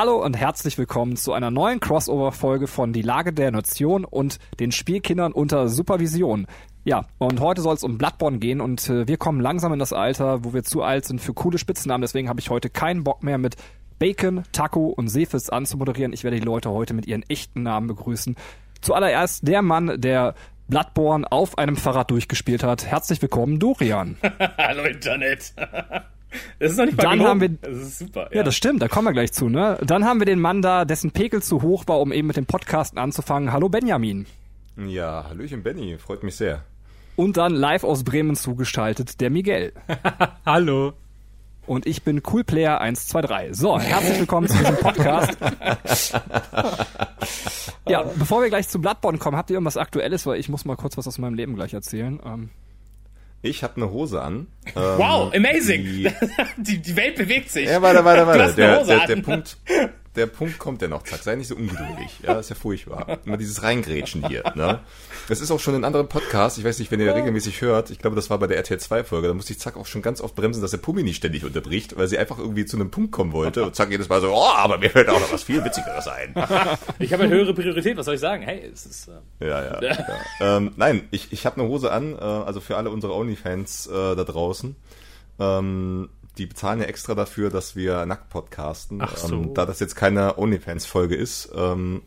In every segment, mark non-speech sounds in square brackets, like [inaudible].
Hallo und herzlich willkommen zu einer neuen Crossover-Folge von Die Lage der Nation und den Spielkindern unter Supervision. Ja, und heute soll es um Bloodborne gehen und äh, wir kommen langsam in das Alter, wo wir zu alt sind für coole Spitznamen. Deswegen habe ich heute keinen Bock mehr mit Bacon, Taco und Sefis anzumoderieren. Ich werde die Leute heute mit ihren echten Namen begrüßen. Zuallererst der Mann, der Bloodborne auf einem Fahrrad durchgespielt hat. Herzlich willkommen, Dorian. [laughs] Hallo Internet. Das ist noch nicht mal Dann gelogen. haben wir- Das ist super. Ja, das stimmt, da kommen wir gleich zu, ne? Dann haben wir den Mann da, dessen Pegel zu hoch war, um eben mit dem Podcasten anzufangen. Hallo Benjamin. Ja, Hallöchen Benny, freut mich sehr. Und dann live aus Bremen zugeschaltet, der Miguel. [laughs] Hallo. Und ich bin Coolplayer 123. So, herzlich willkommen zu diesem Podcast. [laughs] Ja, bevor wir gleich zu Bloodborne kommen, habt ihr irgendwas Aktuelles? Weil ich muss mal kurz was aus meinem Leben gleich erzählen. Ähm, Ich habe eine Hose an. Ähm, Wow, amazing. [laughs] Die, Die, Welt bewegt sich. ja, warte, warte, Du warte. hast eine Der, Hose der, an. der, Punkt, [laughs] der Punkt kommt ja noch, zack. Sei nicht so ungeduldig. Ja, ist ja furchtbar. Immer dieses Reingrätschen hier. Ne? Das ist auch schon in anderen Podcasts. Ich weiß nicht, wenn ihr regelmäßig hört. Ich glaube, das war bei der RTL 2 Folge. Da musste ich zack auch schon ganz oft bremsen, dass der Pummi nicht ständig unterbricht, weil sie einfach irgendwie zu einem Punkt kommen wollte. Und zack jedes Mal so, oh, aber mir fällt auch noch was viel Witzigeres ein. [laughs] Ich habe eine höhere Priorität, was soll ich sagen? Hey, es ist. Äh, Ja, ja. ja. ähm, nein, ich, ich habe eine Hose an, äh, also für alle unsere Onlyfans äh, da draußen. Ähm, die bezahlen ja extra dafür, dass wir nackt podcasten. Ach so. Ähm, da das jetzt keine Onlyfans-Folge ist, ähm,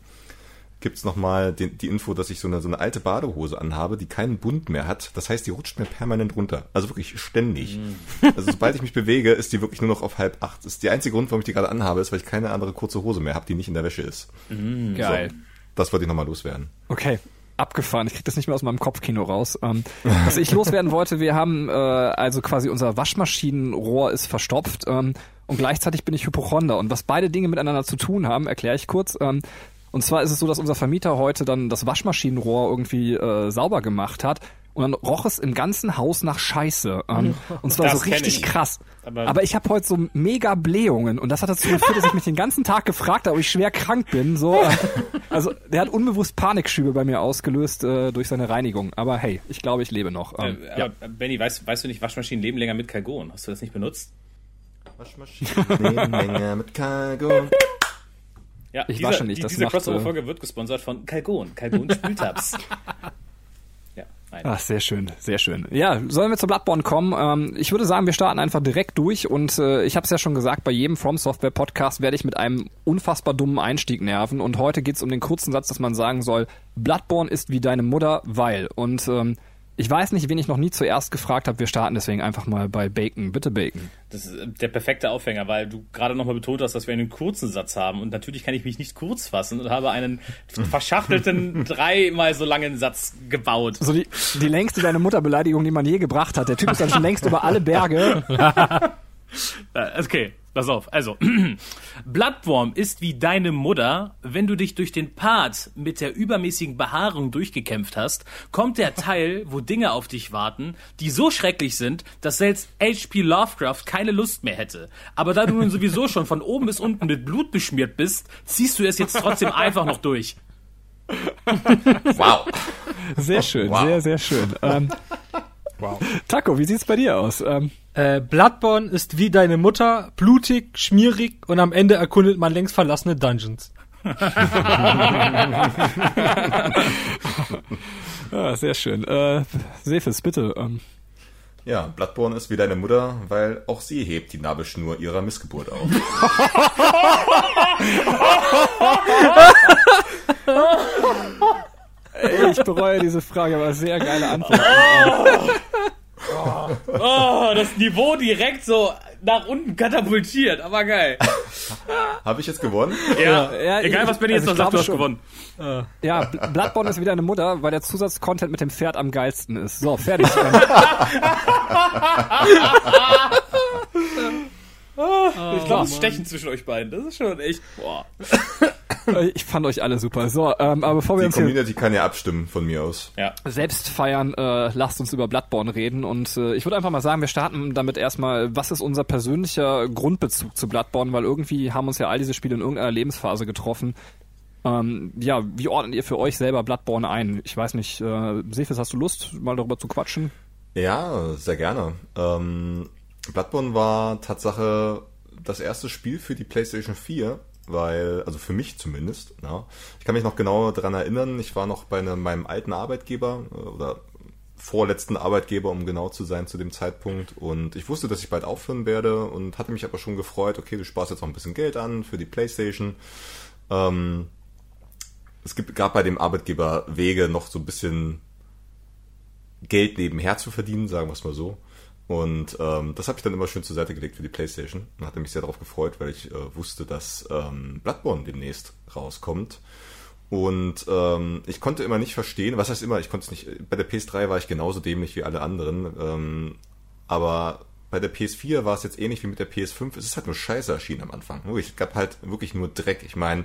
gibt's noch nochmal die Info, dass ich so eine, so eine alte Badehose anhabe, die keinen Bund mehr hat. Das heißt, die rutscht mir permanent runter. Also wirklich ständig. Also sobald ich mich bewege, ist die wirklich nur noch auf halb acht. Das ist der einzige Grund, warum ich die gerade anhabe, ist, weil ich keine andere kurze Hose mehr habe, die nicht in der Wäsche ist. geil. Das wollte ich nochmal loswerden. Okay. Abgefahren, ich krieg das nicht mehr aus meinem Kopfkino raus. Ähm, was ich loswerden wollte, wir haben äh, also quasi unser Waschmaschinenrohr ist verstopft ähm, und gleichzeitig bin ich Hypochonder. Und was beide Dinge miteinander zu tun haben, erkläre ich kurz. Ähm, und zwar ist es so, dass unser Vermieter heute dann das Waschmaschinenrohr irgendwie äh, sauber gemacht hat und dann roch es im ganzen Haus nach Scheiße. Ähm, [laughs] und zwar Das so richtig ich. krass. Aber- Aber, ich habe heute so mega Blähungen und das hat dazu geführt, dass ich mich den ganzen Tag gefragt habe, ob ich schwer krank bin. So, äh, also der hat unbewusst Panikschübe bei mir ausgelöst äh, durch seine Reinigung. Aber hey, ich glaube, ich lebe noch. Ähm, äh, aber Benny, weißt, weißt du nicht, Waschmaschinen leben länger mit Kalgon? Hast du das nicht benutzt? Waschmaschine Menge mit Cargo. Ja, Ich dieser, wasche nicht, die, das diese äh, Crossover-Folge wird gesponsert von Kalgon. Kalgon Spültabs. [laughs] ja, nein. Ach, sehr schön, sehr schön. Ja, sollen wir zu Bloodborne kommen? Ähm, ich würde sagen, wir starten einfach direkt durch und äh, ich habe es ja schon gesagt, bei jedem From Software Podcast werde ich mit einem unfassbar dummen Einstieg nerven und heute geht's um den kurzen Satz, dass man sagen soll, Bloodborne ist wie deine Mutter, weil und ähm, ich weiß nicht, wen ich noch nie zuerst gefragt habe. Wir starten deswegen einfach mal bei Bacon. Bitte Bacon. Das ist äh, der perfekte Aufhänger, weil du gerade nochmal betont hast, dass wir einen kurzen Satz haben. Und natürlich kann ich mich nicht kurz fassen und habe einen [laughs] verschachtelten, dreimal so langen Satz gebaut. So die, die längste deine Mutterbeleidigung, die man je gebracht hat. Der Typ ist dann schon längst über alle Berge. [laughs] Äh, Okay, pass auf. Also, [clears throat] Bloodworm ist wie deine Mutter. Wenn du dich durch den Part mit der übermäßigen Behaarung durchgekämpft hast, kommt der Teil, wo Dinge auf dich warten, die so schrecklich sind, dass selbst H.P. Lovecraft keine Lust mehr hätte. Aber da du nun sowieso [laughs] schon von oben bis unten mit Blut beschmiert bist, ziehst du es jetzt trotzdem einfach noch durch. Wow. Sehr schön, Wow. sehr, sehr schön. Ähm, wow. Taco, wie sieht's bei dir aus? Ähm, Äh, Bloodborne ist wie deine Mutter, blutig, schmierig und am Ende erkundet man längst verlassene Dungeons. ja, [laughs] sehr schön. Äh, Sefis, bitte. Ähm, Ja, Bloodborne ist wie deine Mutter, weil auch sie hebt die Nabelschnur ihrer Missgeburt auf. [laughs] ey, ich bereue diese Frage, aber sehr geile Antwort. [laughs] Oh, das Niveau direkt so nach unten katapultiert, aber geil. Habe ich jetzt gewonnen? Ja, ja, egal ich- was Benny also jetzt noch ich sagt, du hast schon. gewonnen. Ja, Bl- Bloodborne ist wieder eine Mutter, weil der Zusatzcontent mit dem Pferd am geilsten ist. So, fertig. [laughs] [laughs] Ähm, Ich glaube, es stechen zwischen euch beiden. Das ist schon echt, boah. Äh, ich fand euch alle super. So, ähm, aber bevor wir Die uns hier Community kann ja abstimmen von mir aus. Ja. selbst feiern, äh, lasst uns über Bloodborne reden. Und äh, ich würde einfach mal sagen, wir starten damit erstmal, was ist unser persönlicher Grundbezug zu Bloodborne, weil irgendwie haben uns ja all diese Spiele in irgendeiner Lebensphase getroffen. Ähm, ja, wie ordnet ihr für euch selber Bloodborne ein? Ich weiß nicht, äh, Sefis, hast du Lust, mal darüber zu quatschen? Ja, sehr gerne. Ähm, Bloodborne war Tatsache das erste Spiel für die PlayStation 4, weil, also für mich zumindest, ja. Ich kann mich noch genau daran erinnern, ich war noch bei einem, meinem alten Arbeitgeber äh, oder vorletzten Arbeitgeber, um genau zu sein zu dem Zeitpunkt. Und ich wusste, dass ich bald aufhören werde und hatte mich aber schon gefreut, okay, du sparst jetzt noch ein bisschen Geld an für die Playstation. Ähm, es gibt, gab bei dem Arbeitgeber Wege, noch so ein bisschen Geld nebenher zu verdienen, sagen wir es mal so. Und ähm, das habe ich dann immer schön zur Seite gelegt für die Playstation und hatte mich sehr darauf gefreut, weil ich äh, wusste, dass ähm, Bloodborne demnächst rauskommt. Und ähm, ich konnte immer nicht verstehen, was heißt immer, ich konnte es nicht, bei der PS3 war ich genauso dämlich wie alle anderen, ähm, aber bei der PS4 war es jetzt ähnlich wie mit der PS5, es ist halt nur Scheiße erschienen am Anfang. Es gab halt wirklich nur Dreck. Ich meine,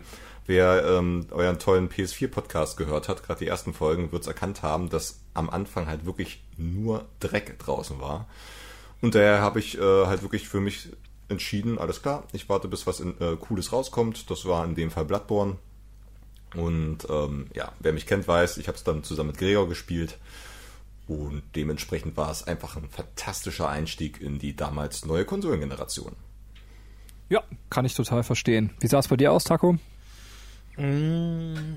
wer ähm, euren tollen PS4-Podcast gehört hat, gerade die ersten Folgen, wird es erkannt haben, dass am Anfang halt wirklich nur Dreck draußen war. Und daher habe ich äh, halt wirklich für mich entschieden, alles klar, ich warte bis was in, äh, Cooles rauskommt. Das war in dem Fall Bloodborne. Und ähm, ja, wer mich kennt, weiß, ich habe es dann zusammen mit Gregor gespielt. Und dementsprechend war es einfach ein fantastischer Einstieg in die damals neue Konsolengeneration. Ja, kann ich total verstehen. Wie sah es bei dir aus, Taco? Mm,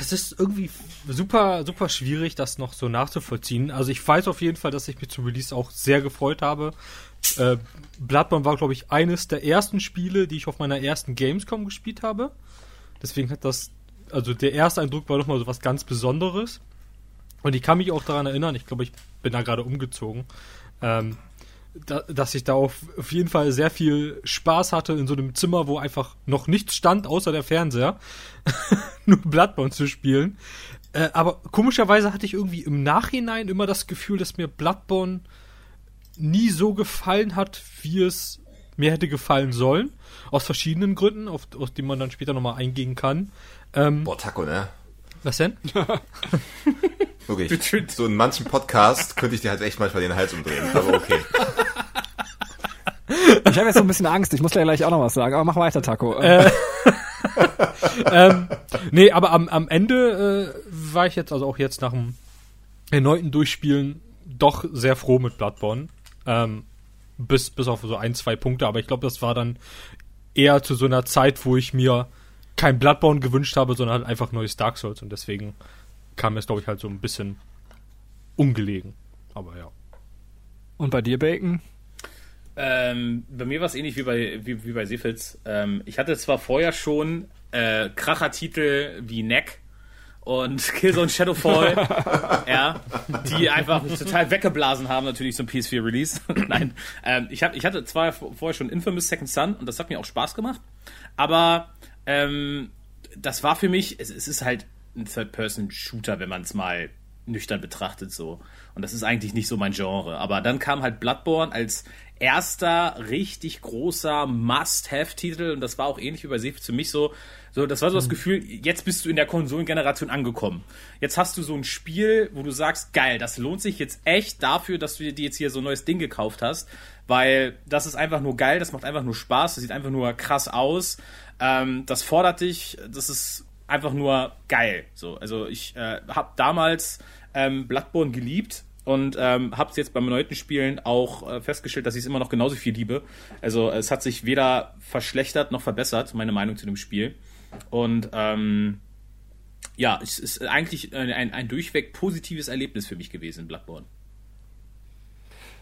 es ist irgendwie super, super schwierig, das noch so nachzuvollziehen. Also ich weiß auf jeden Fall, dass ich mich zum Release auch sehr gefreut habe. Äh, Bloodborne war, glaube ich, eines der ersten Spiele, die ich auf meiner ersten Gamescom gespielt habe. Deswegen hat das also der erste Eindruck war nochmal so was ganz Besonderes. Und ich kann mich auch daran erinnern, ich glaube, ich bin da gerade umgezogen, ähm, da, dass ich da auf, auf, jeden Fall sehr viel Spaß hatte in so einem Zimmer, wo einfach noch nichts stand, außer der Fernseher, [laughs] nur Bloodborne zu spielen. Äh, aber komischerweise hatte ich irgendwie im Nachhinein immer das Gefühl, dass mir Bloodborne nie so gefallen hat, wie es mir hätte gefallen sollen. Aus verschiedenen Gründen, auf, auf die man dann später nochmal eingehen kann. Ähm, Boah, Taco, ne? Was denn? [laughs] Wirklich. So in manchen Podcasts könnte ich dir halt echt manchmal den Hals umdrehen, aber okay. Ich habe jetzt so ein bisschen Angst, ich muss gleich auch noch was sagen, aber mach weiter, Taco. Äh. [laughs] ähm, nee, aber am, am Ende äh, war ich jetzt, also auch jetzt nach dem erneuten Durchspielen, doch sehr froh mit Bloodborne. Ähm, bis, bis auf so ein, zwei Punkte, aber ich glaube, das war dann eher zu so einer Zeit, wo ich mir kein Bloodborne gewünscht habe, sondern halt einfach neues Dark Souls und deswegen kam es, glaube ich, halt so ein bisschen ungelegen. Aber ja. Und bei dir, Bacon? Ähm, bei mir war es ähnlich wie bei, wie, wie bei Seefels. Ähm, ich hatte zwar vorher schon äh, Krachertitel wie Neck und [laughs] Killzone Shadowfall, [laughs] ja, die einfach total weggeblasen haben, natürlich so ein PS4-Release. [laughs] Nein, ähm, ich, hab, ich hatte zwar vorher schon Infamous Second Son und das hat mir auch Spaß gemacht, aber ähm, das war für mich, es, es ist halt ein Third-Person-Shooter, wenn man es mal nüchtern betrachtet so. Und das ist eigentlich nicht so mein Genre. Aber dann kam halt Bloodborne als erster richtig großer Must-Have-Titel und das war auch ähnlich wie bei Sef für mich so, so, das war so das mhm. Gefühl, jetzt bist du in der Konsolengeneration angekommen. Jetzt hast du so ein Spiel, wo du sagst, geil, das lohnt sich jetzt echt dafür, dass du dir jetzt hier so ein neues Ding gekauft hast, weil das ist einfach nur geil, das macht einfach nur Spaß, das sieht einfach nur krass aus. Ähm, das fordert dich, das ist einfach nur geil. So, also ich äh, habe damals ähm, Bloodborne geliebt und ähm, habe es jetzt beim erneuten Spielen auch äh, festgestellt, dass ich es immer noch genauso viel liebe. Also es hat sich weder verschlechtert noch verbessert, meine Meinung zu dem Spiel. Und ähm, ja, es ist eigentlich ein, ein durchweg positives Erlebnis für mich gewesen, Bloodborne.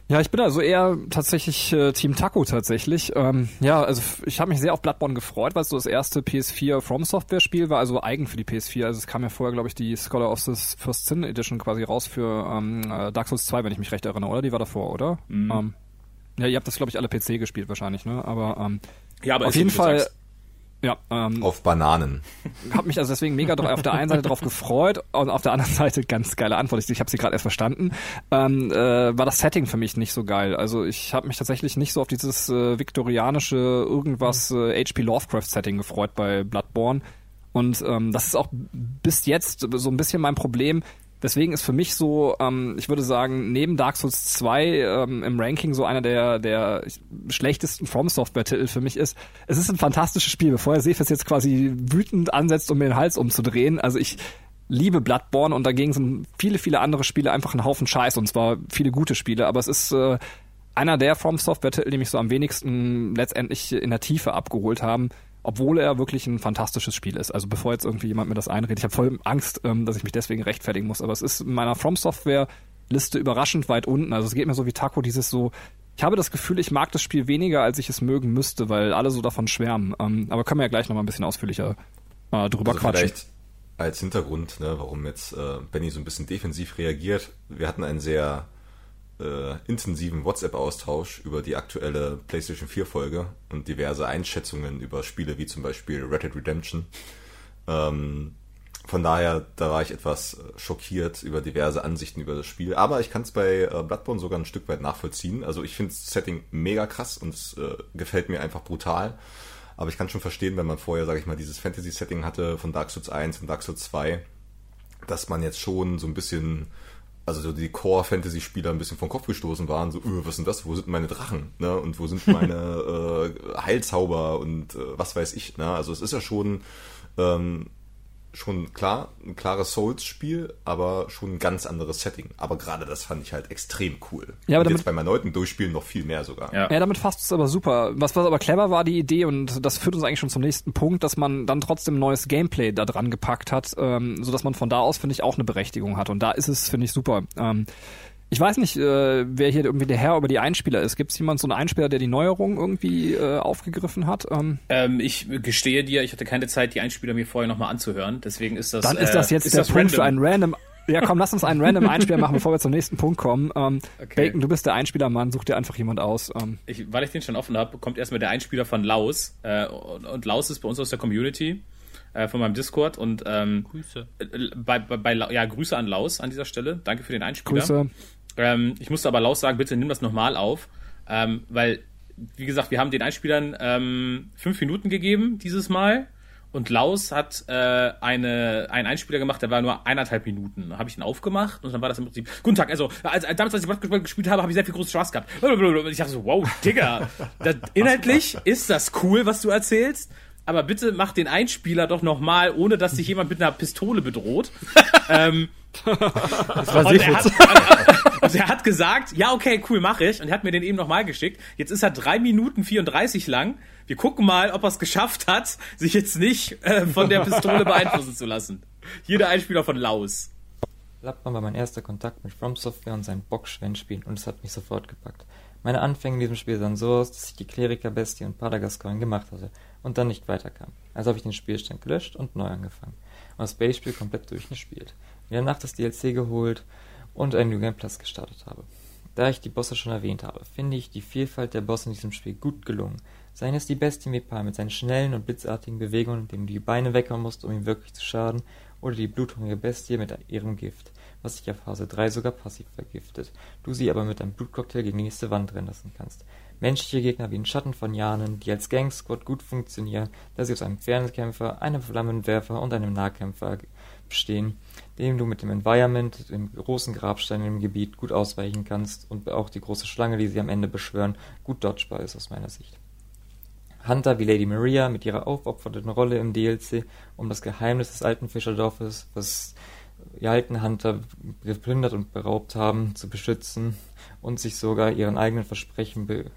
Ja, ich bin also eher tatsächlich äh, Team Taco tatsächlich. Ähm, ja, also ich habe mich sehr auf Bloodborne gefreut, weil es so das erste PS4 From Software Spiel war, also eigen für die PS4. Also es kam ja vorher, glaube ich, die Scholar of the First Sin Edition quasi raus für ähm, äh, Dark Souls 2, wenn ich mich recht erinnere, oder? Die war davor, oder? Mhm. Ähm, ja, ihr habt das, glaube ich, alle PC gespielt wahrscheinlich, ne? Aber, ähm, ja, aber auf jeden Fall. Sagst ja, ähm, auf Bananen. Hab mich also deswegen mega auf der einen Seite drauf gefreut und auf der anderen [laughs] Seite ganz geile Antwort. Ich, ich habe sie gerade erst verstanden. Ähm, äh, war das Setting für mich nicht so geil. Also ich habe mich tatsächlich nicht so auf dieses äh, viktorianische irgendwas äh, H.P. Lovecraft Setting gefreut bei Bloodborne. Und ähm, das ist auch bis jetzt so ein bisschen mein Problem. Deswegen ist für mich so, ähm, ich würde sagen, neben Dark Souls 2 ähm, im Ranking so einer der, der schlechtesten From Software-Titel für mich ist. Es ist ein fantastisches Spiel, bevor er Sefes jetzt quasi wütend ansetzt, um mir den Hals umzudrehen. Also ich liebe Bloodborne und dagegen sind viele, viele andere Spiele einfach ein Haufen Scheiß und zwar viele gute Spiele, aber es ist äh, einer der From Software-Titel, die mich so am wenigsten letztendlich in der Tiefe abgeholt haben. Obwohl er wirklich ein fantastisches Spiel ist. Also bevor jetzt irgendwie jemand mir das einredet, ich habe voll Angst, ähm, dass ich mich deswegen rechtfertigen muss. Aber es ist in meiner From Software Liste überraschend weit unten. Also es geht mir so wie Taco, dieses so, ich habe das Gefühl, ich mag das Spiel weniger, als ich es mögen müsste, weil alle so davon schwärmen. Ähm, aber können wir ja gleich nochmal ein bisschen ausführlicher äh, drüber also quatschen. Vielleicht als Hintergrund, ne, warum jetzt äh, Benny so ein bisschen defensiv reagiert. Wir hatten einen sehr äh, intensiven WhatsApp-Austausch über die aktuelle PlayStation 4-Folge und diverse Einschätzungen über Spiele wie zum Beispiel Red Dead Redemption. Ähm, von daher, da war ich etwas äh, schockiert über diverse Ansichten über das Spiel. Aber ich kann es bei äh, Bloodborne sogar ein Stück weit nachvollziehen. Also ich finde das Setting mega krass und es äh, gefällt mir einfach brutal. Aber ich kann schon verstehen, wenn man vorher, sage ich mal, dieses Fantasy-Setting hatte von Dark Souls 1 und Dark Souls 2, dass man jetzt schon so ein bisschen, also so die Core-Fantasy-Spieler ein bisschen vom Kopf gestoßen waren, so, öh, was ist denn das, wo sind meine Drachen, ne? Und wo sind [laughs] meine äh, Heilzauber und äh, was weiß ich, ne? Also es ist ja schon ähm, schon klar, ein klares Souls-Spiel, aber schon ein ganz anderes Setting. Aber gerade das fand ich halt extrem cool. Ja, aber und damit, jetzt beim erneuten Durchspielen noch viel mehr sogar. Ja, ja damit fasst es aber super. Was, was aber clever war, die Idee, und das führt uns eigentlich schon zum nächsten Punkt, dass man dann trotzdem neues Gameplay da dran gepackt hat, ähm, sodass man von da aus, finde ich, auch eine Berechtigung hat. Und da ist es, finde ich, super. Ähm, ich weiß nicht, äh, wer hier irgendwie der Herr über die Einspieler ist. Gibt es jemand so einen Einspieler, der die Neuerung irgendwie äh, aufgegriffen hat? Ähm, ähm, ich gestehe dir, ich hatte keine Zeit, die Einspieler mir vorher nochmal anzuhören. Deswegen ist das. Dann ist das jetzt äh, der Punkt random? für einen random. Ja, komm, lass uns einen random Einspieler machen, bevor wir zum nächsten Punkt kommen. Ähm, okay. Bacon, du bist der Einspielermann, such dir einfach jemand aus. Ähm. Ich, weil ich den schon offen habe, kommt erstmal der Einspieler von Laus. Äh, und, und Laus ist bei uns aus der Community äh, von meinem Discord und ähm, Grüße. Äh, bei, bei, bei, ja, Grüße an Laus an dieser Stelle. Danke für den Einspieler. Grüße. Ähm, ich musste aber laut sagen, bitte nimm das nochmal auf, ähm, weil, wie gesagt, wir haben den Einspielern ähm, fünf Minuten gegeben dieses Mal. Und Laus hat äh, eine, einen Einspieler gemacht, der war nur eineinhalb Minuten. Da habe ich ihn aufgemacht und dann war das im Prinzip, guten Tag, also als, als damals, als ich Basketball gespielt habe, habe ich sehr viel großen Spaß gehabt. Und ich dachte so, wow, Digga, [laughs] das, inhaltlich ist das cool, was du erzählst, aber bitte mach den Einspieler doch nochmal, ohne dass sich jemand mit einer Pistole bedroht. [laughs] ähm, das war und, er hat, und er hat gesagt, ja, okay, cool, mache ich. Und er hat mir den eben nochmal geschickt. Jetzt ist er drei Minuten 34 lang. Wir gucken mal, ob er es geschafft hat, sich jetzt nicht äh, von der Pistole [laughs] beeinflussen zu lassen. Hier der Einspieler von Laus. Lappmann war mein erster Kontakt mit From Software und seinen Bockschwänspielen und es hat mich sofort gepackt. Meine Anfänge in diesem Spiel sahen so aus, dass ich die Kleriker-Bestie und Padagascoin gemacht hatte und dann nicht weiterkam. Also habe ich den Spielstand gelöscht und neu angefangen und das Base-Spiel komplett durchgespielt mir danach das DLC geholt und ein New Game Plus gestartet habe. Da ich die Bosse schon erwähnt habe, finde ich die Vielfalt der Bosse in diesem Spiel gut gelungen. Seien es die Bestie Mepal mit seinen schnellen und blitzartigen Bewegungen, indem du die Beine weckern musst, um ihm wirklich zu schaden, oder die bluthungrige Bestie mit ihrem Gift, was sich auf Phase 3 sogar passiv vergiftet, du sie aber mit einem Blutcocktail gegen die nächste Wand rennen lassen kannst. Menschliche Gegner wie ein Schatten von Janen, die als Gangsquad gut funktionieren, da sie aus einem Fernkämpfer, einem Flammenwerfer und einem Nahkämpfer bestehen, dem du mit dem Environment, dem großen Grabstein im Gebiet, gut ausweichen kannst und auch die große Schlange, die sie am Ende beschwören, gut dodgebar ist aus meiner Sicht. Hunter wie Lady Maria mit ihrer aufopfernden Rolle im DLC, um das Geheimnis des alten Fischerdorfes, was die alten Hunter geplündert und beraubt haben, zu beschützen und sich sogar ihren eigenen Versprechen be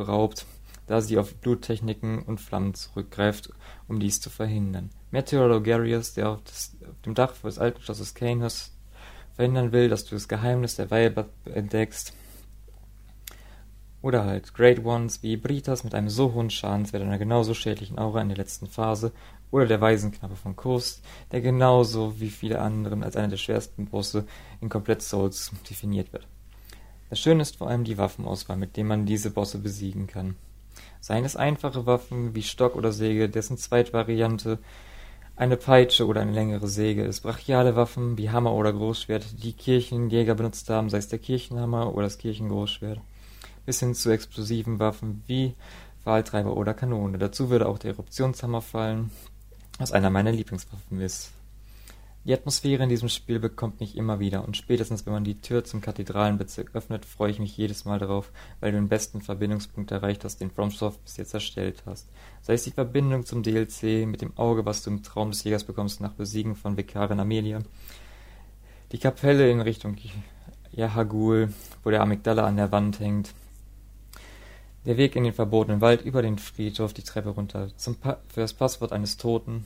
beraubt, da sie auf Bluttechniken und Flammen zurückgreift, um dies zu verhindern. Meteorologarius, der auf, das, auf, dem Dach des alten Schlosses Canis verhindern will, dass du das Geheimnis der Weiber entdeckst. Oder halt Great Ones wie Britas mit einem so hohen Schadenswert einer genauso schädlichen Aura in der letzten Phase. Oder der Waisenknappe von Kust, der genauso wie viele anderen als einer der schwersten Bosse in Komplett Souls definiert wird. Das Schöne ist vor allem die Waffenauswahl, mit denen man diese Bosse besiegen kann. Seien es einfache Waffen wie Stock oder Säge, dessen Zweitvariante eine Peitsche oder eine längere Säge ist, brachiale Waffen wie Hammer oder Großschwert, die Kirchenjäger benutzt haben, sei es der Kirchenhammer oder das Kirchengroßschwert, bis hin zu explosiven Waffen wie Wahltreiber oder Kanone. Dazu würde auch der Eruptionshammer fallen, was einer meiner Lieblingswaffen ist. Die Atmosphäre in diesem Spiel bekommt mich immer wieder und spätestens wenn man die Tür zum Kathedralenbezirk öffnet, freue ich mich jedes Mal darauf, weil du den besten Verbindungspunkt erreicht hast, den FromSoft bis jetzt erstellt hast. Sei es die Verbindung zum DLC mit dem Auge, was du im Traum des Jägers bekommst nach Besiegen von Vikarin Amelia, die Kapelle in Richtung Yahagul, wo der Amygdala an der Wand hängt, Der Weg in den verbotenen Wald über den Friedhof, die Treppe runter zum pa für das Passwort eines Toten.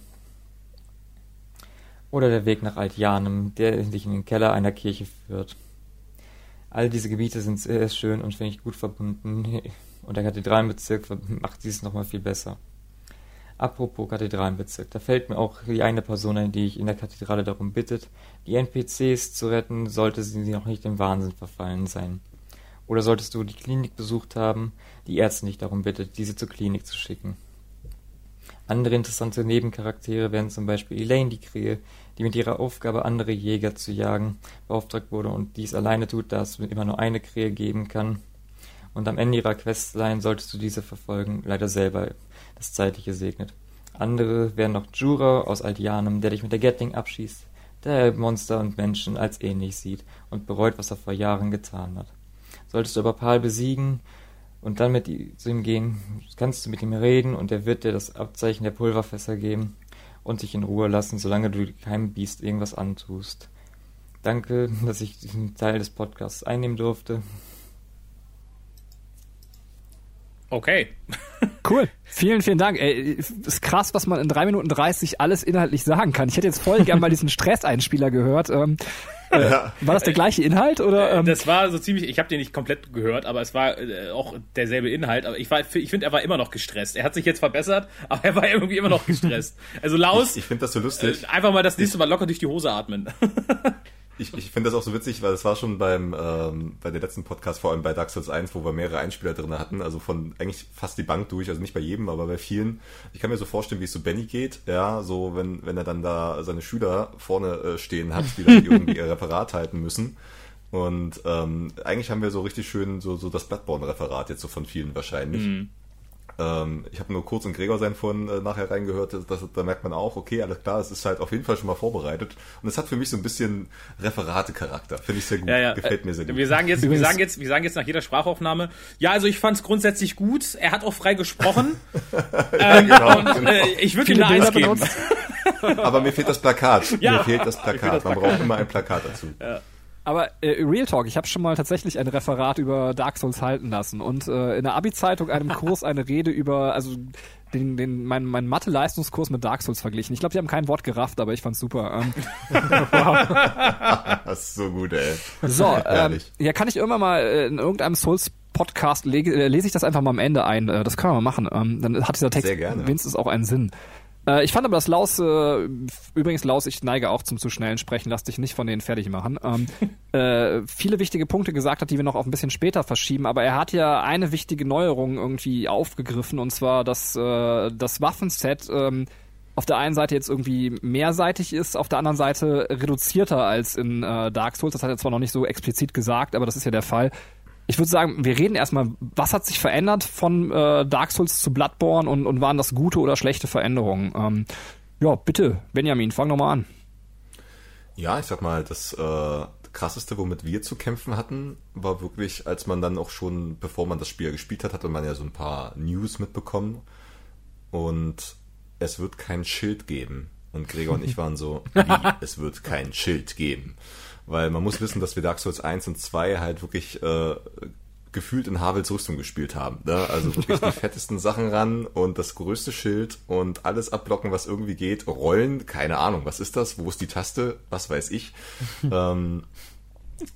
Oder der Weg nach Altjanem, der dich in den Keller einer Kirche führt. All diese Gebiete sind sehr schön und finde ich gut verbunden. [laughs] Und der Kathedralenbezirk macht dies nochmal viel besser. Apropos Kathedralenbezirk, da fällt mir auch die eine Person ein, die ich in der Kathedrale darum bittet, die NPCs zu retten, sollte sie noch nicht im Wahnsinn verfallen sein. Oder solltest du die Klinik besucht haben, die Ärzte nicht darum bittet, diese zur Klinik zu schicken. Andere interessante Nebencharaktere wären zum Beispiel Elaine die Krähe, die mit ihrer Aufgabe, andere Jäger zu jagen, beauftragt wurde und dies alleine tut, da es immer nur eine Krähe geben kann. Und am Ende ihrer Questline solltest du diese verfolgen, leider selber das Zeitliche segnet. Andere wären noch Jura aus Altianem, der dich mit der Gatling abschießt, der Monster und Menschen als ähnlich sieht und bereut, was er vor Jahren getan hat. Solltest du aber Pal besiegen und dann mit zu ihm gehen, kannst du mit ihm reden und er wird dir das Abzeichen der Pulverfässer geben und dich in Ruhe lassen, solange du keinem Biest irgendwas antust. Danke, [laughs] dass ich diesen Teil des Podcasts einnehmen durfte. Okay. [laughs] Cool. Vielen, vielen Dank. Ey, ist krass, was man in drei Minuten 30 alles inhaltlich sagen kann. Ich hätte jetzt voll gern mal diesen [laughs] Stresseinspieler gehört. Ähm, äh, ja. War das der gleiche Inhalt oder? Ähm? Das war so ziemlich. Ich habe den nicht komplett gehört, aber es war äh, auch derselbe Inhalt. Aber ich war, ich finde, er war immer noch gestresst. Er hat sich jetzt verbessert, [laughs] aber er war irgendwie immer noch gestresst. Also Laus. Ich, ich finde das so lustig. Äh, einfach mal das nächste Mal locker durch die Hose atmen. [laughs] Ich, ich finde das auch so witzig, weil das war schon beim ähm, bei der letzten Podcast, vor allem bei Dark Souls 1, wo wir mehrere Einspieler drin hatten, also von eigentlich fast die Bank durch, also nicht bei jedem, aber bei vielen. Ich kann mir so vorstellen, wie es so Benny geht, ja, so wenn, wenn er dann da seine Schüler vorne äh, stehen hat, die dann irgendwie ihr Referat halten müssen. Und ähm, eigentlich haben wir so richtig schön so, so das Bloodborne-Referat jetzt so von vielen wahrscheinlich. Mhm. Ähm, ich habe nur kurz in Gregor sein von äh, nachher reingehört, das, das, da merkt man auch, okay, alles klar, es ist halt auf jeden Fall schon mal vorbereitet. Und es hat für mich so ein bisschen Referate-Charakter. Finde ich sehr gut. Ja, ja. Gefällt mir sehr gut. Wir sagen jetzt, wir sagen jetzt, wir sagen jetzt nach jeder Sprachaufnahme, ja, also ich fand es grundsätzlich gut. Er hat auch frei gesprochen. [laughs] ja, ähm, genau, und, genau. Äh, ich würde ihm eine Eins geben. Aber mir fehlt das Plakat. Ja, mir fehlt das Plakat. Das Plakat. Man braucht immer ein Plakat dazu. Ja. Aber äh, Real Talk, ich habe schon mal tatsächlich ein Referat über Dark Souls halten lassen und äh, in der Abi-Zeitung einem [laughs] Kurs eine Rede über, also den, den, mein, mein Mathe-Leistungskurs mit Dark Souls verglichen. Ich glaube, die haben kein Wort gerafft, aber ich fand's super. Ähm, [laughs] das ist so gut, ey. So, ähm, ja, kann ich irgendwann mal äh, in irgendeinem Souls Podcast lege, äh, lese ich das einfach mal am Ende ein. Äh, das können wir mal machen. Ähm, dann hat dieser Text wenigstens auch einen Sinn. Äh, ich fand aber, dass Laus, äh, übrigens Laus, ich neige auch zum zu schnellen Sprechen, lass dich nicht von denen fertig machen, ähm, [laughs] äh, viele wichtige Punkte gesagt hat, die wir noch auf ein bisschen später verschieben, aber er hat ja eine wichtige Neuerung irgendwie aufgegriffen, und zwar, dass äh, das Waffenset ähm, auf der einen Seite jetzt irgendwie mehrseitig ist, auf der anderen Seite reduzierter als in äh, Dark Souls. Das hat er zwar noch nicht so explizit gesagt, aber das ist ja der Fall ich würde sagen, wir reden erstmal, was hat sich verändert von äh, Dark Souls zu Bloodborne und, und waren das gute oder schlechte Veränderungen? Ähm, ja, bitte, Benjamin, fang nochmal an. Ja, ich sag mal, das äh, krasseste, womit wir zu kämpfen hatten, war wirklich, als man dann auch schon, bevor man das Spiel gespielt hat, hatte man ja so ein paar News mitbekommen. Und es wird kein Schild geben. Und Gregor und ich [laughs] waren so, wie, es wird kein Schild geben. Weil man muss wissen, dass wir Dark Souls 1 und 2 halt wirklich äh, gefühlt in Havels Rüstung gespielt haben. Ne? Also wirklich die [laughs] fettesten Sachen ran und das größte Schild und alles abblocken, was irgendwie geht. Rollen, keine Ahnung, was ist das? Wo ist die Taste? Was weiß ich. [laughs] ähm,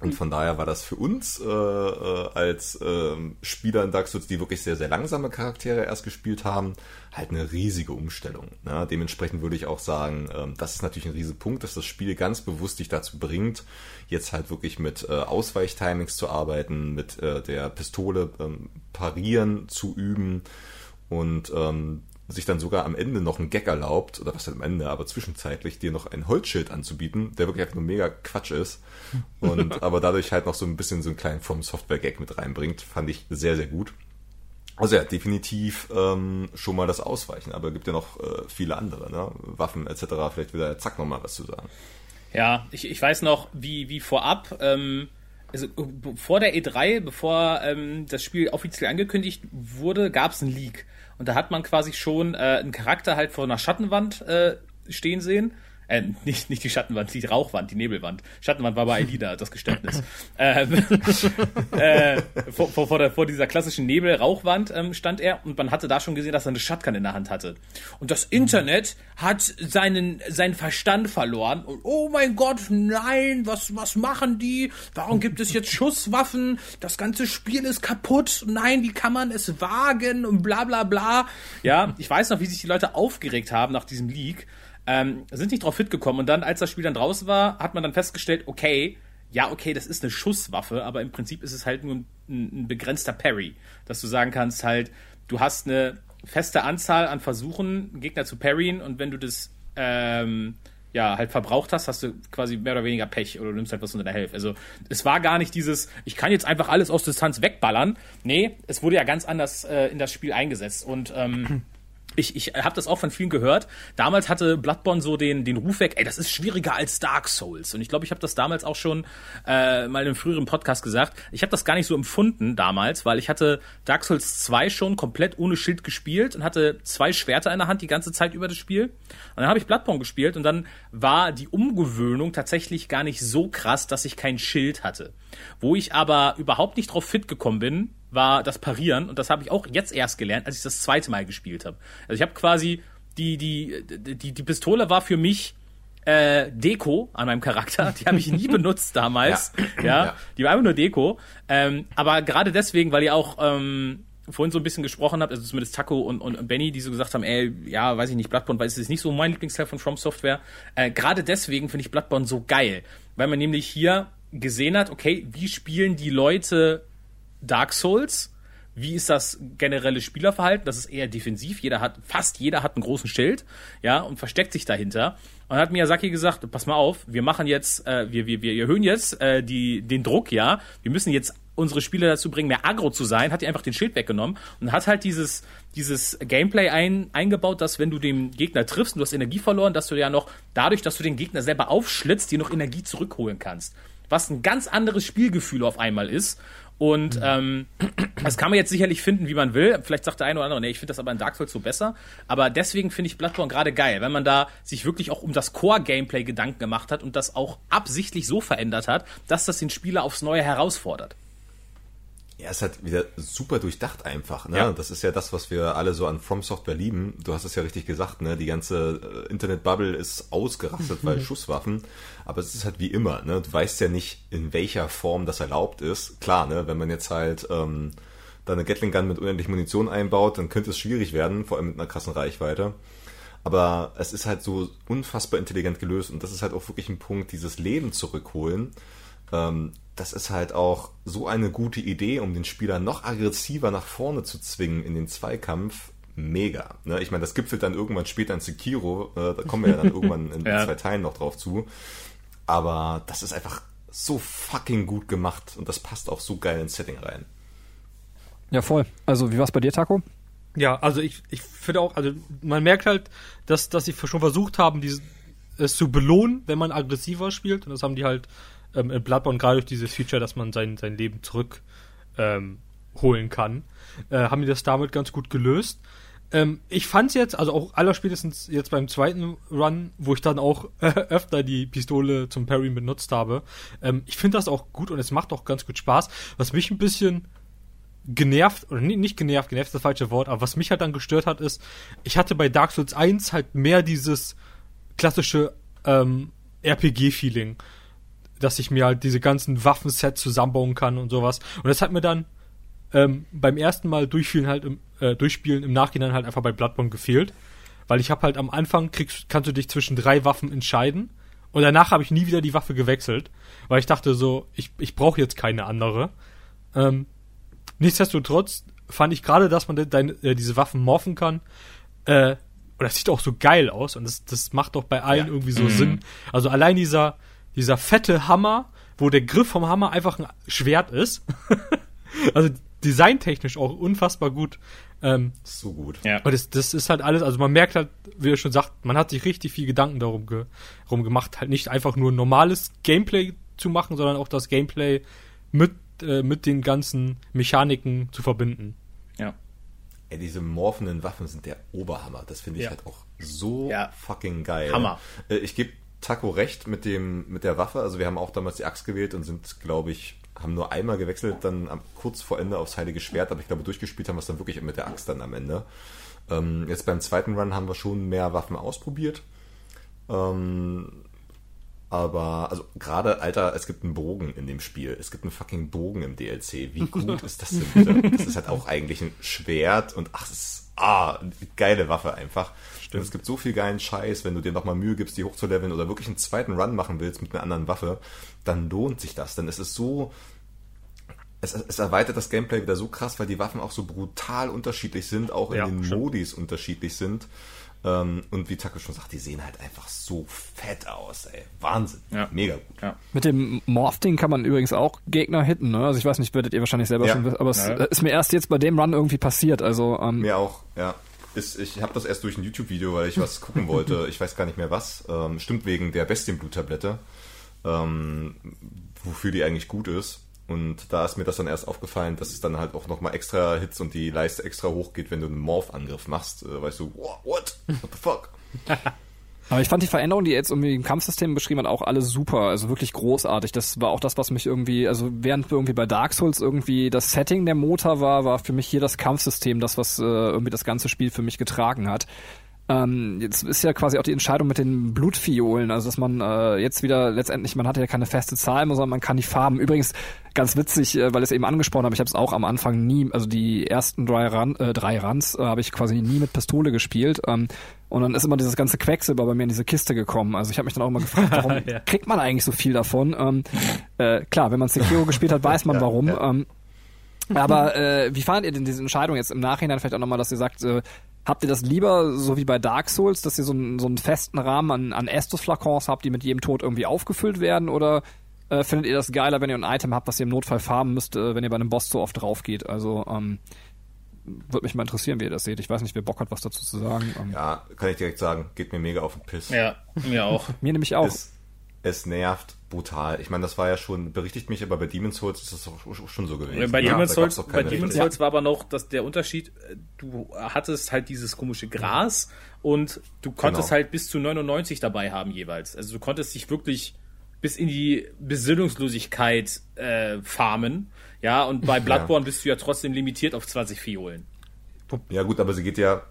und von daher war das für uns äh, äh, als äh, Spieler in Dark Souls, die wirklich sehr, sehr langsame Charaktere erst gespielt haben, halt eine riesige Umstellung. Ne? Dementsprechend würde ich auch sagen, äh, das ist natürlich ein riesiger Punkt, dass das Spiel ganz bewusst dich dazu bringt, jetzt halt wirklich mit äh, Ausweichtimings zu arbeiten, mit äh, der Pistole ähm, parieren zu üben und ähm, sich dann sogar am Ende noch ein Gag erlaubt, oder was halt am Ende, aber zwischenzeitlich dir noch ein Holzschild anzubieten, der wirklich einfach nur mega Quatsch ist. [laughs] Und aber dadurch halt noch so ein bisschen so einen kleinen From Software Gag mit reinbringt, fand ich sehr, sehr gut. Also ja, definitiv ähm, schon mal das Ausweichen, aber es gibt ja noch äh, viele andere, ne? Waffen etc. Vielleicht wieder Zack nochmal was zu sagen. Ja, ich, ich weiß noch, wie, wie vorab, ähm, also vor der E3, bevor ähm, das Spiel offiziell angekündigt wurde, gab es einen Leak. Und da hat man quasi schon äh, einen Charakter halt vor einer Schattenwand äh, stehen sehen. Äh, nicht, nicht die Schattenwand, die Rauchwand, die Nebelwand. Schattenwand war bei Elida, das Geständnis. [laughs] ähm, [laughs] äh, vor, vor, vor, der, vor dieser klassischen Nebel-Rauchwand ähm, stand er und man hatte da schon gesehen, dass er eine Shotgun in der Hand hatte. Und das Internet hat seinen, seinen Verstand verloren. Und, oh mein Gott, nein, was, was machen die? Warum gibt es jetzt Schusswaffen? Das ganze Spiel ist kaputt. Nein, wie kann man es wagen? Und bla bla bla. Ja, ich weiß noch, wie sich die Leute aufgeregt haben nach diesem Leak ähm, sind nicht drauf fit gekommen. Und dann, als das Spiel dann draußen war, hat man dann festgestellt, okay, ja, okay, das ist eine Schusswaffe, aber im Prinzip ist es halt nur ein, ein begrenzter Parry, dass du sagen kannst, halt, du hast eine feste Anzahl an Versuchen, Gegner zu parryen und wenn du das ähm, ja halt verbraucht hast, hast du quasi mehr oder weniger Pech oder du nimmst halt was unter der Hälfte. Also es war gar nicht dieses, ich kann jetzt einfach alles aus Distanz wegballern. Nee, es wurde ja ganz anders äh, in das Spiel eingesetzt und ähm, ich, ich habe das auch von vielen gehört. Damals hatte Bloodborne so den, den Ruf weg, ey, das ist schwieriger als Dark Souls. Und ich glaube, ich habe das damals auch schon äh, mal in einem früheren Podcast gesagt. Ich habe das gar nicht so empfunden damals, weil ich hatte Dark Souls 2 schon komplett ohne Schild gespielt und hatte zwei Schwerter in der Hand die ganze Zeit über das Spiel. Und dann habe ich Bloodborne gespielt und dann war die Umgewöhnung tatsächlich gar nicht so krass, dass ich kein Schild hatte. Wo ich aber überhaupt nicht drauf fit gekommen bin, war das Parieren und das habe ich auch jetzt erst gelernt, als ich das zweite Mal gespielt habe. Also ich habe quasi die die die die Pistole war für mich äh, Deko an meinem Charakter. Die habe ich nie [laughs] benutzt damals. Ja. ja. ja, die war einfach nur Deko. Ähm, aber gerade deswegen, weil ihr auch ähm, vorhin so ein bisschen gesprochen habt, also zumindest Taco und, und, und Benny, die so gesagt haben, ey, ja, weiß ich nicht, Bloodborne, weil es ist nicht so mein Lieblingsteil von From Software. Äh, gerade deswegen finde ich Bloodborne so geil, weil man nämlich hier gesehen hat, okay, wie spielen die Leute Dark Souls. Wie ist das generelle Spielerverhalten? Das ist eher defensiv. Jeder hat, fast jeder hat einen großen Schild, ja, und versteckt sich dahinter. Und dann hat Miyazaki gesagt, pass mal auf, wir machen jetzt, äh, wir, wir, wir erhöhen jetzt äh, die, den Druck, ja. Wir müssen jetzt unsere Spieler dazu bringen, mehr aggro zu sein, hat die einfach den Schild weggenommen und hat halt dieses, dieses Gameplay ein, eingebaut, dass wenn du den Gegner triffst und du hast Energie verloren, dass du ja noch, dadurch, dass du den Gegner selber aufschlitzt, dir noch Energie zurückholen kannst. Was ein ganz anderes Spielgefühl auf einmal ist. Und mhm. ähm, das kann man jetzt sicherlich finden, wie man will. Vielleicht sagt der eine oder andere, nee, ich finde das aber in Dark Souls so besser. Aber deswegen finde ich Bloodborne gerade geil, wenn man da sich wirklich auch um das Core-Gameplay Gedanken gemacht hat und das auch absichtlich so verändert hat, dass das den Spieler aufs Neue herausfordert. Ja, es hat wieder super durchdacht einfach. Ne? Ja. Das ist ja das, was wir alle so an From Software lieben. Du hast es ja richtig gesagt, ne? Die ganze äh, Internet-Bubble ist ausgerastet, weil Schusswaffen. Aber es ist halt wie immer, ne? Du weißt ja nicht, in welcher Form das erlaubt ist. Klar, ne? Wenn man jetzt halt ähm, da eine Gatling Gun mit unendlich Munition einbaut, dann könnte es schwierig werden, vor allem mit einer krassen Reichweite. Aber es ist halt so unfassbar intelligent gelöst und das ist halt auch wirklich ein Punkt, dieses Leben zurückholen. Ähm, das ist halt auch so eine gute Idee, um den Spieler noch aggressiver nach vorne zu zwingen in den Zweikampf. Mega. Ne? Ich meine, das gipfelt dann irgendwann später in Sekiro. Äh, da kommen wir ja dann [laughs] irgendwann in ja. zwei Teilen noch drauf zu. Aber das ist einfach so fucking gut gemacht und das passt auch so geil ins Setting rein. Ja, voll. Also, wie war's bei dir, Taco? Ja, also ich, ich finde auch, also man merkt halt, dass, dass sie schon versucht haben, diese, es zu belohnen, wenn man aggressiver spielt. Und das haben die halt ähm, in Bloodborne gerade durch dieses Feature, dass man sein, sein Leben zurück ähm, kann, äh, haben die das damit ganz gut gelöst. Ähm, ich fand's jetzt, also auch allerspätestens jetzt beim zweiten Run, wo ich dann auch äh, [laughs] öfter die Pistole zum Parry benutzt habe, ähm, ich finde das auch gut und es macht auch ganz gut Spaß. Was mich ein bisschen genervt, oder nicht genervt, genervt ist das falsche Wort, aber was mich halt dann gestört hat, ist, ich hatte bei Dark Souls 1 halt mehr dieses klassische ähm, RPG-Feeling dass ich mir halt diese ganzen Waffensets zusammenbauen kann und sowas. Und das hat mir dann ähm, beim ersten Mal durchspielen halt im, äh, durchspielen im Nachhinein halt einfach bei Bloodborne gefehlt. Weil ich habe halt am Anfang kriegst, kannst du dich zwischen drei Waffen entscheiden. Und danach habe ich nie wieder die Waffe gewechselt. Weil ich dachte so, ich, ich brauche jetzt keine andere. Ähm, nichtsdestotrotz fand ich gerade, dass man deine, äh, diese Waffen morphen kann. Äh, und das sieht auch so geil aus. Und das, das macht doch bei allen ja. irgendwie so mhm. Sinn. Also allein dieser, dieser fette Hammer, wo der Griff vom Hammer einfach ein Schwert ist. [laughs] also designtechnisch auch unfassbar gut. Ähm, so gut. Ja. Und das, das ist halt alles, also man merkt halt, wie er schon sagt, man hat sich richtig viel Gedanken darum, ge, darum gemacht, halt nicht einfach nur normales Gameplay zu machen, sondern auch das Gameplay mit, äh, mit den ganzen Mechaniken zu verbinden. Ja. ey, diese morphenden Waffen sind der Oberhammer. Das finde ich Ja. halt auch so Ja. fucking geil. Hammer. Äh, Ich gebe Taco recht mit dem mit der Waffe. Also wir haben auch damals die Axt gewählt und sind, glaube ich, haben nur einmal gewechselt, dann am, kurz vor Ende aufs Heilige Schwert, aber ich glaube, durchgespielt haben wir es dann wirklich mit der Axt dann am Ende. Ähm, jetzt beim zweiten Run haben wir schon mehr Waffen ausprobiert. Ähm, aber, also gerade, Alter, es gibt einen Bogen in dem Spiel. Es gibt einen fucking Bogen im DLC. Wie [laughs] gut ist das denn bitte? Das ist halt auch eigentlich ein Schwert und ach, das ist, ah, geile Waffe einfach. Und es gibt so viel geilen Scheiß, wenn du dir nochmal Mühe gibst, die hochzuleveln oder wirklich einen zweiten Run machen willst mit einer anderen Waffe, dann lohnt sich das. Denn es ist so, es, es erweitert das Gameplay wieder so krass, weil die Waffen auch so brutal unterschiedlich sind, auch in Ja, den stimmt. Modis unterschiedlich sind. Ähm, und wie Taco schon sagt, die sehen halt einfach so fett aus, ey. Wahnsinn. Ja. Mega gut. Ja. Mit dem Morph-Ding kann man übrigens auch Gegner hitten, ne? Also ich weiß nicht, werdet ihr wahrscheinlich selber Ja. schon wissen, aber es Ja. ist mir erst jetzt bei dem Run irgendwie passiert. Also ähm, Mir auch, ja. Ist, ich habe das erst durch ein YouTube-Video, weil ich was [laughs] gucken wollte. Ich weiß gar nicht mehr was. Ähm, stimmt wegen der Bestienbluttablette, ähm, wofür die eigentlich gut ist. Und da ist mir das dann erst aufgefallen, dass es dann halt auch nochmal extra Hits und die Leiste extra hoch geht, wenn du einen Morph-Angriff machst. Äh, weißt du, what? What the fuck? [laughs] Aber ich fand die Veränderungen, die jetzt irgendwie im Kampfsystem beschrieben hat, auch alle super, also wirklich großartig. Das war auch das, was mich irgendwie, also während irgendwie bei Dark Souls irgendwie das Setting der Motor war, war für mich hier das Kampfsystem das, was äh, irgendwie das ganze Spiel für mich getragen hat. Ähm, jetzt ist ja quasi auch die Entscheidung mit den Blutviolen, also dass man äh, jetzt wieder letztendlich, man hat ja keine feste Zahl mehr, sondern man kann die Farben. Übrigens ganz witzig, äh, weil ich es eben angesprochen habe, ich habe es auch am Anfang nie, also die ersten drei, Run, äh, drei Runs äh, habe ich quasi nie mit Pistole gespielt. Ähm, und dann ist immer dieses ganze Quecksilber bei mir in diese Kiste gekommen. Also ich habe mich dann auch immer gefragt, [laughs] warum Ja. kriegt man eigentlich so viel davon? Ähm, äh, klar, wenn man Sekiro gespielt hat, [laughs] weiß man Ja, warum. ja. Ähm, aber äh, wie fandet ihr denn diese Entscheidung jetzt im Nachhinein vielleicht auch nochmal, dass ihr sagt, äh, habt ihr das lieber so wie bei Dark Souls, dass ihr so einen, so einen festen Rahmen an, an Estus-Flakons habt, die mit jedem Tod irgendwie aufgefüllt werden? Oder äh, findet ihr das geiler, wenn ihr ein Item habt, was ihr im Notfall farmen müsst, äh, wenn ihr bei einem Boss so oft drauf geht? Also ähm, würde mich mal interessieren, wie ihr das seht. Ich weiß nicht, wer Bock hat, was dazu zu sagen. Ähm, Ja, kann ich direkt sagen, geht mir mega auf den Piss. Ja, mir auch. [laughs] Mir nämlich auch. Es, es nervt brutal. Ich meine, das war ja schon, berichtigt mich, aber bei Demon's Souls ist das auch schon so gewesen. Bei Ja, Demon's Souls, bei Demon's. Souls war aber noch dass der Unterschied, äh, du hattest halt dieses komische Gras und du konntest Genau. halt bis zu 99 dabei haben jeweils. Also du konntest dich wirklich bis in die Besinnungslosigkeit äh, farmen. Ja, und bei [laughs] Bloodborne bist du ja trotzdem limitiert auf 20 Fiolen. Ja gut, aber sie geht ja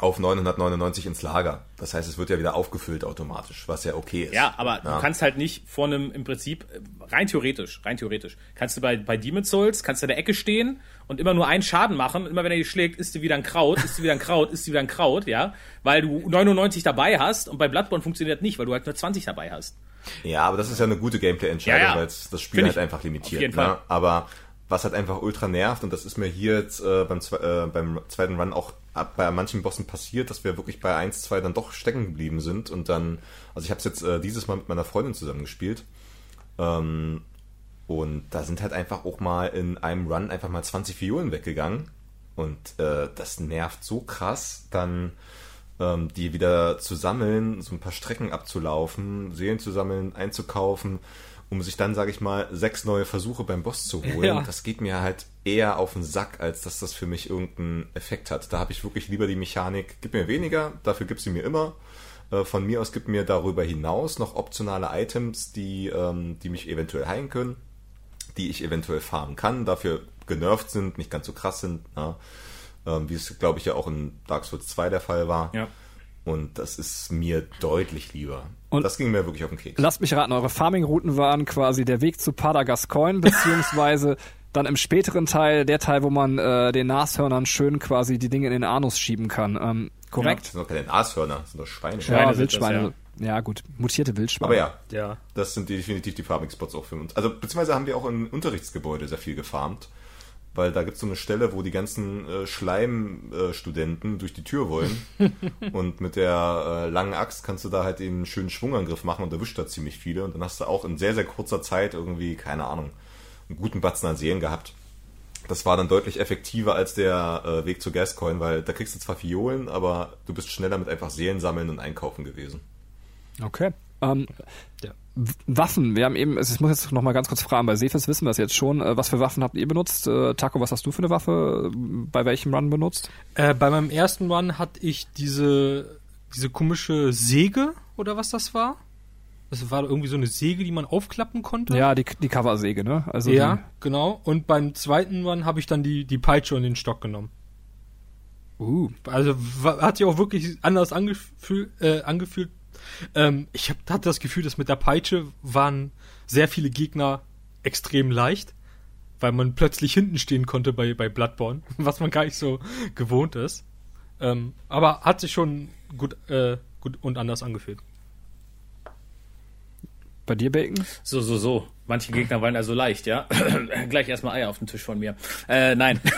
auf 999 ins Lager. Das heißt, es wird ja wieder aufgefüllt automatisch, was ja okay ist. Ja, aber Ja. du kannst halt nicht vor einem, im Prinzip, rein theoretisch, rein theoretisch, kannst du bei, bei Demon's Souls, kannst du in der Ecke stehen und immer nur einen Schaden machen. Und immer wenn er dich schlägt, isst du wieder ein Kraut, isst du wieder ein Kraut, isst du wieder ein Kraut, ja. Weil du 99 dabei hast und bei Bloodborne funktioniert nicht, weil du halt nur 20 dabei hast. Ja, aber das ist ja eine gute Gameplay-Entscheidung, Ja, ja. weil es das Spiel halt einfach limitiert. Auf jeden ne? Fall. Aber was halt einfach ultra nervt, und das ist mir hier jetzt äh, beim, äh, beim zweiten Run auch bei manchen Bossen passiert, dass wir wirklich bei 1, 2 dann doch stecken geblieben sind und dann, also ich habe es jetzt äh, dieses Mal mit meiner Freundin zusammen gespielt. Ähm, und da sind halt einfach auch mal in einem Run einfach mal 20 Violen weggegangen. Und äh, das nervt so krass, dann ähm, die wieder zu sammeln, so ein paar Strecken abzulaufen, Seelen zu sammeln, einzukaufen, um sich dann, sage ich mal, sechs neue Versuche beim Boss zu holen. Ja. Das geht mir halt eher auf den Sack, als dass das für mich irgendeinen Effekt hat. Da habe ich wirklich lieber die Mechanik, gib mir weniger, dafür gib sie mir immer. Äh, Von mir aus gibt mir darüber hinaus noch optionale Items, die, ähm, die mich eventuell heilen können, die ich eventuell farmen kann, dafür genervt sind, nicht ganz so krass sind, ja. ähm, wie es, glaube ich, ja auch in Dark Souls 2 der Fall war. Ja. Und das ist mir deutlich lieber. Und- das ging mir wirklich auf den Keks. Lasst mich raten, eure Farming-Routen waren quasi der Weg zu Padagascoin, [laughs] beziehungsweise dann im späteren Teil der Teil, wo man äh, den Nashörnern schön quasi die Dinge in den Anus schieben kann. Ähm, Das korrekt? sind doch keine Nashörner, das sind doch Schweine. Schweine Ja, sind Wildschweine. das, ja. gut, mutierte Wildschweine. Aber ja, Ja. das sind definitiv die Farming-Spots auch für uns. Also beziehungsweise haben wir auch im Unterrichtsgebäude sehr viel gefarmt. Weil da gibt es so eine Stelle, wo die ganzen äh, Schleimstudenten durch die Tür wollen. [laughs] und mit der äh, langen Axt kannst du da halt eben einen schönen Schwungangriff machen und erwischt da ziemlich viele. Und dann hast du auch in sehr, sehr kurzer Zeit irgendwie, keine Ahnung, einen guten Batzen an Seelen gehabt. Das war dann deutlich effektiver als der äh, Weg zu Gascoin, weil da kriegst du zwar Fiolen, aber du bist schneller mit einfach Seelen sammeln und einkaufen gewesen. Okay. Ähm, Waffen, wir haben eben, also ich muss jetzt noch mal ganz kurz fragen, bei Sefis wissen wir es jetzt schon, äh, was für Waffen habt ihr benutzt? Äh, Taco, was hast du für eine Waffe bei welchem Run benutzt? Äh, bei meinem ersten Run hatte ich diese, diese komische Säge oder was das war. Das war irgendwie so eine Säge, die man aufklappen konnte. Ja, die, die Coversäge, ne? Also ja, genau. Und beim zweiten Run habe ich dann die, die Peitsche und den Stock genommen. Uh, Also hat sich auch wirklich anders angefühl, äh, angefühlt. Ähm, ich hab, hatte das Gefühl, dass mit der Peitsche waren sehr viele Gegner extrem leicht, weil man plötzlich hinten stehen konnte bei, bei Bloodborne, [laughs] was man gar nicht so gewohnt ist. Ähm, aber hat sich schon gut, äh, gut und anders angefühlt. bei dir, Bacon? So, so, so. Manche Gegner waren also leicht, ja. [clears throat] Gleich erstmal Eier auf den Tisch von mir. Äh, nein. [laughs]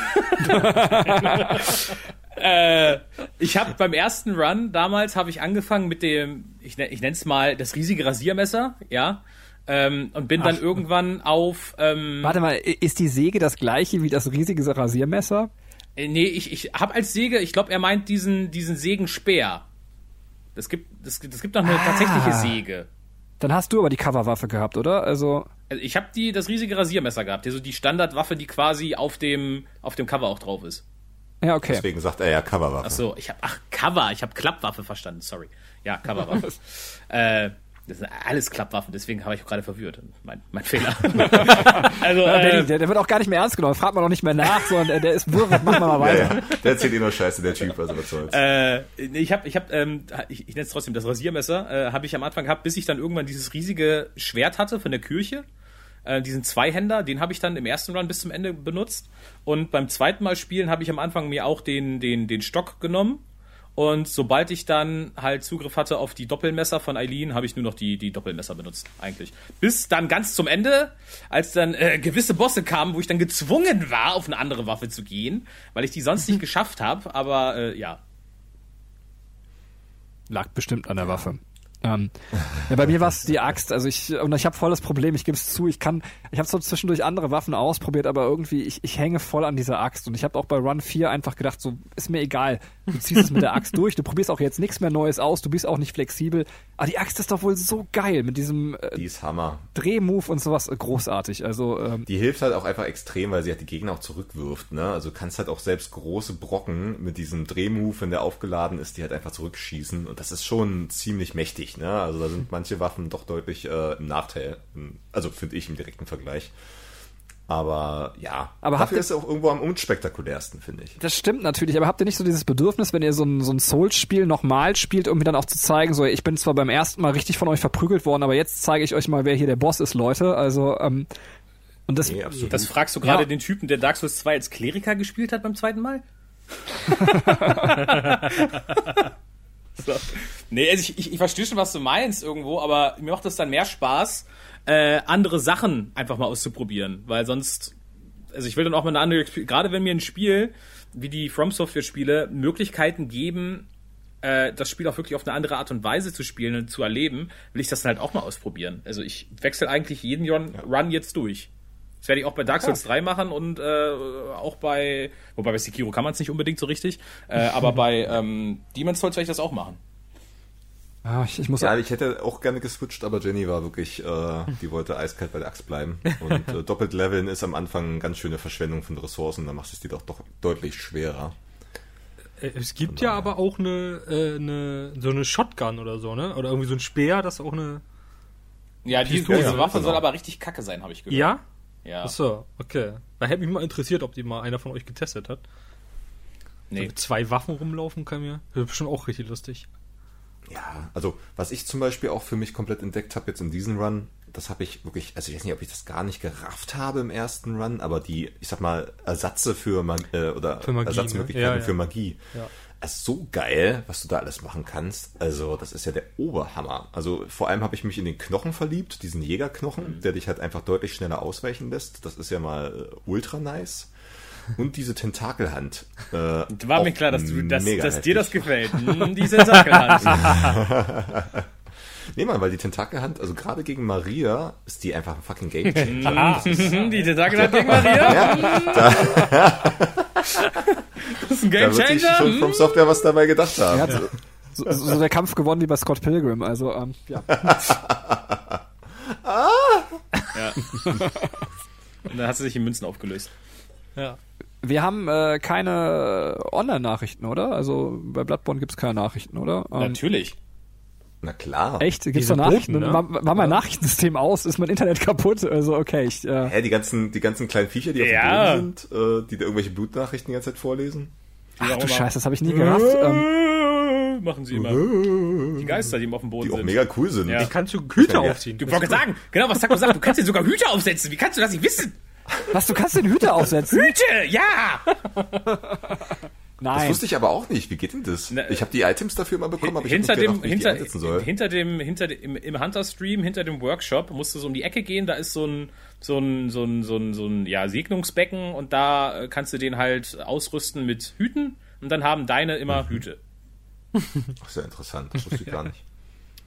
[laughs] äh, ich habe beim ersten Run damals habe ich angefangen mit dem, ich, ne- ich nenne es mal das riesige Rasiermesser, ja. Ähm, und bin dann irgendwann auf. Ähm, Warte mal, i- ist die Säge das gleiche wie das riesige Rasiermesser? äh, nee, ich, ich habe als Säge, ich glaube, er meint diesen, diesen Sägenspeer. Das gibt, das, das gibt noch eine Ah. tatsächliche Säge. Dann hast du aber die Coverwaffe gehabt, oder? Also, Also ich habe die das riesige Rasiermesser gehabt, also die Standardwaffe, die quasi auf dem auf dem Cover auch drauf ist. ja, okay. Deswegen sagt er ja Coverwaffe. Ach so, ich habe ach Cover, ich habe Klappwaffe verstanden, sorry. Ja, Coverwaffe. [laughs] äh, das sind alles Klappwaffen, deswegen habe ich auch gerade verwirrt. Mein, mein Fehler. [laughs] also Der, äh, der, der wird auch gar nicht mehr ernst genommen. Fragt man auch nicht mehr nach, sondern der, der ist wirr. Machen wir mal ja, weiter. ja. Der erzählt eh nur Scheiße, der Typ, also was soll's. äh, ich habe ich habe ähm, ich, ich nenne es trotzdem das Rasiermesser, äh, habe ich am Anfang gehabt, bis ich dann irgendwann dieses riesige Schwert hatte von der Kirche. Äh, diesen Zweihänder, den habe ich dann im ersten Run bis zum Ende benutzt. Und beim zweiten Mal spielen habe ich am Anfang mir auch den, den, den Stock genommen. Und sobald ich dann halt Zugriff hatte auf die Doppelmesser von Eileen, habe ich nur noch die, die Doppelmesser benutzt, eigentlich. Bis dann ganz zum Ende, als dann äh, gewisse Bosse kamen, wo ich dann gezwungen war, auf eine andere Waffe zu gehen, weil ich die sonst nicht [laughs] geschafft habe. Aber äh, ja, Lag bestimmt an der Waffe. Ähm, ja, bei mir war es die Axt. Also ich und ich habe voll das Problem. Ich gebe es zu. Ich kann, ich habe so zwischendurch andere Waffen ausprobiert, aber irgendwie ich, ich hänge voll an dieser Axt. Und ich habe auch bei Run 4 einfach gedacht, so ist mir egal. Du ziehst es mit der Axt durch. Du probierst auch jetzt nichts mehr Neues aus. Du bist auch nicht flexibel. Aber die Axt ist doch wohl so geil mit diesem äh, Die ist Hammer. Drehmove und sowas äh, großartig. Also ähm, Die hilft halt auch einfach extrem, weil sie halt die Gegner auch zurückwirft. Ne? Also kannst halt auch selbst große Brocken mit diesem Drehmove, wenn der aufgeladen ist, die halt einfach zurückschießen. Und das ist schon ziemlich mächtig. Ne? Also da sind manche Waffen doch deutlich äh, im Nachteil. Also finde ich im direkten Vergleich. Aber ja, Aber habt dafür ihr- ist es auch irgendwo am unspektakulärsten, finde ich. Das stimmt natürlich, aber habt ihr nicht so dieses Bedürfnis, wenn ihr so ein, so ein Souls-Spiel nochmal spielt, um mir dann auch zu zeigen, so, ich bin zwar beim ersten Mal richtig von euch verprügelt worden, aber jetzt zeige ich euch mal, wer hier der Boss ist, Leute. Also, ähm, und das, Nee. Das fragst du gerade Ja. den Typen, der Dark Souls 2 als Kleriker gespielt hat beim zweiten Mal? [laughs] [laughs] [laughs] so. Nee, also ich, ich, ich verstehe schon, was du meinst irgendwo, aber mir macht es dann mehr Spaß, äh, andere Sachen einfach mal auszuprobieren, weil sonst, also ich will dann auch mal eine andere, gerade wenn mir ein Spiel, wie die From Software Spiele, Möglichkeiten geben, äh, das Spiel auch wirklich auf eine andere Art und Weise zu spielen und zu erleben, will ich das dann halt auch mal ausprobieren. Also ich wechsle eigentlich jeden Run jetzt durch. Das werde ich auch bei Dark Souls 3 machen und äh, auch bei, wobei bei Sekiro kann man es nicht unbedingt so richtig, äh, aber [laughs] bei ähm, Demon's Souls werde ich das auch machen. ah, ich, ich muss Ja, ich hätte auch gerne geswitcht, aber Jenny war wirklich, äh, die wollte eiskalt bei der Axt bleiben. Und äh, doppelt leveln ist am Anfang eine ganz schöne Verschwendung von Ressourcen, da macht es die doch, doch deutlich schwerer. Äh, Es gibt ja aber auch eine, äh, eine so eine Shotgun oder so, ne? Oder irgendwie so ein Speer, das auch eine. Ja, die, diese Waffe genau. soll aber richtig kacke sein, habe ich gehört. Ja? Ja. Achso, okay. Da hätte mich mal interessiert, ob die mal einer von euch getestet hat. So Nee. mit zwei Waffen rumlaufen kann mir. Das ist bestimmt auch richtig lustig. Ja, also was ich zum Beispiel auch für mich komplett entdeckt habe jetzt in diesem Run, das habe ich wirklich, also ich weiß nicht, ob ich das gar nicht gerafft habe im ersten Run, aber die, ich sag mal, Ersatze für, Mag äh, oder Für Magie, Ersatzmöglichkeiten ne? Ja, ja. für Magie. Ja. So geil, was du da alles machen kannst. Also, das ist ja der Oberhammer. Also, vor allem habe ich mich in den Knochen verliebt, diesen Jägerknochen, der dich halt einfach deutlich schneller ausweichen lässt. Das ist ja mal äh, ultra nice. Und diese Tentakelhand. Äh, War mir klar, dass, du, dass, dass dir das gefällt. Hm, die Tentakelhand. [laughs] [laughs] Nee, Mann, weil die Tentakelhand, also gerade gegen Maria, ist die einfach ein fucking Game Changer. [laughs] Hm, [laughs] die Tentakelhand gegen Maria. [laughs] das ist ein da Game wird sich Changer. schon Hm. vom Software was dabei gedacht haben. Er hat, so, so der Kampf gewonnen wie bei Scott Pilgrim. Also, ähm, ja. Ja. Und dann hat sie sich in Münzen aufgelöst. Ja. Wir haben äh, keine Online-Nachrichten, oder? Also bei Bloodborne gibt's keine Nachrichten, oder? Ähm, Natürlich. Na klar. Echt? Gibt's Diese da Nachrichten? Boten, ne? war, war mein Nachrichtensystem aus? Ist mein Internet kaputt? Also okay, ich, äh, Hä, die ganzen, die ganzen kleinen Viecher, die auf Ja. dem Boden sind, äh, die da irgendwelche Blutnachrichten die ganze Zeit vorlesen? ach du Scheiße, das habe ich nie gehabt. Ähm, Machen sie immer. Die Geister, die ihm auf dem Boden Die auch sind. mega cool sind. Ja. Wie kannst du Hüte Ja. aufziehen? Du wolltest sagen, genau was Taco sagt, du kannst dir sogar Hüte aufsetzen. Wie kannst du das nicht wissen? was, du kannst den Hüter aufsetzen? Hüte, ja! [laughs] Das Nein. wusste ich aber auch nicht. Wie geht denn das? Na, ich habe die Items dafür immer bekommen, aber ich hinter hab nicht dem, gedacht, wie ich die hinter, einsetzen soll. hinter dem, hinter dem, im, im Hunter-Stream, hinter dem Workshop, musst du so um die Ecke gehen, da ist so ein, so ein, so ein, so ein, so ein, ja, Segnungsbecken und da äh, kannst du den halt ausrüsten mit Hüten und dann haben deine Mhm. immer Hüte. Ach, sehr interessant. Das wusste ich gar nicht.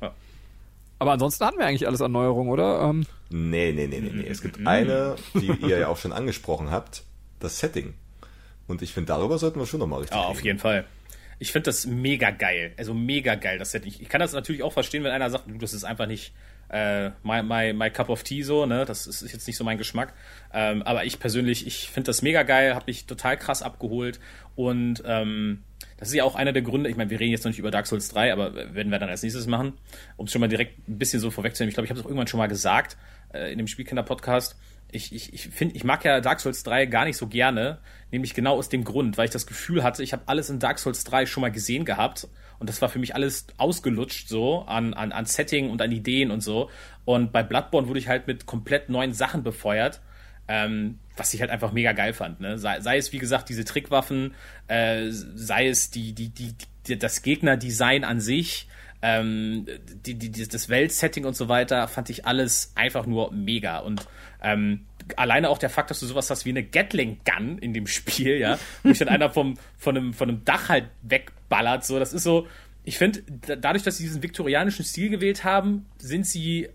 [laughs] Aber ansonsten hatten wir eigentlich alles an Neuerungen, oder? Ähm, Nee, nee, nee, nee, nee. Es gibt eine, die ihr ja auch schon angesprochen habt, das Setting. Und ich finde, darüber sollten wir schon nochmal richtig Ja, auf reden. jeden Fall. Ich finde das mega geil. Also mega geil, das Setting. Ich kann das natürlich auch verstehen, wenn einer sagt, du, das ist einfach nicht äh, my, my, my cup of tea so, ne? Das ist jetzt nicht so mein Geschmack. Ähm, aber ich persönlich, ich finde das mega geil, habe mich total krass abgeholt. Und ähm, das ist ja auch einer der Gründe, ich meine, wir reden jetzt noch nicht über Dark Souls 3, aber werden wir dann als nächstes machen, um es schon mal direkt ein bisschen so vorwegzunehmen. Ich glaube, ich habe es auch irgendwann schon mal gesagt äh, in dem Spielkinder-Podcast. Ich, ich, ich finde, ich mag ja Dark Souls 3 gar nicht so gerne, nämlich genau aus dem Grund, weil ich das Gefühl hatte, ich habe alles in Dark Souls 3 schon mal gesehen gehabt und das war für mich alles ausgelutscht so an, an, an Setting und an Ideen und so. Und bei Bloodborne wurde ich halt mit komplett neuen Sachen befeuert. Ähm, was ich halt einfach mega geil fand. Ne? Sei, sei es, wie gesagt, diese Trickwaffen, äh, sei es die, die, die, die, das Gegnerdesign an sich, ähm, die, die, das Weltsetting und so weiter, fand ich alles einfach nur mega. Und ähm, alleine auch der Fakt, dass du sowas hast wie eine Gatling Gun in dem Spiel, ja, wo sich dann einer vom, von, einem, von einem Dach halt wegballert, so, das ist so, ich finde, da- dadurch, dass sie diesen viktorianischen Stil gewählt haben, sind sie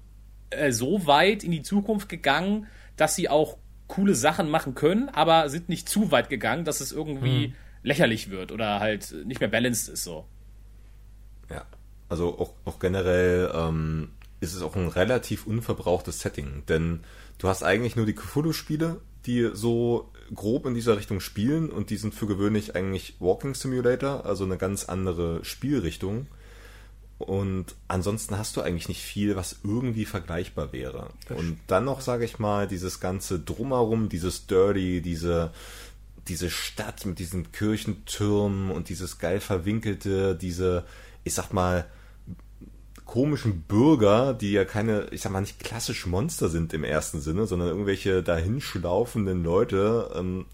äh, so weit in die Zukunft gegangen, dass sie auch coole Sachen machen können, aber sind nicht zu weit gegangen, dass es irgendwie lächerlich wird oder halt nicht mehr balanced ist so. Ja. Also auch, auch generell ähm, ist es auch ein relativ unverbrauchtes Setting, denn du hast eigentlich nur die Cthulhu-Spiele, die so grob in dieser Richtung spielen und die sind für gewöhnlich eigentlich Walking Simulator, also eine ganz andere Spielrichtung. Und ansonsten hast du eigentlich nicht viel, was irgendwie vergleichbar wäre. Und dann noch, sage ich mal, dieses ganze Drumherum, dieses Dirty, diese, diese Stadt mit diesen Kirchentürmen und dieses geil verwinkelte, diese, ich sag mal, komischen Bürger, die ja keine, ich sag mal, nicht klassisch Monster sind im ersten Sinne, sondern irgendwelche dahinschlaufenden Leute. Ähm,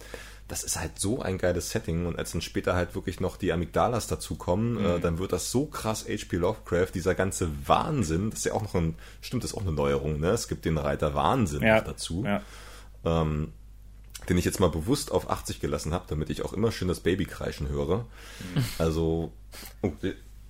das ist halt so ein geiles Setting und als dann später halt wirklich noch die Amygdalas dazukommen, äh, dann wird das so krass H.P. Lovecraft, dieser ganze Wahnsinn, das ist ja auch noch ein, stimmt, das ist auch eine Neuerung, ne? Es gibt den Reiter Wahnsinn noch dazu Ja. ähm, den ich jetzt mal bewusst auf 80 gelassen habe, damit ich auch immer schön das Baby kreischen höre. Also, oh,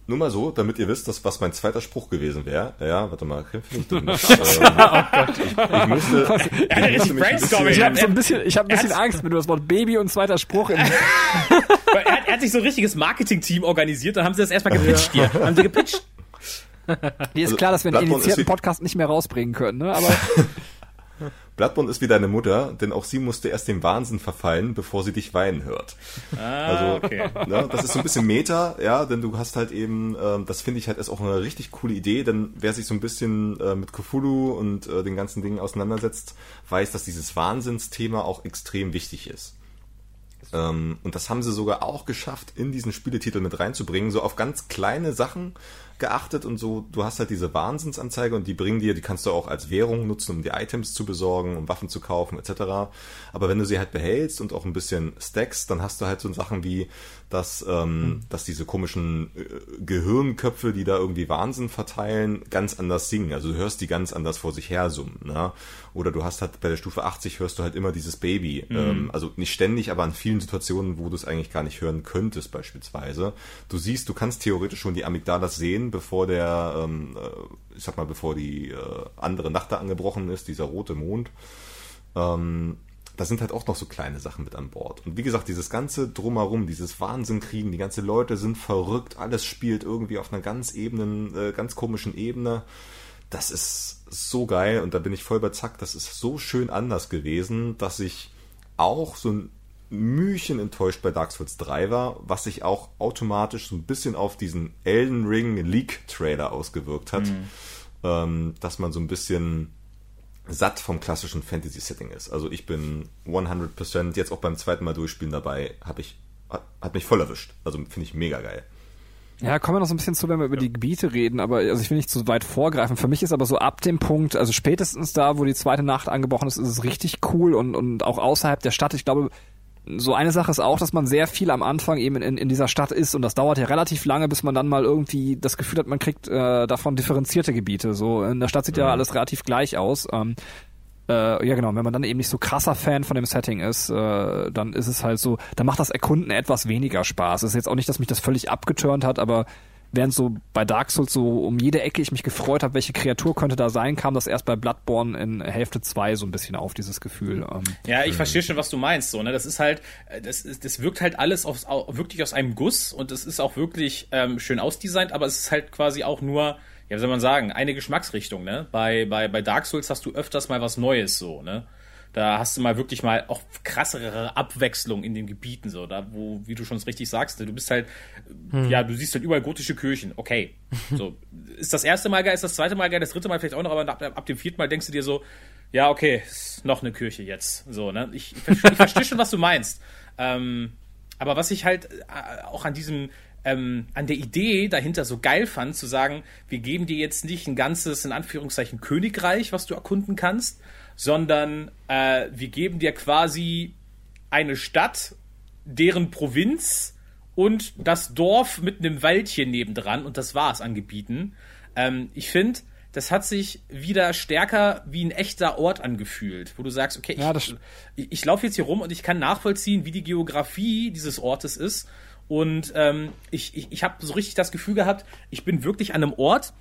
nur mal so, damit ihr wisst, dass, was mein zweiter Spruch gewesen wäre. Ja, warte mal, finde ich drin. ähm, [laughs] ich, ich musste, ich musste mich ein Brainstorming. bisschen, ich habe so ein bisschen, ich hab ein bisschen Angst, wenn du das Wort Baby und zweiter Spruch im, [laughs] Weil Er hat, er hat sich so ein richtiges Marketing-Team organisiert, dann haben sie das erstmal gepitcht hier. Haben sie gepitcht. Mir ist klar, dass wir einen Bloodborne initiierten Podcast nicht mehr rausbringen können, ne? Aber [laughs] Bloodborne ist wie deine Mutter, denn auch sie musste erst dem Wahnsinn verfallen, bevor sie dich weinen hört. Ah, okay. Ne, das ist so ein bisschen Meta, ja, denn du hast halt eben, ähm, das finde ich halt ist auch eine richtig coole Idee, denn wer sich so ein bisschen äh, mit Cthulhu und äh, den ganzen Dingen auseinandersetzt, weiß, dass dieses Wahnsinnsthema auch extrem wichtig ist. Ähm, und das haben sie sogar auch geschafft, in diesen Spieletitel mit reinzubringen, so auf ganz kleine Sachen geachtet und so, du hast halt diese Wahnsinnsanzeige und die bringen dir, die kannst du auch als Währung nutzen, um die Items zu besorgen, um Waffen zu kaufen, etc. Aber wenn du sie halt behältst und auch ein bisschen stackst, dann hast du halt so Sachen wie, dass, ähm, dass diese komischen äh, Gehirnköpfe, die da irgendwie Wahnsinn verteilen, ganz anders singen. Also du hörst die ganz anders vor sich her summen. Ne? Oder du hast halt bei der Stufe 80 hörst du halt immer dieses Baby. Ähm, also nicht ständig, aber an vielen Situationen, wo du es eigentlich gar nicht hören könntest, beispielsweise. Du siehst, du kannst theoretisch schon die Amygdalas sehen, bevor der, ähm, äh, ich sag mal, bevor die äh, andere Nacht da angebrochen ist, dieser rote Mond. Ähm, da sind halt auch noch so kleine Sachen mit an Bord. Und wie gesagt, dieses ganze Drumherum, dieses Wahnsinn kriegen, die ganze Leute sind verrückt, alles spielt irgendwie auf einer ganz ebenen, äh, ganz komischen Ebene. Das ist so geil und da bin ich voll überzackt. Das ist so schön anders gewesen, dass ich auch so ein Mühchen enttäuscht bei Dark Souls 3 war, was sich auch automatisch so ein bisschen auf diesen Elden Ring Leak Trailer ausgewirkt hat. Mhm. Ähm, dass man so ein bisschen satt vom klassischen Fantasy-Setting ist. Also ich bin 100% jetzt auch beim zweiten Mal durchspielen dabei, habe ich, hat mich voll erwischt. Also finde ich mega geil. Ja, kommen wir noch so ein bisschen zu, wenn wir über ja. die Gebiete reden, aber also ich will nicht zu weit vorgreifen. Für mich ist aber so ab dem Punkt, also spätestens da, wo die zweite Nacht angebrochen ist, ist es richtig cool und, und auch außerhalb der Stadt. Ich glaube, so eine Sache ist auch, dass man sehr viel am Anfang eben in, in dieser Stadt ist und das dauert ja relativ lange, bis man dann mal irgendwie das Gefühl hat, man kriegt äh, davon differenzierte Gebiete. So in der Stadt sieht mhm. ja alles relativ gleich aus. Ähm, äh, ja genau, wenn man dann eben nicht so krasser Fan von dem Setting ist, äh, dann ist es halt so, dann macht das Erkunden etwas weniger Spaß. Es ist jetzt auch nicht, dass mich das völlig abgeturnt hat, aber während so bei Dark Souls so um jede Ecke ich mich gefreut habe, welche Kreatur könnte da sein, kam das erst bei Bloodborne in Hälfte 2 so ein bisschen auf, dieses Gefühl. Ähm, ja, ich verstehe schon, was du meinst. So, ne? Das ist halt, äh, das, das wirkt halt alles aus, wirklich aus einem Guss und es ist auch wirklich ähm, schön ausdesignt, aber es ist halt quasi auch nur, ja, wie soll man sagen, eine Geschmacksrichtung. Ne? Bei, bei, bei Dark Souls hast du öfters mal was Neues so, ne? Da hast du mal wirklich mal auch krassere Abwechslung in den Gebieten, so, da, wo, wie du schon richtig sagst, du bist halt, hm. ja, du siehst halt überall gotische Kirchen. Okay. [laughs] So. ist das erste Mal geil, ist das zweite Mal geil, das dritte Mal vielleicht auch noch, aber ab, ab dem vierten Mal denkst du dir so, ja, okay, ist noch eine Kirche jetzt. So, ne? Ich, ich, ich verstehe schon, was du meinst. Ähm, aber was ich halt äh, auch an diesem, ähm, an der Idee dahinter so geil fand, zu sagen, wir geben dir jetzt nicht ein ganzes, in Anführungszeichen, Königreich, was du erkunden kannst, sondern äh, wir geben dir quasi eine Stadt, deren Provinz und das Dorf mit einem Wäldchen nebendran und das war's an Gebieten. Ähm, ich finde, das hat sich wieder stärker wie ein echter Ort angefühlt, wo du sagst, okay, ja, ich, ich, ich laufe jetzt hier rum und ich kann nachvollziehen, wie die Geografie dieses Ortes ist. Und ähm, ich, ich, ich habe so richtig das Gefühl gehabt, ich bin wirklich an einem Ort,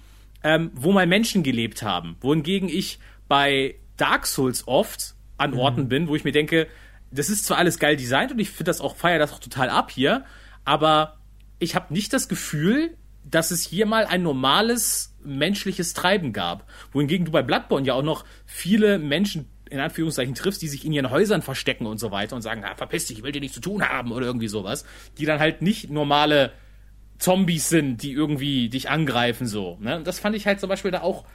ähm, wo mal Menschen gelebt haben. Wohingegen ich bei Dark Souls oft an mhm. Orten bin, wo ich mir denke, das ist zwar alles geil designt und ich finde das auch, feier das auch total ab hier, aber ich habe nicht das Gefühl, dass es hier mal ein normales menschliches Treiben gab. Wohingegen du bei Bloodborne ja auch noch viele Menschen in Anführungszeichen triffst, die sich in ihren Häusern verstecken und so weiter und sagen, na, verpiss dich, ich will dir nichts zu tun haben oder irgendwie sowas, die dann halt nicht normale Zombies sind, die irgendwie dich angreifen so. Ne? Das fand ich halt zum Beispiel da auch,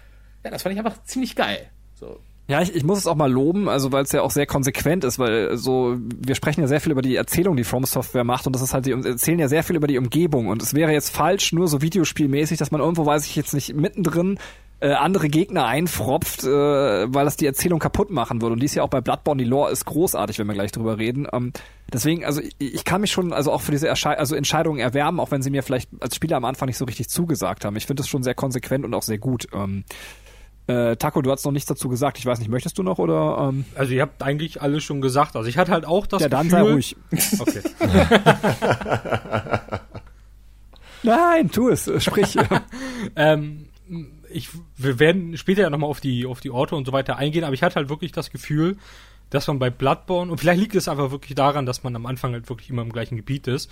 ja, das fand ich einfach ziemlich geil. So. Ja, ich, ich muss es auch mal loben, also weil es ja auch sehr konsequent ist, weil so wir sprechen ja sehr viel über die Erzählung, die From Software macht und das ist halt die erzählen ja sehr viel über die Umgebung und es wäre jetzt falsch, nur so Videospielmäßig, dass man irgendwo weiß ich jetzt nicht mittendrin äh, andere Gegner einfropft, äh, weil das die Erzählung kaputt machen würde. Und die ist ja auch bei Bloodborne, die Lore ist großartig, wenn wir gleich drüber reden. Ähm, deswegen, also ich, ich kann mich schon also auch für diese Ersche also Entscheidungen erwärmen, auch wenn sie mir vielleicht als Spieler am Anfang nicht so richtig zugesagt haben. Ich finde das schon sehr konsequent und auch sehr gut. Ähm, äh, Taco, du hast noch nichts dazu gesagt. Ich weiß nicht, möchtest du noch oder? Ähm? Also ihr habt eigentlich alles schon gesagt. Also ich hatte halt auch das ja, Gefühl. Ja, dann sei ruhig. Okay. [laughs] Nein, tu es, sprich. [laughs] ähm, ich, wir werden später ja nochmal auf die, auf die Orte und so weiter eingehen, aber ich hatte halt wirklich das Gefühl, dass man bei Bloodborne, und vielleicht liegt es einfach wirklich daran, dass man am Anfang halt wirklich immer im gleichen Gebiet ist,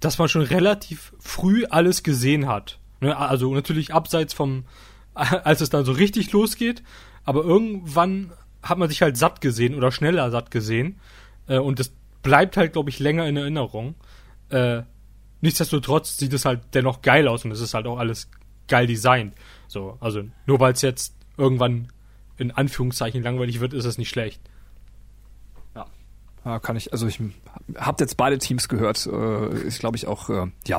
dass man schon relativ früh alles gesehen hat. Ne, also natürlich abseits vom, als es dann so richtig losgeht. Aber irgendwann hat man sich halt satt gesehen oder schneller satt gesehen. Äh, und das bleibt halt, glaube ich, länger in Erinnerung. Äh, nichtsdestotrotz sieht es halt dennoch geil aus und es ist halt auch alles geil designt. So, also nur weil es jetzt irgendwann in Anführungszeichen langweilig wird, ist es nicht schlecht. Ja, kann ich, also ich habt jetzt beide Teams gehört, äh, ist glaube ich auch, äh, ja.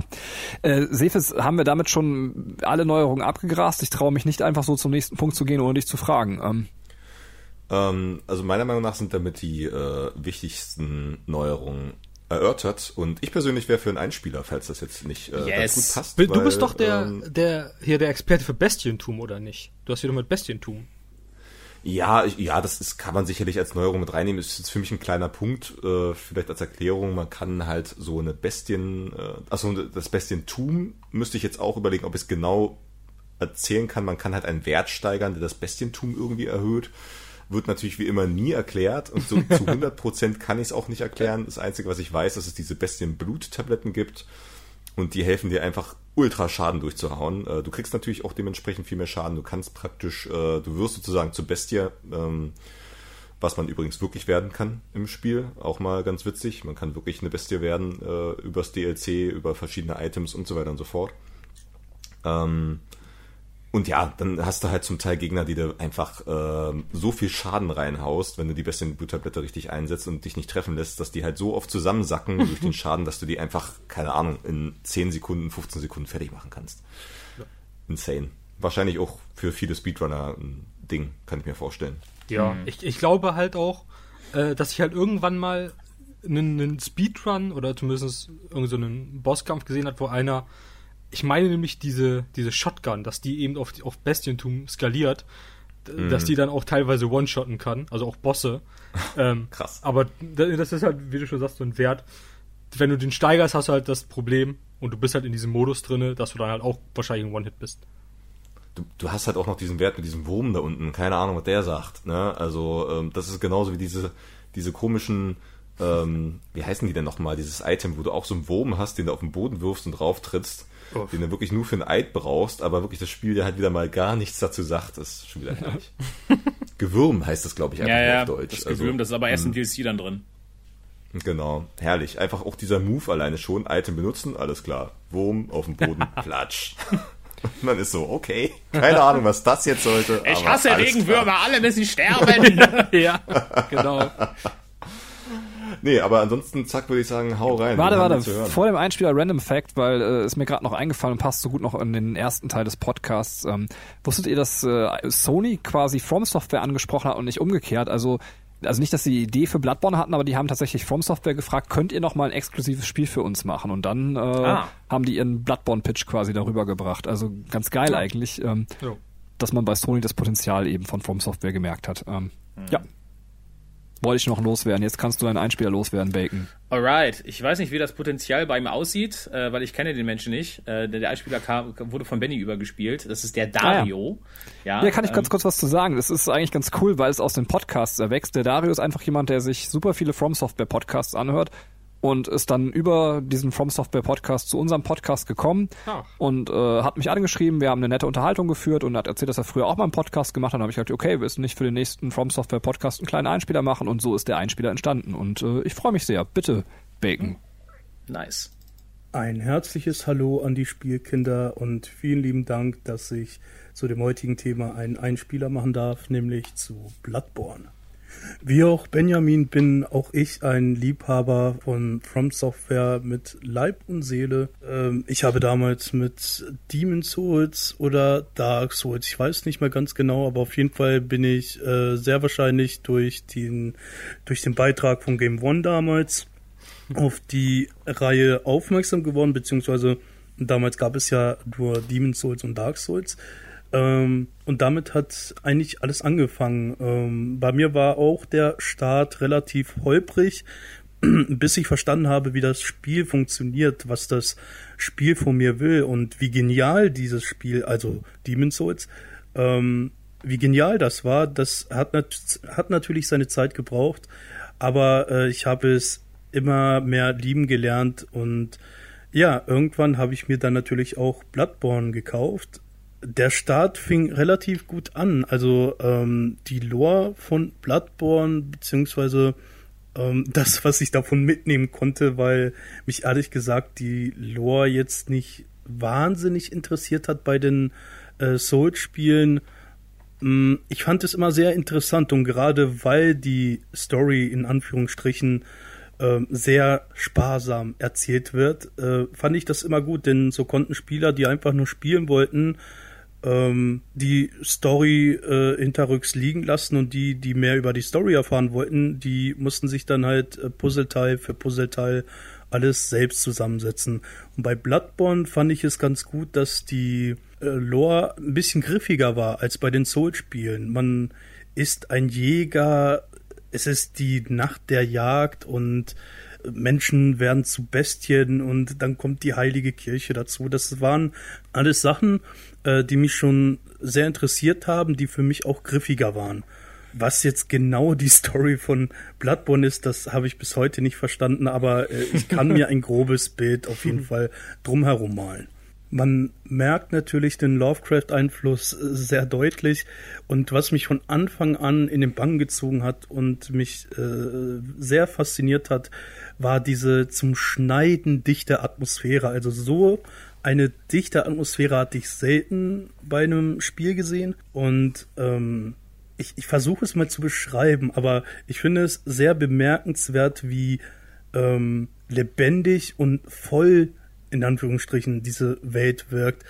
Äh, Sefis, haben wir damit schon alle Neuerungen abgegrast? Ich traue mich nicht einfach so zum nächsten Punkt zu gehen, ohne dich zu fragen. Ähm. Ähm, also meiner Meinung nach sind damit die äh, wichtigsten Neuerungen erörtert und ich persönlich wäre für einen Einspieler, falls das jetzt nicht äh, yes. gut passt. Du weil, bist doch der, ähm, der hier der Experte für Bestientum oder nicht? Du hast hier doch mit Bestientum. Ja, ja, das ist, kann man sicherlich als Neuerung mit reinnehmen. Ist jetzt für mich ein kleiner Punkt, äh, vielleicht als Erklärung. Man kann halt so eine Bestien, äh, also das Bestientum müsste ich jetzt auch überlegen, ob ich es genau erzählen kann. Man kann halt einen Wert steigern, der das Bestientum irgendwie erhöht. wird natürlich wie immer nie erklärt und so [laughs] zu 100% kann ich es auch nicht erklären. Das Einzige, was ich weiß, ist, dass es diese Bestien-Blut-Tabletten gibt und die helfen dir einfach ultra Schaden durchzuhauen. Äh, du kriegst natürlich auch dementsprechend viel mehr Schaden. Du kannst praktisch, äh, du wirst sozusagen zur Bestie, ähm, was man übrigens wirklich werden kann im Spiel. Auch mal ganz witzig. Man kann wirklich eine Bestie werden äh, übers DLC, über verschiedene Items und so weiter und so fort. Und ja, dann hast du halt zum Teil Gegner, die du einfach äh, so viel Schaden reinhaust, wenn du die besten Bluttablette richtig einsetzt und dich nicht treffen lässt, dass die halt so oft zusammensacken durch den [laughs] Schaden, dass du die einfach, keine Ahnung, in 10 Sekunden, 15 Sekunden fertig machen kannst. Ja. Insane. Wahrscheinlich auch für viele Speedrunner ein Ding, kann ich mir vorstellen. Ja, mhm. ich, ich glaube halt auch, äh, dass ich halt irgendwann mal einen, einen Speedrun oder zumindest irgendeinen so Bosskampf gesehen hat, wo einer, ich meine nämlich diese, diese Shotgun, dass die eben auf, auf Bestientum skaliert, mhm. dass die dann auch teilweise one-shotten kann, also auch Bosse. [laughs] Ähm, Krass. Aber das ist halt, wie du schon sagst, so ein Wert. Wenn du den steigerst, hast du halt das Problem und du bist halt in diesem Modus drinne, dass du dann halt auch wahrscheinlich ein One-Hit bist du, du hast halt auch noch diesen Wert mit diesem Wurm da unten. Keine Ahnung, was der sagt. Ne? Also ähm, das ist genauso wie diese, diese komischen, ähm, wie heißen die denn nochmal, dieses Item, wo du auch so einen Wurm hast, den du auf den Boden wirfst und drauf trittst, oh. den du wirklich nur für ein Eid brauchst, aber wirklich das Spiel dir halt wieder mal gar nichts dazu sagt. Ist schon wieder [laughs] herrlich. Gewürm heißt das, glaube ich, einfach ja, ja, auf Deutsch. Das Gewürm, also, das ist aber erst im hm. DLC dann drin. Genau, herrlich. Einfach auch dieser Move alleine schon. Item benutzen, alles klar. Wurm auf dem Boden, [laughs] platsch. [laughs] Und dann ist so, okay, keine Ahnung, was das jetzt sollte. Ich hasse Regenwürmer, klar. alle müssen sterben. ja, genau. Nee, aber ansonsten, zack, würde ich sagen, hau rein. Warte, warte, vor dem Einspieler Random Fact, weil äh, ist mir gerade noch eingefallen und passt so gut noch in den ersten Teil des Podcasts. Ähm, wusstet ihr, dass äh, Sony quasi From Software angesprochen hat und nicht umgekehrt? Also also nicht, dass sie die Idee für Bloodborne hatten, aber die haben tatsächlich From Software gefragt, könnt ihr noch mal ein exklusives Spiel für uns machen? Und dann äh, ah. haben die ihren Bloodborne-Pitch quasi darüber gebracht. Also ganz geil ja. eigentlich, ähm, ja. dass man bei Sony das Potenzial eben von From Software gemerkt hat. Ähm, mhm. Ja, wollte ich noch loswerden. Jetzt kannst du deinen Einspieler loswerden, Bacon. Alright. Ich weiß nicht, wie das Potenzial bei ihm aussieht, äh, weil ich kenne den Menschen nicht. Äh, der, Einspieler kam, wurde von Benny übergespielt. Das ist der Dario. Ah, ja. ja, ja kann ich ähm, ganz kurz was zu sagen. Das ist eigentlich ganz cool, weil es aus den Podcasts erwächst. Der Dario ist einfach jemand, der sich super viele From Software Podcasts anhört und ist dann über diesen From Software Podcast zu unserem Podcast gekommen Ach. und äh, hat mich angeschrieben. Wir haben eine nette Unterhaltung geführt und hat erzählt, dass er früher auch mal einen Podcast gemacht hat. Dann habe ich gesagt, okay, willst du nicht für den nächsten From Software Podcast einen kleinen Einspieler machen? Und so ist der Einspieler entstanden. Und äh, ich freue mich sehr. Bitte, Bacon. Nice. Ein herzliches Hallo an die Spielkinder und vielen lieben Dank, dass ich zu dem heutigen Thema einen Einspieler machen darf, nämlich zu Bloodborne. Wie auch Benjamin bin auch ich ein Liebhaber von From Software mit Leib und Seele. Ähm, ich habe damals mit Demon Souls oder Dark Souls, ich weiß nicht mehr ganz genau, aber auf jeden Fall bin ich äh, sehr wahrscheinlich durch den, durch den Beitrag von Game One damals auf die Reihe aufmerksam geworden, beziehungsweise damals gab es ja nur Demon Souls und Dark Souls. Ähm, und damit hat eigentlich alles angefangen. Ähm, bei mir war auch der Start relativ holprig, [clears throat] bis ich verstanden habe, wie das Spiel funktioniert, was das Spiel von mir will und wie genial dieses Spiel, also Demon's Souls, ähm, wie genial das war. Das hat, nat hat natürlich seine Zeit gebraucht, aber äh, ich habe es immer mehr lieben gelernt und ja, irgendwann habe ich mir dann natürlich auch Bloodborne gekauft der Start fing relativ gut an. Also ähm, die Lore von Bloodborne, beziehungsweise ähm, das, was ich davon mitnehmen konnte, weil mich ehrlich gesagt die Lore jetzt nicht wahnsinnig interessiert hat bei den äh, Souls-Spielen. Ähm, ich fand es immer sehr interessant und gerade weil die Story in Anführungsstrichen äh, sehr sparsam erzählt wird, äh, fand ich das immer gut, denn so konnten Spieler, die einfach nur spielen wollten, ähm, die Story äh, hinterrücks liegen lassen und die, die mehr über die Story erfahren wollten, die mussten sich dann halt äh, Puzzleteil für Puzzleteil alles selbst zusammensetzen. Und bei Bloodborne fand ich es ganz gut, dass die äh, Lore ein bisschen griffiger war als bei den Soul-Spielen. Man ist ein Jäger, es ist die Nacht der Jagd und Menschen werden zu Bestien und dann kommt die heilige Kirche dazu. Das waren alles Sachen, äh, die mich schon sehr interessiert haben, die für mich auch griffiger waren. Was jetzt genau die [laughs] Story von Bloodborne ist, das habe ich bis heute nicht verstanden, aber äh, ich kann mir ein [laughs] grobes Bild auf jeden Fall drumherum malen. Man merkt natürlich den Lovecraft-Einfluss äh, sehr deutlich und was mich von Anfang an in den Bann gezogen hat und mich äh, sehr fasziniert hat, war diese zum Schneiden dichte Atmosphäre. Also so eine dichte Atmosphäre hatte ich selten bei einem Spiel gesehen und ähm, ich, ich versuche es mal zu beschreiben, aber ich finde es sehr bemerkenswert, wie ähm, lebendig und voll in Anführungsstrichen diese Welt wirkt.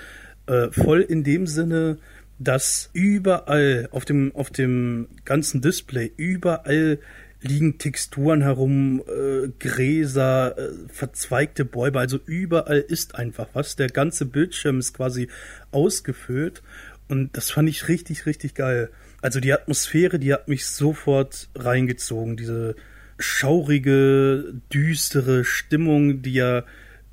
Äh, voll in dem Sinne, dass überall auf dem, auf dem ganzen Display, überall liegen Texturen herum, äh, Gräser, äh, verzweigte Bäume, also überall ist einfach was. Der ganze Bildschirm ist quasi ausgefüllt und das fand ich richtig, richtig geil. Also die Atmosphäre, die hat mich sofort reingezogen. Diese schaurige, düstere Stimmung, die ja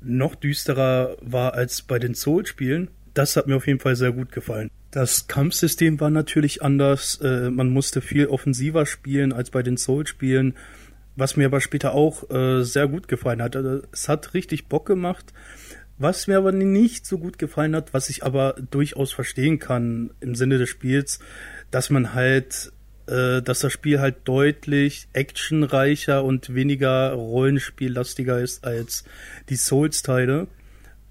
noch düsterer war als bei den Soul-Spielen. Das hat mir auf jeden Fall sehr gut gefallen. Das Kampfsystem war natürlich anders. Äh, man musste viel offensiver spielen als bei den Soul-Spielen, was mir aber später auch äh, sehr gut gefallen hat. Also, es hat richtig Bock gemacht. Was mir aber nicht so gut gefallen hat, was ich aber durchaus verstehen kann im Sinne des Spiels, dass man halt, äh, dass das Spiel halt deutlich actionreicher und weniger rollenspiellastiger ist als die Souls-Teile.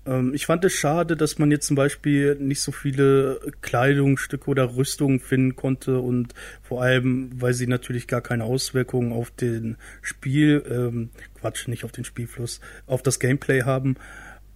Ähm, ich fand es schade, dass man jetzt zum Beispiel nicht so viele Kleidungsstücke oder Rüstungen finden konnte und vor allem, weil sie natürlich gar keine Auswirkungen auf den Spiel, ähm, Quatsch, nicht auf den Spielfluss, auf das Gameplay haben.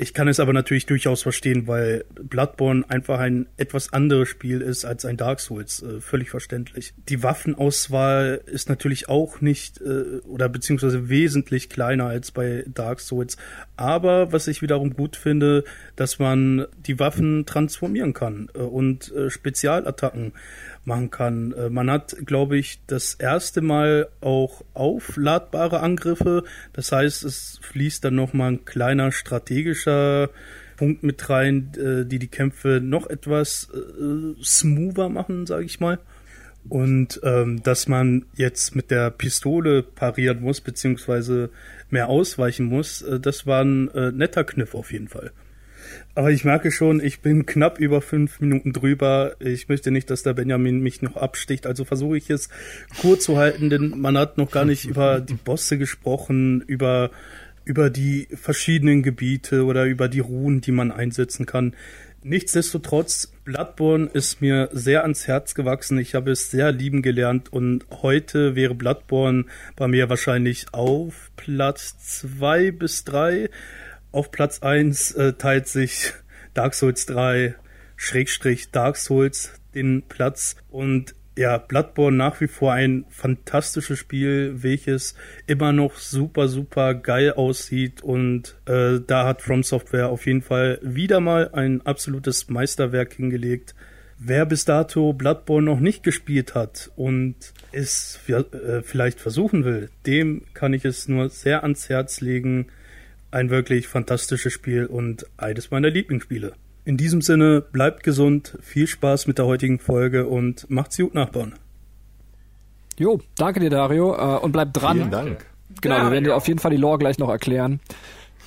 Ich kann es aber natürlich durchaus verstehen, weil Bloodborne einfach ein etwas anderes Spiel ist als ein Dark Souls. Äh, völlig verständlich. Die Waffenauswahl ist natürlich auch nicht äh, oder beziehungsweise wesentlich kleiner als bei Dark Souls. Aber was ich wiederum gut finde, dass man die Waffen transformieren kann äh, und äh, Spezialattacken machen kann. Äh, man hat, glaube ich, das erste Mal auch aufladbare Angriffe. Das heißt, es fließt dann noch mal ein kleiner strategischer Punkt mit rein, äh, die die Kämpfe noch etwas äh, smoother machen, sage ich mal. Und ähm, dass man jetzt mit der Pistole parieren muss, beziehungsweise mehr ausweichen muss, das war ein netter Kniff auf jeden Fall. Aber ich merke schon, ich bin knapp über fünf Minuten drüber. Ich möchte nicht, dass der Benjamin mich noch absticht. Also versuche ich es kurz zu halten, denn man hat noch gar nicht über die Bosse gesprochen, über, über die verschiedenen Gebiete oder über die Ruhen, die man einsetzen kann. Nichtsdestotrotz, Bloodborne ist mir sehr ans Herz gewachsen. Ich habe es sehr lieben gelernt und heute wäre Bloodborne bei mir wahrscheinlich auf Platz zwei bis drei. Auf Platz 1 äh, teilt sich Dark Souls 3 Schrägstrich Dark Souls den Platz. Und ja, Bloodborne nach wie vor ein fantastisches Spiel, welches immer noch super, super geil aussieht. Und äh, da hat From Software auf jeden Fall wieder mal ein absolutes Meisterwerk hingelegt. Wer bis dato Bloodborne noch nicht gespielt hat und es äh, vielleicht versuchen will, dem kann ich es nur sehr ans Herz legen, ein wirklich fantastisches Spiel und eines meiner Lieblingsspiele. In diesem Sinne, bleibt gesund, viel Spaß mit der heutigen Folge und macht's gut, Nachbarn. Jo, danke dir, Dario, äh, und bleib dran. Vielen Dank. Genau, wir werden dir auf jeden Fall die Lore gleich noch erklären.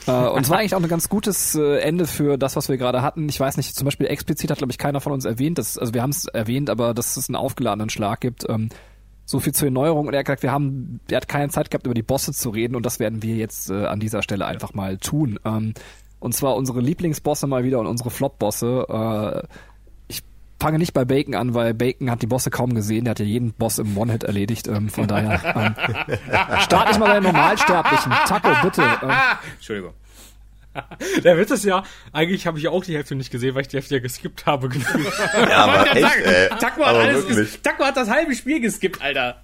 Äh, und es war eigentlich auch ein ganz gutes äh, Ende für das, was wir gerade hatten. Ich weiß nicht, zum Beispiel explizit hat, glaube ich, keiner von uns erwähnt, dass, also wir haben es erwähnt, aber dass es einen aufgeladenen Schlag gibt. So viel zur Erneuerung. Und er hat gesagt, wir haben, er hat keine Zeit gehabt, über die Bosse zu reden und das werden wir jetzt äh, an dieser Stelle einfach mal tun. Ähm, und zwar unsere Lieblingsbosse mal wieder und unsere Flop-Bosse. Äh, ich fange nicht bei Bacon an, weil Bacon hat die Bosse kaum gesehen. Der hat ja jeden Boss im One-Hit erledigt. Ähm, von daher ähm, [laughs] starte ich mal bei den Normalsterblichen. Taco, bitte. Ähm, Entschuldigung. [laughs] Der Witz ist ja, eigentlich habe ich auch die Hälfte nicht gesehen, weil ich die Hälfte ja geskippt habe. Ja, aber [laughs] echt, ey. Taco hat, aber alles. Taco hat das halbe Spiel geskippt, Alter.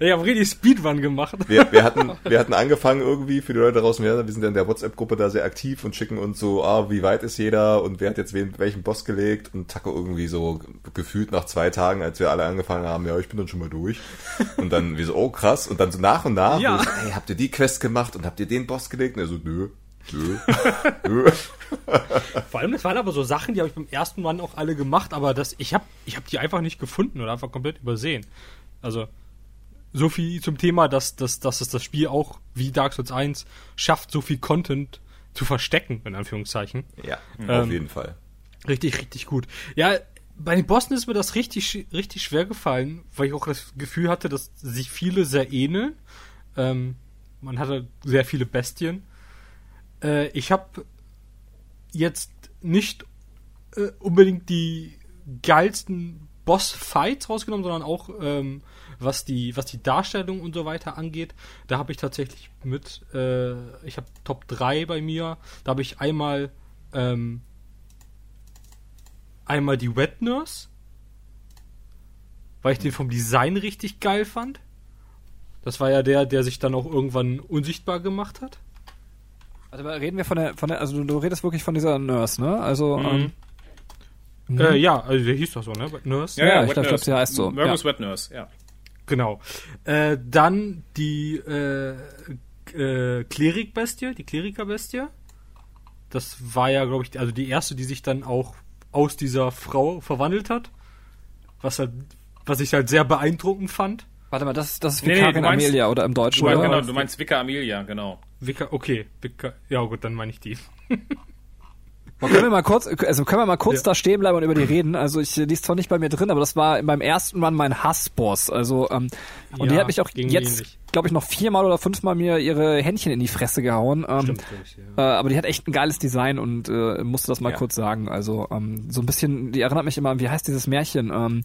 ich habe richtig Speedrun gemacht. Wir, wir, hatten, wir hatten angefangen irgendwie für die Leute draußen, wir sind ja in der WhatsApp-Gruppe da sehr aktiv und schicken uns so, ah, wie weit ist jeder und wer hat jetzt wen, welchen Boss gelegt und Taco irgendwie so gefühlt nach zwei Tagen, als wir alle angefangen haben, ja, ich bin dann schon mal durch. Und dann wie so, oh krass, und dann so nach und nach, Ja. so, ey, habt ihr die Quest gemacht und habt ihr den Boss gelegt? Und er so, nö. [laughs] Vor allem, das waren aber so Sachen, die habe ich beim ersten Mal auch alle gemacht, aber das, ich habe ich hab die einfach nicht gefunden oder einfach komplett übersehen. Also, so viel zum Thema, dass, dass, dass es das Spiel auch, wie Dark Souls 1, schafft, so viel Content zu verstecken, in Anführungszeichen. Ja, Ähm, auf jeden Fall. Richtig, richtig gut. Ja, bei den Bossen ist mir das richtig, richtig schwer gefallen, weil ich auch das Gefühl hatte, dass sich viele sehr ähneln. Ähm, man hatte sehr viele Bestien. Äh, ich habe jetzt nicht äh, unbedingt die geilsten Boss-Fights rausgenommen, sondern auch ähm, was die was die Darstellung und so weiter angeht. Da habe ich tatsächlich mit, äh, ich habe Top 3 bei mir. Da habe ich einmal ähm, einmal die Wet Nurse, weil ich den vom Design richtig geil fand. Das war ja der, der sich dann auch irgendwann unsichtbar gemacht hat. Also reden wir von der, von der, also du, du redest wirklich von dieser Nurse, ne? Also, ähm, Äh, ja, also der hieß doch so, ne? Wet Nurse. Ja, ich glaub, ich Nurse. glaub, sie heißt so, Mergus ja. Wet Nurse, ja. Genau. Äh, dann die äh, äh, Klerikbestie, die Klerikerbestie. Das war ja, glaube ich, also die erste, die sich dann auch aus dieser Frau verwandelt hat. Was halt, was ich halt sehr beeindruckend fand. warte mal, das, das ist Nee, nee, meinst- Amelia oder im Deutschen, Du, oder? genau, du meinst Vika Amelia, genau. Vika, okay, Vika, ja gut, dann meine ich die. Aber können wir mal kurz, also können wir mal kurz Ja. da stehen bleiben und über die reden? Also ich, die ist zwar nicht bei mir drin, aber das war beim ersten Mal mein Hassboss. Also ähm, und die Ja, hat mich auch jetzt, glaube ich, noch viermal oder fünfmal mir ihre Händchen in die Fresse gehauen. Ähm, Stimmt, ja. Äh, aber die hat echt ein geiles Design und äh, musste das mal kurz sagen. Also ähm, so ein bisschen, die erinnert mich immer an, wie heißt dieses Märchen? Ähm,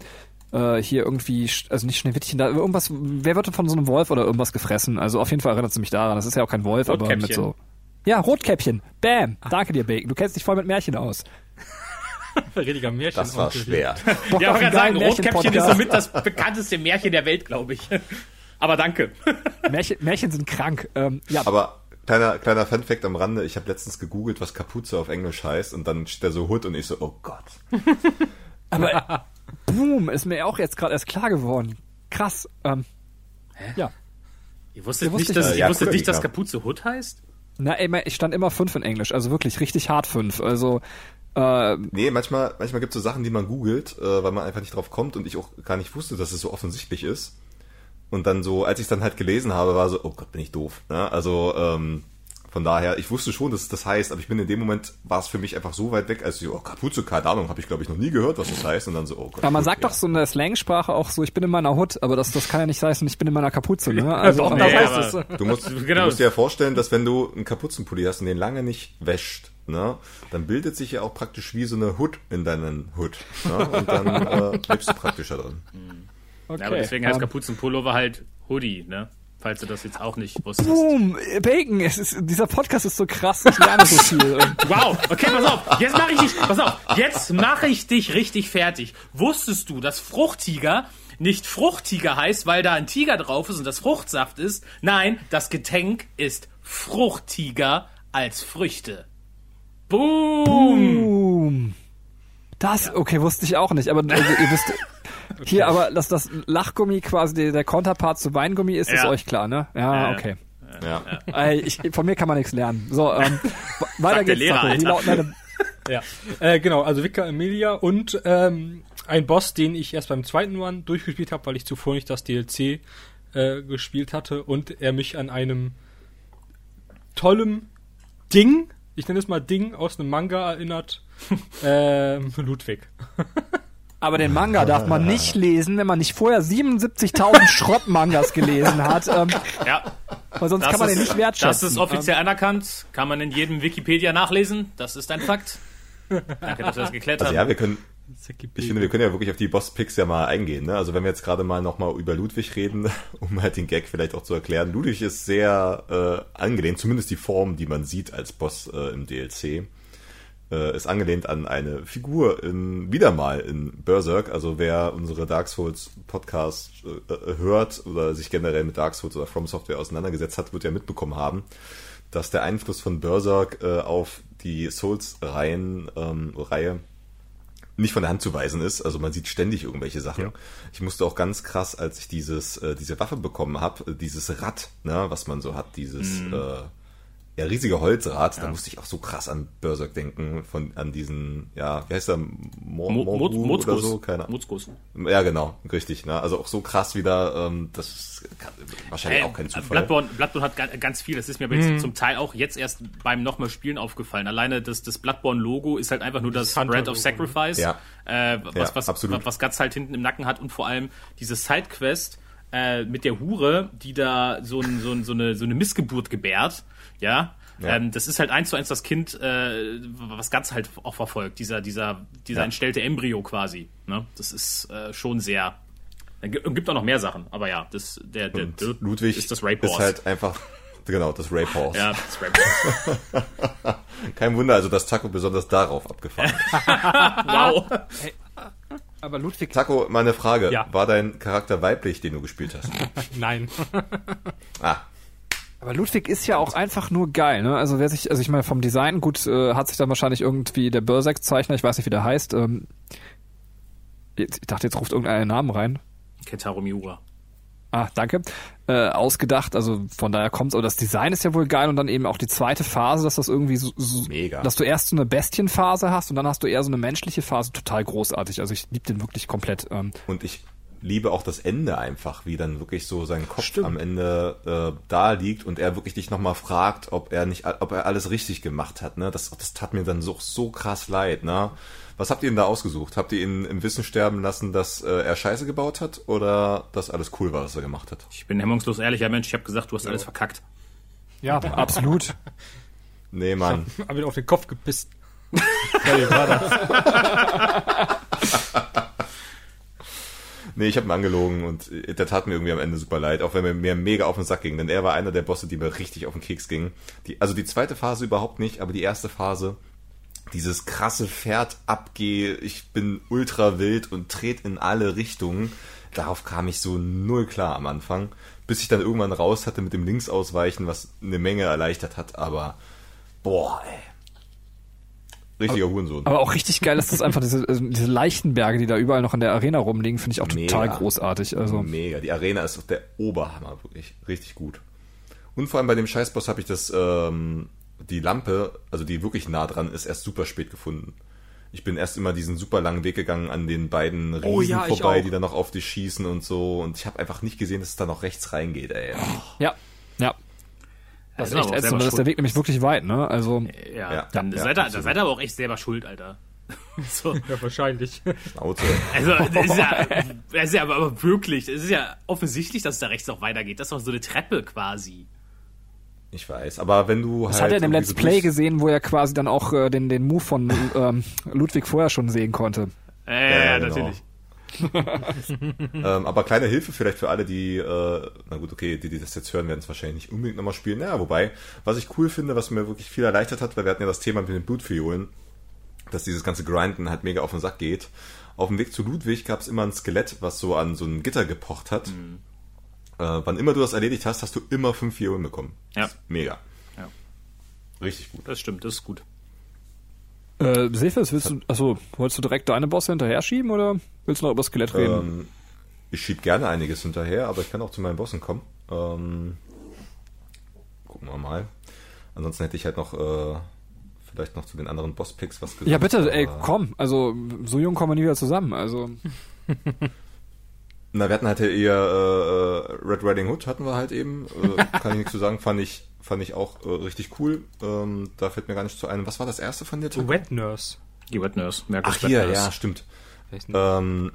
äh, hier irgendwie, also nicht Schneewittchen, da irgendwas, wer wird denn von so einem Wolf oder irgendwas gefressen? Also auf jeden Fall erinnert sie mich daran. Das ist ja auch kein Wolf, aber mit so. Ja, Rotkäppchen. Bam. Danke dir, Bacon. Du kennst dich voll mit Märchen aus. [laughs] Richtiger Märchen. Das war schwer. [laughs] Bock Ja, ich kann sagen, Rotkäppchen ist somit das bekannteste Märchen der Welt, glaube ich. [laughs] Aber danke. Märchen, Märchen sind krank. Ähm, ja, Aber kleiner, kleiner Funfact am Rande, ich habe letztens gegoogelt, was Kapuze auf Englisch heißt und dann steht da so Hood und ich so, oh Gott. aber boom, ist mir auch jetzt gerade erst klar geworden. Krass. Ähm, ja. Ihr wusstet Ja, wusste nicht, ich dass, nicht. ihr Ja, wusstet cool, nicht, dass ja. Kapuze Hood heißt? Na, ey, ich stand immer fünf in Englisch, also wirklich richtig hart fünf. Also äh, Nee, manchmal, manchmal gibt es so Sachen, die man googelt, äh, weil man einfach nicht drauf kommt und ich auch gar nicht wusste, dass es so offensichtlich ist. Und dann so, als ich dann halt gelesen habe, war so, oh Gott, bin ich doof. Ne? Also ähm, von daher, ich wusste schon, dass es das heißt, aber ich bin in dem Moment, war es für mich einfach so weit weg, als ich, oh, Kapuze, keine Ahnung, habe ich glaube ich noch nie gehört, was das heißt. Und dann so, oh Gott. Aber man gut, sagt ja. doch so in der Slangsprache auch so, ich bin in meiner Hut, aber das, das kann ja nicht heißen, ich bin in meiner Kapuze, ne? Also, Doch, ähm, das Nee, heißt es. Du musst, [laughs] Genau. du musst dir ja vorstellen, dass wenn du einen Kapuzenpulli hast und den lange nicht wäscht, ne, dann bildet sich ja auch praktisch wie so eine Hood in deinen Hood. Ne? Und dann [laughs] äh, lebst du praktisch da drin. okay. Ja, aber deswegen heißt ähm, Kapuzenpullover halt Hoodie, ne? Falls du das jetzt auch nicht wusstest. Boom, Bacon, es ist, dieser Podcast ist so krass, ich lerne so viel. [laughs] Wow, okay, pass auf. Jetzt mache ich dich, pass auf. Jetzt mache ich dich richtig fertig. Wusstest du, dass Fruchttiger nicht Fruchttiger heißt, weil da ein Tiger drauf ist und das Fruchtsaft ist? Nein, das Getränk ist Fruchttiger als Früchte. Boom! Boom. Das, okay, wusste ich auch nicht, aber also, ihr wisst, hier, aber dass das Lachgummi quasi der, der Konterpart zu Weingummi ist, ist Ja. euch klar, ne? Ja, Ja. okay. Ja. Ey, ich, von mir kann man nichts lernen. So, ähm, [laughs] weiter geht's. Lehrer, Alter. lauten [laughs] Ja, äh, genau, also Vika Emilia und ähm, ein Boss, den ich erst beim zweiten Run durchgespielt habe, weil ich zuvor nicht das DLC äh, gespielt hatte und er mich an einem tollen Ding, ich nenne es mal Ding, aus einem Manga erinnert, [laughs] ähm, Ludwig. Aber den Manga darf man nicht lesen, wenn man nicht vorher 77.000 [laughs] Schrottmangas gelesen hat, ähm, Ja, weil sonst kann man den nicht wertschätzen. Das ist offiziell anerkannt. Kann man in jedem Wikipedia nachlesen. Das ist ein Fakt. Danke, dass wir das geklärt Also haben. ja, wir können, ich finde, wir können ja wirklich auf die Boss-Picks ja mal eingehen. Ne? Also wenn wir jetzt gerade mal nochmal über Ludwig reden, [laughs] um halt den Gag vielleicht auch zu erklären. Ludwig ist sehr äh, angelehnt, zumindest die Form, die man sieht als Boss äh, im DLC, äh, ist angelehnt an eine Figur in, wieder mal in Berserk. Also wer unsere Dark Souls Podcast äh, hört oder sich generell mit Dark Souls oder From Software auseinandergesetzt hat, wird ja mitbekommen haben, dass der Einfluss von Berserk äh, auf die Souls-Reihen, ähm, Reihe nicht von der Hand zu weisen ist. Also man sieht ständig irgendwelche Sachen. Ich musste auch ganz krass, als ich dieses äh, diese Waffe bekommen habe, dieses Rad, ne, was man so hat, dieses äh, ja, riesiger Holzrad, da musste ich auch so krass an Berserk denken, von, an diesen, ja, wie heißt der, Mo, Mo Mo Mozkus. so, keine. Mozkus. Ja, genau, richtig, ne, also auch so krass wieder, ähm, das ist wahrscheinlich Äh, auch kein Zufall. Bloodborne, Bloodborne hat ga- ganz viel. Das ist mir aber jetzt zum Teil auch jetzt erst beim nochmal Spielen aufgefallen. Alleine das, das Bloodborne-Logo ist halt einfach nur das Hunter-Logo, Brand of Sacrifice, Ja. äh, was, Ja, was, absolut. was Guts halt hinten im Nacken hat und vor allem diese Sidequest äh, mit der Hure, die da so, ein, so, ein, so, eine, so eine Missgeburt gebärt. Ja. Ja. Ähm, das ist halt eins zu eins das Kind, äh, was Guts halt auch verfolgt, dieser, dieser, dieser Ja. entstellte Embryo quasi. Ne? Das ist äh, schon sehr. Es gibt auch noch mehr Sachen, aber ja, das, der, der, der Ludwig ist das Rape ist Horse. halt einfach, genau, das Rape Horse. Ja, das Rape Horse. [laughs] Kein Wunder, also, dass Taco besonders darauf abgefahren ist. [laughs] wow. Aber Ludwig, Taco, meine Frage, Ja. war dein Charakter weiblich, den du gespielt hast? [laughs] Nein. Ah, aber Ludwig ist ja auch einfach nur geil, ne? Also wer sich, also ich meine vom Design, gut, äh, hat sich dann wahrscheinlich irgendwie der Berserk-Zeichner, ich weiß nicht, wie der heißt, ähm, jetzt, ich dachte, jetzt ruft irgendeinen Namen rein. Kentaro Miura. Ah, danke. Äh, ausgedacht, also von daher kommt's, aber das Design ist ja wohl geil und dann eben auch die zweite Phase, dass das irgendwie so, so Mega. dass du erst so eine Bestienphase hast und dann hast du eher so eine menschliche Phase, total großartig. Also ich lieb den wirklich komplett. Ähm, Und ich liebe auch das Ende einfach, wie dann wirklich so sein Kopf am Ende äh, da liegt und er wirklich dich nochmal fragt, ob er nicht, ob er alles richtig gemacht hat. Ne? Das, das tat mir dann so, so krass leid. Ne? Was habt ihr denn da ausgesucht? Habt ihr ihn im Wissen sterben lassen, dass äh, er Scheiße gebaut hat oder dass alles cool war, was er gemacht hat? Ich bin hemmungslos ehrlicher Mensch. Ich habe gesagt, du hast alles verkackt. ja, absolut. Nee, Mann. Hab ihn auf den Kopf gepisst. [laughs] ja, wie war das? [laughs] Nee, ich habe ihn angelogen und äh, der tat mir irgendwie am Ende super leid, auch wenn er mir mega auf den Sack ging, denn er war einer der Bosse, die mir richtig auf den Keks gingen. Die, also die zweite Phase überhaupt nicht, aber die erste Phase, dieses krasse Pferd abgehe, ich bin ultra wild und tret in alle Richtungen. Darauf kam ich so null klar am Anfang, bis ich dann irgendwann raus hatte mit dem Linksausweichen, was eine Menge erleichtert hat, aber boah, ey. Richtiger Hurensohn. Aber auch richtig geil ist das einfach diese, also diese Leichenberge, die da überall noch in der Arena rumliegen, finde ich auch total Mega. großartig. Also Mega. Die Arena ist der Oberhammer, wirklich. Richtig gut. Und vor allem bei dem Scheißboss habe ich das, ähm, die Lampe, also die wirklich nah dran ist, erst super spät gefunden. Ich bin erst immer diesen super langen Weg gegangen an den beiden Riesen Oh ja, vorbei, die dann noch auf dich schießen und so. Und ich habe einfach nicht gesehen, dass es da noch rechts reingeht, ey. ja, ja. Das ist echt aber auch ätzend, das ist der. Weg nämlich wirklich weit, ne? Also Ja, Ja, dann ja, seid, ihr, da seid ihr aber auch echt selber schuld, Alter. [laughs] so. Ja, wahrscheinlich. Schnauze. Also, das ist ja, [laughs] das ist ja aber, aber wirklich, es ist ja offensichtlich, dass es da rechts noch weitergeht. Das ist doch so eine Treppe quasi. Ich weiß. Aber wenn du Das halt. hat er in dem Let's Play gesehen, wo er quasi dann auch äh, den, den Move von ähm, Ludwig vorher schon sehen konnte. Äh, Ja, ja, genau. natürlich. [laughs] Ähm, aber kleine Hilfe vielleicht für alle, die, äh, na gut, okay, die, die das jetzt hören, werden es wahrscheinlich nicht unbedingt nochmal spielen. Naja, wobei, was ich cool finde, was mir wirklich viel erleichtert hat, weil wir hatten ja das Thema mit den Blutviolen, dass dieses ganze Grinden halt mega auf den Sack geht. Auf dem Weg zu Ludwig gab es immer ein Skelett, was so an so ein Gitter gepocht hat. Mhm. Äh, wann immer du das erledigt hast, hast du immer fünf Violen bekommen. Ja. Mega. Ja. Richtig gut. Das stimmt, das ist gut. Äh, Sefis, willst du, achso, wolltest du direkt deine Bosse hinterher schieben oder willst du noch über das Skelett reden? Ähm, ich schieb gerne einiges hinterher, aber ich kann auch zu meinen Bossen kommen. Ähm, gucken wir mal. Ansonsten hätte ich halt noch äh, vielleicht noch zu den anderen Boss-Picks was gesagt. ja, bitte, ey, komm. Also, so jung kommen wir nie wieder zusammen. Also, [laughs] Na, wir hatten halt eher äh, äh, Red Riding Hood hatten wir halt eben. Äh, kann ich nichts zu sagen. Fand ich, fand ich auch äh, richtig cool. Ähm, da fällt mir gar nicht zu ein. Was war das erste von dir? Taco? Wet Nurse. Die Wet Nurse, Merkus Ach Wet hier, Nurse. ja, stimmt. Ähm,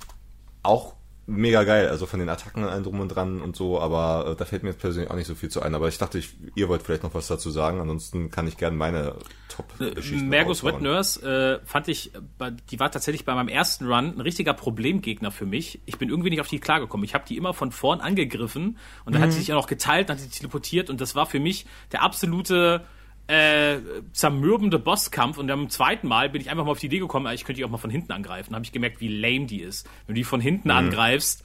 auch mega geil, also von den Attacken allem drum und dran und so, aber äh, da fällt mir jetzt persönlich auch nicht so viel zu ein. Aber ich dachte, ich, ihr wollt vielleicht noch was dazu sagen, ansonsten kann ich gerne meine Top-Geschichten Mergus Wet. Nurse äh, fand ich, äh, die war tatsächlich bei meinem ersten Run ein richtiger Problemgegner für mich. Ich bin irgendwie nicht auf die klargekommen. Ich habe die immer von vorn angegriffen und dann hat sie sich auch noch geteilt, dann hat sie sich teleportiert und das war für mich der absolute äh, zermürbende Bosskampf und am zweiten Mal bin ich einfach mal auf die Idee gekommen, ah, ich könnte die auch mal von hinten angreifen. Dann habe ich gemerkt, wie lame die ist. Wenn du die von hinten angreifst,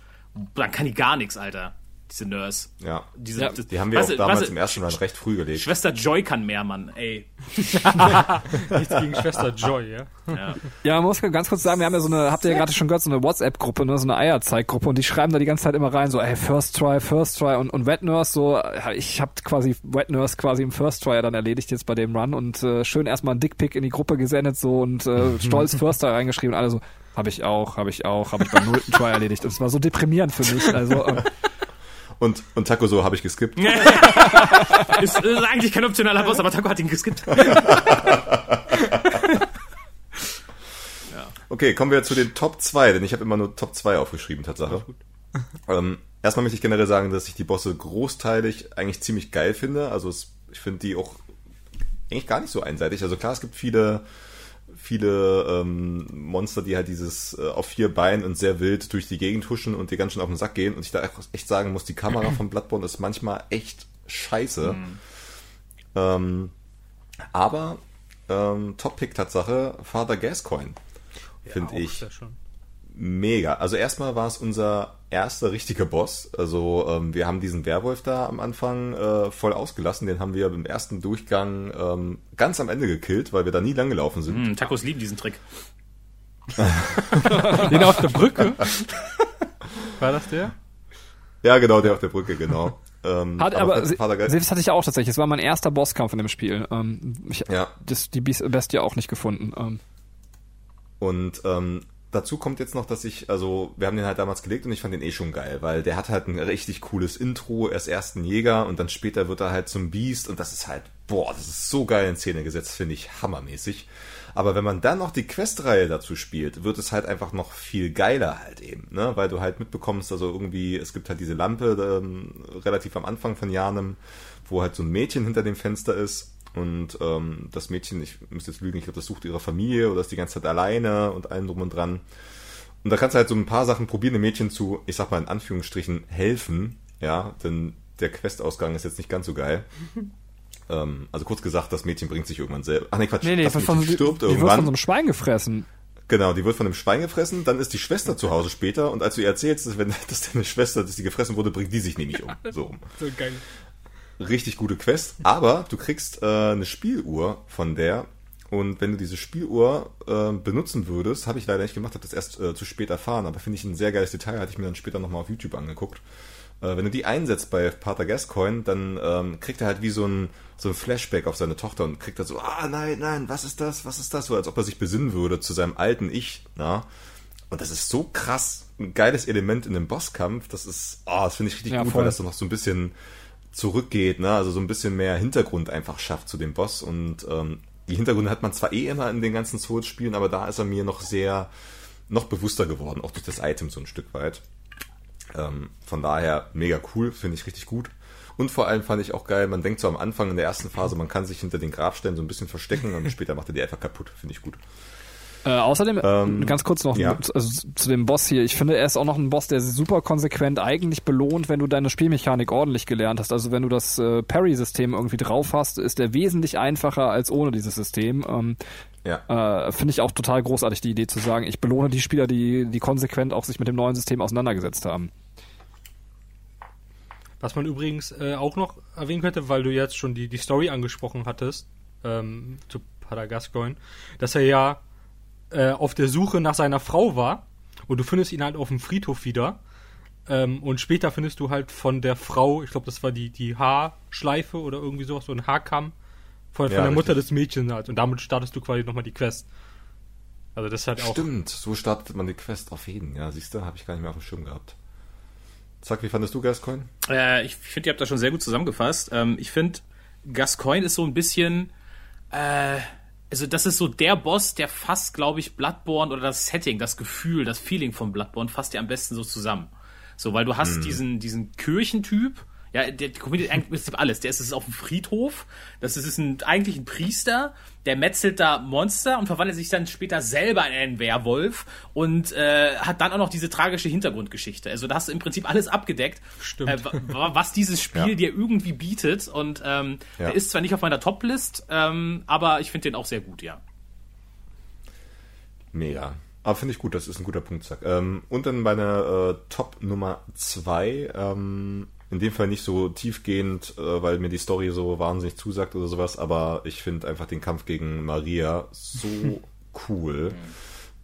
dann kann die gar nichts, Alter. Diese Nurse. Ja. Diese, Ja, das- Die haben wir was- auch damals was- im ersten Run recht früh gelegt. Schwester Joy kann mehr, Mann, ey. [laughs] Nichts gegen Schwester [laughs] Joy, ja. Ja. Ja, man muss ganz kurz sagen, wir haben ja so eine, habt ihr ja gerade schon gehört, so eine WhatsApp-Gruppe, ne, so eine Eierzeig-Gruppe und die schreiben da die ganze Zeit immer rein, so, ey, First Try, First Try und, und Wet Nurse, so, ich hab quasi Wet Nurse quasi im First Try dann erledigt jetzt bei dem Run und äh, schön erstmal ein Dickpick in die Gruppe gesendet so und äh, [laughs] stolz First Try reingeschrieben und alle so, hab ich auch, hab ich auch, hab ich beim nullten Try erledigt und es war so deprimierend für mich, also, äh, Und, und Taco so habe ich geskippt. [laughs] Ist, ist eigentlich kein optionaler Boss, aber Taco hat ihn geskippt. [laughs] Okay, kommen wir zu den Top 2, denn ich habe immer nur Top 2 aufgeschrieben, Tatsache. Ähm, erstmal möchte ich generell sagen, dass ich die Bosse großteilig eigentlich ziemlich geil finde. Also es, ich finde die auch eigentlich gar nicht so einseitig. Also klar, es gibt viele, viele ähm, Monster, die halt dieses äh, auf vier Beinen und sehr wild durch die Gegend huschen und dir ganz schön auf den Sack gehen. Und ich da echt sagen muss, die Kamera von Bloodborne ist manchmal echt scheiße. Ähm, aber ähm, Top-Pick-Tatsache, Father Gascoigne, finde Auch ich. Mega. Also erstmal war es unser erster richtiger Boss. Also ähm, wir haben diesen Werwolf da am Anfang äh, voll ausgelassen. Den haben wir im ersten Durchgang ähm, ganz am Ende gekillt, weil wir da nie lang gelaufen sind. Hm, Tacos lieben diesen Trick. [laughs] Den auf der Brücke. War das der? Ja, genau, der auf der Brücke, genau. [laughs] ähm, hat, aber, Geist- das hatte ich auch tatsächlich, es war mein erster Bosskampf in dem Spiel, ähm, ich, Ja. das, die Bestie auch nicht gefunden, ähm, Und ähm, dazu kommt jetzt noch, dass ich, also wir haben den halt damals gelegt und ich fand den eh schon geil, weil der hat halt ein richtig cooles Intro, erst erst ein Jäger und dann später wird er halt zum Biest und das ist halt, boah, das ist so geil in Szene gesetzt, finde ich hammermäßig. Aber wenn man dann noch die Questreihe dazu spielt, wird es halt einfach noch viel geiler halt eben, ne? Weil du halt mitbekommst, also irgendwie, es gibt halt diese Lampe ähm, relativ am Anfang von Janem, wo halt so ein Mädchen hinter dem Fenster ist und ähm, das Mädchen, ich müsste jetzt lügen, ich glaube, das sucht ihre Familie oder ist die ganze Zeit alleine und allem drum und dran. Und da kannst du halt so ein paar Sachen probieren, dem Mädchen zu, ich sag mal in Anführungsstrichen, helfen, ja, denn der Questausgang ist jetzt nicht ganz so geil. [laughs] ähm, also kurz gesagt, das Mädchen bringt sich irgendwann selber. Ach nee, Quatsch, Nee, nee, das Mädchen von, die, stirbt die wird irgendwann. von so einem Schwein gefressen. Genau, die wird von einem Schwein gefressen, dann ist die Schwester zu Hause später und als du ihr erzählst, dass, wenn, [laughs] dass deine Schwester, dass die gefressen wurde, bringt die sich nämlich um. So rum. So geil. Richtig gute Quest, aber du kriegst äh, eine Spieluhr von der und wenn du diese Spieluhr äh, benutzen würdest, habe ich leider nicht gemacht, habe das erst äh, zu spät erfahren, aber finde ich ein sehr geiles Detail, hatte ich mir dann später nochmal auf YouTube angeguckt. Äh, wenn du die einsetzt bei Pater Gascoigne, dann ähm, kriegt er halt wie so ein, so ein Flashback auf seine Tochter und kriegt dann so, ah nein, nein, was ist das, was ist das? So als ob er sich besinnen würde zu seinem alten Ich, na? Und das ist so krass, ein geiles Element in dem Bosskampf, das ist, ah, das finde ich richtig Ja, gut, voll. weil das so noch so ein bisschen zurückgeht, ne? Also so ein bisschen mehr Hintergrund einfach schafft zu dem Boss und ähm, die Hintergründe hat man zwar eh immer in den ganzen Souls-Spielen, aber da ist er mir noch sehr, noch bewusster geworden, auch durch das Item so ein Stück weit. Ähm, von daher mega cool, finde ich richtig gut. Und vor allem fand ich auch geil, man denkt so am Anfang in der ersten Phase, man kann sich hinter den Grabsteinen so ein bisschen verstecken und [laughs] später macht er die einfach kaputt, finde ich gut. Äh, außerdem, Ähm, ganz kurz noch ja. also, zu dem Boss hier. Ich finde, er ist auch noch ein Boss, der super konsequent eigentlich belohnt, wenn du deine Spielmechanik ordentlich gelernt hast. Also wenn du das äh, Parry-System irgendwie drauf hast, ist er wesentlich einfacher als ohne dieses System. Ähm, Ja. äh, finde ich auch total großartig, die Idee zu sagen, ich belohne die Spieler, die, die konsequent auch sich mit dem neuen System auseinandergesetzt haben. Was man übrigens äh, auch noch erwähnen könnte, weil du jetzt schon die, die Story angesprochen hattest, ähm, zu Padagascoin, dass er ja äh, auf der Suche nach seiner Frau war und du findest ihn halt auf dem Friedhof wieder. Ähm, und später findest du halt von der Frau, ich glaube, das war die, die Haarschleife oder irgendwie sowas, so ein Haarkamm von, Ja, von der Mutter richtig. des Mädchens halt. Und damit startest du quasi nochmal die Quest. Also das ist halt auch. Stimmt, so startet man die Quest auf jeden. Ja, siehst du, habe ich gar nicht mehr auf dem Schirm gehabt. Zack, wie fandest du Gascoigne? Äh, ich finde, ihr habt das schon sehr gut zusammengefasst. Ähm, ich finde, Gascoigne ist so ein bisschen, äh, also das ist so der Boss, der fasst, glaube ich, Bloodborne oder das Setting, das Gefühl, das Feeling von Bloodborne fasst ja am besten so zusammen. So, weil du hast diesen, diesen Kirchentyp, ja, der kombiniert eigentlich im Prinzip alles. Der ist, ist auf dem Friedhof, das ist, ist ein, eigentlich ein Priester, der metzelt da Monster und verwandelt sich dann später selber in einen Werwolf und äh, hat dann auch noch diese tragische Hintergrundgeschichte. Also da hast du im Prinzip alles abgedeckt, Stimmt. Äh, wa- wa- was dieses Spiel Ja. dir irgendwie bietet. Und ähm, Ja. der ist zwar nicht auf meiner Top-List, ähm, aber ich finde den auch sehr gut, ja. Mega. Aber finde ich gut, das ist ein guter Punkt, Zack. Ähm, und dann meine äh, Top Nummer zwei ähm, In dem Fall nicht so tiefgehend, äh, weil mir die Story so wahnsinnig zusagt oder sowas, aber ich finde einfach den Kampf gegen Maria so [laughs] cool.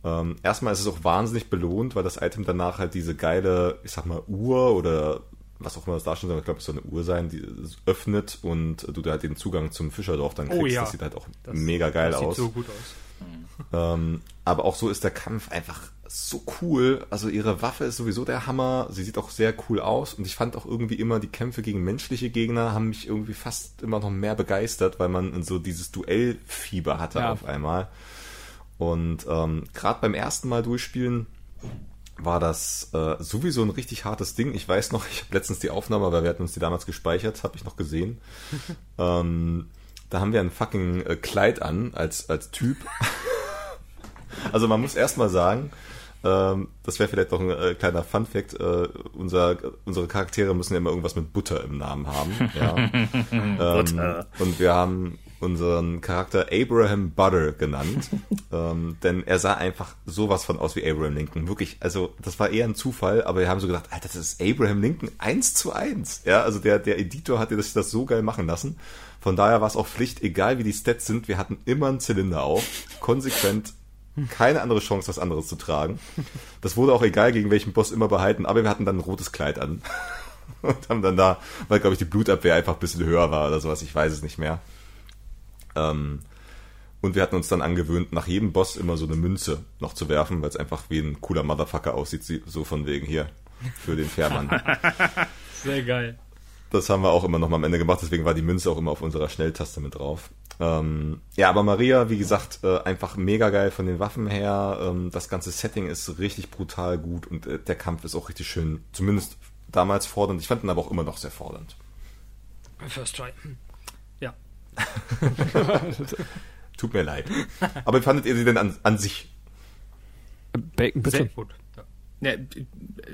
Ähm, erstmal ist es auch wahnsinnig belohnt, weil das Item danach halt diese geile, ich sag mal, Uhr oder was auch immer das darstellen soll, ich glaube, es soll eine Uhr sein, die öffnet und du da halt den Zugang zum Fischerdorf dann kriegst. Oh ja. Das sieht halt auch mega geil das aus. Sieht so gut aus. Ähm, aber auch so ist der Kampf einfach so cool. Also ihre Waffe ist sowieso der Hammer. Sie sieht auch sehr cool aus. Und ich fand auch irgendwie immer die Kämpfe gegen menschliche Gegner haben mich irgendwie fast immer noch mehr begeistert, weil man so dieses Duellfieber hatte Ja. auf einmal. Und ähm, gerade beim ersten Mal durchspielen war das äh, sowieso ein richtig hartes Ding. Ich weiß noch, [laughs] ich habe letztens die Aufnahme, weil wir hatten uns die damals gespeichert, habe ich noch gesehen. [laughs] ähm, da haben wir ein fucking äh, Kleid an als, als Typ. [laughs] also man muss erstmal sagen, das wäre vielleicht noch ein äh, kleiner Fun-Fact, äh, unser, unsere Charaktere müssen ja immer irgendwas mit Butter im Namen haben. [laughs] Ja. ähm, und wir haben unseren Charakter Abraham Butter genannt, [laughs] ähm, denn er sah einfach sowas von aus wie Abraham Lincoln. Wirklich, also das war eher ein Zufall, aber wir haben so gedacht, Alter, das ist Abraham Lincoln eins zu eins. Ja, also der, der Editor hatte sich das so geil machen lassen. Von daher war es auch Pflicht, egal wie die Stats sind, wir hatten immer einen Zylinder auf, konsequent keine andere Chance, was anderes zu tragen. Das wurde auch egal, gegen welchen Boss immer behalten, aber wir hatten dann ein rotes Kleid an. [laughs] Und haben dann da, weil glaube ich die Blutabwehr einfach ein bisschen höher war oder sowas, ich weiß es nicht mehr. Ähm, und wir hatten uns dann angewöhnt, nach jedem Boss immer so eine Münze noch zu werfen, weil es einfach wie ein cooler Motherfucker aussieht, sie- so von wegen hier, für den Fährmann. [laughs] Sehr geil. Das haben wir auch immer noch mal am Ende gemacht, deswegen war die Münze auch immer auf unserer Schnelltaste mit drauf. Ähm, ja, aber Maria, wie gesagt, äh, einfach mega geil von den Waffen her. Ähm, das ganze Setting ist richtig brutal gut und äh, der Kampf ist auch richtig schön, zumindest damals fordernd. Ich fand ihn aber auch immer noch sehr fordernd. First try. Ja. [laughs] Tut mir leid. Aber wie fandet ihr sie denn an, an sich? Bacon, bitte. Sehr gut. Ja. Ja,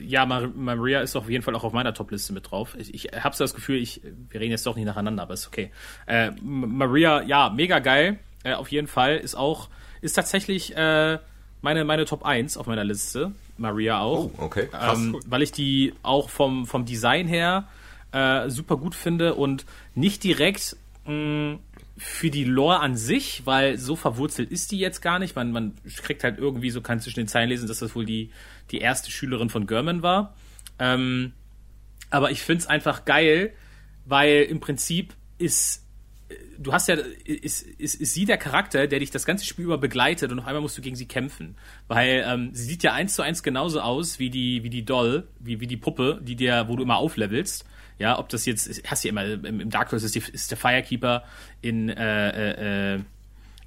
ja, Mar Maria ist auf jeden Fall auch auf meiner Top-Liste mit drauf. Ich, ich habe so das Gefühl, ich, wir reden jetzt doch nicht nacheinander, aber ist okay. Äh, Maria, ja, mega geil. Äh, auf jeden Fall ist auch, ist tatsächlich äh, meine, meine Top 1 auf meiner Liste. Maria auch. Oh, okay, krass. Ähm, weil ich die auch vom, vom Design her äh, super gut finde und nicht direkt mh, für die Lore an sich, weil so verwurzelt ist die jetzt gar nicht. Man, man kriegt halt irgendwie, so kann zwischen den Zeilen lesen, dass das wohl die, die erste Schülerin von German war. Ähm, aber ich find's einfach geil, weil im Prinzip ist, äh, du hast ja, ist, ist, ist sie der Charakter, der dich das ganze Spiel über begleitet und auf einmal musst du gegen sie kämpfen. Weil ähm, sie sieht ja eins zu eins genauso aus wie die, wie die Doll, wie, wie die Puppe, die dir, wo du immer auflevelst. Ja, ob das jetzt, hast du ja immer, im, Dark Souls ist, die, ist der Firekeeper, in, äh, äh,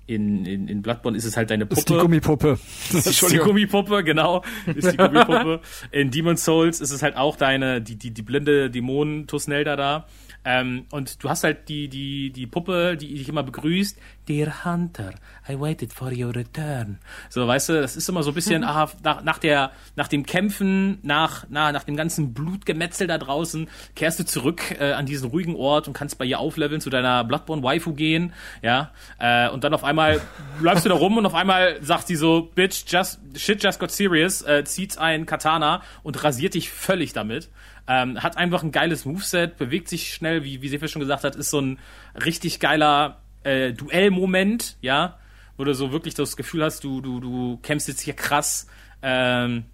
in, in, in Bloodborne ist es halt deine Puppe. Ist die Gummipuppe. Das ist die [laughs] Gummipuppe, genau. Ist die Gummipuppe. [laughs] In Demon's Souls ist es halt auch deine, die, die, die blinde Dämonen Tusnelda da. Ähm, und du hast halt die, die, die Puppe, die dich immer begrüßt. Dear Hunter, I waited for your return. So, weißt du, das ist immer so ein bisschen, [laughs] nach, nach der, nach dem Kämpfen, nach, na, nach dem ganzen Blutgemetzel da draußen, kehrst du zurück äh, an diesen ruhigen Ort und kannst bei ihr aufleveln, zu deiner Bloodborne Waifu gehen, ja, äh, und dann auf einmal [laughs] läufst du da rum und auf einmal sagt sie so, Bitch, just, shit just got serious, äh, zieht ein Katana und rasiert dich völlig damit. Ähm, hat einfach ein geiles Moveset, bewegt sich schnell, wie, wie Sefer schon gesagt hat, ist so ein richtig geiler äh, Duellmoment, ja, wo du so wirklich das Gefühl hast, du, du, du kämpfst jetzt hier krass ähm,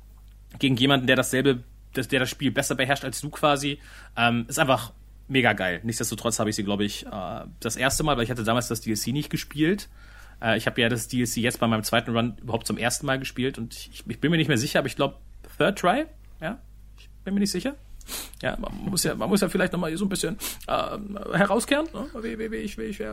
gegen jemanden, der dasselbe, das, der das Spiel besser beherrscht als du quasi. Ähm, ist einfach mega geil. Nichtsdestotrotz habe ich sie, glaube ich, äh, das erste Mal, weil ich hatte damals das DLC nicht gespielt. Äh, ich habe ja das DLC jetzt bei meinem zweiten Run überhaupt zum ersten Mal gespielt und ich, ich bin mir nicht mehr sicher, aber ich glaube Third Try, ja, ich bin mir nicht sicher. Ja, man muss ja, man muss ja vielleicht nochmal so ein bisschen äh, herauskehren, ne? wie, wie, wie ich, wie ich äh,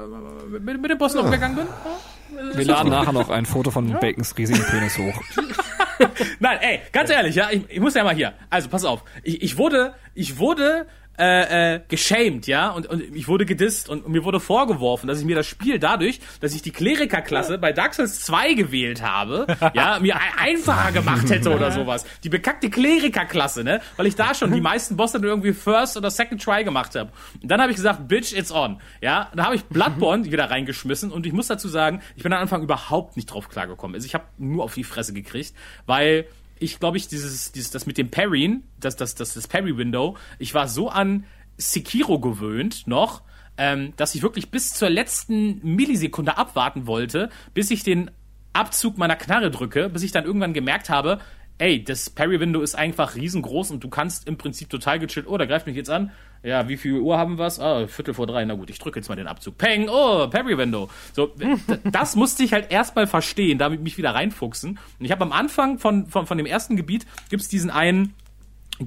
mit, mit dem Boss noch umgegangen bin. Ja? Wir laden nachher noch ein Foto von Bacons riesigen Penis hoch. [laughs] Nein, ey, ganz ehrlich, ja, ich, ich muss ja mal hier. Also, pass auf. Ich, ich wurde, ich wurde äh, äh, geshamed, ja, und, und ich wurde gedisst und, und mir wurde vorgeworfen, dass ich mir das Spiel dadurch, dass ich die Klerikerklasse bei Dark Souls 2 gewählt habe, [laughs] ja, mir ein- einfacher gemacht hätte oder sowas. Die bekackte Klerikerklasse, ne, weil ich da schon die meisten Bosse dann irgendwie First oder Second Try gemacht habe. Und dann habe ich gesagt, Bitch, it's on, ja. Dann habe ich Bloodborne wieder reingeschmissen und ich muss dazu sagen, ich bin am Anfang überhaupt nicht drauf klargekommen. Also ich habe nur auf die Fresse gekriegt, weil ich glaube ich, dieses, dieses, das mit dem Parryen, das, das, das, das Parry-Window, ich war so an Sekiro gewöhnt noch, ähm, dass ich wirklich bis zur letzten Millisekunde abwarten wollte, bis ich den Abzug meiner Knarre drücke, bis ich dann irgendwann gemerkt habe, ey, das Parry-Window ist einfach riesengroß und du kannst im Prinzip total gechillt, oh, da greift mich jetzt an. Ja, wie viel Uhr haben wir's? Ah, Viertel vor drei. Na gut, ich drücke jetzt mal den Abzug. Peng, oh, Parry-Window. So, [laughs] das musste ich halt erstmal verstehen, damit mich wieder reinfuchsen. Und ich habe am Anfang von, von, von dem ersten Gebiet gibt's diesen einen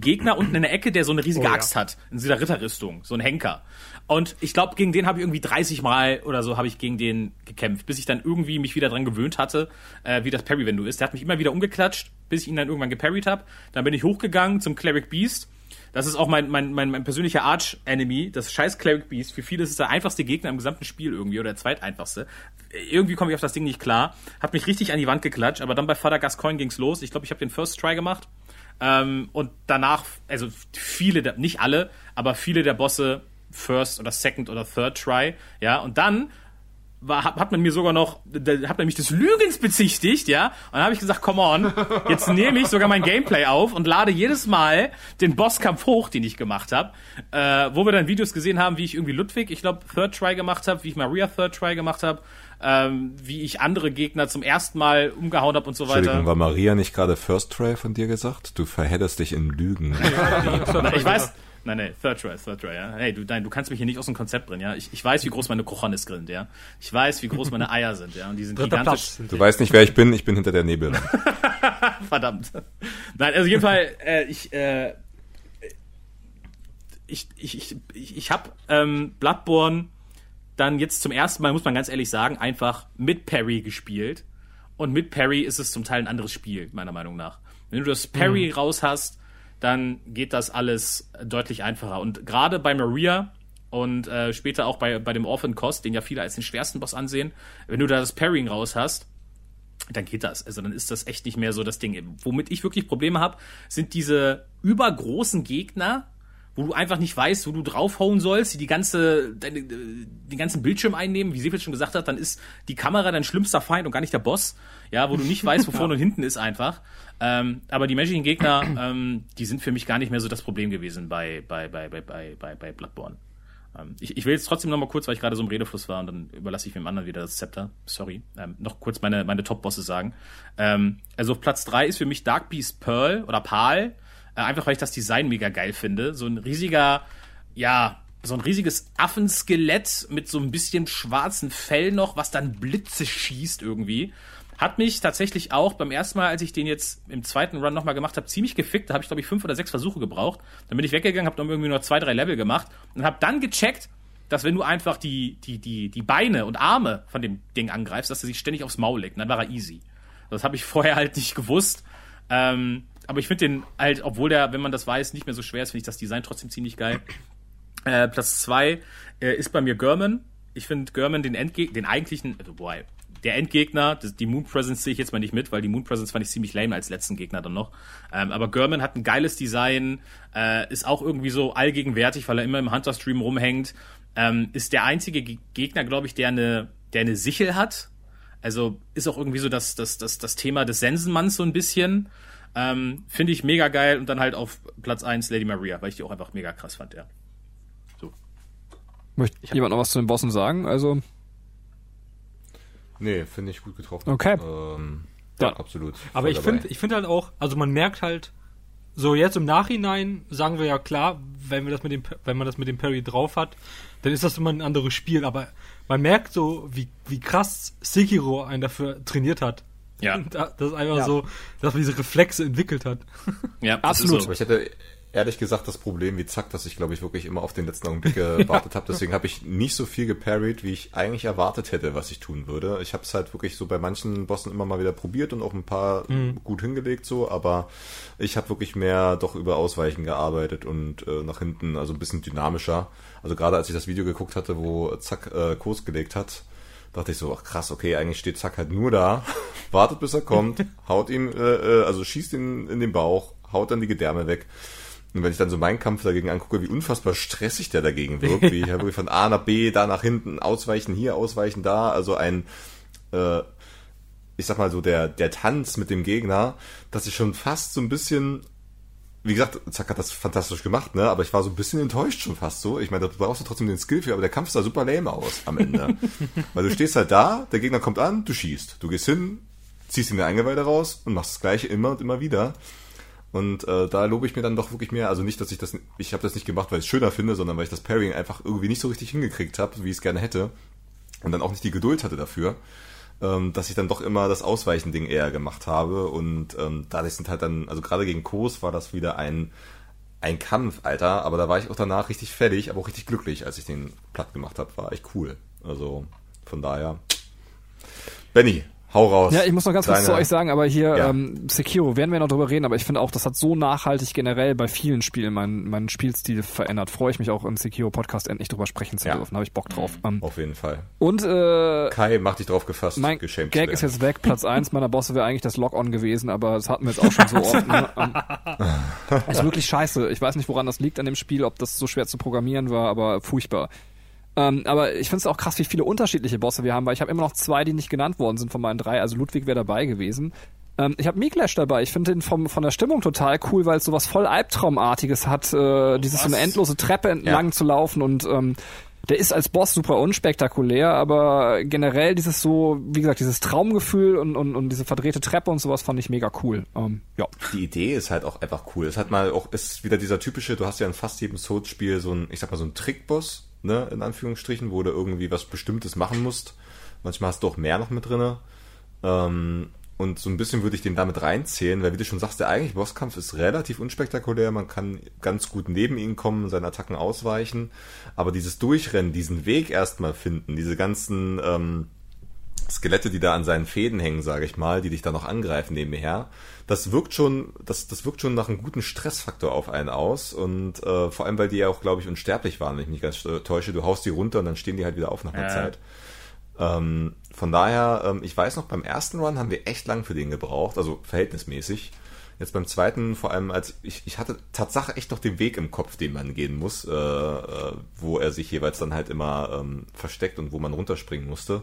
Gegner unten in der Ecke, der so eine riesige Oh ja. Axt hat, in dieser Ritterrüstung, so ein Henker. Und ich glaube, gegen den habe ich irgendwie 30 Mal oder so habe ich gegen den gekämpft, bis ich dann irgendwie mich wieder dran gewöhnt hatte, äh, wie das Parry-Window ist. Der hat mich immer wieder umgeklatscht, bis ich ihn dann irgendwann geparried habe. Dann bin ich hochgegangen zum Cleric Beast. Das ist auch mein, mein, mein, mein persönlicher Arch-Enemy, das scheiß Cleric Beast. Für viele ist es der einfachste Gegner im gesamten Spiel irgendwie oder der zweiteinfachste. Irgendwie komme ich auf das Ding nicht klar. Hat mich richtig an die Wand geklatscht, aber dann bei Father Gascoigne ging's los. Ich glaube, ich habe den First Try gemacht. Ähm, und danach, also viele, nicht alle, aber viele der Bosse First oder Second oder Third Try, ja, und dann war, hat, hat man mir sogar noch, da, hat man mich des Lügens bezichtigt, ja, und dann habe ich gesagt, come on, jetzt nehme ich sogar mein Gameplay auf und lade jedes Mal den Bosskampf hoch, den ich gemacht habe, äh, wo wir dann Videos gesehen haben, wie ich irgendwie Ludwig, ich glaube, Third Try gemacht habe, wie ich Maria Third Try gemacht habe, ähm, wie ich andere Gegner zum ersten Mal umgehauen habe und so weiter. Entschuldigung, war Maria nicht gerade First Try von dir gesagt? Du verhedderst dich in Lügen. [laughs] Na, ich weiß. Nein, nein, Third Try, Third Try, ja. Hey, du, nein, du kannst mich hier nicht aus dem Konzept bringen, ja. Ich, ich weiß, wie groß meine Krochonis sind, ja. Ich weiß, wie groß meine Eier sind, ja. Und die sind Dritter gigantisch. Platz. sind Du weißt nicht, wer ich bin, ich bin hinter der Nebel. [laughs] Verdammt. Nein, also auf jeden Fall, äh, ich, äh, ich, ich, ich, ich, ich habe ähm, Bloodborne dann jetzt zum ersten Mal, muss man ganz ehrlich sagen, einfach mit Parry gespielt. Und mit Parry ist es zum Teil ein anderes Spiel, meiner Meinung nach. Wenn du das Parry raus hast, dann geht das alles deutlich einfacher. Und gerade bei Maria und äh, später auch bei, bei dem Orphan Cost, den ja viele als den schwersten Boss ansehen, wenn du da das Parrying raus hast, dann geht das. Also dann ist das echt nicht mehr so das Ding. Womit ich wirklich Probleme habe, sind diese übergroßen Gegner, wo du einfach nicht weißt, wo du draufhauen sollst, die die ganze, deine, den ganzen Bildschirm einnehmen. Wie Seefeld schon gesagt hat, dann ist die Kamera dein schlimmster Feind und gar nicht der Boss. Ja, wo du nicht [laughs] weißt, wo vorne und hinten ist einfach. Ähm, aber die menschlichen Gegner, ähm, die sind für mich gar nicht mehr so das Problem gewesen bei, bei, bei, bei, bei, bei, bei Bloodborne. Ähm, ich, ich will jetzt trotzdem noch mal kurz, weil ich gerade so im Redefluss war und dann überlasse ich dem anderen wieder das Zepter. Sorry. Ähm, noch kurz meine, meine Top-Bosse sagen. Ähm, also auf Platz drei ist für mich Dark Beast Pearl oder Pal. Äh, einfach weil ich das Design mega geil finde. So ein riesiger, ja, so ein riesiges Affenskelett mit so ein bisschen schwarzen Fell noch, was dann Blitze schießt irgendwie. Hat mich tatsächlich auch beim ersten Mal, als ich den jetzt im zweiten Run nochmal gemacht habe, ziemlich gefickt. Da habe ich, glaube ich, fünf oder sechs Versuche gebraucht. Dann bin ich weggegangen, habe dann irgendwie nur zwei, drei Level gemacht und habe dann gecheckt, dass wenn du einfach die, die, die, die Beine und Arme von dem Ding angreifst, dass er sich ständig aufs Maul legt. Und dann war er easy. Das habe ich [laughs] vorher halt nicht gewusst. Ähm, aber ich finde den halt, obwohl der, wenn man das weiß, nicht mehr so schwer ist, finde ich das Design trotzdem ziemlich geil. [clears throat] Äh, Platz zwei äh, ist bei mir German. Ich finde German den Endgegner, den eigentlichen, also boah, der Endgegner, die Moon Presence sehe ich jetzt mal nicht mit, weil die Moon Presence fand ich ziemlich lame als letzten Gegner dann noch. Ähm, aber German hat ein geiles Design, äh, ist auch irgendwie so allgegenwärtig, weil er immer im Hunter-Stream rumhängt. Ähm, ist der einzige Ge Gegner, glaube ich, der eine, der eine Sichel hat. Also ist auch irgendwie so das, das, das, das Thema des Sensenmanns so ein bisschen. Ähm, Finde ich mega geil und dann halt auf Platz eins Lady Maria, weil ich die auch einfach mega krass fand, ja. Möchte jemand noch was zu den Bossen sagen? Also, Nee, finde ich gut getroffen. Okay. Ähm, Ja. ja, absolut. Aber ich finde ich finde halt auch, also man merkt halt, so jetzt im Nachhinein sagen wir ja klar, wenn wir das mit dem, wenn man das mit dem Parry drauf hat, dann ist das immer ein anderes Spiel, aber man merkt so, wie, wie krass Sekiro einen dafür trainiert hat. Ja. [laughs] Da- Das ist einfach Ja. so, dass man diese Reflexe entwickelt hat. [laughs] Ja, Absolut. Ist Aber so. ich hätte ehrlich gesagt das Problem wie Zack, dass ich glaube ich wirklich immer auf den letzten Augenblick gewartet [laughs] habe. Deswegen habe ich nicht so viel geparried, wie ich eigentlich erwartet hätte, was ich tun würde. Ich habe es halt wirklich so bei manchen Bossen immer mal wieder probiert und auch ein paar gut hingelegt so, aber ich habe wirklich mehr doch über Ausweichen gearbeitet und äh, nach hinten, also ein bisschen dynamischer. Also gerade als ich das Video geguckt hatte, wo Zack äh, Kurs gelegt hat, dachte ich so, ach krass, okay, eigentlich steht Zack halt nur da, wartet bis er kommt, [laughs] haut ihm, äh, äh, also schießt ihn in den Bauch, haut dann die Gedärme weg. Und wenn ich dann so meinen Kampf dagegen angucke, wie unfassbar stressig der dagegen wirkt, wie [laughs] ich ja wirklich von A nach B, da nach hinten, ausweichen hier, ausweichen da, also ein äh, ich sag mal so, der, der Tanz mit dem Gegner, dass ich schon fast so ein bisschen, wie gesagt, Zack hat das fantastisch gemacht, ne? Aber ich war so ein bisschen enttäuscht schon fast so. Ich meine, da brauchst du trotzdem den Skill für, aber der Kampf sah super lame aus am Ende. [laughs] Weil du stehst halt da, der Gegner kommt an, du schießt. Du gehst hin, ziehst ihn der Eingeweide raus und machst das gleiche immer und immer wieder. Und äh, da lobe ich mir dann doch wirklich mehr. Also nicht, dass ich das, ich habe das nicht gemacht, weil ich es schöner finde, sondern weil ich das Pairing einfach irgendwie nicht so richtig hingekriegt habe, wie ich es gerne hätte. Und dann auch nicht die Geduld hatte dafür, dass ich dann doch immer das Ausweichen-Ding eher gemacht habe. Und ähm, dadurch sind halt dann, also gerade gegen Kos war das wieder ein, ein Kampf, Alter. Aber da war ich auch danach richtig fertig, aber auch richtig glücklich, als ich den platt gemacht habe. War echt cool. Also von daher. Benny, Hau raus. Ja, ich muss noch ganz kurz zu euch sagen, aber hier Ja. ähm, Sekiro werden wir noch drüber reden, aber ich finde auch, das hat so nachhaltig generell bei vielen Spielen meinen meinen Spielstil verändert. Freue ich mich auch im Sekiro Podcast endlich drüber sprechen zu Ja. dürfen. Habe ich Bock drauf. Ähm, Auf jeden Fall. und äh, Kai, mach dich drauf gefasst, mein geschämt Gag ist jetzt weg. Platz eins meiner Bosse wäre eigentlich das Lock-On gewesen, aber das hatten wir jetzt auch schon so oft. Ne? [laughs] Ähm, ist wirklich scheiße. Ich weiß nicht, woran das liegt an dem Spiel, ob das so schwer zu programmieren war, aber furchtbar. Ähm, aber ich finde es auch krass, wie viele unterschiedliche Bosse wir haben, weil ich habe immer noch zwei, die nicht genannt worden sind von meinen drei. Also Ludwig wäre dabei gewesen. Ähm, ich habe Miklash dabei. Ich finde den vom, von der Stimmung total cool, weil es sowas voll Albtraumartiges hat, äh, dieses so eine endlose Treppe entlang Ja. zu laufen und ähm, der ist als Boss super unspektakulär, aber generell dieses so, wie gesagt, dieses Traumgefühl und, und, und diese verdrehte Treppe und sowas fand ich mega cool. Ähm, ja. Die Idee ist halt auch einfach cool. Es hat mal auch, ist wieder dieser typische, du hast ja in fast jedem Souls-Spiel so ein, ich sag mal, so ein Trickboss, ne, in Anführungsstrichen, wo du irgendwie was Bestimmtes machen musst. Manchmal hast du auch mehr noch mit drinne. Ähm, und so ein bisschen würde ich den damit reinzählen, weil wie du schon sagst, der eigentliche Bosskampf ist relativ unspektakulär. Man kann ganz gut neben ihn kommen, seine Attacken ausweichen. Aber dieses Durchrennen, diesen Weg erstmal finden, diese ganzen, ähm, Skelette, die da an seinen Fäden hängen, sage ich mal, die dich da noch angreifen nebenher, das wirkt schon, das, das wirkt schon nach einem guten Stressfaktor auf einen aus und äh, vor allem, weil die ja auch, glaube ich, unsterblich waren, wenn ich mich ganz äh, täusche, du haust die runter und dann stehen die halt wieder auf nach einer Ja. Zeit. Ähm, von daher, ähm, ich weiß noch, beim ersten Run haben wir echt lang für den gebraucht, also verhältnismäßig. Jetzt beim zweiten, vor allem als ich, ich hatte Tatsache echt noch den Weg im Kopf, den man gehen muss, äh, äh, wo er sich jeweils dann halt immer ähm, versteckt und wo man runterspringen musste.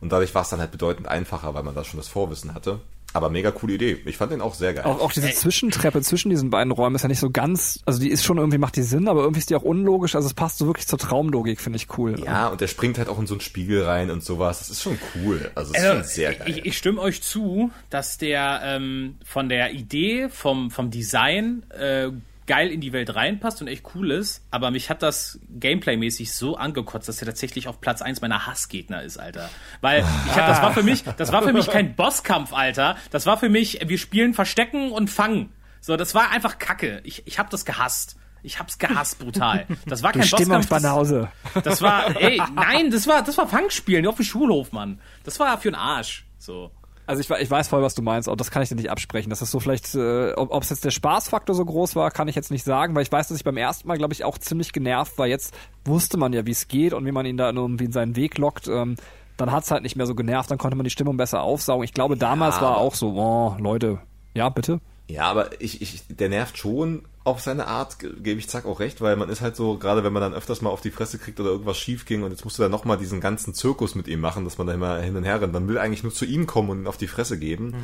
Und dadurch war es dann halt bedeutend einfacher, weil man da schon das Vorwissen hatte. Aber mega coole Idee. Ich fand den auch sehr geil. Auch, auch diese Zwischentreppe zwischen diesen beiden Räumen ist ja nicht so ganz, also die ist schon irgendwie, macht die Sinn, aber irgendwie ist die auch unlogisch, also es passt so wirklich zur Traumlogik, finde ich cool. ja, und der springt halt auch in so einen Spiegel rein und sowas. Das ist schon cool. Also, das ist Also, schon sehr geil. Ich, ich stimme euch zu, dass der ähm, von der Idee, vom, vom Design äh, geil in die Welt reinpasst und echt cool ist, aber mich hat das Gameplay-mäßig so angekotzt, dass er tatsächlich auf Platz 1 meiner Hassgegner ist, Alter. Weil ich hab, das war für mich, das war für mich kein [laughs] Bosskampf, Alter. Das war für mich, wir spielen Verstecken und Fangen. So, das war einfach Kacke. Ich, ich hab das gehasst. Ich hab's gehasst, brutal. Das war Du kein Bosskampf. Das, Banause. das war, ey, nein, das war, das war Fangspielen auf dem Schulhof, Mann. Das war für den Arsch. So. Also ich, ich weiß voll, was du meinst, auch das kann ich dir nicht absprechen. Das ist so vielleicht, äh, ob es jetzt der Spaßfaktor so groß war, kann ich jetzt nicht sagen, weil ich weiß, dass ich beim ersten Mal, glaube ich, auch ziemlich genervt war. Jetzt wusste man ja, wie es geht und wie man ihn da irgendwie in seinen Weg lockt. Ähm, dann hat's halt nicht mehr so genervt, dann konnte man die Stimmung besser aufsaugen. Ich glaube, damals war auch so, oh, Leute, ja, bitte. Ja, aber ich, ich, der nervt schon auf seine Art, ge- gebe ich Zack auch recht, weil man ist halt so, gerade wenn man dann öfters mal auf die Fresse kriegt oder irgendwas schief ging und jetzt musst du dann nochmal diesen ganzen Zirkus mit ihm machen, dass man da immer hin und her rennt. Man will eigentlich nur zu ihm kommen und ihn auf die Fresse geben.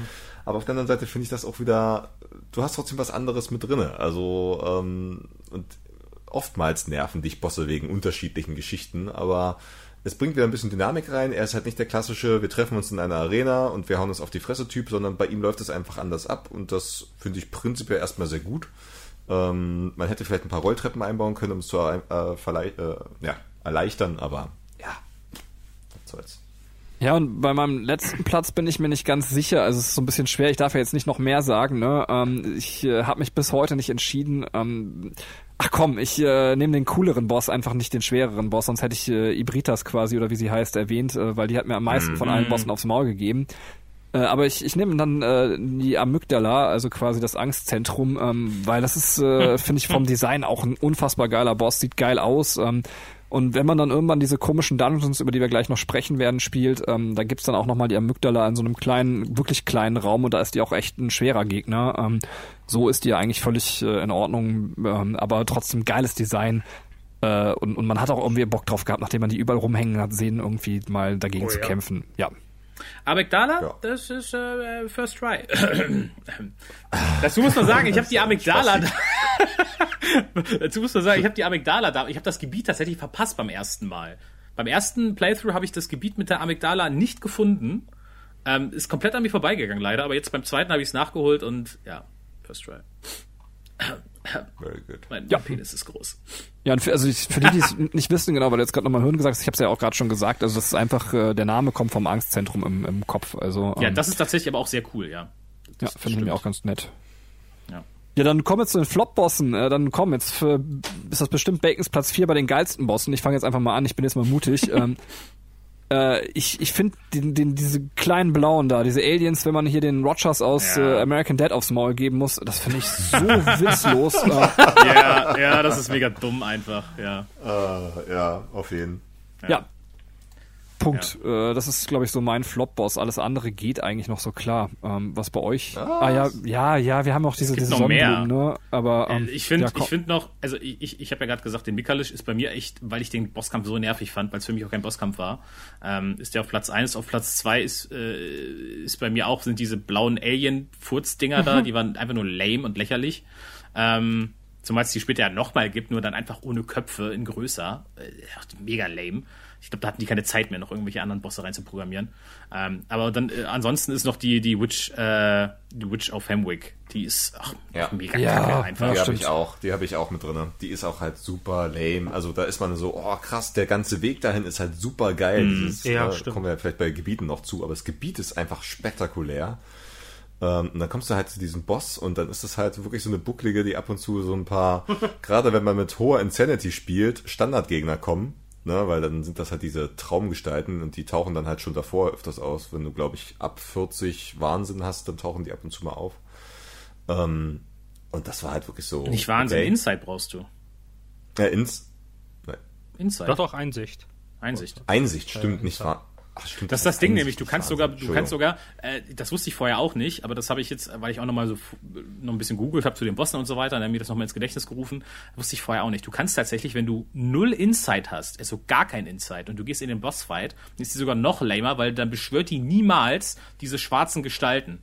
Aber auf der anderen Seite finde ich das auch wieder, du hast trotzdem was anderes mit drinne. Also, ähm, und oftmals nerven dich Bosse wegen unterschiedlichen Geschichten, aber es bringt wieder ein bisschen Dynamik rein. Er ist halt nicht der klassische, wir treffen uns in einer Arena und wir hauen uns auf die Fresse Typ, sondern bei ihm läuft es einfach anders ab und das finde ich prinzipiell erstmal sehr gut. Ähm, man hätte vielleicht ein paar Rolltreppen einbauen können, um es zu äh, äh, ja, erleichtern, aber. Ja, und bei meinem letzten Platz bin ich mir nicht ganz sicher. Also es ist so ein bisschen schwer. Ich darf ja jetzt nicht noch mehr sagen. Ne? Ähm, ich äh, habe mich bis heute nicht entschieden. Ähm, ach komm, ich äh, nehme den cooleren Boss, einfach nicht den schwereren Boss. Sonst hätte ich äh, Ibritas quasi oder wie sie heißt erwähnt, äh, weil die hat mir am meisten von allen Bossen aufs Maul gegeben. Äh, aber ich, ich nehme dann äh, die Amygdala, also quasi das Angstzentrum, ähm, weil das ist, äh, [laughs] finde ich, vom Design auch ein unfassbar geiler Boss, sieht geil aus. Ähm, und wenn man dann irgendwann diese komischen Dungeons, über die wir gleich noch sprechen werden, spielt, ähm, da gibt's dann auch nochmal die Amygdala in so einem kleinen, wirklich kleinen Raum und da ist die auch echt ein schwerer Gegner. Ähm, so ist die ja eigentlich völlig äh, in Ordnung, ähm, aber trotzdem geiles Design. Äh, und, und man hat auch irgendwie Bock drauf gehabt, nachdem man die überall rumhängen hat, sehen, irgendwie mal dagegen Oh zu ja. kämpfen. Ja. Amygdala, Ja. das ist äh, First Try. [clears throat] Dazu muss man sagen, ich habe die Amygdala. [laughs] Dazu muss man sagen, ich habe die Amygdala da. Ich habe das Gebiet tatsächlich verpasst beim ersten Mal. Beim ersten Playthrough habe ich das Gebiet mit der Amygdala nicht gefunden. Ähm, ist komplett an mir vorbeigegangen leider, aber jetzt beim zweiten habe ich es nachgeholt und ja, First Try. Very good. Mein Ja. Penis ist groß. Ja, und für, also ich, für die, die es [laughs] nicht wissen, genau, weil du jetzt gerade nochmal Hirn gesagt hast, ich habe es ja auch gerade schon gesagt, also das ist einfach, äh, der Name kommt vom Angstzentrum im, im Kopf. Also Ja, ähm, das ist tatsächlich aber auch sehr cool, ja. ja, Das finde ich auch ganz nett. Ja. Ja, dann kommen wir zu den Flop-Bossen. Äh, dann komm, jetzt für, ist das bestimmt Bacons Platz 4 bei den geilsten Bossen. Ich fange jetzt einfach mal an, ich bin jetzt mal mutig. [laughs] ähm, äh, ich ich finde den, den, diese kleinen Blauen da, diese Aliens, wenn man hier den Rogers aus Ja. äh, American Dead aufs Maul geben muss, das finde ich so [laughs] witzlos. Äh, Ja, ja, das ist mega dumm einfach, ja. Äh, ja, auf jeden. ja. Punkt. Äh, das ist, glaube ich, so mein Flop-Boss. Alles andere geht eigentlich noch so klar. Ähm, was bei euch? Ah ja, ja, ja, wir haben auch diese, diese noch mehr. Sonnenblumen, ne? Aber ähm, Äh, ich finde ja, ich finde noch, also ich, ich, habe ja gerade gesagt, den Mikalisch ist bei mir echt, weil ich den Bosskampf so nervig fand, weil es für mich auch kein Bosskampf war, ähm, ist der auf Platz 1. Auf Platz 2 ist, äh, ist bei mir auch, sind diese blauen Alien-Furz-Dinger da, die waren einfach nur lame und lächerlich. Ähm, zumal es die später ja nochmal gibt, nur dann einfach ohne Köpfe in größer. Äh, mega lame. Ich glaube, da hatten die keine Zeit mehr, noch irgendwelche anderen Bosse reinzuprogrammieren. Ähm, aber dann äh, ansonsten ist noch die, die Witch, äh, die Witch of Hemwick. Die ist ach, Ja. mega Ja, kacke einfach. Die habe ich auch, die habe ich auch mit drinne. Die ist auch halt super lame. Also da ist man so, oh krass, der ganze Weg dahin ist halt super geil. Dieses, Ja, äh, stimmt. kommen wir vielleicht bei Gebieten noch zu, aber das Gebiet ist einfach spektakulär. Ähm, und dann kommst du halt zu diesem Boss und dann ist das halt wirklich so eine bucklige, die ab und zu so ein paar, [laughs] gerade wenn man mit hoher Insanity spielt, Standardgegner kommen. Ne, weil dann sind das halt diese Traumgestalten und die tauchen dann halt schon davor öfters aus. Wenn du, glaube ich, ab 40 Wahnsinn hast, dann tauchen die ab und zu mal auf. Ähm, und das war halt wirklich so. Nicht Wahnsinn, okay. Insight brauchst du. Ja, ins, nein, Insight. Doch, doch, Einsicht. Einsicht. Einsicht stimmt nicht wahr. Ach, stimmt, Das ist das Ding nämlich, du kannst sogar, du kannst sogar, äh, das wusste ich vorher auch nicht, aber das habe ich jetzt, weil ich auch nochmal so noch ein bisschen googelt habe zu den Bossen und so weiter, und dann mir das nochmal ins Gedächtnis gerufen, wusste ich vorher auch nicht. Du kannst tatsächlich, wenn du null Insight hast, also gar kein Insight, und du gehst in den Bossfight, dann ist die sogar noch lamer, weil dann beschwört die niemals diese schwarzen Gestalten.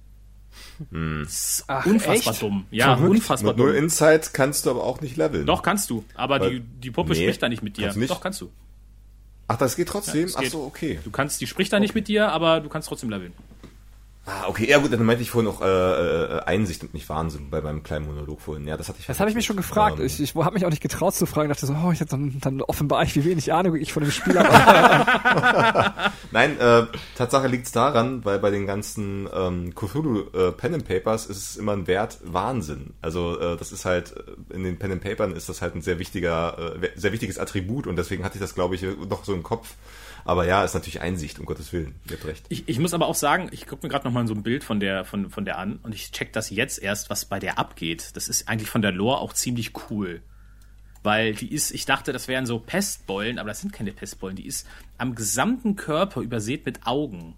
Das ist unfassbar echt? dumm. Ja, Verrückt. unfassbar Mit null dumm. Insight kannst du aber auch nicht leveln. Doch, kannst du, aber Weil- die, die Puppe Nee, spricht da nicht mit dir. nicht? Doch, kannst du. Ach, das geht trotzdem? Ja, das Ach geht. so, okay. Du kannst, die spricht da nicht mit dir, aber du kannst trotzdem leveln. Ah, okay, ja gut, dann meinte ich vorhin noch äh, äh, Einsicht und nicht Wahnsinn bei meinem kleinen Monolog vorhin. Ja, das hatte ich Das habe ich mich schon gefragt. Ähm, Ich, ich habe mich auch nicht getraut zu fragen. Dachte so, oh, ich, dann, dann offenbar ich, wie wenig Ahnung ich von dem Spiel habe. [laughs] Nein, äh, Tatsache liegt's daran, weil bei den ganzen ähm, Cthulhu äh, Pen and Papers ist es immer ein Wert Wahnsinn. Also äh, das ist halt äh, in den Pen and Papern ist das halt ein sehr wichtiger, äh, sehr wichtiges Attribut und deswegen hatte ich das glaube ich noch so im Kopf. Aber ja, ist natürlich Einsicht, um Gottes Willen. Ihr habt recht. Ich, ich muss aber auch sagen, ich gucke mir gerade noch mal so ein Bild von der, von, von der an und ich check das jetzt erst, was bei der abgeht. Das ist eigentlich von der Lore auch ziemlich cool. Weil die ist, ich dachte, das wären so Pestbeulen, aber das sind keine Pestbeulen. Die ist am gesamten Körper übersät mit Augen.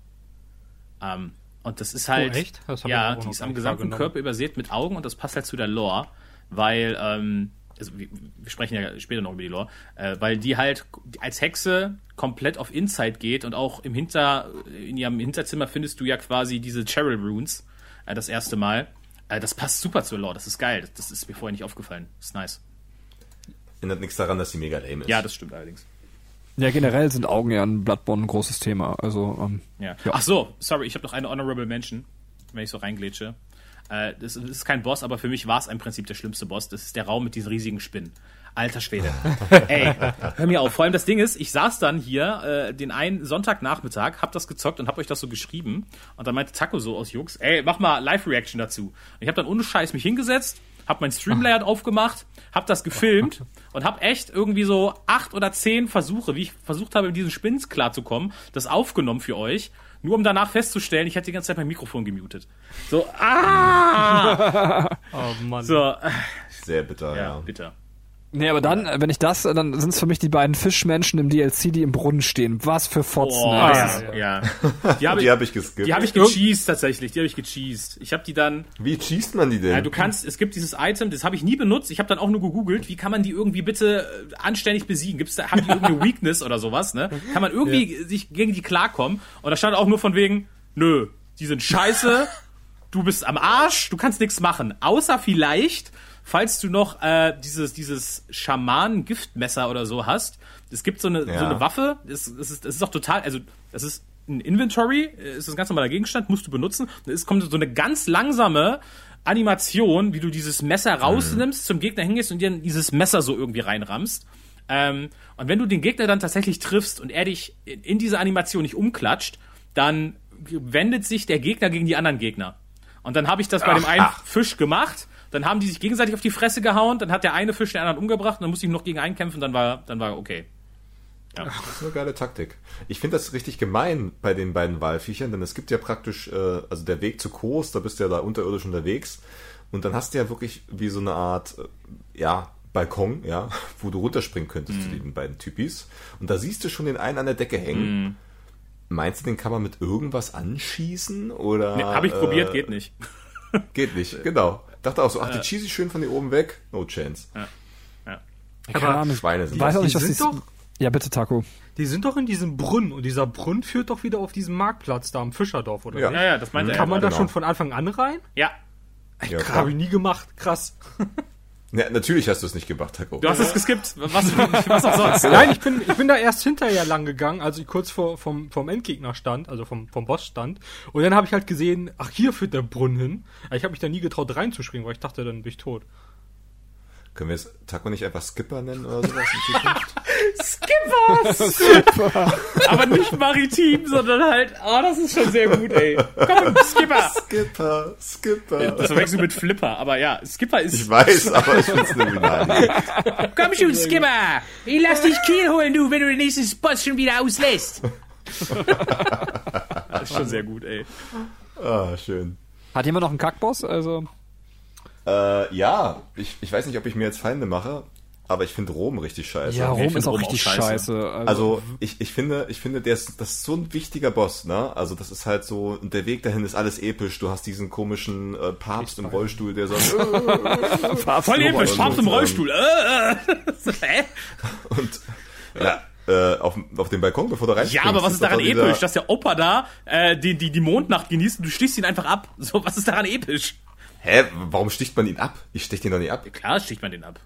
Ähm, und das ist halt. Oh, echt? Ja, auch die ist am gesamten. Körper übersät mit Augen und das passt halt zu der Lore, weil, ähm, also wir, wir sprechen ja später noch über die Lore, äh, weil die halt als Hexe komplett auf Insight geht und auch im Hinter, in ihrem Hinterzimmer findest du ja quasi diese Cheryl Runes, äh, das erste Mal. Äh, das passt super zur Lore, das ist geil. Das, das ist mir vorher nicht aufgefallen. Das ist nice. Ändert nichts daran, dass die mega lame ist. Ja, das stimmt allerdings. ja, generell sind Augen ja in Bloodborne ein großes Thema. Also, ähm, Ja. Ja. Ach so, sorry, ich habe noch eine Honorable Mention, wenn ich so reinglätsche. Äh, das, ist kein Boss, aber für mich war es im Prinzip der schlimmste Boss. Das ist der Raum mit diesen riesigen Spinnen. Alter Schwede. [laughs] Ey, hör mir auf. Vor allem das Ding ist, ich saß dann hier äh, den einen Sonntagnachmittag, hab das gezockt und hab euch das so geschrieben. Und dann meinte Taco so aus Jux, ey, mach mal Live-Reaction dazu. Und ich hab dann ohne Scheiß mich hingesetzt, hab mein Streamlayout aufgemacht, hab das gefilmt und hab echt irgendwie so acht oder zehn Versuche, wie ich versucht habe, mit diesen Spinnen klarzukommen, das aufgenommen für euch. Nur um danach festzustellen, ich hätte die ganze Zeit mein Mikrofon gemutet. So, [laughs] ah! Oh Mann. So, Sehr bitter, ja, ja. bitter. Nee, aber dann, wenn ich das, dann sind es für mich die beiden Fischmenschen im DLC, die im Brunnen stehen. Was für Fotzen. Oh, ey. ja, ja. [laughs] Die habe Die ich, habe ich geskippt. die hab ich gecheased tatsächlich. Die habe ich gecheased. Ich habe die dann. Wie cheest man die denn? Ja, du kannst, es gibt dieses Item, das habe ich nie benutzt. Ich habe dann auch nur gegoogelt, wie kann man die irgendwie bitte äh, anständig besiegen? Gibt's da, haben die irgendeine [laughs] Weakness oder sowas, ne? Kann man irgendwie sich gegen die klarkommen? Und da stand auch nur von wegen, nö, die sind scheiße, du bist am Arsch, du kannst nichts machen. Außer vielleicht, falls du noch äh, dieses, dieses Schamanen-Giftmesser oder so hast. Es gibt so eine, Ja. so eine Waffe, das, das, ist, das ist auch total, also das ist ein Inventory, ist ein ganz normaler Gegenstand, musst du benutzen. Es kommt so eine ganz langsame Animation, wie du dieses Messer rausnimmst, zum Gegner hingehst und dir dieses Messer so irgendwie reinrammst. Ähm, und wenn du den Gegner dann tatsächlich triffst und er dich in, in diese Animation nicht umklatscht, dann wendet sich der Gegner gegen die anderen Gegner. Und dann habe ich das bei dem einen Fisch gemacht, dann haben die sich gegenseitig auf die Fresse gehauen, dann hat der eine Fisch den anderen umgebracht und dann musste ich noch gegen einen kämpfen, dann war, dann war okay. Das ist eine geile Taktik. Ich finde das richtig gemein bei den beiden Walviechern, denn es gibt ja praktisch, äh, also der Weg zu Kos, da bist du ja da unterirdisch unterwegs und dann hast du ja wirklich wie so eine Art, äh, ja, Balkon, ja, [laughs] wo du runterspringen könntest Mhm. zu den beiden Typis. Und da siehst du schon den einen an der Decke hängen. Mhm. Meinst du, den kann man mit irgendwas anschießen? Oder? Nee, habe ich äh, probiert, geht nicht. Geht nicht, genau. [laughs] Dachte auch so, ach, die ich schön von hier oben weg. No chance. Keine Ahnung. Schweine sind Ich weiß auch nicht, was die sind doch- Ja, bitte, Taco. Die sind doch in diesem Brunnen und dieser Brunnen führt doch wieder auf diesen Marktplatz da am Fischerdorf, oder Ja. nicht? Ja, ja, das meinte er. Kann man da genau. schon von Anfang an rein? Ja. Ja, Habe klar. ich nie gemacht. Krass. [laughs] ja, natürlich hast du es nicht gemacht, Taco. Du hast es geskippt. Was, [laughs] was auch sonst. Nein, ich bin, ich bin da erst hinterher lang gegangen, als ich kurz vor, vom, vom Endgegner stand, also vom, vom Boss stand. Und dann habe ich halt gesehen, ach, hier führt der Brunnen hin. Aber Ich habe mich da nie getraut reinzuspringen, weil ich dachte, dann bin ich tot. Können wir es Taco nicht einfach Skipper nennen oder sowas in Zukunft? [laughs] Skippers! Aber nicht maritim, sondern halt, oh, das ist schon sehr gut, ey. Komm, Skipper! Skipper, Skipper. Das verwechseln mit Flipper, aber ja, Skipper ist. Ich weiß, [laughs] aber ich find's eine Finale. Komm schon, Skipper! Ich lass dich Kiel holen, du, wenn du den nächsten Spot schon wieder auslässt. das ist schon sehr gut, ey. Ah, schön. Hat jemand noch einen Kackboss? Also. Äh, ja, ich, ich weiß nicht, ob ich mir jetzt Feinde mache, aber ich finde Rom richtig scheiße. Ja, ich Rom ist auch Rom richtig auch scheiße. scheiße. Also ich, ich finde, ich finde, der ist, das ist so ein wichtiger Boss, ne? Also das ist halt so, und der Weg dahin ist alles episch. Du hast diesen komischen äh, Papst im Rollstuhl, der so [laughs] Voll episch, Papst im Rollstuhl. Äh, äh. [laughs] Und ja, äh, auf, auf dem Balkon, bevor du reinspringst. Ja, aber was ist daran episch? Dass der Opa da äh, die, die, die Mondnacht genießt und du stichst ihn einfach ab. So, was ist daran episch? Hä, warum sticht man ihn ab? Ich stech den doch nicht ab. Klar sticht man den ab.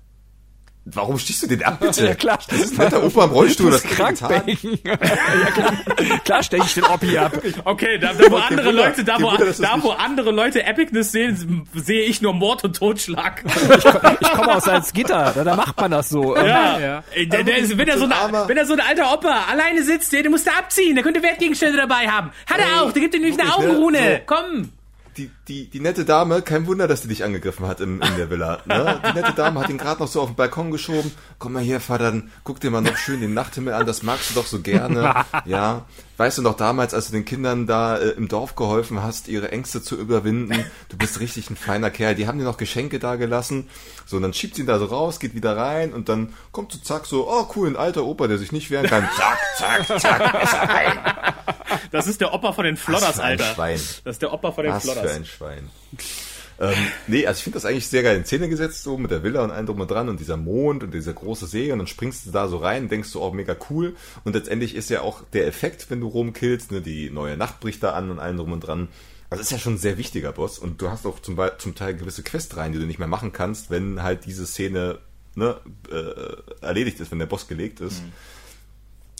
Warum stichst du den ab, bitte? [laughs] Ja, klar. Das ist ein netter Opa im Rollstuhl, das krank, ich [laughs] ja, klar. klar stech ich den Oppi ab. Okay, da, da wo andere Wunder, Leute, da wo, Wunder, da nicht- wo andere Leute Epicness sehen, sehe ich nur Mord und Totschlag. Ich komme aus Salzgitter, da, da macht man das so. Ja, Ja. Ey, Der, der ist, wenn er so ein, Armer. wenn er so ein alter Opa alleine sitzt, der, der muss da abziehen, der könnte Wertgegenstände dabei haben. Hat er auch, der gibt ihm nämlich eine ne? Augenrune. So. Komm. Die, die, die nette Dame, kein Wunder, dass die dich angegriffen hat im, in der Villa. Ne? Die nette Dame hat ihn gerade noch so auf den Balkon geschoben. Komm mal hier, Vater, dann guck dir mal noch schön den Nachthimmel an, das magst du doch so gerne. [laughs] Ja, weißt du noch damals, als du den Kindern da äh, im Dorf geholfen hast, ihre Ängste zu überwinden? [laughs] Du bist richtig ein feiner Kerl. Die haben dir noch Geschenke da gelassen. So, und dann schiebt sie ihn da so raus, geht wieder rein und dann kommt so zack so, oh cool, ein alter Opa, der sich nicht wehren kann. [laughs] Zack, zack, zack, Messer rein. Das ist der Opa von den Flodders, Alter. Schwein. Das ist der Opa von den Was für Flodders. ein Schwein. Ähm, nee, also ich finde das eigentlich sehr geil in Szene gesetzt, so mit der Villa und allem drum und dran und dieser Mond und dieser große See und dann springst du da so rein und denkst du, oh, mega cool. Und letztendlich ist ja auch der Effekt, wenn du Rom killst, ne, die neue Nacht bricht da an und allem drum und dran. Also ist ja schon ein sehr wichtiger Boss und du hast auch zum, zum Teil gewisse Questreihen, die du nicht mehr machen kannst, wenn halt diese Szene ne, äh, erledigt ist, wenn der Boss gelegt ist.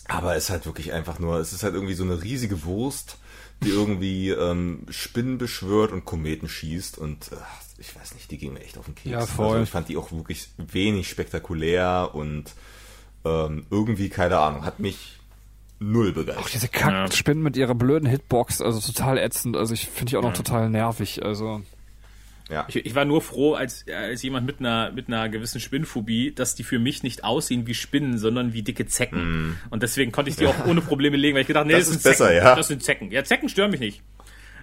Aber es ist halt wirklich einfach nur, es ist halt irgendwie so eine riesige Wurst, die irgendwie ähm, Spinnen beschwört und Kometen schießt und äh, ich weiß nicht, die ging mir echt auf den Keks. Ja, voll. Also ich fand die auch wirklich wenig spektakulär und ähm, irgendwie, keine Ahnung, hat mich null begeistert. Diese Kackspinnen mit ihrer blöden Hitbox, also total ätzend. Also ich finde die auch noch total nervig. Also ja. Ich, ich war nur froh, als, als jemand mit einer, mit einer gewissen Spinnphobie, dass die für mich nicht aussehen wie Spinnen, sondern wie dicke Zecken. Und deswegen konnte ich die auch [laughs] ohne Probleme legen, weil ich gedacht, nee, Das das, ist sind besser, Zecken. ja. Das sind Zecken. Ja, Zecken stören mich nicht.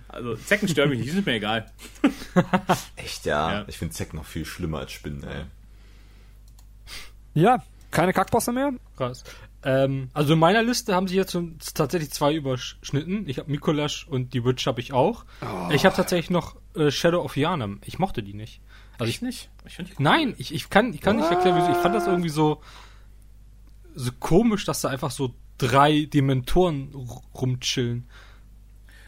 Also Zecken stören mich nicht, die sind mir egal. [laughs] Echt, ja. Ja. Ich finde Zeck noch viel schlimmer als Spinnen, ey. Ja, keine Kackbosse mehr? Krass. Ähm, also in meiner Liste haben sie jetzt schon tatsächlich zwei überschnitten. Ich habe Mikolasch und die Witch habe ich auch. Ich habe tatsächlich noch äh, Shadow of Yharnam. Ich mochte die nicht. Also ich, nicht. Ich finde nein, ich, ich kann, ich kann nicht erklären, wieso. Ich fand das irgendwie so, so komisch, dass da einfach so drei Dementoren rumchillen.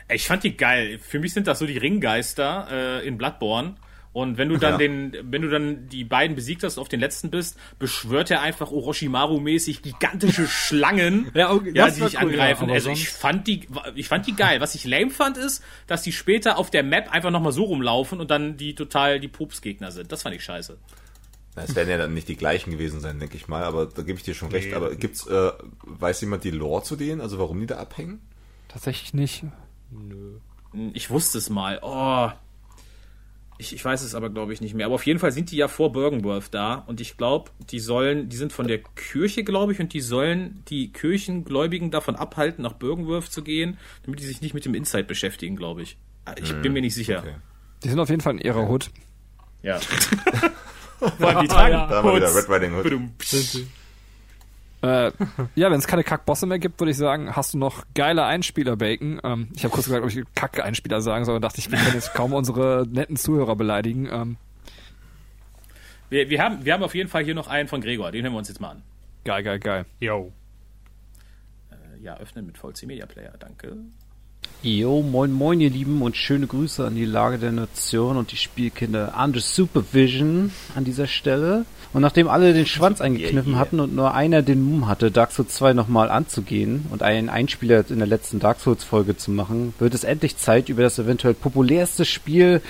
Ich fand die geil. Für mich sind das so die Ringgeister äh, in Bloodborne. Und wenn du dann Ja. den, wenn du dann die beiden besiegt hast, auf den letzten bist, beschwört er einfach Orochimaru-mäßig gigantische [laughs] Schlangen, Ja, okay, ja, die dich cool, angreifen. ja, also ich sonst- fand die, ich fand die geil. Was ich lame fand, ist, dass die später auf der Map einfach nochmal so rumlaufen und dann die total die Pupsgegner sind. Das fand ich scheiße. Na, Es werden ja dann nicht die gleichen gewesen sein, denke ich mal, aber da gebe ich dir schon recht. Aber gibt's, äh, weiß jemand die Lore zu denen, also warum die da abhängen? Tatsächlich nicht. Ich wusste es mal. Oh. Ich, ich weiß es aber, glaube ich, nicht mehr. Aber auf jeden Fall sind die ja vor Bergenworth da. Und ich glaube, die sollen, die sind von der Kirche, glaube ich, und die sollen die Kirchengläubigen davon abhalten, nach Bergenworth zu gehen, damit die sich nicht mit dem Inside beschäftigen, glaube ich. Ich bin mir nicht sicher. Okay. Die sind auf jeden Fall in ihrer Hood. Ja. Vor [laughs] allem die tragen Ja. Da haben wir wieder. Red Riding Hood. Äh, ja, wenn es keine Kackbosse mehr gibt, würde ich sagen, hast du noch geile Einspieler-Bacon. Ähm, ich habe kurz gesagt, ob ich Kack-Einspieler sagen soll, und dachte ich, wir können jetzt kaum unsere netten Zuhörer beleidigen. Ähm, Wir, wir, haben, wir haben auf jeden Fall hier noch einen von Gregor. Den hören wir uns jetzt mal an. geil, geil, geil. Yo. Äh, Ja, öffnen mit VC Media Player. Danke. Jo, moin moin ihr Lieben und schöne Grüße an die Lage der Nation und die Spielkinder under Supervision an dieser Stelle. Und nachdem alle den Schwanz eingekniffen yeah. hatten und nur einer den Mumm hatte, Dark Souls 2 nochmal anzugehen und einen Einspieler in der letzten Dark Souls Folge zu machen, wird es endlich Zeit, über das eventuell populärste Spiel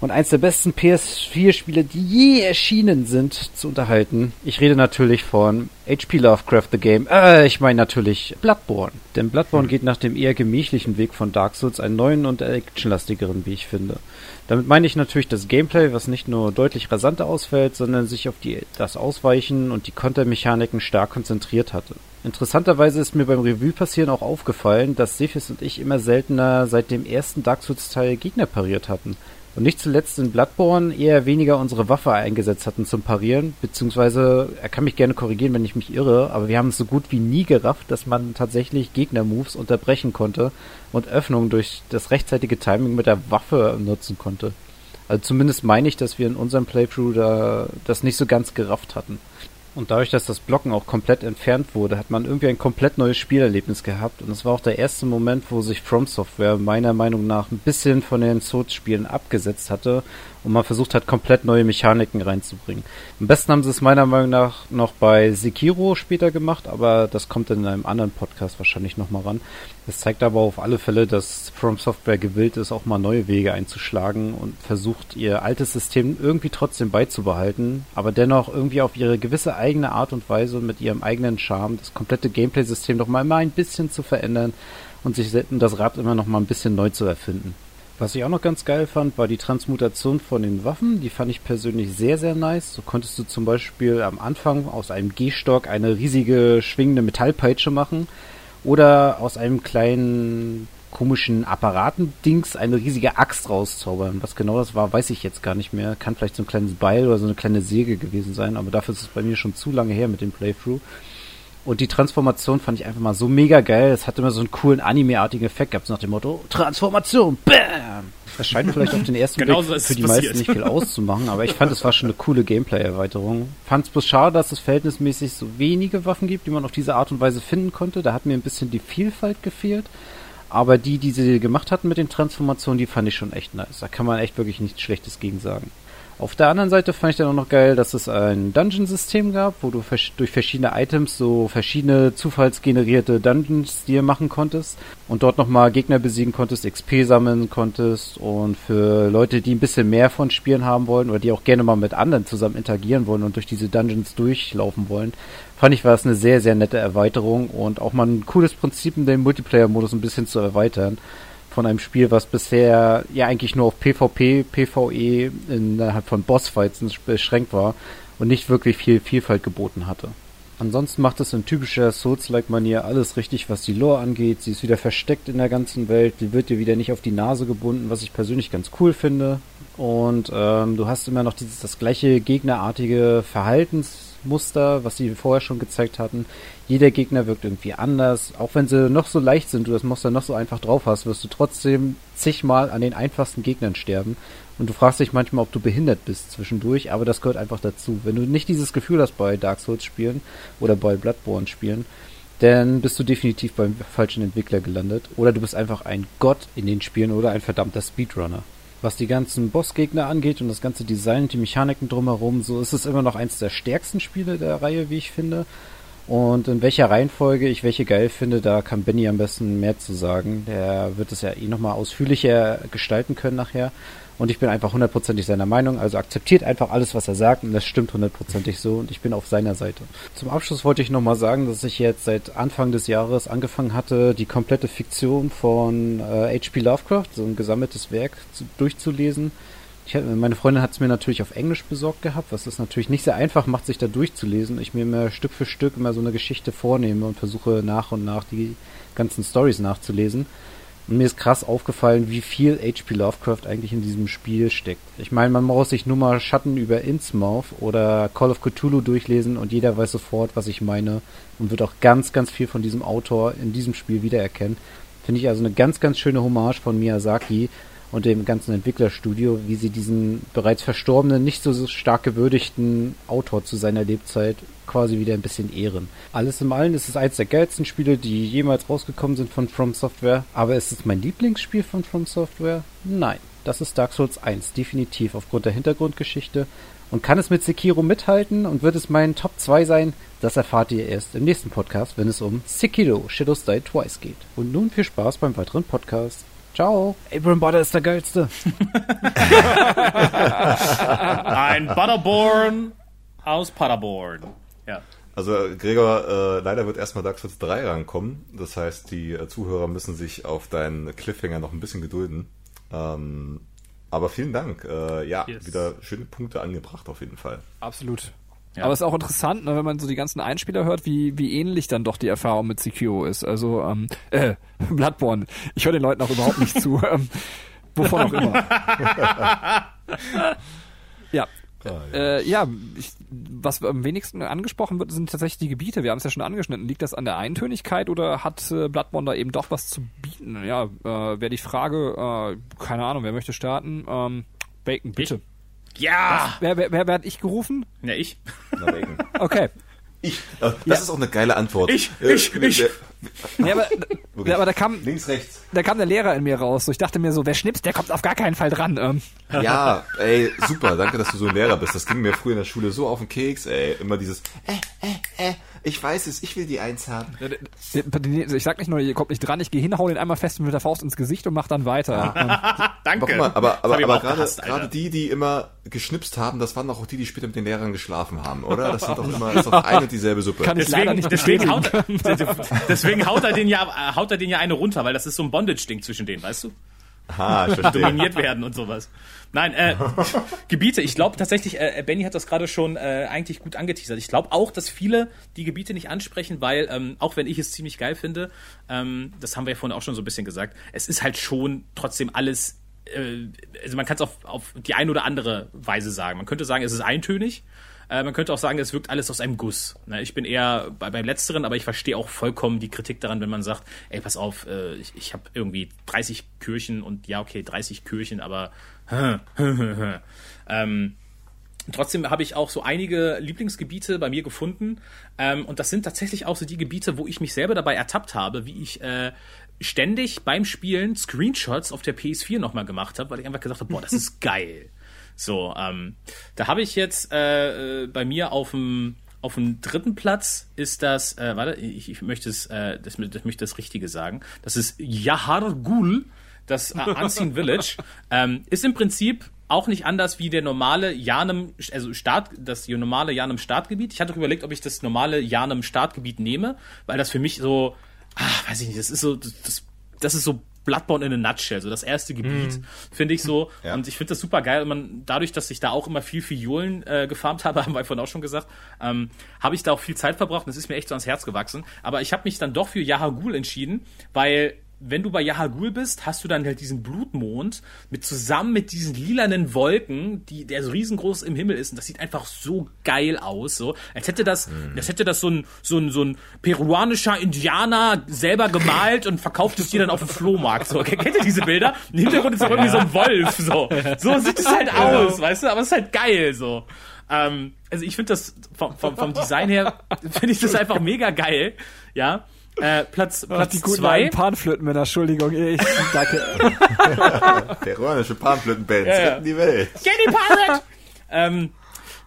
und eins der besten PS4 Spiele, die je erschienen sind, zu unterhalten. Ich rede natürlich von HP Lovecraft The Game. Äh, ich meine natürlich Bloodborne. Denn Bloodborne geht nach dem eher gemächlichen Weg von Dark Souls einen neuen und actionlastigeren, wie ich finde. Damit meine ich natürlich das Gameplay, was nicht nur deutlich rasanter ausfällt, sondern sich auf die, das Ausweichen und die Kontermechaniken stark konzentriert hatte. Interessanterweise ist mir beim Revue passieren auch aufgefallen, dass Sephis und ich immer seltener seit dem ersten Dark Souls Teil Gegner pariert hatten. Und nicht zuletzt in Bloodborne eher weniger unsere Waffe eingesetzt hatten zum Parieren, beziehungsweise er kann mich gerne korrigieren, wenn ich mich irre, aber wir haben es so gut wie nie gerafft, dass man tatsächlich Gegner-Moves unterbrechen konnte und Öffnungen durch das rechtzeitige Timing mit der Waffe nutzen konnte. Also zumindest meine ich, dass wir in unserem Playthrough da das nicht so ganz gerafft hatten. Und dadurch, dass das Blocken auch komplett entfernt wurde, hat man irgendwie ein komplett neues Spielerlebnis gehabt. Und es war auch der erste Moment, wo sich From Software meiner Meinung nach ein bisschen von den Souls-Spielen abgesetzt hatte und man versucht hat, komplett neue Mechaniken reinzubringen. Am besten haben sie es meiner Meinung nach noch bei Sekiro später gemacht, aber das kommt in einem anderen Podcast wahrscheinlich nochmal ran. Es zeigt aber auf alle Fälle, dass From Software gewillt ist, auch mal neue Wege einzuschlagen und versucht, ihr altes System irgendwie trotzdem beizubehalten, aber dennoch irgendwie auf ihre gewisse eigene Art und Weise und mit ihrem eigenen Charme das komplette Gameplay-System noch mal, mal ein bisschen zu verändern und sich das Rad immer noch mal ein bisschen neu zu erfinden. Was ich auch noch ganz geil fand, war die Transmutation von den Waffen. Die fand ich persönlich sehr, sehr nice. So konntest du zum Beispiel am Anfang aus einem Gehstock eine riesige schwingende Metallpeitsche machen oder aus einem kleinen komischen Apparatendings eine riesige Axt rauszaubern. Was genau das war, weiß ich jetzt gar nicht mehr. Kann vielleicht so ein kleines Beil oder so eine kleine Säge gewesen sein, aber dafür ist es bei mir schon zu lange her mit dem Playthrough. Und die Transformation fand ich einfach mal so mega geil. Es hat immer so einen coolen Anime-artigen Effekt gehabt, nach dem Motto, Transformation, BAM! Das scheint vielleicht auf den ersten [laughs] Genau Blick so für die passiert. meisten nicht viel auszumachen, aber ich fand, es war schon eine coole Gameplay-Erweiterung. Fand es bloß schade, dass es verhältnismäßig so wenige Waffen gibt, die man auf diese Art und Weise finden konnte. Da hat mir ein bisschen die Vielfalt gefehlt. Aber die, die sie gemacht hatten mit den Transformationen, die fand ich schon echt nice. Da kann man echt wirklich nichts Schlechtes gegen sagen. Auf der anderen Seite fand ich dann auch noch geil, dass es ein Dungeon-System gab, wo du durch verschiedene Items so verschiedene zufallsgenerierte Dungeons dir machen konntest und dort nochmal Gegner besiegen konntest, XP sammeln konntest und für Leute, die ein bisschen mehr von Spielen haben wollen oder die auch gerne mal mit anderen zusammen interagieren wollen und durch diese Dungeons durchlaufen wollen, fand ich war es eine sehr, sehr nette Erweiterung und auch mal ein cooles Prinzip, in den Multiplayer-Modus ein bisschen zu erweitern von einem Spiel, was bisher ja eigentlich nur auf PvP, PvE innerhalb von Bossfights beschränkt war und nicht wirklich viel Vielfalt geboten hatte. Ansonsten macht es in typischer Souls-like-Manier alles richtig, was die Lore angeht. Sie ist wieder versteckt in der ganzen Welt. Die wird dir wieder nicht auf die Nase gebunden, was ich persönlich ganz cool finde. Und ähm, du hast immer noch dieses das gleiche gegnerartige Verhaltensmuster, was sie vorher schon gezeigt hatten. Jeder Gegner wirkt irgendwie anders. Auch wenn sie noch so leicht sind, du das Muster noch so einfach drauf hast, wirst du trotzdem zigmal an den einfachsten Gegnern sterben. Und du fragst dich manchmal, ob du behindert bist zwischendurch, aber das gehört einfach dazu. Wenn du nicht dieses Gefühl hast bei Dark Souls spielen oder bei Bloodborne spielen, dann bist du definitiv beim falschen Entwickler gelandet. Oder du bist einfach ein Gott in den Spielen oder ein verdammter Speedrunner. Was die ganzen Bossgegner angeht und das ganze Design und die Mechaniken drumherum, so ist es immer noch eins der stärksten Spiele der Reihe, wie ich finde. Und in welcher Reihenfolge ich welche geil finde, da kann Benny am besten mehr zu sagen. Der wird es ja eh nochmal ausführlicher gestalten können nachher. Und ich bin einfach hundertprozentig seiner Meinung. Also akzeptiert einfach alles, was er sagt. Und das stimmt hundertprozentig so. Und ich bin auf seiner Seite. Zum Abschluss wollte ich nochmal sagen, dass ich jetzt seit Anfang des Jahres angefangen hatte, die komplette Fiktion von äh, H.P. Lovecraft, so ein gesammeltes Werk, zu, durchzulesen. Ich, meine Freundin hat es mir natürlich auf Englisch besorgt gehabt, was es natürlich nicht sehr einfach macht, sich da durchzulesen. Ich mir immer Stück für Stück immer so eine Geschichte vornehme und versuche nach und nach die ganzen Stories nachzulesen. Und mir ist krass aufgefallen, wie viel H.P. Lovecraft eigentlich in diesem Spiel steckt. Ich meine, man muss sich nur mal Schatten über Innsmouth oder Call of Cthulhu durchlesen und jeder weiß sofort, was ich meine und wird auch ganz, ganz viel von diesem Autor in diesem Spiel wiedererkennen. Finde ich also eine ganz, ganz schöne Hommage von Miyazaki und dem ganzen Entwicklerstudio, wie sie diesen bereits verstorbenen, nicht so stark gewürdigten Autor zu seiner Lebzeit quasi wieder ein bisschen ehren. Alles im Allen ist es eins der geilsten Spiele, die jemals rausgekommen sind von From Software. Aber ist es mein Lieblingsspiel von From Software? Nein. Das ist Dark Souls 1, definitiv aufgrund der Hintergrundgeschichte. Und kann es mit Sekiro mithalten und wird es mein Top 2 sein? Das erfahrt ihr erst im nächsten Podcast, wenn es um Sekiro Shadows Die Twice geht. Und nun viel Spaß beim weiteren Podcast. Ciao. Abram Butter ist der geilste. [laughs] Ein Butterborn aus Paderborn. Ja. Also Gregor, äh, leider wird erstmal Dark Souls 3 rankommen. Das heißt, die äh, Zuhörer müssen sich auf deinen Cliffhanger noch ein bisschen gedulden. Ähm, aber vielen Dank. Äh, ja, yes. wieder schöne Punkte angebracht auf jeden Fall. Absolut. Ja. Aber es ist auch interessant, ne, wenn man so die ganzen Einspieler hört, wie, wie ähnlich dann doch die Erfahrung mit Sekiro ist. Also, ähm, äh, [laughs] Bloodborne. Ich höre den Leuten auch überhaupt nicht zu. Ähm, wovon auch immer. [laughs] ja, Ah, ja, äh, ja ich, was am wenigsten angesprochen wird, sind tatsächlich die Gebiete. Wir haben es ja schon angeschnitten. Liegt das an der Eintönigkeit oder hat äh, Bloodborne da eben doch was zu bieten? Ja, äh, wäre die Frage, äh, keine Ahnung, wer möchte starten? Ähm, Bacon, bitte. Ich? Ja! Was? Wer, wer, wer, wer hat ich gerufen? Ja, ich. Okay. Ich. Das ja. ist auch eine geile Antwort. Ich, ich, äh, ich. Ja, aber, ja, aber da kam. Links, rechts. Da kam der Lehrer in mir raus. So, ich dachte mir so, wer schnipst, der kommt auf gar keinen Fall dran. Ähm. Ja, ey, super, danke, dass du so ein Lehrer bist. Das ging mir früher in der Schule so auf den Keks, ey. Immer dieses, äh, äh, äh, ich weiß es, ich will die Eins haben. Ich sag nicht nur, ihr kommt nicht dran, ich gehe hin, hau den einmal fest mit der Faust ins Gesicht und mach dann weiter. [laughs] Danke. Mal, aber aber, aber gerade, gerade die, die immer geschnipst haben, das waren auch die, die später mit den Lehrern geschlafen haben, oder? Das sind doch [laughs] immer, das ist doch eine und dieselbe Suppe. Kann ich deswegen, leider nicht deswegen haut, [laughs] deswegen haut er den ja, haut er den ja eine runter, weil das ist so ein Bondage-Ding zwischen denen, weißt du? Ah. Dominiert werden und sowas. Nein, äh, [laughs] Gebiete. Ich glaube tatsächlich, äh, Benny hat das gerade schon äh, eigentlich gut angeteasert. Ich glaube auch, dass viele die Gebiete nicht ansprechen, weil, ähm, auch wenn ich es ziemlich geil finde, ähm, das haben wir ja vorhin auch schon so ein bisschen gesagt, es ist halt schon trotzdem alles, äh, also man kann es auf, auf die eine oder andere Weise sagen. Man könnte sagen, es ist eintönig. Äh, man könnte auch sagen, es wirkt alles aus einem Guss. Ne? Ich bin eher bei, beim Letzteren, aber ich verstehe auch vollkommen die Kritik daran, wenn man sagt, ey, pass auf, äh, ich, ich habe irgendwie 30 Kirchen und ja, okay, 30 Kirchen, aber [laughs] ähm, Trotzdem habe ich auch so einige Lieblingsgebiete bei mir gefunden. Ähm, und das sind tatsächlich auch so die Gebiete, wo ich mich selber dabei ertappt habe, wie ich äh, ständig beim Spielen Screenshots auf der PS4 nochmal gemacht habe, weil ich einfach gesagt habe, boah, das ist [laughs] geil. So, ähm, da habe ich jetzt äh, äh, bei mir auf dem auf dem dritten Platz ist das, äh, warte, ich, ich möchte es, äh, das, das möchte das Richtige sagen. Das ist Yahar Ghul, das äh, Unseen Village. [laughs] Ähm, ist im Prinzip auch nicht anders wie der normale Janem, also Start, das normale Janem Startgebiet. Ich hatte überlegt, ob ich das normale Janem Startgebiet nehme, weil das für mich so, ah, weiß ich nicht, das ist so, das, das ist so Bloodborne in a nutshell, so das erste Gebiet, finde ich so. [laughs] Ja. Und ich finde das super geil. Und man, dadurch, dass ich da auch immer viel Fiolen äh, gefarmt habe, [laughs] haben wir vorhin auch schon gesagt, ähm, habe ich da auch viel Zeit verbracht und es ist mir echt so ans Herz gewachsen. Aber ich habe mich dann doch für Yahagul entschieden, weil wenn du bei Yahagul bist, hast du dann halt diesen Blutmond mit zusammen mit diesen lilanen Wolken, die der so riesengroß im Himmel ist und das sieht einfach so geil aus, so als hätte das, als hätte das so ein so ein so ein peruanischer Indianer selber gemalt und verkauft es dir dann auf dem Flohmarkt. So kennt ihr diese Bilder? Im Hintergrund ist auch irgendwie so ein Wolf, so so sieht es halt aus, weißt du? Aber es ist halt geil, so. Ähm, also ich finde das vom, vom, vom Design her finde ich das einfach mega geil, ja. Äh, Platz Ach, Platz die guten zwei. Panflötenmänner, Entschuldigung. Ich, danke. [laughs] Peruanische Panflötenbands Ja, ja. retten die Welt. Jenny Pirate! [laughs] ähm,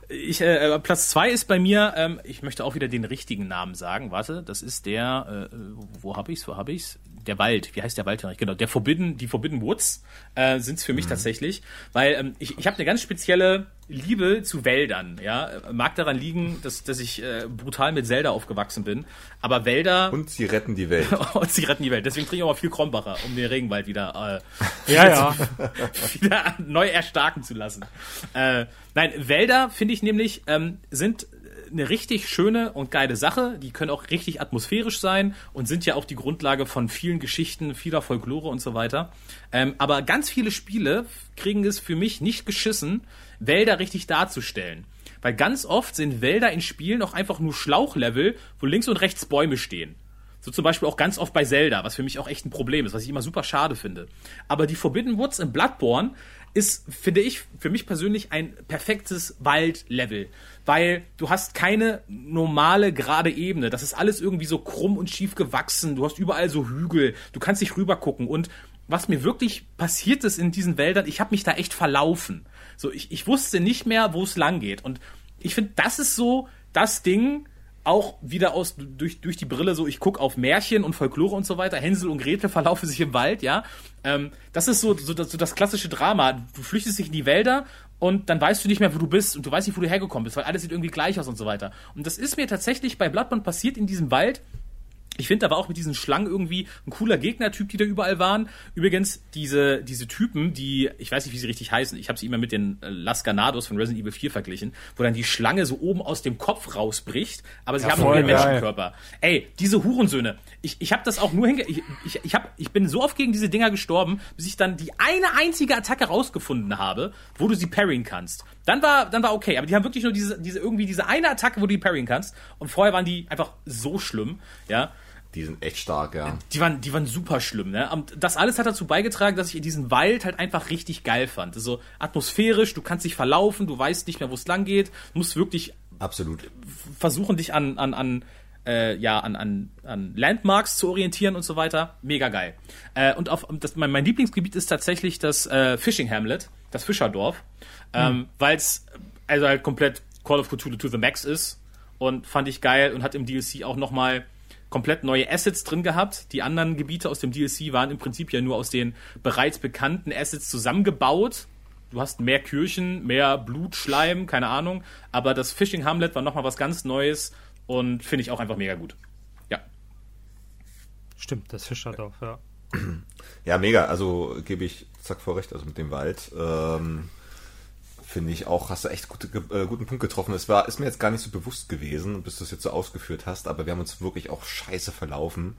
ich, äh, Platz zwei ist bei mir, ähm, ich möchte auch wieder den richtigen Namen sagen. Warte, das ist der, äh, wo hab ich's, wo hab ich's? Der Wald, wie heißt der Wald denn? Genau, der Forbidden, die Forbidden Woods äh, sind's für mich tatsächlich, weil ähm, ich, ich habe eine ganz spezielle Liebe zu Wäldern. Ja, mag daran liegen, dass, dass ich äh, brutal mit Zelda aufgewachsen bin, aber Wälder Und sie retten die Welt. [laughs] und sie retten die Welt. Deswegen trinke ich auch mal viel Krombacher, um den Regenwald wieder äh, [laughs] Ja, ja. [laughs] wieder neu erstarken zu lassen. Äh, nein, Wälder finde ich nämlich ähm, sind eine richtig schöne und geile Sache. Die können auch richtig atmosphärisch sein und sind ja auch die Grundlage von vielen Geschichten, vieler Folklore und so weiter. Ähm, aber ganz viele Spiele kriegen es für mich nicht geschissen, Wälder richtig darzustellen. Weil ganz oft sind Wälder in Spielen auch einfach nur Schlauchlevel, wo links und rechts Bäume stehen. So zum Beispiel auch ganz oft bei Zelda, was für mich auch echt ein Problem ist, was ich immer super schade finde. Aber die Forbidden Woods in Bloodborne ist, finde ich, für mich persönlich ein perfektes Waldlevel. Weil du hast keine normale gerade Ebene. Das ist alles irgendwie so krumm und schief gewachsen. Du hast überall so Hügel. Du kannst nicht rüber gucken. Und was mir wirklich passiert ist in diesen Wäldern, ich habe mich da echt verlaufen. So, ich, ich wusste nicht mehr, wo es lang geht. Und ich finde, das ist so das Ding, auch wieder aus durch, durch die Brille so, ich guck auf Märchen und Folklore und so weiter. Hänsel und Gretel [laughs] verlaufen sich im Wald, ja. Ähm, das ist so, so, das, so das klassische Drama. Du flüchtest dich in die Wälder und dann weißt du nicht mehr, wo du bist und du weißt nicht, wo du hergekommen bist, weil alles sieht irgendwie gleich aus und so weiter. Und das ist mir tatsächlich bei Bloodborne passiert in diesem Wald. Ich finde, da war auch mit diesen Schlangen irgendwie ein cooler Gegnertyp, die da überall waren. Übrigens, diese, diese Typen, die, ich weiß nicht, wie sie richtig heißen, ich habe sie immer mit den äh, Lascanados von Resident Evil 4 verglichen, wo dann die Schlange so oben aus dem Kopf rausbricht, aber sie haben nur voll ihren geil. Menschenkörper. Ey, diese Hurensöhne. Ich, ich habe das auch nur hinge... Ich, ich, ich, hab, ich bin so oft gegen diese Dinger gestorben, bis ich dann die eine einzige Attacke rausgefunden habe, wo du sie parryen kannst. Dann war, dann war okay, aber die haben wirklich nur diese, diese, irgendwie diese eine Attacke, wo du die parryen kannst. Und vorher waren die einfach so schlimm, ja. Die sind echt stark, ja. Die waren, die waren super schlimm, ne? Und das alles hat dazu beigetragen, dass ich diesen Wald halt einfach richtig geil fand. Also atmosphärisch, du kannst dich verlaufen, du weißt nicht mehr, wo es lang geht, musst wirklich Absolut. versuchen, dich an, an, an, äh, ja, an, an, an Landmarks zu orientieren und so weiter. Mega geil. Äh, und auf, das, mein, mein Lieblingsgebiet ist tatsächlich das äh, Fishing Hamlet, das Fischerdorf, ähm, weil es also halt komplett Call of Cthulhu to the Max ist und fand ich geil und hat im DLC auch nochmal komplett neue Assets drin gehabt. Die anderen Gebiete aus dem DLC waren im Prinzip ja nur aus den bereits bekannten Assets zusammengebaut. Du hast mehr Kirchen, mehr Blut, Schleim, keine Ahnung. Aber das Fishing Hamlet war nochmal was ganz Neues und finde ich auch einfach mega gut. Ja. Stimmt, das Fischerdorf, ja. Ja, mega. Also gebe ich zack vor recht, also mit dem Wald. Ähm, Finde ich auch, hast du echt gute, äh, guten Punkt getroffen. Es war, ist mir jetzt gar nicht so bewusst gewesen, bis du es jetzt so ausgeführt hast, aber wir haben uns wirklich auch scheiße verlaufen.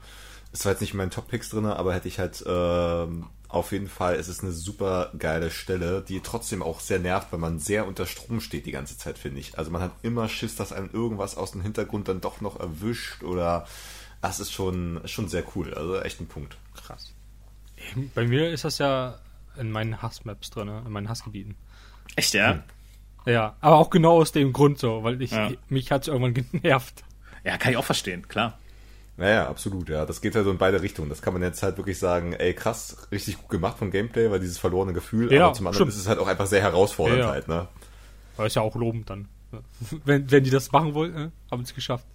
Es war jetzt nicht in meinen Top-Picks drin, aber hätte ich halt ähm, auf jeden Fall, es ist eine super geile Stelle, die trotzdem auch sehr nervt, weil man sehr unter Strom steht die ganze Zeit, finde ich. Also man hat immer Schiss, dass einem irgendwas aus dem Hintergrund dann doch noch erwischt oder das ist schon, schon sehr cool. Also echt ein Punkt. Krass. Bei mir ist das ja in meinen Hassmaps drin, in meinen Hassgebieten. Echt, ja? Ja, aber auch genau aus dem Grund so, weil ich Ja. mich hat's irgendwann genervt. Ja, kann ich auch verstehen, klar. Naja, absolut, ja. Das geht halt so in beide Richtungen. Das kann man jetzt halt wirklich sagen, ey, krass, richtig gut gemacht vom Gameplay, weil dieses verlorene Gefühl, Ja, aber zum anderen stimmt. ist es halt auch einfach sehr herausfordernd Ja, ja. halt, ne? Aber ist ja auch lobend dann. [laughs] Wenn, wenn die das machen wollten, äh, haben sie es geschafft.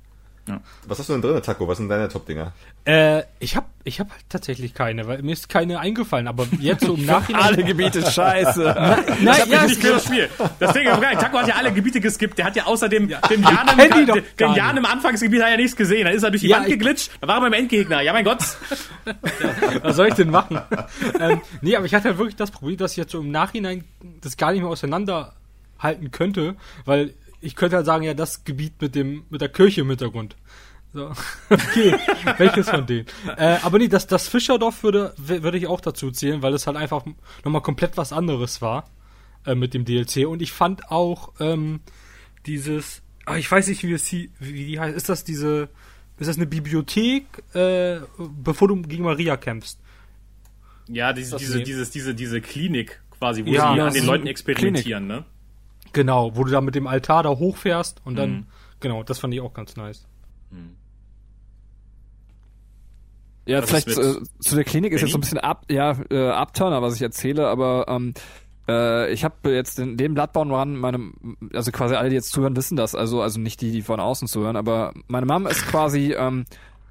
Was hast du denn drin, Taco? Was sind deine Top-Dinger? Äh, ich habe Ich habe halt tatsächlich keine, weil mir ist keine eingefallen, aber jetzt so im [laughs] Nachhinein. Alle Gebiete scheiße. [laughs] Nein, ja, nicht für das Spiel. Deswegen, Taco hat ja alle Gebiete geskippt. Der hat ja außer dem, dem Jan, im, den gar Jan im Anfangsgebiet hat er nichts gesehen. Da ist er durch die Ja, Wand ich- geglitscht. Da war er beim Endgegner. Ja, mein Gott. [laughs] Was soll ich denn machen? ähm, nee, aber ich hatte halt wirklich das Problem, dass ich jetzt so im Nachhinein das gar nicht mehr auseinanderhalten könnte, weil ich könnte halt sagen, ja, das Gebiet mit dem, mit der Kirche im Hintergrund. So. [laughs] Okay, welches von denen? Äh, aber nee, das, das Fischerdorf würde, würde ich auch dazu zählen, weil es halt einfach nochmal komplett was anderes war äh, mit dem DLC. Und ich fand auch ähm, dieses, ah, ich weiß nicht, wie es wie die heißt, ist das diese, ist das eine Bibliothek, äh, bevor du gegen Maria kämpfst? Ja, diese, diese, dieses, diese, diese Klinik quasi, wo Ja, sie an den Leuten experimentieren, ne? Genau, wo du da mit dem Altar da hochfährst und dann, Mhm. genau, das fand ich auch ganz nice. Ja, Was vielleicht äh, zu der Klinik ist jetzt so ein bisschen ab, ja, äh, Abturner, was ich erzähle, aber ähm, äh, ich habe jetzt den, den Bloodborne Run, meine, also quasi alle, die jetzt zuhören, wissen das, also also nicht die, die von außen zuhören, aber meine Mom ist quasi ähm,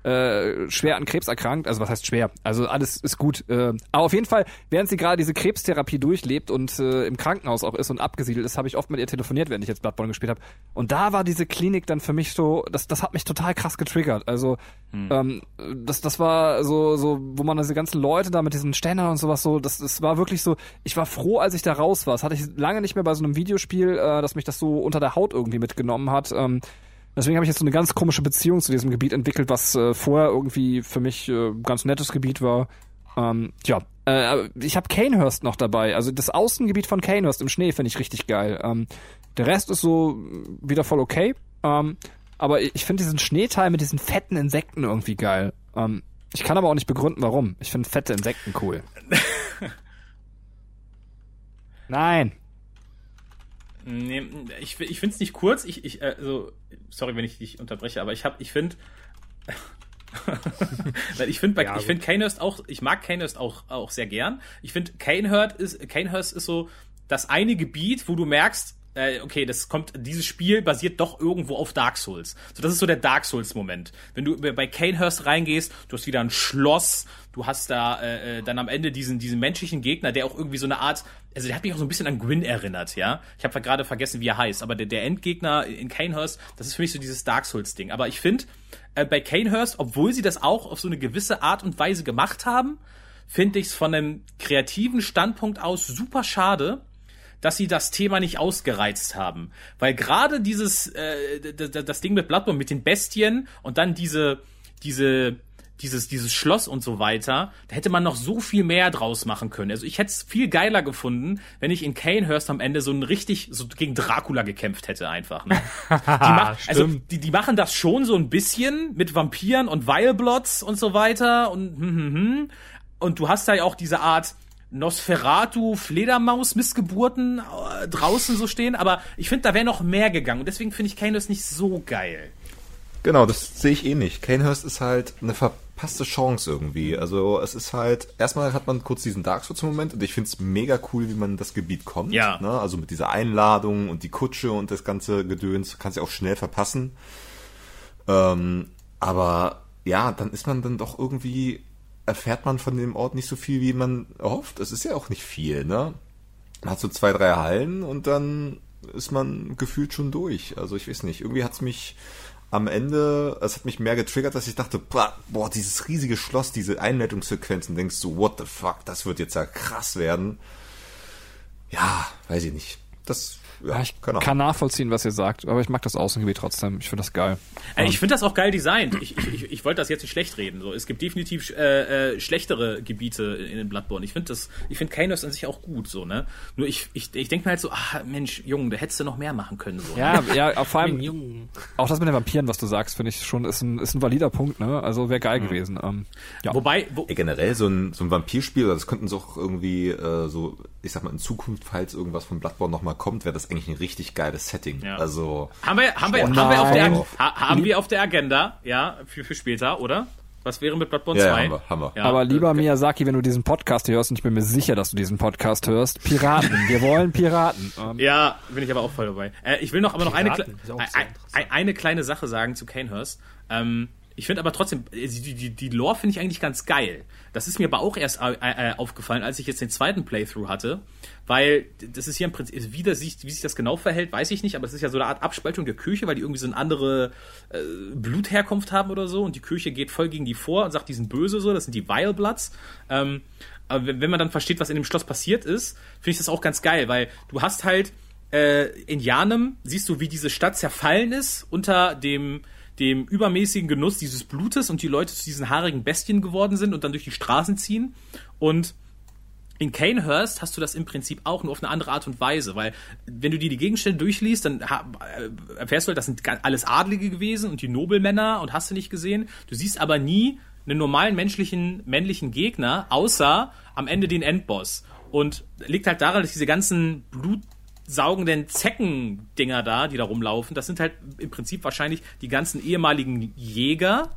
äh, schwer an Krebs erkrankt, also was heißt schwer? Also alles ist gut. Äh, aber auf jeden Fall, während sie gerade diese Krebstherapie durchlebt und äh, im Krankenhaus auch ist und abgesiedelt ist, habe ich oft mit ihr telefoniert, während ich jetzt Bloodborne gespielt habe. Und da war diese Klinik dann für mich so, das, das hat mich total krass getriggert. Also ähm, das, das war so, so, wo man diese ganzen Leute da mit diesen Ständern und sowas so, das, das war wirklich so, ich war froh, als ich da raus war. Das hatte ich lange nicht mehr bei so einem Videospiel, äh, dass mich das so unter der Haut irgendwie mitgenommen hat. Ähm, Deswegen habe ich jetzt so eine ganz komische Beziehung zu diesem Gebiet entwickelt, was äh, vorher irgendwie für mich äh, ganz nettes Gebiet war. Ähm, ja, äh, ich habe Canehurst noch dabei. Also das Außengebiet von Canehurst im Schnee finde ich richtig geil. Ähm, der Rest ist so mm, wieder voll okay. Ähm, aber ich finde diesen Schneeteil mit diesen fetten Insekten irgendwie geil. Ähm, ich kann aber auch nicht begründen, warum. Ich finde fette Insekten cool. [laughs] Nein. Nee, ich, ich finde es nicht kurz. Ich, ich, äh, so, sorry, wenn ich dich unterbreche, aber ich habe, ich finde, [laughs] ich finde, Ja, ich gut. finde Kanehurst auch, ich mag Kanehurst auch, auch sehr gern. Ich finde, Kanehurst ist, Kanehurst ist so das eine Gebiet, wo du merkst, äh, okay, das kommt, dieses Spiel basiert doch irgendwo auf Dark Souls. So, das ist so der Dark Souls-Moment. Wenn du bei Kanehurst reingehst, du hast wieder ein Schloss, du hast da äh, äh, dann am Ende diesen, diesen menschlichen Gegner, der auch irgendwie so eine Art, also der hat mich auch so ein bisschen an Gwyn erinnert, ja. Ich habe gerade vergessen, wie er heißt, aber der, der Endgegner in Kanehurst, das ist für mich so dieses Dark Souls-Ding. Aber ich finde, äh, bei Kanehurst, obwohl sie das auch auf so eine gewisse Art und Weise gemacht haben, finde ich es von einem kreativen Standpunkt aus super schade, dass sie das Thema nicht ausgereizt haben. Weil gerade dieses, äh, das Ding mit Bloodborne, mit den Bestien und dann diese, diese, dieses, dieses Schloss und so weiter, da hätte man noch so viel mehr draus machen können. Also ich hätte es viel geiler gefunden, wenn ich in Kanehurst am Ende so ein richtig, so gegen Dracula gekämpft hätte einfach. Ne? [laughs] Die, mach, also, die, die machen das schon so ein bisschen mit Vampiren und Vileblots und so weiter und hm, hm, hm. Und du hast da ja auch diese Art Nosferatu Fledermaus Missgeburten äh, draußen so stehen, aber ich finde, da wäre noch mehr gegangen und deswegen finde ich Kanehurst nicht so geil. Genau, das sehe ich eh nicht. Kanehurst ist halt eine verpasste Chance irgendwie. Also es ist halt, erstmal hat man kurz diesen Dark Souls-Moment und ich finde es mega cool, wie man in das Gebiet kommt. Ja. Ne? Also mit dieser Einladung und die Kutsche und das ganze Gedöns, kannst ja auch schnell verpassen. Ähm, aber ja, dann ist man dann doch irgendwie, erfährt man von dem Ort nicht so viel, wie man erhofft. Es ist ja auch nicht viel, ne? Man hat so zwei, drei Hallen und dann ist man gefühlt schon durch. Also ich weiß nicht, irgendwie hat's mich am Ende, es hat mich mehr getriggert, dass ich dachte, boah, boah, dieses riesige Schloss, diese Einleitungssequenzen, denkst du, what the fuck, das wird jetzt ja krass werden. Ja, weiß ich nicht. Das, ja, Ja, ich Ahnung. kann nachvollziehen, was ihr sagt, aber ich mag das Außengebiet trotzdem. Ich finde das geil. Ey, ich finde das auch geil designt. Ich, ich, ich, ich wollte das jetzt nicht schlecht reden. So, es gibt definitiv äh, äh, schlechtere Gebiete in den Bloodborne. Ich finde das, ich finde Kanehurst an sich auch gut, so ne. Nur ich, ich, ich denke mir halt so, ah Mensch, Junge, da hättest du noch mehr machen können, so. Ja, ja, vor allem auch das mit den Vampiren, was du sagst, finde ich schon ist ein, ist ein valider Punkt, ne? Also wäre geil gewesen. Ähm, ja. Wobei, wo, generell so ein, so ein Vampirspiel, oder das könnten sie auch irgendwie äh, so, ich sag mal, in Zukunft, falls irgendwas von Bloodborne nochmal kommt, wäre das eigentlich ein richtig geiles Setting. Ja. Also, haben wir, haben wir, haben wir auf der, haben wir auf der Agenda, ja, für, für später, oder? Was wäre mit Bloodborne Ja, 2? haben wir, haben wir. Ja, Aber lieber äh, Miyazaki, wenn du diesen Podcast hörst, und ich bin mir sicher, dass du diesen Podcast hörst, Piraten. Wir wollen Piraten. Ähm, [laughs] Ja, bin ich aber auch voll dabei. Äh, ich will noch aber noch eine, Piraten, kle- ist auch ein- sehr ein- eine kleine Sache sagen zu Kanehurst. Ähm, Ich finde aber trotzdem, äh, die, die, die Lore finde ich eigentlich ganz geil. Das ist mir aber auch erst äh, äh, aufgefallen, als ich jetzt den zweiten Playthrough hatte, weil das ist hier im Prinzip, wie, das, wie sich das genau verhält, weiß ich nicht, aber es ist ja so eine Art Abspaltung der Kirche, weil die irgendwie so eine andere äh, Blutherkunft haben oder so und die Kirche geht voll gegen die vor und sagt, die sind böse so, das sind die Vile Bloods. Ähm, aber wenn, wenn man dann versteht, was in dem Schloss passiert ist, finde ich das auch ganz geil, weil du hast halt äh, in Janem, siehst du, wie diese Stadt zerfallen ist unter dem dem übermäßigen Genuss dieses Blutes und die Leute zu diesen haarigen Bestien geworden sind und dann durch die Straßen ziehen. Und in Canehurst hast du das im Prinzip auch nur auf eine andere Art und Weise, weil wenn du dir die Gegenstände durchliest, dann äh, erfährst du halt, das sind alles Adlige gewesen und die Nobelmänner und hast du nicht gesehen. Du siehst aber nie einen normalen menschlichen männlichen Gegner, außer am Ende den Endboss. Und liegt halt daran, dass diese ganzen Blut saugenden Zeckendinger da, die da rumlaufen, das sind halt im Prinzip wahrscheinlich die ganzen ehemaligen Jäger,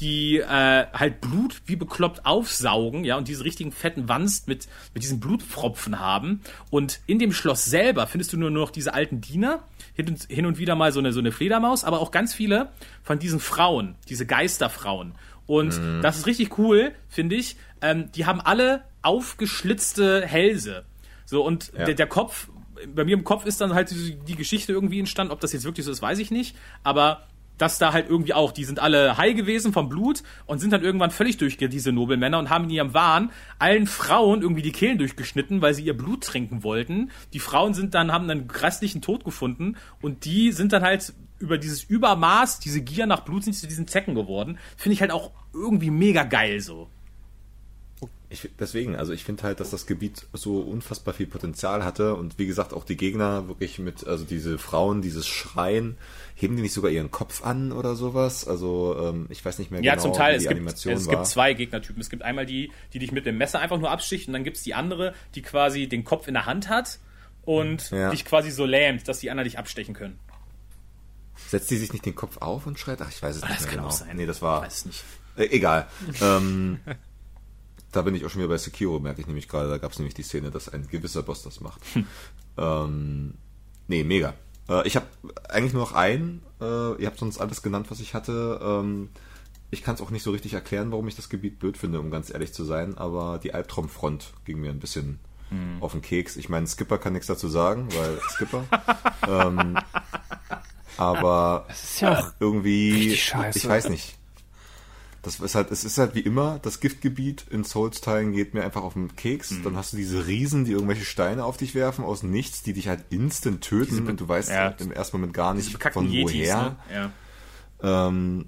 die äh, halt Blut wie bekloppt aufsaugen, ja, und diese richtigen fetten Wanst mit, mit diesen Blutpfropfen haben. Und in dem Schloss selber findest du nur noch diese alten Diener, hin und, hin und wieder mal so eine, so eine Fledermaus, aber auch ganz viele von diesen Frauen, diese Geisterfrauen. Und mhm. das ist richtig cool, finde ich. Ähm, die haben alle aufgeschlitzte Hälse. So, und ja. der, der Kopf bei mir im Kopf ist dann halt die Geschichte irgendwie entstanden. Ob das jetzt wirklich so ist, weiß ich nicht. Aber dass da halt irgendwie auch, die sind alle high gewesen vom Blut und sind dann irgendwann völlig durchge diese Nobelmänner und haben in ihrem Wahn allen Frauen irgendwie die Kehlen durchgeschnitten, weil sie ihr Blut trinken wollten. Die Frauen sind dann, haben einen grässlichen Tod gefunden und die sind dann halt über dieses Übermaß, diese Gier nach Blut sind zu diesen Zecken geworden. Finde ich halt auch irgendwie mega geil so. Ich, deswegen, also ich finde halt, dass das Gebiet so unfassbar viel Potenzial hatte und wie gesagt auch die Gegner wirklich mit, also diese Frauen, dieses Schreien, heben die nicht sogar ihren Kopf an oder sowas? Also ähm, ich weiß nicht mehr ja, genau, zum Teil, wie die es gibt, Animation es war. gibt zwei Gegnertypen. Es gibt einmal die, die dich mit dem Messer einfach nur absticht und dann gibt es die andere, die quasi den Kopf in der Hand hat und ja. dich quasi so lähmt, dass die anderen dich abstechen können. Setzt die sich nicht den Kopf auf und schreit? Ach, ich weiß es oh, nicht das kann genau. auch sein. Nee, das war. Ich weiß es nicht. Äh, egal. ähm, [laughs] Da bin ich auch schon wieder bei Sekiro, merke ich nämlich gerade. Da gab es nämlich die Szene, dass ein gewisser Boss das macht. Hm. Ähm, nee, mega. Äh, ich habe eigentlich nur noch einen. Äh, ihr habt sonst alles genannt, was ich hatte. Ähm, ich kann es auch nicht so richtig erklären, warum ich das Gebiet blöd finde, um ganz ehrlich zu sein. Aber die Albtraumfront ging mir ein bisschen hm. auf den Keks. Ich meine, Skipper kann nichts dazu sagen, weil [laughs] Skipper. ähm, aber ja irgendwie, ich weiß nicht das ist halt, es ist halt wie immer, das Giftgebiet in Souls-Teilen geht mir einfach auf den Keks. Mhm. Dann hast du diese Riesen, die irgendwelche Steine auf dich werfen aus nichts, die dich halt instant töten diese, und du weißt ja, halt im ersten Moment gar nicht von Yetis, woher. Ne? Ja. Ähm,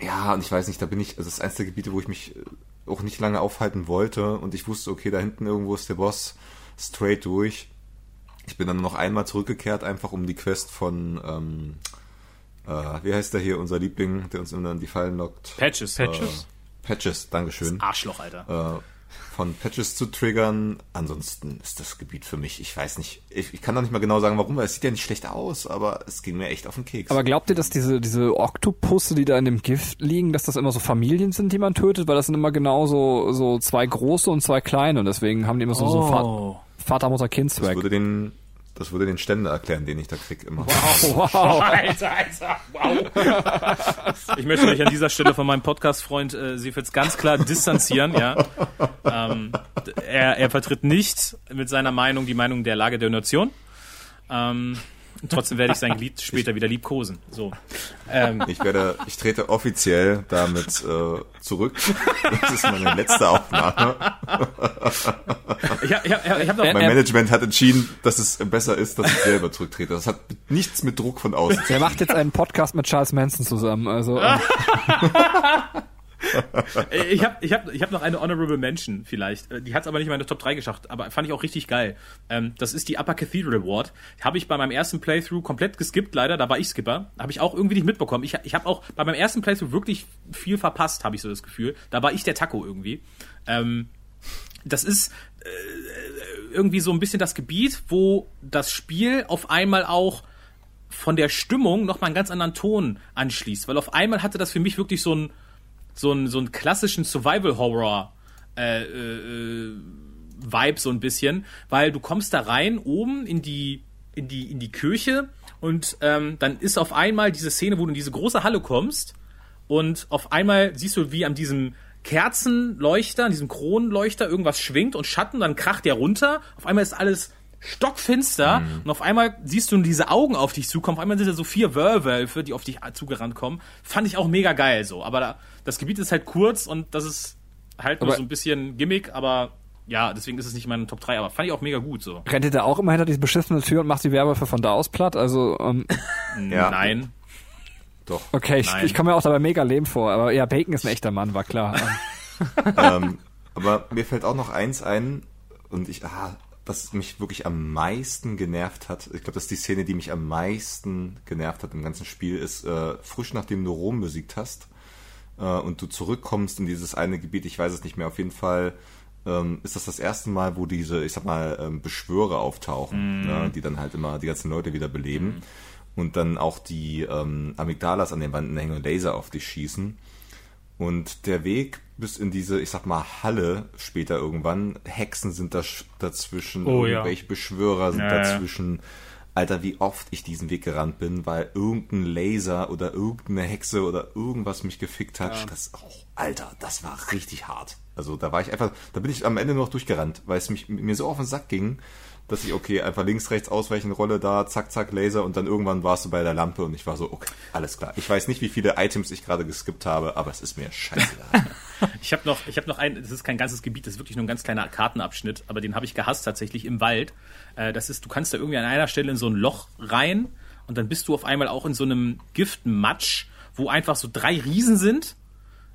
ja, und ich weiß nicht, da bin ich, also das ist eins der Gebiete, wo ich mich äh, auch nicht lange aufhalten wollte und ich wusste, okay, da hinten irgendwo ist der Boss straight durch. Ich bin dann noch einmal zurückgekehrt, einfach um die Quest von ähm, äh, wie heißt der hier, unser Liebling, der uns immer in die Fallen lockt? Patches. Patches. Äh, Patches, Dankeschön. Das Arschloch, Alter. Äh, von Patches zu triggern. Ansonsten ist das Gebiet für mich, ich weiß nicht, ich, ich kann doch nicht mal genau sagen, warum, weil es sieht ja nicht schlecht aus, aber es ging mir echt auf den Keks. Aber glaubt ihr, dass diese, diese Oktopusse, die da in dem Gift liegen, dass das immer so Familien sind, die man tötet? Weil das sind immer genau so, so zwei große und zwei kleine und deswegen haben die immer so, oh. so Vater, Mutter, Kind Swag. Das würde den das würde den Ständer erklären, den ich da krieg immer. Wow, [laughs] wow. Alter, Alter, wow. [laughs] Ich möchte mich an dieser Stelle von meinem Podcast-Freund äh, Sefitz ganz klar distanzieren, ja. Ähm, er, er vertritt nicht mit seiner Meinung die Meinung der Lage der Nation. Ähm, Trotzdem werde ich sein Glied später wieder liebkosen. So. Ähm. Ich werde, ich trete offiziell damit äh, zurück. Das ist meine letzte Aufnahme. Ich hab, ich hab, ich hab noch, mein Management hat entschieden, dass es besser ist, dass ich selber zurücktrete. Das hat nichts mit Druck von außen. Er macht jetzt einen Podcast mit Charles Manson zusammen. Also. Ähm. [laughs] [laughs] ich habe ich hab, ich hab noch eine Honorable Mention vielleicht. Äh, die hat es aber nicht in meine Top 3 geschafft, aber fand ich auch richtig geil. Ähm, das ist die Upper Cathedral Award. Habe ich bei meinem ersten Playthrough komplett geskippt, leider. Da war ich Skipper. Habe ich auch irgendwie nicht mitbekommen. Ich, ich habe auch bei meinem ersten Playthrough wirklich viel verpasst, habe ich so das Gefühl. Da war ich der Taco irgendwie. Ähm, das ist äh, irgendwie so ein bisschen das Gebiet, wo das Spiel auf einmal auch von der Stimmung nochmal einen ganz anderen Ton anschließt. Weil auf einmal hatte das für mich wirklich so ein so einen, so einen klassischen Survival-Horror äh, äh, Vibe so ein bisschen, weil du kommst da rein oben in die in die in die Kirche und ähm, dann ist auf einmal diese Szene, wo du in diese große Halle kommst und auf einmal siehst du, wie an diesem Kerzenleuchter, an diesem Kronenleuchter irgendwas schwingt und Schatten, dann kracht der runter. Auf einmal ist alles stockfinster Mhm. und auf einmal siehst du diese Augen auf dich zukommen. Auf einmal sind da so vier Werwölfe, die auf dich zugerannt kommen. Fand ich auch mega geil so. Aber da, das Gebiet ist halt kurz und das ist halt nur Aber- so ein bisschen Gimmick, aber ja, deswegen ist es nicht meine Top 3, aber fand ich auch mega gut so. Rennt ihr da auch immer hinter diese beschissene Tür und macht die Werwölfe von da aus platt? Also, ähm, [laughs] Ja. Nein. Doch. okay, ich, Nein. ich komme mir auch dabei mega leben vor, aber ja, Bacon ist ein echter Mann, war klar. [laughs] Ähm, aber mir fällt auch noch eins ein und ich, ah, was mich wirklich am meisten genervt hat, ich glaube, das ist die Szene, die mich am meisten genervt hat im ganzen Spiel, ist äh, frisch nachdem du Rom besiegt hast äh, und du zurückkommst in dieses eine Gebiet, ich weiß es nicht mehr, auf jeden Fall ähm, ist das das erste Mal, wo diese, ich sag mal, ähm, Beschwörer auftauchen, ne, die dann halt immer die ganzen Leute wieder beleben und dann auch die ähm, Amygdalas an den Wänden hängen und Laser auf dich schießen. Und der Weg bis in diese, ich sag mal, Halle später irgendwann, Hexen sind da dazwischen, Oh, ja. irgendwelche Beschwörer sind Ja, ja. dazwischen. Alter, wie oft ich diesen Weg gerannt bin, weil irgendein Laser oder irgendeine Hexe oder irgendwas mich gefickt hat. Das, oh, Alter, das war richtig hart. Also da war ich einfach, da bin ich am Ende nur noch durchgerannt, weil es mich, mir so auf den Sack ging, dass ich, okay, einfach links, rechts ausweichen, Rolle da, zack, zack, Laser und dann irgendwann warst du bei der Lampe und ich war so, okay, alles klar. Ich weiß nicht, wie viele Items ich gerade geskippt habe, aber es ist mir scheißegal. [laughs] Ich habe noch, ich habe noch ein, das ist kein ganzes Gebiet, das ist wirklich nur ein ganz kleiner Kartenabschnitt, aber den habe ich gehasst tatsächlich im Wald. Äh, das ist, du kannst da irgendwie an einer Stelle in so ein Loch rein und dann bist du auf einmal auch in so einem Giftmatsch, wo einfach so drei Riesen sind,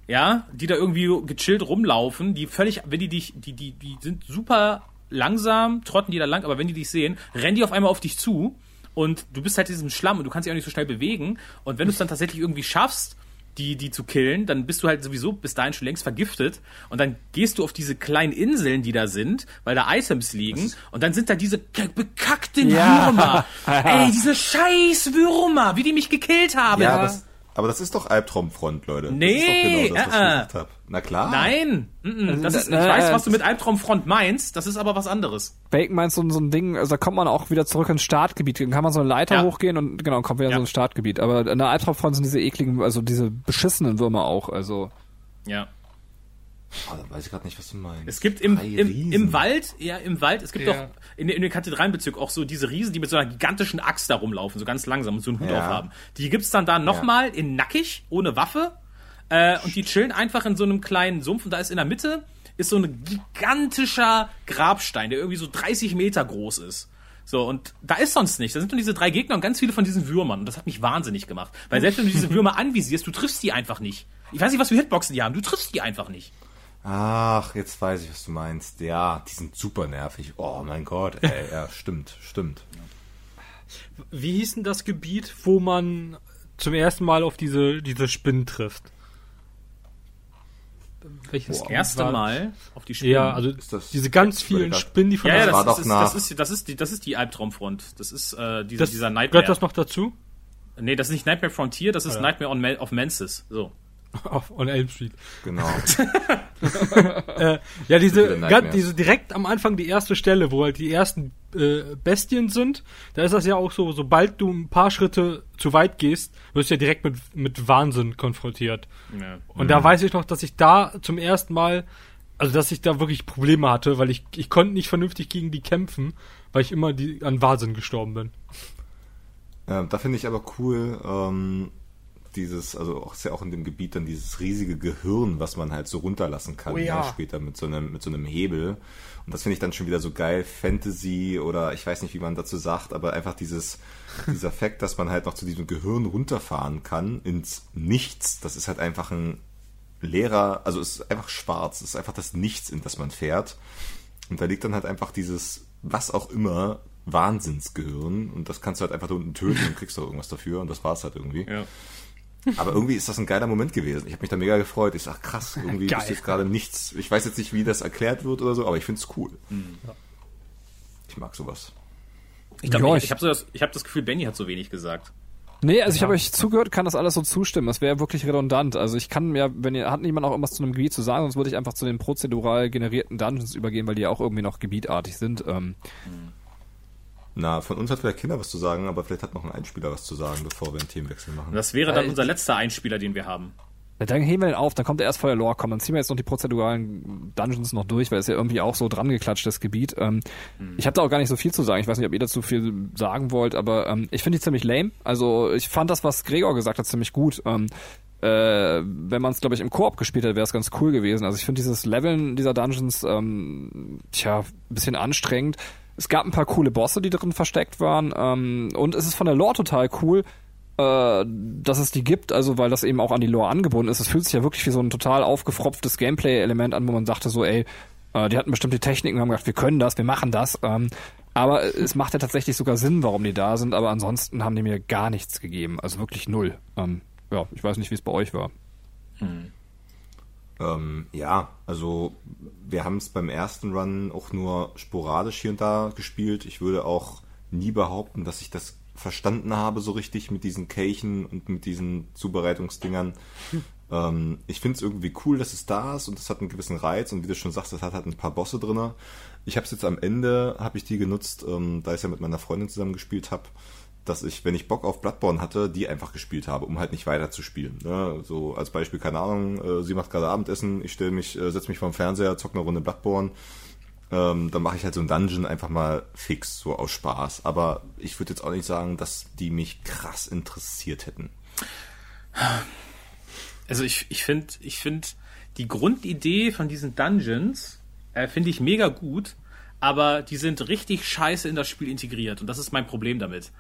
ja, die da irgendwie gechillt rumlaufen, die völlig, wenn die dich, die, die, die sind super langsam, trotten die da lang, aber wenn die dich sehen, rennen die auf einmal auf dich zu und du bist halt in diesem Schlamm und du kannst dich auch nicht so schnell bewegen und wenn du es dann tatsächlich irgendwie schaffst, die, die zu killen, dann bist du halt sowieso bis dahin schon längst vergiftet und dann gehst du auf diese kleinen Inseln, die da sind, weil da Items liegen und dann sind da diese bekackten Ja. Würmer. [laughs] Ey, diese scheiß Würmer, wie die mich gekillt haben. Ja, das, aber das ist doch Albtraumfront, Leute. Nee, das ist doch genau das, was äh, äh. ich gesagt habe. Na klar. Nein, mm, das ist, ich äh, weiß, äh, was du mit Albtraumfront meinst, das ist aber was anderes. Bacon meint so, so ein Ding, also da kommt man auch wieder zurück ins Startgebiet. Dann kann man so eine Leiter Ja. hochgehen und genau, kommt wieder Ja. so ins Startgebiet. Aber in der Albtraumfront sind diese ekligen, also diese beschissenen Würmer auch. Also Ja. Ah, da weiß ich gerade nicht, was du meinst. Es gibt im, im, im Wald, ja, im Wald, es gibt Ja. doch in, in dem Kathedralenbezirk auch so diese Riesen, die mit so einer gigantischen Axt da rumlaufen, so ganz langsam und so einen Hut Ja. aufhaben. Die gibt's dann da nochmal in nackig, ohne Waffe. Äh, und die chillen einfach in so einem kleinen Sumpf und da ist in der Mitte ist so ein gigantischer Grabstein, der irgendwie so 30 Meter groß ist. So, und da ist sonst nichts. Da sind nur diese drei Gegner und ganz viele von diesen Würmern. Und das hat mich wahnsinnig gemacht. Weil selbst wenn du diese [laughs] Würmer anvisierst, du triffst die einfach nicht. Ich weiß nicht, was für Hitboxen die haben. Du triffst die einfach nicht. Ach, jetzt weiß ich, was du meinst. Ja, die sind super nervig. Oh mein Gott, ey, [laughs] ja, stimmt, stimmt. Wie hieß denn das Gebiet, wo man zum ersten Mal auf diese, diese Spinnen trifft? Welches Das erste war- Mal auf die Spinnen. Ja, also das- diese ganz vielen. Spinnen, die von Ja, ja, Das das, war doch ist, nach- das, ist, das, ist die, das ist die Albtraumfront. Das ist äh, dieser, das, dieser Nightmare. gehört das noch dazu? Nee, das ist nicht Nightmare Frontier, das ist ja. Nightmare on of Menses. So. Auf, on Elm Street. Genau. [laughs] Äh, ja, diese, ganz, diese direkt am Anfang die erste Stelle, wo halt die ersten äh, Bestien sind, da ist das ja auch so, sobald du ein paar Schritte zu weit gehst, wirst du ja direkt mit, mit Wahnsinn konfrontiert. Ja. Und da weiß ich noch, dass ich da zum ersten Mal, also dass ich da wirklich Probleme hatte, weil ich, ich konnte nicht vernünftig gegen die kämpfen, weil ich immer die, an Wahnsinn gestorben bin. Ähm, da finde ich aber cool, ähm, dieses, also auch ist ja auch in dem Gebiet dann dieses riesige Gehirn, was man halt so runterlassen kann, Oh ja. ne, später mit so einem, mit so einem Hebel. Und das finde ich dann schon wieder so geil, Fantasy oder ich weiß nicht, wie man dazu sagt, aber einfach dieses, [laughs] dieser Fakt, dass man halt noch zu diesem Gehirn runterfahren kann ins Nichts, das ist halt einfach ein leerer, also es ist einfach schwarz, es ist einfach das Nichts, in das man fährt. Und da liegt dann halt einfach dieses, was auch immer, Wahnsinnsgehirn. Und das kannst du halt einfach da unten töten und kriegst doch irgendwas dafür. Und das war's halt irgendwie. Ja. Aber irgendwie ist das ein geiler Moment gewesen. Ich habe mich da mega gefreut. Ich sag, krass, irgendwie Geil. ist jetzt gerade nichts. Ich weiß jetzt nicht, wie das erklärt wird oder so, aber ich find's cool. Ich mag sowas. Ich glaube, Ja, ich, ich- habe so das, ich hab das Gefühl, Benny hat so wenig gesagt. Nee, also ich habe euch zugehört, kann das alles so zustimmen. Das wäre wirklich redundant. Also ich kann mir, wenn ihr, hat niemand auch irgendwas zu einem Gebiet zu sagen, sonst würde ich einfach zu den prozedural generierten Dungeons übergehen, weil die ja auch irgendwie noch gebietartig sind. Ähm, Na, von uns hat vielleicht Kinder was zu sagen, aber vielleicht hat noch ein Einspieler was zu sagen, bevor wir einen Themenwechsel machen. Das wäre dann unser letzter Einspieler, den wir haben. Dann heben wir den auf, dann kommt er erst vor der Lore, komm, dann ziehen wir jetzt noch die prozeduralen Dungeons noch durch, weil es ja irgendwie auch so dran geklatscht, das Gebiet. Ähm, Mhm. Ich habe da auch gar nicht so viel zu sagen. Ich weiß nicht, ob ihr dazu viel sagen wollt, aber ähm, ich finde die ziemlich lame. Also ich fand das, was Gregor gesagt hat, ziemlich gut. Ähm, äh, wenn man es, glaube ich, im Koop gespielt hätte, wäre es ganz cool gewesen. Also ich finde dieses Leveln dieser Dungeons, ähm, tja, ein bisschen anstrengend. Es gab ein paar coole Bosse, die drin versteckt waren. Ähm, und es ist von der Lore total cool, äh, dass es die gibt, also weil das eben auch an die Lore angebunden ist. Es fühlt sich ja wirklich wie so ein total aufgefropftes Gameplay-Element an, wo man sagte so, ey, äh, die hatten bestimmte Techniken, haben gedacht, wir können das, wir machen das. Ähm, aber es macht ja tatsächlich sogar Sinn, warum die da sind, aber ansonsten haben die mir gar nichts gegeben. Also wirklich null. Ähm, ja, ich weiß nicht, wie es bei euch war. Ähm, ja, also wir haben es beim ersten Run auch nur sporadisch hier und da gespielt. Ich würde auch nie behaupten, dass ich das verstanden habe so richtig mit diesen Kelchen und mit diesen Zubereitungsdingern. Ähm, ich finde es irgendwie cool, dass es da ist und es hat einen gewissen Reiz und wie du schon sagst, es hat halt ein paar Bosse drinne. Ich habe es jetzt am Ende, habe ich die genutzt, ähm, da ich ja mit meiner Freundin zusammen gespielt habe, dass ich, wenn ich Bock auf Bloodborne hatte, die einfach gespielt habe, um halt nicht weiter. Ne? So als Beispiel, keine Ahnung, äh, sie macht gerade Abendessen, ich stelle mich, äh, setze mich vorm Fernseher, zock eine Runde Bloodborne, ähm, dann mache ich halt so einen Dungeon einfach mal fix, so aus Spaß. Aber ich würde jetzt auch nicht sagen, dass die mich krass interessiert hätten. Also ich, ich finde, ich finde die Grundidee von diesen Dungeons äh, finde ich mega gut, aber die sind richtig scheiße in das Spiel integriert und das ist mein Problem damit.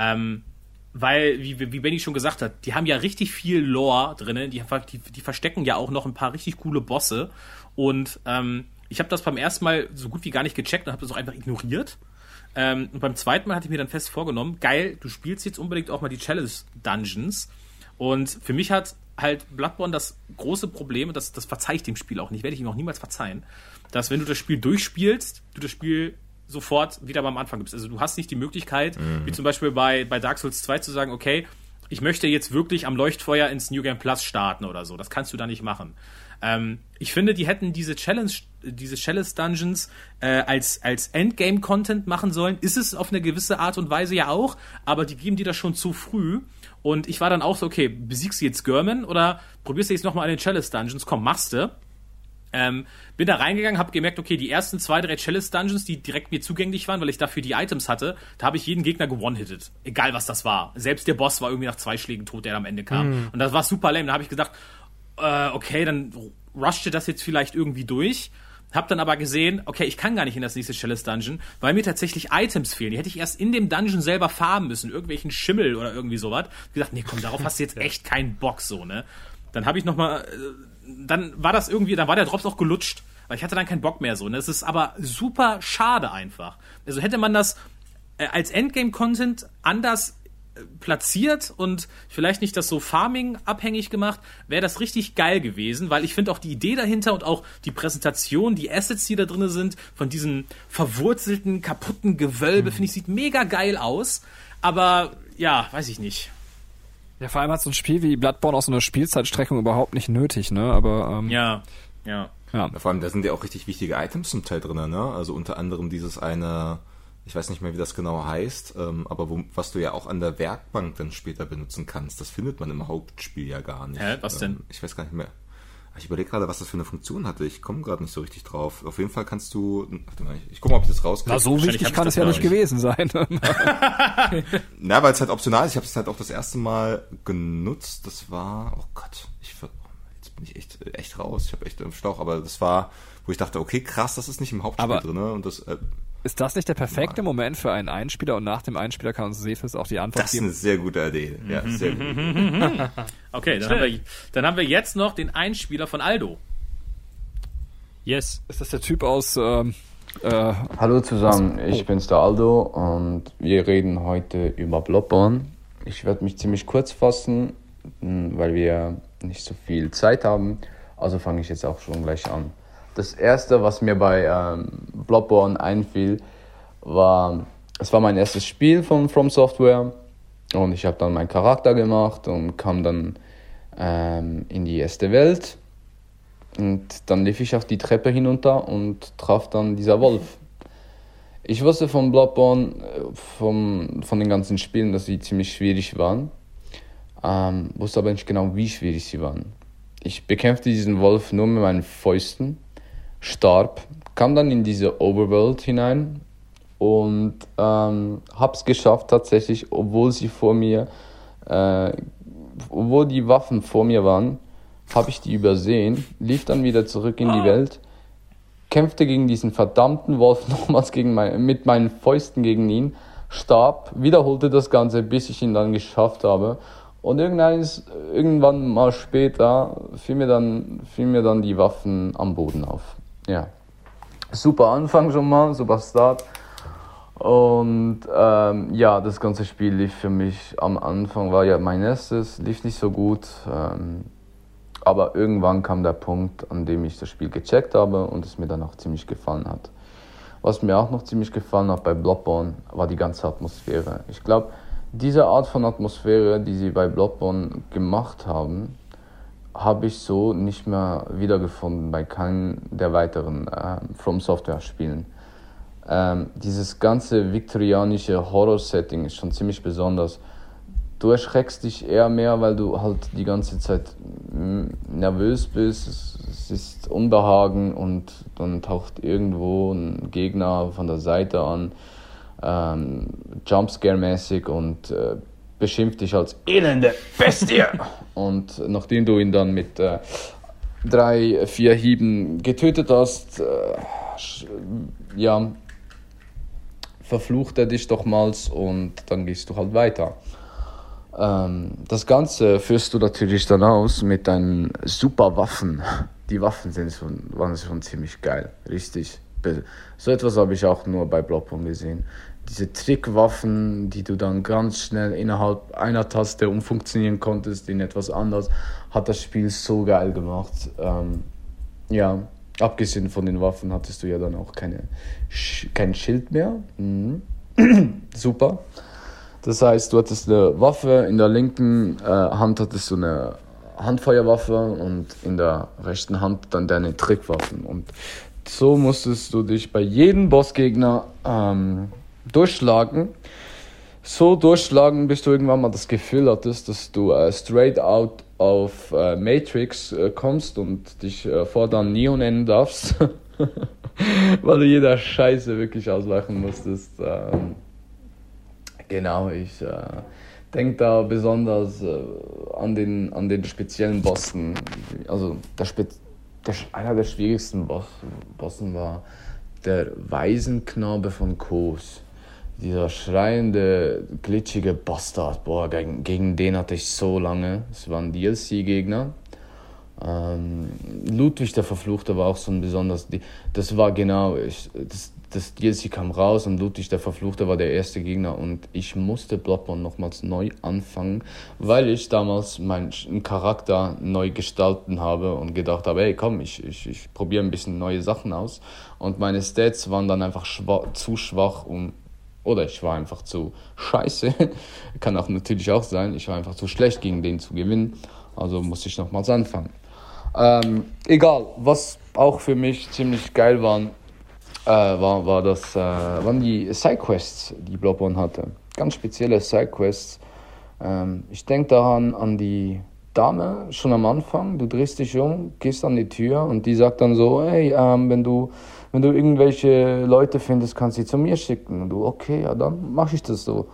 Ähm, weil, wie, wie Benny schon gesagt hat, die haben ja richtig viel Lore drinnen, die, die, die verstecken ja auch noch ein paar richtig coole Bosse und ähm, ich habe das beim ersten Mal so gut wie gar nicht gecheckt und habe das auch einfach ignoriert. Ähm, und beim zweiten Mal hatte ich mir dann fest vorgenommen, geil, du spielst jetzt unbedingt auch mal die Challenge Dungeons. Und für mich hat halt Bloodborne das große Problem, und das, das verzeih ich dem Spiel auch nicht, werde ich ihm auch niemals verzeihen, dass wenn du das Spiel durchspielst, du das Spiel sofort wieder beim Anfang gibst. Also du hast nicht die Möglichkeit, wie zum Beispiel bei, bei Dark Souls 2 zu sagen, okay, ich möchte jetzt wirklich am Leuchtfeuer ins New Game Plus starten oder so. Das kannst du da nicht machen. Ähm, ich finde, die hätten diese Challenge, diese Chalice Dungeons äh, als, als Endgame-Content machen sollen. Ist es auf eine gewisse Art und Weise ja auch, aber die geben dir das schon zu früh. Und ich war dann auch so, okay, besiegst du jetzt German oder probierst du jetzt nochmal an den Chalice Dungeons? Komm, machst du. Ähm, bin da reingegangen, habe gemerkt, okay, die ersten zwei, drei Chalice Dungeons, die direkt mir zugänglich waren, weil ich dafür die Items hatte, da habe ich jeden Gegner gewone-hitted. Egal, was das war. Selbst der Boss war irgendwie nach zwei Schlägen tot, der am Ende kam. Und das war super lame. Da habe ich gedacht, äh, okay, dann rushte das jetzt vielleicht irgendwie durch. Hab dann aber gesehen, okay, ich kann gar nicht in das nächste Chalice Dungeon, weil mir tatsächlich Items fehlen. Die hätte ich erst in dem Dungeon selber farben müssen, irgendwelchen Schimmel oder irgendwie sowas. Ich gesagt, nee, komm, darauf [laughs] hast du jetzt echt keinen Bock so, ne? Dann habe ich noch mal, äh, dann war das irgendwie, dann war der Drops auch gelutscht, weil ich hatte dann keinen Bock mehr so. Ne? Es ist aber super schade einfach. Also hätte man das äh, als Endgame-Content anders äh, platziert und vielleicht nicht das so Farming abhängig gemacht, wäre das richtig geil gewesen, weil ich finde auch die Idee dahinter und auch die Präsentation, die Assets, die da drin sind, von diesem verwurzelten, kaputten Gewölbe, finde ich, sieht mega geil aus. Aber ja, weiß ich nicht. Ja, vor allem hat so ein Spiel wie Bloodborne auch so eine Spielzeitstreckung überhaupt nicht nötig, ne? Aber ähm, Ja, ja. ja. Vor allem, da sind ja auch richtig wichtige Items zum Teil drin, ne? Also unter anderem dieses eine, ich weiß nicht mehr, wie das genau heißt, ähm, aber wo, was du ja auch an der Werkbank dann später benutzen kannst, das findet man im Hauptspiel ja gar nicht. Hä, was denn? Ähm, ich weiß gar nicht mehr. Ich überlege gerade, was das für eine Funktion hatte. Ich komme gerade nicht so richtig drauf. Auf jeden Fall kannst du. Warte mal, ich gucke mal, ob ich das rauskriege. Na, so wichtig ich kann das es ja nicht gewesen sein. [laughs] Na, weil es halt optional ist. Ich habe es halt auch das erste Mal genutzt. Das war, oh Gott, ich ver- jetzt bin ich echt echt raus. Ich habe echt im Schlauch. Aber das war, wo ich dachte, okay, krass, das ist nicht im Hauptspiel drin. Ne? Und das, äh, Ist das nicht der perfekte Moment für einen Einspieler und nach dem Einspieler kann uns Sefis auch die Antwort das ist geben? eine sehr gute Idee. Ja, Mhm. sehr gut. [laughs] Okay, dann haben, wir, dann haben wir jetzt noch den Einspieler von Aldo. Yes. Ist das der Typ aus ähm, äh, Hallo zusammen, ich bin's der Aldo und wir reden heute über Bloodborne. Ich werde mich ziemlich kurz fassen, m, weil wir nicht so viel Zeit haben. Also fange ich jetzt auch schon gleich an. Das erste, was mir bei ähm, Bloodborne einfiel, war, es war mein erstes Spiel von From Software und ich habe dann meinen Charakter gemacht und kam dann ähm, in die erste Welt und dann lief ich auf die Treppe hinunter und traf dann dieser Wolf. Ich wusste von Bloodborne, äh, vom, von den ganzen Spielen, dass sie ziemlich schwierig waren. Ähm, wusste aber nicht genau, wie schwierig sie waren. ich bekämpfte diesen Wolf nur mit meinen Fäusten, starb, kam dann in diese Overworld hinein und ähm, hab's geschafft tatsächlich, obwohl sie vor mir, äh, obwohl die Waffen vor mir waren, habe ich die übersehen, lief dann wieder zurück in die Welt, kämpfte gegen diesen verdammten Wolf [laughs] nochmals gegen mein, mit meinen Fäusten gegen ihn, starb, wiederholte das Ganze, bis ich ihn dann geschafft habe. Und irgendwann mal später fiel mir, dann, fiel mir dann die Waffen am Boden auf. Ja. Super Anfang schon mal, super Start. Und ähm, ja, das ganze Spiel lief für mich am Anfang, war ja mein erstes, lief nicht so gut. Ähm, aber irgendwann kam der Punkt, an dem ich das Spiel gecheckt habe und es mir dann auch ziemlich gefallen hat. Was mir auch noch ziemlich gefallen hat bei Bloodborne, war die ganze Atmosphäre. Ich glaube, diese Art von Atmosphäre, die sie bei Bloodborne gemacht haben, habe ich so nicht mehr wiedergefunden bei keinem der weiteren äh, From Software Spielen. Ähm, dieses ganze viktorianische Horror-Setting ist schon ziemlich besonders. Du erschreckst dich eher mehr, weil du halt die ganze Zeit mm, nervös bist. Es, es ist Unbehagen und dann taucht irgendwo ein Gegner von der Seite an, ähm, Jumpscare-mäßig und äh, beschimpft dich als elende Bestie. [laughs] und nachdem du ihn dann mit äh, drei, vier Hieben getötet hast, äh, ja, verflucht er dich dochmals und dann gehst du halt weiter. Ähm, das Ganze führst du natürlich dann aus mit deinen super Waffen. Die Waffen sind schon, waren schon ziemlich geil, richtig. So etwas habe ich auch nur bei Bloodborne gesehen. Diese Trickwaffen, die du dann ganz schnell innerhalb einer Taste umfunktionieren konntest in etwas anderes, hat das Spiel so geil gemacht. Ähm, ja, abgesehen von den Waffen hattest du ja dann auch keine, kein Schild mehr. Mhm. [clears throat] Super. Das heißt, du hattest eine Waffe, in der linken äh, Hand hattest du eine Handfeuerwaffe und in der rechten Hand dann deine Trickwaffen. Und so musstest du dich bei jedem Bossgegner ähm, durchschlagen. So durchschlagen, bis du irgendwann mal das Gefühl hattest, dass du äh, straight out auf äh, Matrix äh, kommst und dich äh, fortan Neo nennen darfst. [laughs] Weil du jeder Scheiße wirklich auslachen musstest. Ähm, genau, ich äh, denke da besonders äh, an, den, an den speziellen Bossen. Also der, Spe der einer der schwierigsten Boss Bossen war der Waisenknabe von Kos dieser schreiende, glitschige Bastard, boah, gegen, gegen den hatte ich so lange. Es war ein DLC-Gegner. Ähm, Ludwig der Verfluchte war auch so ein besonders. Das war genau, ich, das, das DLC kam raus und Ludwig der Verfluchte war der erste Gegner und ich musste Bloodborne nochmals neu anfangen, weil ich damals meinen Charakter neu gestalten habe und gedacht habe, hey komm, ich, ich, ich probiere ein bisschen neue Sachen aus und meine Stats waren dann einfach schwach, zu schwach, um oder ich war einfach zu scheiße. [laughs] Kann auch natürlich auch sein, ich war einfach zu schlecht gegen den zu gewinnen. Also musste ich nochmals anfangen. Ähm, egal, was auch für mich ziemlich geil waren, äh, war, war das, äh, waren die Sidequests, die Bloodborne hatte. Ganz spezielle Sidequests. Ähm, ich denke daran an die Dame schon am Anfang. Du drehst dich um, gehst an die Tür und die sagt dann so: Hey, ähm, wenn du wenn du irgendwelche Leute findest, kannst du sie zu mir schicken. Und du, okay, ja, dann mache ich das so.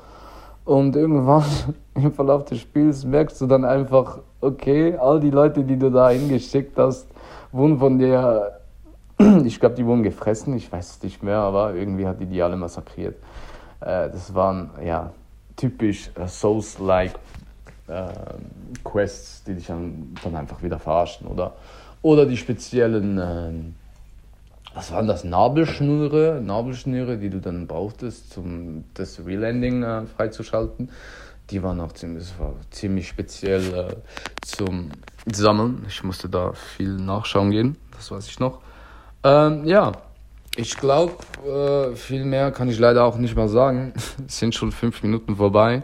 Und irgendwann [laughs] im Verlauf des Spiels merkst du dann einfach, okay, all die Leute, die du da hingeschickt hast, wurden von dir, [clears throat] ich glaube, die wurden gefressen, ich weiß es nicht mehr, aber irgendwie hat die die alle massakriert. Äh, das waren, ja, typisch äh, Souls-like äh, Quests, die dich dann, dann einfach wieder verarschen, oder? Oder die speziellen ähm, was waren das, Nabelschnüre, Nabelschnüre, die du dann brauchtest, um das Relanding äh, freizuschalten. Die waren auch ziemlich, ziemlich speziell äh, zum Sammeln. Ich musste da viel nachschauen gehen, das weiß ich noch. Ähm, ja, ich glaube, äh, viel mehr kann ich leider auch nicht mehr sagen. es [laughs] sind schon fünf Minuten vorbei.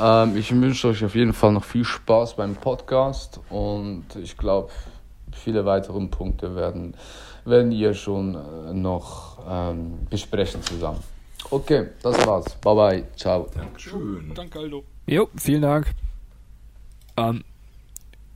Ähm, ich wünsche euch auf jeden Fall noch viel Spaß beim Podcast und ich glaube, viele weitere Punkte werden werden ihr schon äh, noch ähm, besprechen zusammen. Okay, das war's. Bye bye. Ciao. Dankeschön. Danke, Aldo. Jo, vielen Dank. Ähm,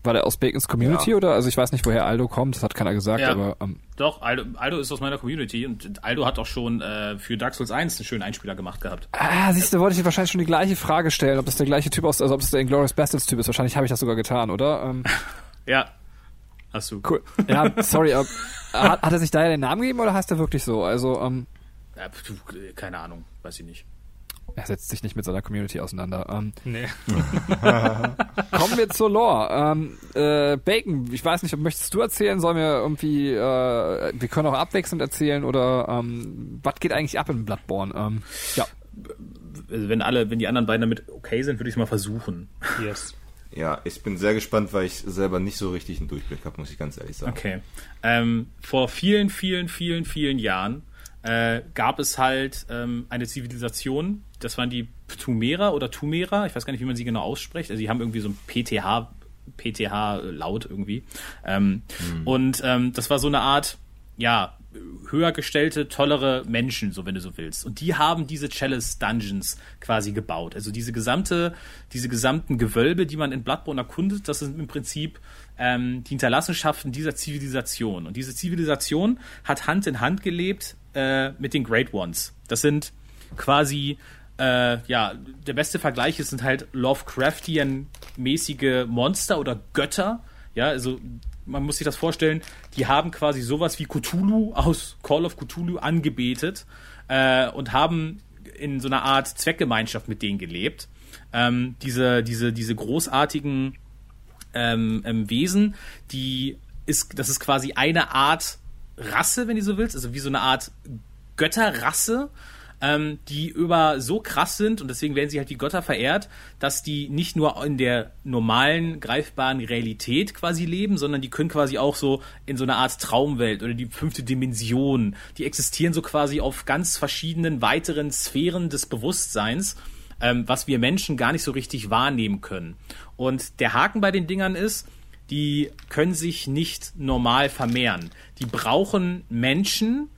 War der aus Bacons Community Ja. oder? Also ich weiß nicht, woher Aldo kommt, das hat keiner gesagt, Ja. aber ähm, Doch, Aldo, Aldo ist aus meiner Community und Aldo hat auch schon äh, für Dark Souls 1 einen schönen Einspieler gemacht gehabt. Ah, siehst du, wollte ich dir wahrscheinlich schon die gleiche Frage stellen, ob das der gleiche Typ aus, also ob das der Inglourious Bastards Typ ist. Wahrscheinlich habe ich das sogar getan, oder? Ähm, [laughs] Ja. Hast du. cool. Ja, sorry, aber hat, hat er sich da ja den Namen gegeben oder heißt er wirklich so? Also, ähm, Ja, keine Ahnung, weiß ich nicht. er setzt sich nicht mit seiner Community auseinander. Ähm, Nee. [laughs] kommen wir zur Lore. Ähm, äh, Bacon, ich weiß nicht, möchtest du erzählen? Sollen wir irgendwie, äh, wir können auch abwechselnd erzählen oder ähm, was geht eigentlich ab in Bloodborne? Ähm, ja. Also wenn alle, wenn die anderen beiden damit okay sind, würde ich es mal versuchen. Yes. Ja, ich bin sehr gespannt, weil ich selber nicht so richtig einen Durchblick habe, muss ich ganz ehrlich sagen. Okay. Ähm, vor vielen, vielen, vielen, vielen Jahren äh, gab es halt ähm, eine Zivilisation, das waren die Tumera oder Tumera, ich weiß gar nicht, wie man sie genau ausspricht. Also die haben irgendwie so ein PTH, PTH-Laut irgendwie. Ähm, Und ähm, das war so eine Art, ja, höher gestellte, tollere Menschen, so wenn du so willst. Und die haben diese Chalice Dungeons quasi gebaut. Also diese gesamte, diese gesamten Gewölbe, die man in Bloodborne erkundet, das sind im Prinzip ähm, die Hinterlassenschaften dieser Zivilisation. Und diese Zivilisation hat Hand in Hand gelebt äh, mit den Great Ones. Das sind quasi äh, ja, der beste Vergleich ist, sind halt Lovecraftian-mäßige Monster oder Götter. Ja, also man muss sich das vorstellen, die haben quasi sowas wie Cthulhu aus Call of Cthulhu angebetet äh, und haben in so einer Art Zweckgemeinschaft mit denen gelebt. Ähm, diese, diese, diese großartigen ähm, ähm, Wesen, die ist, das ist quasi eine Art Rasse, wenn du so willst, also wie so eine Art Götterrasse, ähm, die über so krass sind und deswegen werden sie halt wie Götter verehrt, dass die nicht nur in der normalen, greifbaren Realität quasi leben, sondern die können quasi auch so in so einer Art Traumwelt oder die fünfte Dimension. Die existieren so quasi auf ganz verschiedenen weiteren Sphären des Bewusstseins, ähm, was wir Menschen gar nicht so richtig wahrnehmen können. Und der Haken bei den Dingern ist, die können sich nicht normal vermehren. Die brauchen Menschen,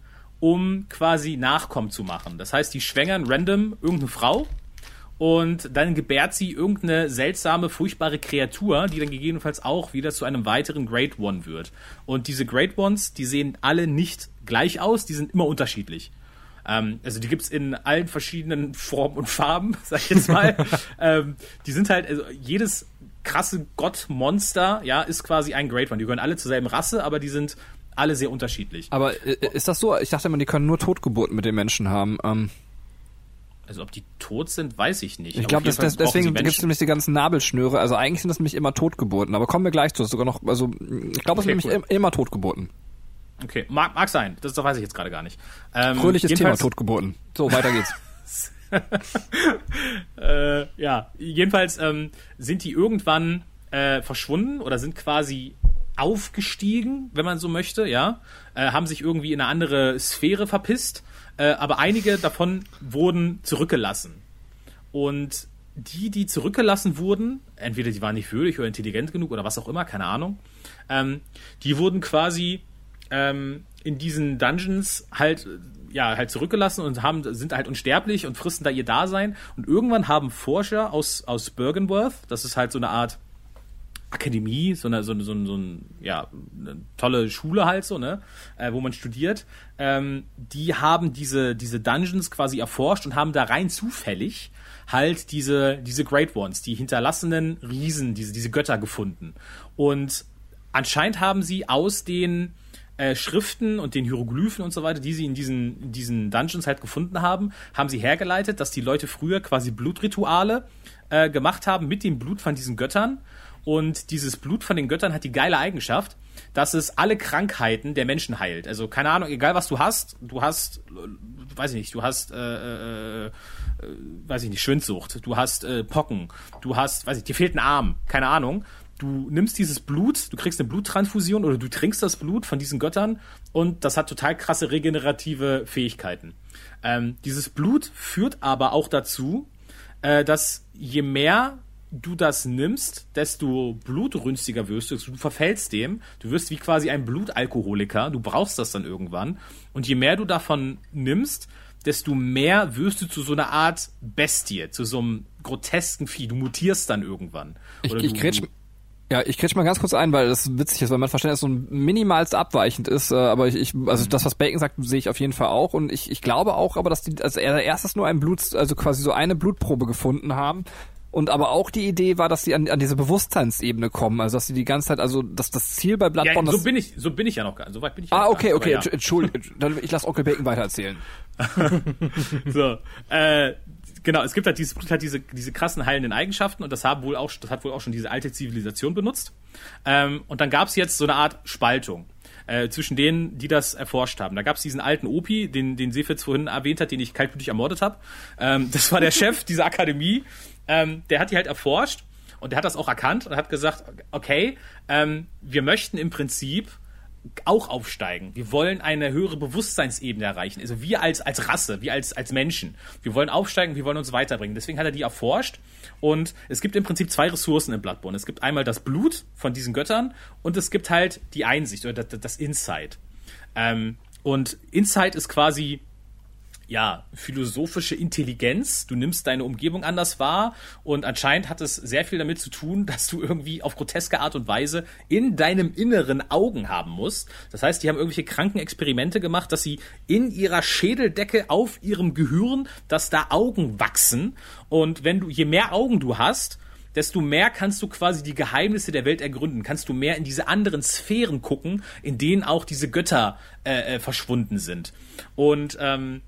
um quasi Nachkommen zu machen. Das heißt, die schwängern random irgendeine Frau und dann gebärt sie irgendeine seltsame, furchtbare Kreatur, die dann gegebenenfalls auch wieder zu einem weiteren Great One wird. Und diese Great Ones, die sehen alle nicht gleich aus, die sind immer unterschiedlich. Ähm, also die gibt's in allen verschiedenen [laughs] Formen und Farben, [laughs] sag ich jetzt mal. [laughs] ähm, die sind halt, also jedes krasse Gottmonster, ja, ist quasi ein Great One. Die gehören alle zur selben Rasse, aber die sind alle sehr unterschiedlich. Aber äh, ist das so? Ich dachte immer, die können nur Totgeburten mit den Menschen haben. Ähm, Also ob die tot sind, weiß ich nicht. ich glaube, deswegen gibt es nämlich die ganzen Nabelschnüre. Also eigentlich sind das nämlich immer Totgeburten. Aber kommen wir gleich zu. Sogar noch, also ich glaube, es Okay, sind nämlich cool. immer Totgeburten. Okay, mag, mag sein. Das, das weiß ich jetzt gerade gar nicht. Ähm, Fröhliches Thema, Totgeburten. So, weiter geht's. [laughs] äh, ja, jedenfalls ähm, sind die irgendwann äh, verschwunden oder sind quasi aufgestiegen, wenn man so möchte, ja, äh, haben sich irgendwie in eine andere Sphäre verpisst, äh, aber einige davon wurden zurückgelassen. Und die, die zurückgelassen wurden, entweder die waren nicht würdig oder intelligent genug oder was auch immer, keine Ahnung, ähm, die wurden quasi ähm, in diesen Dungeons halt ja halt zurückgelassen und haben sind halt unsterblich und fristen da ihr Dasein und irgendwann haben Forscher aus aus Bergenworth, das ist halt so eine Art Akademie, so eine, so, eine, so, eine, so ein, ja, eine tolle Schule halt so, ne, äh, wo man studiert, ähm, die haben diese, diese Dungeons quasi erforscht und haben da rein zufällig halt diese, diese Great Ones, die hinterlassenen Riesen, diese, diese Götter gefunden. Und anscheinend haben sie aus den äh, Schriften und den Hieroglyphen und so weiter, die sie in diesen, in diesen Dungeons halt gefunden haben, haben sie hergeleitet, dass die Leute früher quasi Blutrituale äh, gemacht haben mit dem Blut von diesen Göttern. Und dieses Blut von den Göttern hat die geile Eigenschaft, dass es alle Krankheiten der Menschen heilt. Also keine Ahnung, egal was du hast, du hast, äh, weiß ich nicht, du hast, äh, äh, äh, weiß ich nicht, Schwindsucht, du hast äh, Pocken, du hast, weiß ich, dir fehlt ein Arm, keine Ahnung. Du nimmst dieses Blut, du kriegst eine Bluttransfusion oder du trinkst das Blut von diesen Göttern und das hat total krasse regenerative Fähigkeiten. Ähm, dieses Blut führt aber auch dazu, äh, dass je mehr du das nimmst, desto blutrünstiger wirst du. Du verfällst dem. Du wirst wie quasi ein Blutalkoholiker. Du brauchst das dann irgendwann. Und je mehr du davon nimmst, desto mehr wirst du zu so einer Art Bestie, zu so einem grotesken Vieh. Du mutierst dann irgendwann. Ich, Oder ich du, Ja, ich kretsch mal ganz kurz ein, weil das witzig ist, weil mein Verständnis so minimalst abweichend ist, äh, aber ich, ich also das, was Bacon sagt, sehe ich auf jeden Fall auch und ich, ich glaube auch, aber dass die, also er erstes nur ein Blut, also quasi so eine Blutprobe gefunden haben und aber auch die Idee war, dass sie an, an diese Bewusstseinsebene kommen, also dass sie die ganze Zeit, also dass das Ziel bei Bloodborne... Ja, so bin ich, so bin ich ja noch gar nicht, so weit bin ich ja Ah, okay, okay, ja. Entschuldigung, dann- ich lasse Onkel Bacon weitererzählen. [laughs] So, äh, genau, es gibt halt dieses Blut hat diese, diese krassen heilenden Eigenschaften und das haben wohl auch, das hat wohl auch schon diese alte Zivilisation benutzt. Ähm, und dann gab es jetzt so eine Art Spaltung. Äh, zwischen denen, die das erforscht haben. Da gab es diesen alten Opi, den, den Sefitz vorhin erwähnt hat, den ich kaltblütig ermordet habe. Ähm, das war der Chef dieser Akademie. Ähm, der hat die halt erforscht und der hat das auch erkannt und hat gesagt, okay, ähm, wir möchten im Prinzip auch aufsteigen. Wir wollen eine höhere Bewusstseinsebene erreichen. Also wir als, als Rasse, wir als, als Menschen. Wir wollen aufsteigen, wir wollen uns weiterbringen. Deswegen hat er die erforscht. Und es gibt im Prinzip zwei Ressourcen in Bloodborne. Es gibt einmal das Blut von diesen Göttern und es gibt halt die Einsicht oder das, das Insight. Ähm, und Insight ist quasi ja, philosophische Intelligenz. Du nimmst deine Umgebung anders wahr und anscheinend hat es sehr viel damit zu tun, [laughs] dass du irgendwie auf groteske Art und Weise in deinem Inneren Augen haben musst. Das heißt, die haben irgendwelche kranken Experimente gemacht, dass sie in ihrer Schädeldecke auf ihrem Gehirn, dass da Augen wachsen und wenn du, je mehr Augen du hast, desto mehr kannst du quasi die Geheimnisse der Welt ergründen, kannst du mehr in diese anderen Sphären gucken, in denen auch diese Götter äh, äh, verschwunden sind. Und ähm,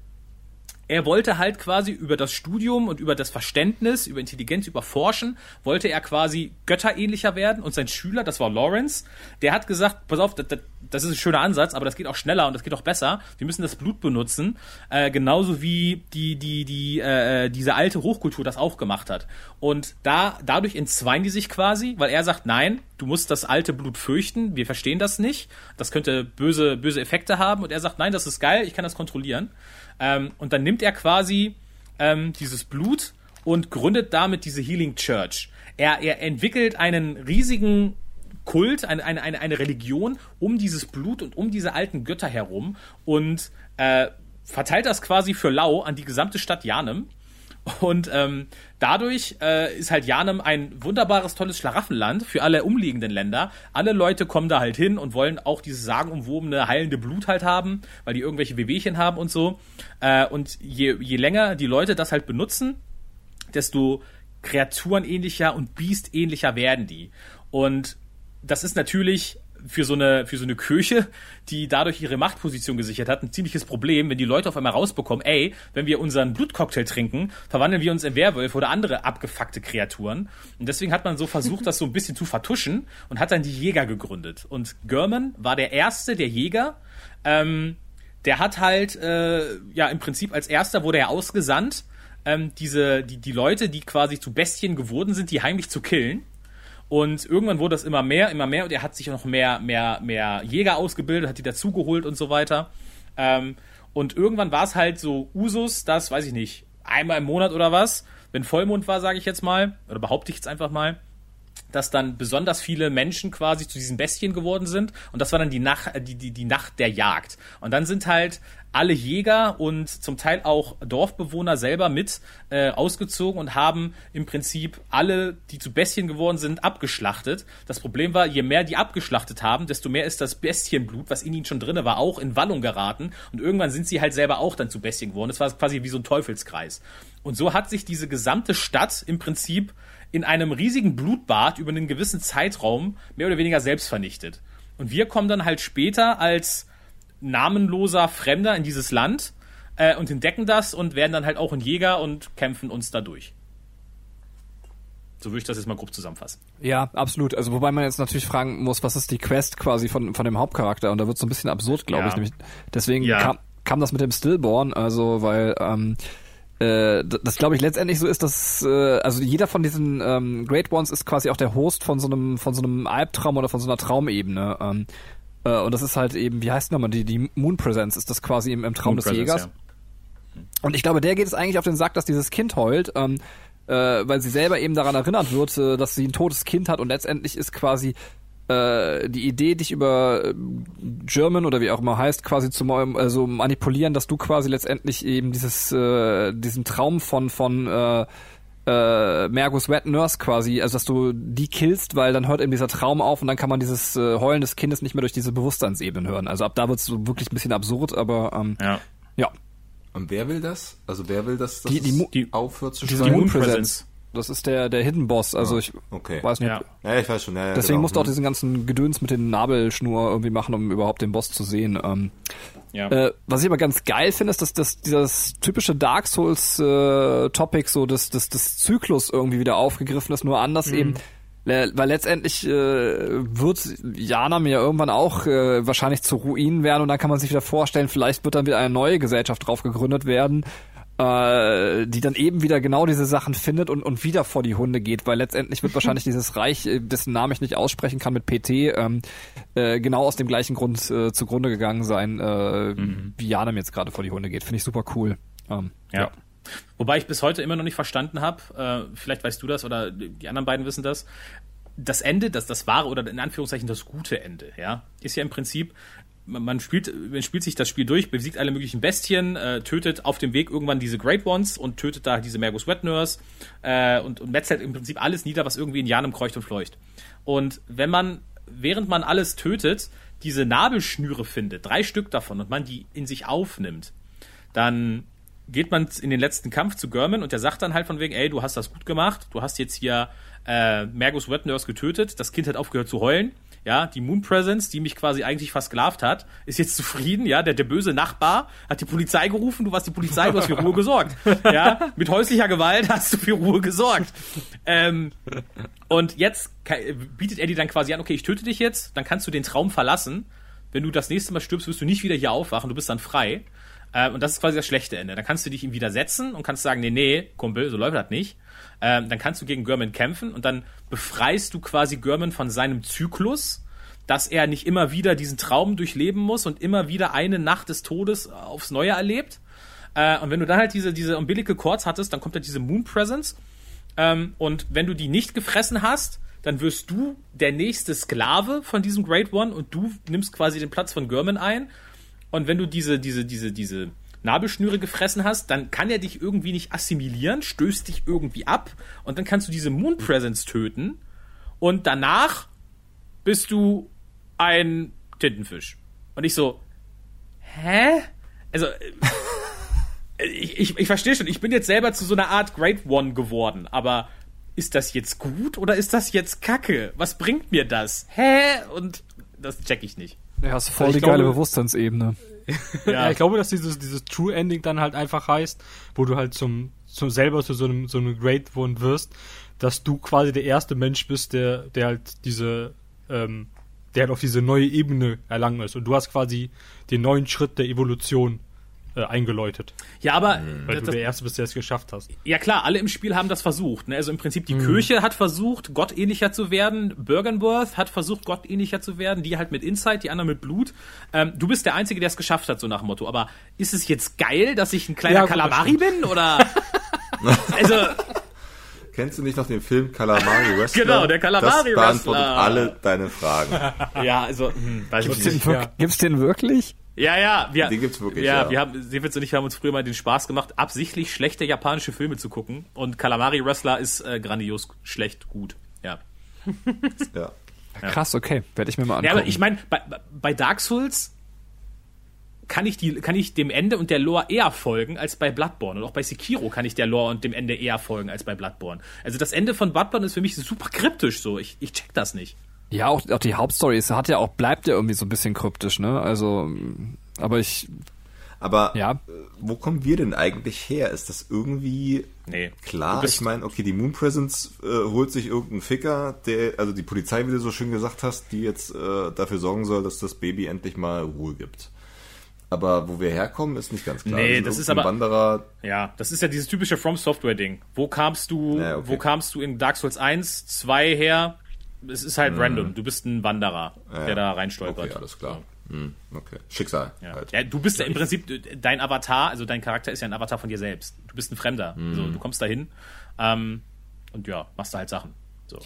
er wollte halt quasi über das Studium und über das Verständnis, über Intelligenz, über Forschen, wollte er quasi götterähnlicher werden. Und sein Schüler, das war Lawrence, der hat gesagt, pass auf, das, das, ist ein schöner Ansatz, aber das geht auch schneller und das geht auch besser. Wir müssen das Blut benutzen, äh, genauso wie die, die, die, äh, diese alte Hochkultur das auch gemacht hat. Und da, dadurch entzweien die sich quasi, weil er sagt, nein, du musst das alte Blut fürchten, wir verstehen das nicht, das könnte böse, böse Effekte haben. Und er sagt, nein, das ist geil, ich kann das kontrollieren. Ähm, und dann nimmt er quasi ähm, dieses Blut und gründet damit diese Healing Church. Er, er entwickelt einen riesigen Kult, eine, eine, eine, eine Religion um dieses Blut und um diese alten Götter herum und äh, verteilt das quasi für lau an die gesamte Stadt Janem. Und ähm, dadurch äh, ist halt Janem ein wunderbares, tolles Schlaraffenland für alle umliegenden Länder. Alle Leute kommen da halt hin und wollen auch dieses sagenumwobene, heilende Blut halt haben, weil die irgendwelche Wehwehchen haben und so. Äh, und je, je länger die Leute das halt benutzen, desto kreaturenähnlicher und biestähnlicher werden die. Und das ist natürlich für so eine für so eine Kirche, die dadurch ihre Machtposition gesichert hat, ein ziemliches Problem, wenn die Leute auf einmal rausbekommen, ey, wenn wir unseren Blutcocktail trinken, verwandeln wir uns in Werwölfe oder andere abgefuckte Kreaturen. Und deswegen hat man so versucht, [laughs] das so ein bisschen zu vertuschen und hat dann die Jäger gegründet. Und German war der erste der Jäger. Ähm, der hat halt äh, ja im Prinzip als erster wurde er ausgesandt, ähm, diese die die Leute, die quasi zu Bestien geworden sind, die heimlich zu killen. Und irgendwann wurde das immer mehr, immer mehr und er hat sich noch mehr, mehr, mehr Jäger ausgebildet, hat die dazugeholt und so weiter. Ähm, und irgendwann war es halt so Usus, dass, weiß ich nicht, einmal im Monat oder was, wenn Vollmond war, sage ich jetzt mal, oder behaupte ich jetzt einfach mal, dass dann besonders viele Menschen quasi zu diesen Bestien geworden sind und das war dann die Nacht, die, die, die Nacht der Jagd. Und dann sind halt alle Jäger und zum Teil auch Dorfbewohner selber mit äh, ausgezogen und haben im Prinzip alle, die zu Bestien geworden sind, abgeschlachtet. Das Problem war, je mehr die abgeschlachtet haben, desto mehr ist das Bestienblut, was in ihnen schon drinne war, auch in Wallung geraten und irgendwann sind sie halt selber auch dann zu Bestien geworden. Das war quasi wie so ein Teufelskreis. Und so hat sich diese gesamte Stadt im Prinzip in einem riesigen Blutbad über einen gewissen Zeitraum mehr oder weniger selbst vernichtet. Und wir kommen dann halt später als namenloser Fremder in dieses Land äh, und entdecken das und werden dann halt auch ein Jäger und kämpfen uns dadurch. So würde ich das jetzt mal grob zusammenfassen. Ja, absolut. Also wobei man jetzt natürlich fragen muss, was ist die Quest quasi von, von dem Hauptcharakter? Und da wird so ein bisschen absurd, glaube Ja. ich. Nämlich, deswegen Ja. kam, kam das mit dem Stillborn, also weil ähm, äh, das glaube ich letztendlich so ist, dass äh, also jeder von diesen ähm, Great Ones ist quasi auch der Host von so einem von so einem Albtraum oder von so einer Traumebene. Ähm, äh, und das ist halt eben, wie heißt nochmal, die, die Moon Presence ist das quasi im, im Traum des Presence, Jägers. ja. Und ich glaube, der geht es eigentlich auf den Sack, dass dieses Kind heult, ähm, äh, weil sie selber eben daran erinnert wird, äh, dass sie ein totes Kind hat und letztendlich ist quasi äh, die Idee, dich über äh, German oder wie auch immer heißt, quasi zu also manipulieren, dass du quasi letztendlich eben dieses äh, diesen Traum von von äh, Mergus Wet Nurse quasi, also dass du die killst, weil dann hört eben dieser Traum auf und dann kann man dieses äh, Heulen des Kindes nicht mehr durch diese Bewusstseinsebenen hören. Also ab da wird's so wirklich ein bisschen absurd, aber ähm, Ja. ja. Und wer will das? Also wer will das, dass Die- die es die- aufhört zu Diese Die schreien? Moon Moon Presence. Presence. Das ist der, der Hidden Boss, also ich Okay. weiß nicht. Ja. Ja, ich weiß schon. Ja, ja, Deswegen genau. musst du auch diesen ganzen Gedöns mit den Nabelschnur irgendwie machen, um überhaupt den Boss zu sehen. Ähm, Ja. Äh, was ich aber ganz geil finde, ist, dass, dass dieses typische Dark Souls äh, so des, des, des Zyklus irgendwie wieder aufgegriffen ist, nur anders eben. Le- Weil letztendlich äh, wird Jana mir irgendwann auch äh, wahrscheinlich zu Ruinen werden und dann kann man sich wieder vorstellen, vielleicht wird dann wieder eine neue Gesellschaft drauf gegründet werden, äh, die dann eben wieder genau diese Sachen findet und, und wieder vor die Hunde geht, weil letztendlich wird wahrscheinlich [laughs] dieses Reich, äh, dessen Namen ich nicht aussprechen kann mit PT, ähm, äh, genau aus dem gleichen Grund äh, zugrunde gegangen sein, äh, wie Janem jetzt gerade vor die Hunde geht. Finde ich super cool. Ähm, Ja. Wobei ich bis heute immer noch nicht verstanden habe, äh, vielleicht weißt du das oder die anderen beiden wissen das, das Ende, das, das wahre oder in Anführungszeichen das gute Ende, ja, ist ja im Prinzip, man, spielt, man spielt sich das Spiel durch, besiegt alle möglichen Bestien, äh, tötet auf dem Weg irgendwann diese Great Ones und tötet da diese Mergus Wet Nurse äh, und, und metzelt im Prinzip alles nieder, was irgendwie in Janem kreucht und fleucht. Und wenn man, während man alles tötet, diese Nabelschnüre findet, drei Stück davon, und man die in sich aufnimmt, dann geht man in den letzten Kampf zu German und der sagt dann halt von wegen, ey, du hast das gut gemacht, du hast jetzt hier äh, Mergus Wet Nurse getötet, das Kind hat aufgehört zu heulen, ja, die Moon Presence, die mich quasi eigentlich versklavt hat, ist jetzt zufrieden, ja, der, der böse Nachbar hat die Polizei gerufen, du warst die Polizei, du hast für Ruhe gesorgt, ja, mit häuslicher Gewalt hast du für Ruhe gesorgt. Ähm, und jetzt bietet dir dann quasi an, okay, ich töte dich jetzt, dann kannst du den Traum verlassen, wenn du das nächste Mal stirbst, wirst du nicht wieder hier aufwachen, du bist dann frei. Äh, und das ist quasi das schlechte Ende. Dann kannst du dich ihm widersetzen und kannst sagen, nee, nee, Kumpel, so läuft das nicht. Ähm, dann kannst du gegen German kämpfen und dann befreist du quasi German von seinem Zyklus, dass er nicht immer wieder diesen Traum durchleben muss und immer wieder eine Nacht des Todes aufs Neue erlebt. Äh, und wenn du dann halt diese, diese Umbilical Chords hattest, dann kommt halt diese Moon Presence. Ähm, und wenn du die nicht gefressen hast, dann wirst du der nächste Sklave von diesem Great One und du nimmst quasi den Platz von German ein. Und wenn du diese, diese, diese, diese Nabelschnüre gefressen hast, dann kann er dich irgendwie nicht assimilieren, stößt dich irgendwie ab und dann kannst du diese Moon Presence töten und danach bist du ein Tintenfisch. Und ich so, hä? Also, äh, [laughs] ich, ich, ich verstehe schon, ich bin jetzt selber zu so einer Art Great One geworden, aber ist das jetzt gut oder ist das jetzt Kacke? Was bringt mir das? Hä? Und das check ich nicht. ja, hast voll Ich die glaube- geile Bewusstseinsebene. [laughs] Ja, ich glaube, dass dieses, dieses True Ending dann halt einfach heißt, wo du halt zum, zum selber zu so einem, so einem Great One wirst, dass du quasi der erste Mensch bist, der, der halt diese, ähm, der halt auf diese neue Ebene erlangen ist. Und du hast quasi den neuen Schritt der Evolution äh, eingeläutet. Ja, aber Weil das, du der Erste bist, der es geschafft hast. Ja klar, alle im Spiel haben das versucht. Ne? Also im Prinzip die Mhm. Kirche hat versucht, gottähnlicher zu werden. Bergenworth hat versucht, gottähnlicher zu werden. Die halt mit Insight, die anderen mit Blut. Ähm, du bist der Einzige, der es geschafft hat, so nach dem Motto. Aber ist es jetzt geil, dass ich ein kleiner Ja, Kalamari bin? Oder? [laughs] also, Kennst du nicht noch den Film Calamari [laughs] Wrestler? Genau, der Calamari Das beantwortet Wrestler. alle deine Fragen. [laughs] ja, also, hm, weiß ich Gibt's den, nicht. wirk- Gibt's den wirklich? Ja, ja, wir, Den gibt's wirklich, Ja, ja. wir haben, Sefitz und ich haben uns früher mal den Spaß gemacht, absichtlich schlechte japanische Filme zu gucken. Und Calamari Wrestler ist äh, grandios schlecht gut. Ja. Ja. Krass, okay. Werde ich mir mal Ja, angucken. aber ich meine, bei, bei Dark Souls kann ich, die, kann ich dem Ende und der Lore eher folgen als bei Bloodborne. Und auch bei Sekiro kann ich der Lore und dem Ende eher folgen als bei Bloodborne. Also das Ende von Bloodborne ist für mich super kryptisch so. Ich, ich check das nicht. Ja, auch, auch die Hauptstory ist, hat ja auch, bleibt ja irgendwie so ein bisschen kryptisch, ne? Also, aber ich, Aber Ja. äh, wo kommen wir denn eigentlich her? Ist das irgendwie Nee. klar? Ich meine, okay, die Moon Presence äh, holt sich irgendeinen Ficker, der, also die Polizei, wie du so schön gesagt hast, die jetzt äh, dafür sorgen soll, dass das Baby endlich mal Ruhe gibt. Aber wo wir herkommen, ist nicht ganz klar. Nee, das ist aber- Wanderer. Ja, das ist ja dieses typische From Software Ding. Wo kamst du, Ja, okay. wo kamst du in Dark Souls 1, 2 her? Es ist halt random. Du bist ein Wanderer, der da reinstolpert. Okay, alles klar. Hm, okay. Schicksal Ja. halt. ja, du bist ja im Prinzip, dein Avatar, also dein Charakter ist ja ein Avatar von dir selbst. Du bist ein Fremder. Mhm. So, du kommst dahin ähm, und ja, machst da halt Sachen. So.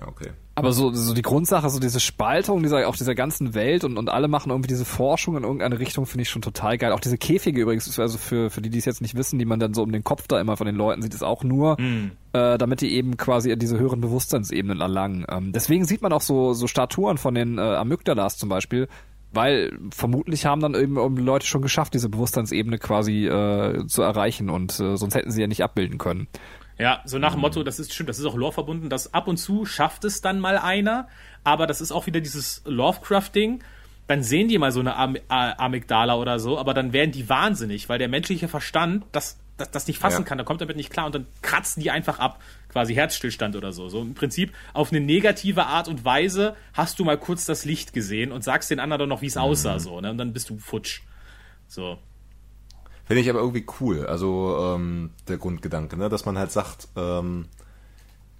Ja, okay. Aber so, so die Grundsache, so diese Spaltung dieser, auch dieser ganzen Welt und, und alle machen irgendwie diese Forschung in irgendeine Richtung, finde ich schon total geil. Auch diese Käfige übrigens, also für, für die, die es jetzt nicht wissen, die man dann so um den Kopf da immer von den Leuten sieht, ist auch nur, äh, damit die eben quasi diese höheren Bewusstseinsebenen erlangen. Ähm, deswegen sieht man auch so, so Statuen von den äh, Amygdalas zum Beispiel, weil vermutlich haben dann eben Leute schon geschafft, diese Bewusstseinsebene quasi äh, zu erreichen und äh, sonst hätten sie ja nicht abbilden können. Ja, so nach dem Motto, das ist stimmt, das ist auch Lore verbunden, dass ab und zu schafft es dann mal einer, aber das ist auch wieder dieses Lovecraft-Ding. Dann sehen die mal so eine Am Amygdala oder so, aber dann werden die wahnsinnig, weil der menschliche Verstand das, das, das nicht fassen Ja. kann, da kommt damit nicht klar und dann kratzen die einfach ab, quasi Herzstillstand oder so. So im Prinzip auf eine negative Art und Weise hast du mal kurz das Licht gesehen und sagst den anderen dann noch, wie es aussah, so, ne? Und dann bist du futsch. So. Finde ich aber irgendwie cool. Also ähm, der Grundgedanke, ne? dass man halt sagt, ähm,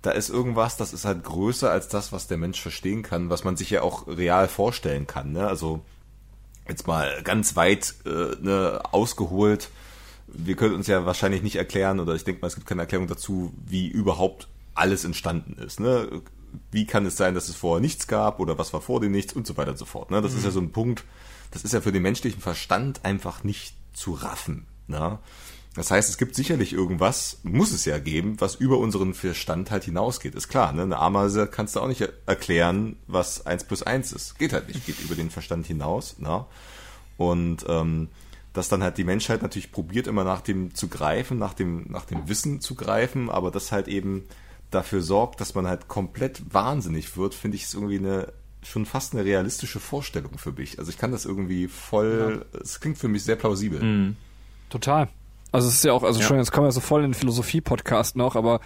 da ist irgendwas, das ist halt größer als das, was der Mensch verstehen kann, was man sich ja auch real vorstellen kann. Ne? Also jetzt mal ganz weit äh, ne, ausgeholt. Wir können uns ja wahrscheinlich nicht erklären, oder ich denke mal, es gibt keine Erklärung dazu, wie überhaupt alles entstanden ist. Ne? Wie kann es sein, dass es vorher nichts gab oder was war vor dem Nichts und so weiter und so fort. Ne? Das ist ja so ein Punkt, das ist ja für den menschlichen Verstand einfach nicht zu raffen. Ne? Das heißt, es gibt sicherlich irgendwas, muss es ja geben, was über unseren Verstand halt hinausgeht. Ist klar, ne? Eine Ameise kannst du auch nicht er- erklären, was eins plus eins ist. Geht halt nicht, geht über den Verstand hinaus. Ne? Und ähm, dass dann halt die Menschheit natürlich probiert, immer nach dem zu greifen, nach dem, nach dem Wissen zu greifen, aber das halt eben dafür sorgt, dass man halt komplett wahnsinnig wird, finde ich, ist irgendwie eine schon fast eine realistische Vorstellung für mich. Also ich kann das irgendwie voll, es klingt für mich sehr plausibel. Total. Also es ist ja auch, also schon, jetzt kommen wir so voll in den Philosophie-Podcast noch, aber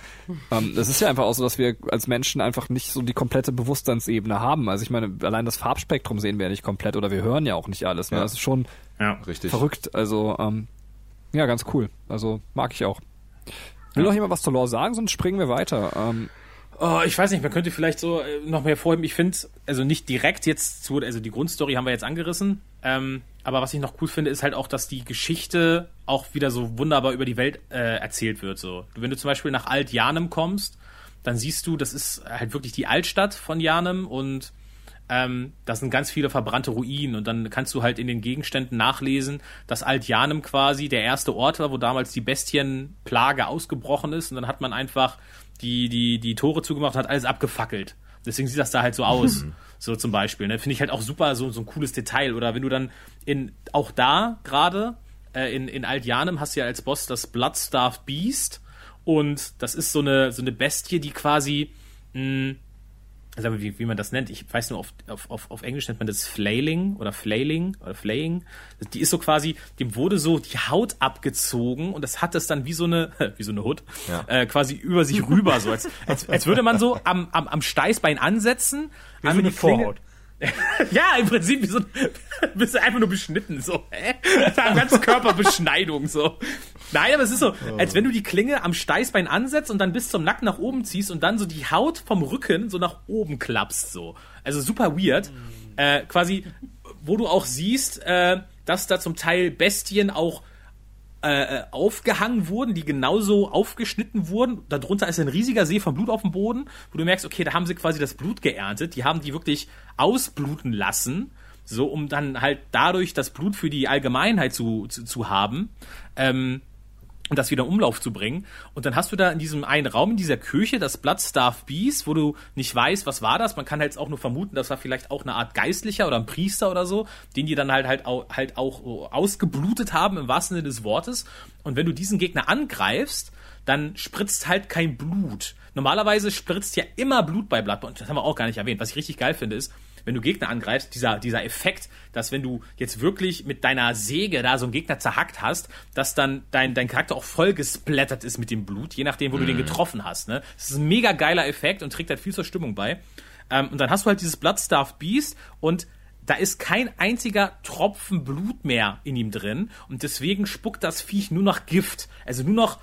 ähm, es ist ja einfach auch so, dass wir als Menschen einfach nicht so die komplette Bewusstseinsebene haben. Also ich meine, allein das Farbspektrum sehen wir ja nicht komplett oder wir hören ja auch nicht alles. Ne? Ja. Das ist schon Ja. Richtig. verrückt. Also ähm, ja, ganz cool. Also mag ich auch. Will noch jemand was zur Lore sagen, sonst springen wir weiter. Ähm, Oh, ich weiß nicht, man könnte vielleicht so äh, noch mehr vorheben. Ich finde, also nicht direkt jetzt zu, also die Grundstory haben wir jetzt angerissen. Ähm, aber was ich noch cool finde, ist halt auch, dass die Geschichte auch wieder so wunderbar über die Welt äh, erzählt wird. So, wenn du zum Beispiel nach Alt-Janem kommst, dann siehst du, das ist halt wirklich die Altstadt von Janem und ähm, das sind ganz viele verbrannte Ruinen und dann kannst du halt in den Gegenständen nachlesen, dass Alt-Janem quasi der erste Ort war, wo damals die Bestienplage ausgebrochen ist und dann hat man einfach die, die, die Tore zugemacht und hat alles abgefackelt. Deswegen sieht das da halt so aus. So zum Beispiel. Ne? Finde ich halt auch super, so, so ein cooles Detail. Oder wenn du dann in, auch da gerade, äh, in, in Alt-Janem hast du ja als Boss das Bloodstarved Beast. Und das ist so eine, so eine Bestie, die quasi, mh, sagen wir, wie, wie man das nennt. Ich weiß nur, auf, auf, auf, auf Englisch nennt man das Flailing oder Flailing oder Flaying. Die ist so quasi, dem wurde so die Haut abgezogen und das hat es dann wie so eine, [laughs] wie so eine Hut, Ja. äh, quasi über sich rüber, so als, als, als würde man so am, am, am Steißbein ansetzen. Wie so einmal eine Vorhaut. [laughs] ja, im Prinzip wie so bist du einfach nur beschnitten, so. Hä? [laughs] Am ganzen Körper Beschneidung, so. Nein, aber es ist so, als wenn du die Klinge am Steißbein ansetzt und dann bis zum Nacken nach oben ziehst und dann so die Haut vom Rücken so nach oben klappst, so. Also super weird. Äh, quasi, wo du auch siehst, äh, dass da zum Teil Bestien auch äh, aufgehangen wurden, die genauso aufgeschnitten wurden. Darunter ist ein riesiger See von Blut auf dem Boden, wo du merkst, okay, da haben sie quasi das Blut geerntet. Die haben die wirklich ausbluten lassen, so um dann halt dadurch das Blut für die Allgemeinheit zu, zu, zu haben. Ähm, und das wieder in Umlauf zu bringen. Und dann hast du da in diesem einen Raum, in dieser Küche, das Bloodstarved Beast, wo du nicht weißt, was war das. Man kann halt auch nur vermuten, das war vielleicht auch eine Art Geistlicher oder ein Priester oder so, den die dann halt halt auch, halt auch ausgeblutet haben, im wahrsten Sinne des Wortes. Und wenn du diesen Gegner angreifst, dann spritzt halt kein Blut. Normalerweise spritzt ja immer Blut bei Bloodborne. Das haben wir auch gar nicht erwähnt. Was ich richtig geil finde, ist, wenn du Gegner angreifst, dieser, dieser Effekt, dass wenn du jetzt wirklich mit deiner Säge da so einen Gegner zerhackt hast, dass dann dein, dein Charakter auch voll gesplattert ist mit dem Blut, je nachdem, wo du den getroffen hast. Ne? Das ist ein mega geiler Effekt und trägt halt viel zur Stimmung bei. Ähm, und dann hast du halt dieses Bloodstarved Beast und da ist kein einziger Tropfen Blut mehr in ihm drin und deswegen spuckt das Viech nur noch Gift. Also nur noch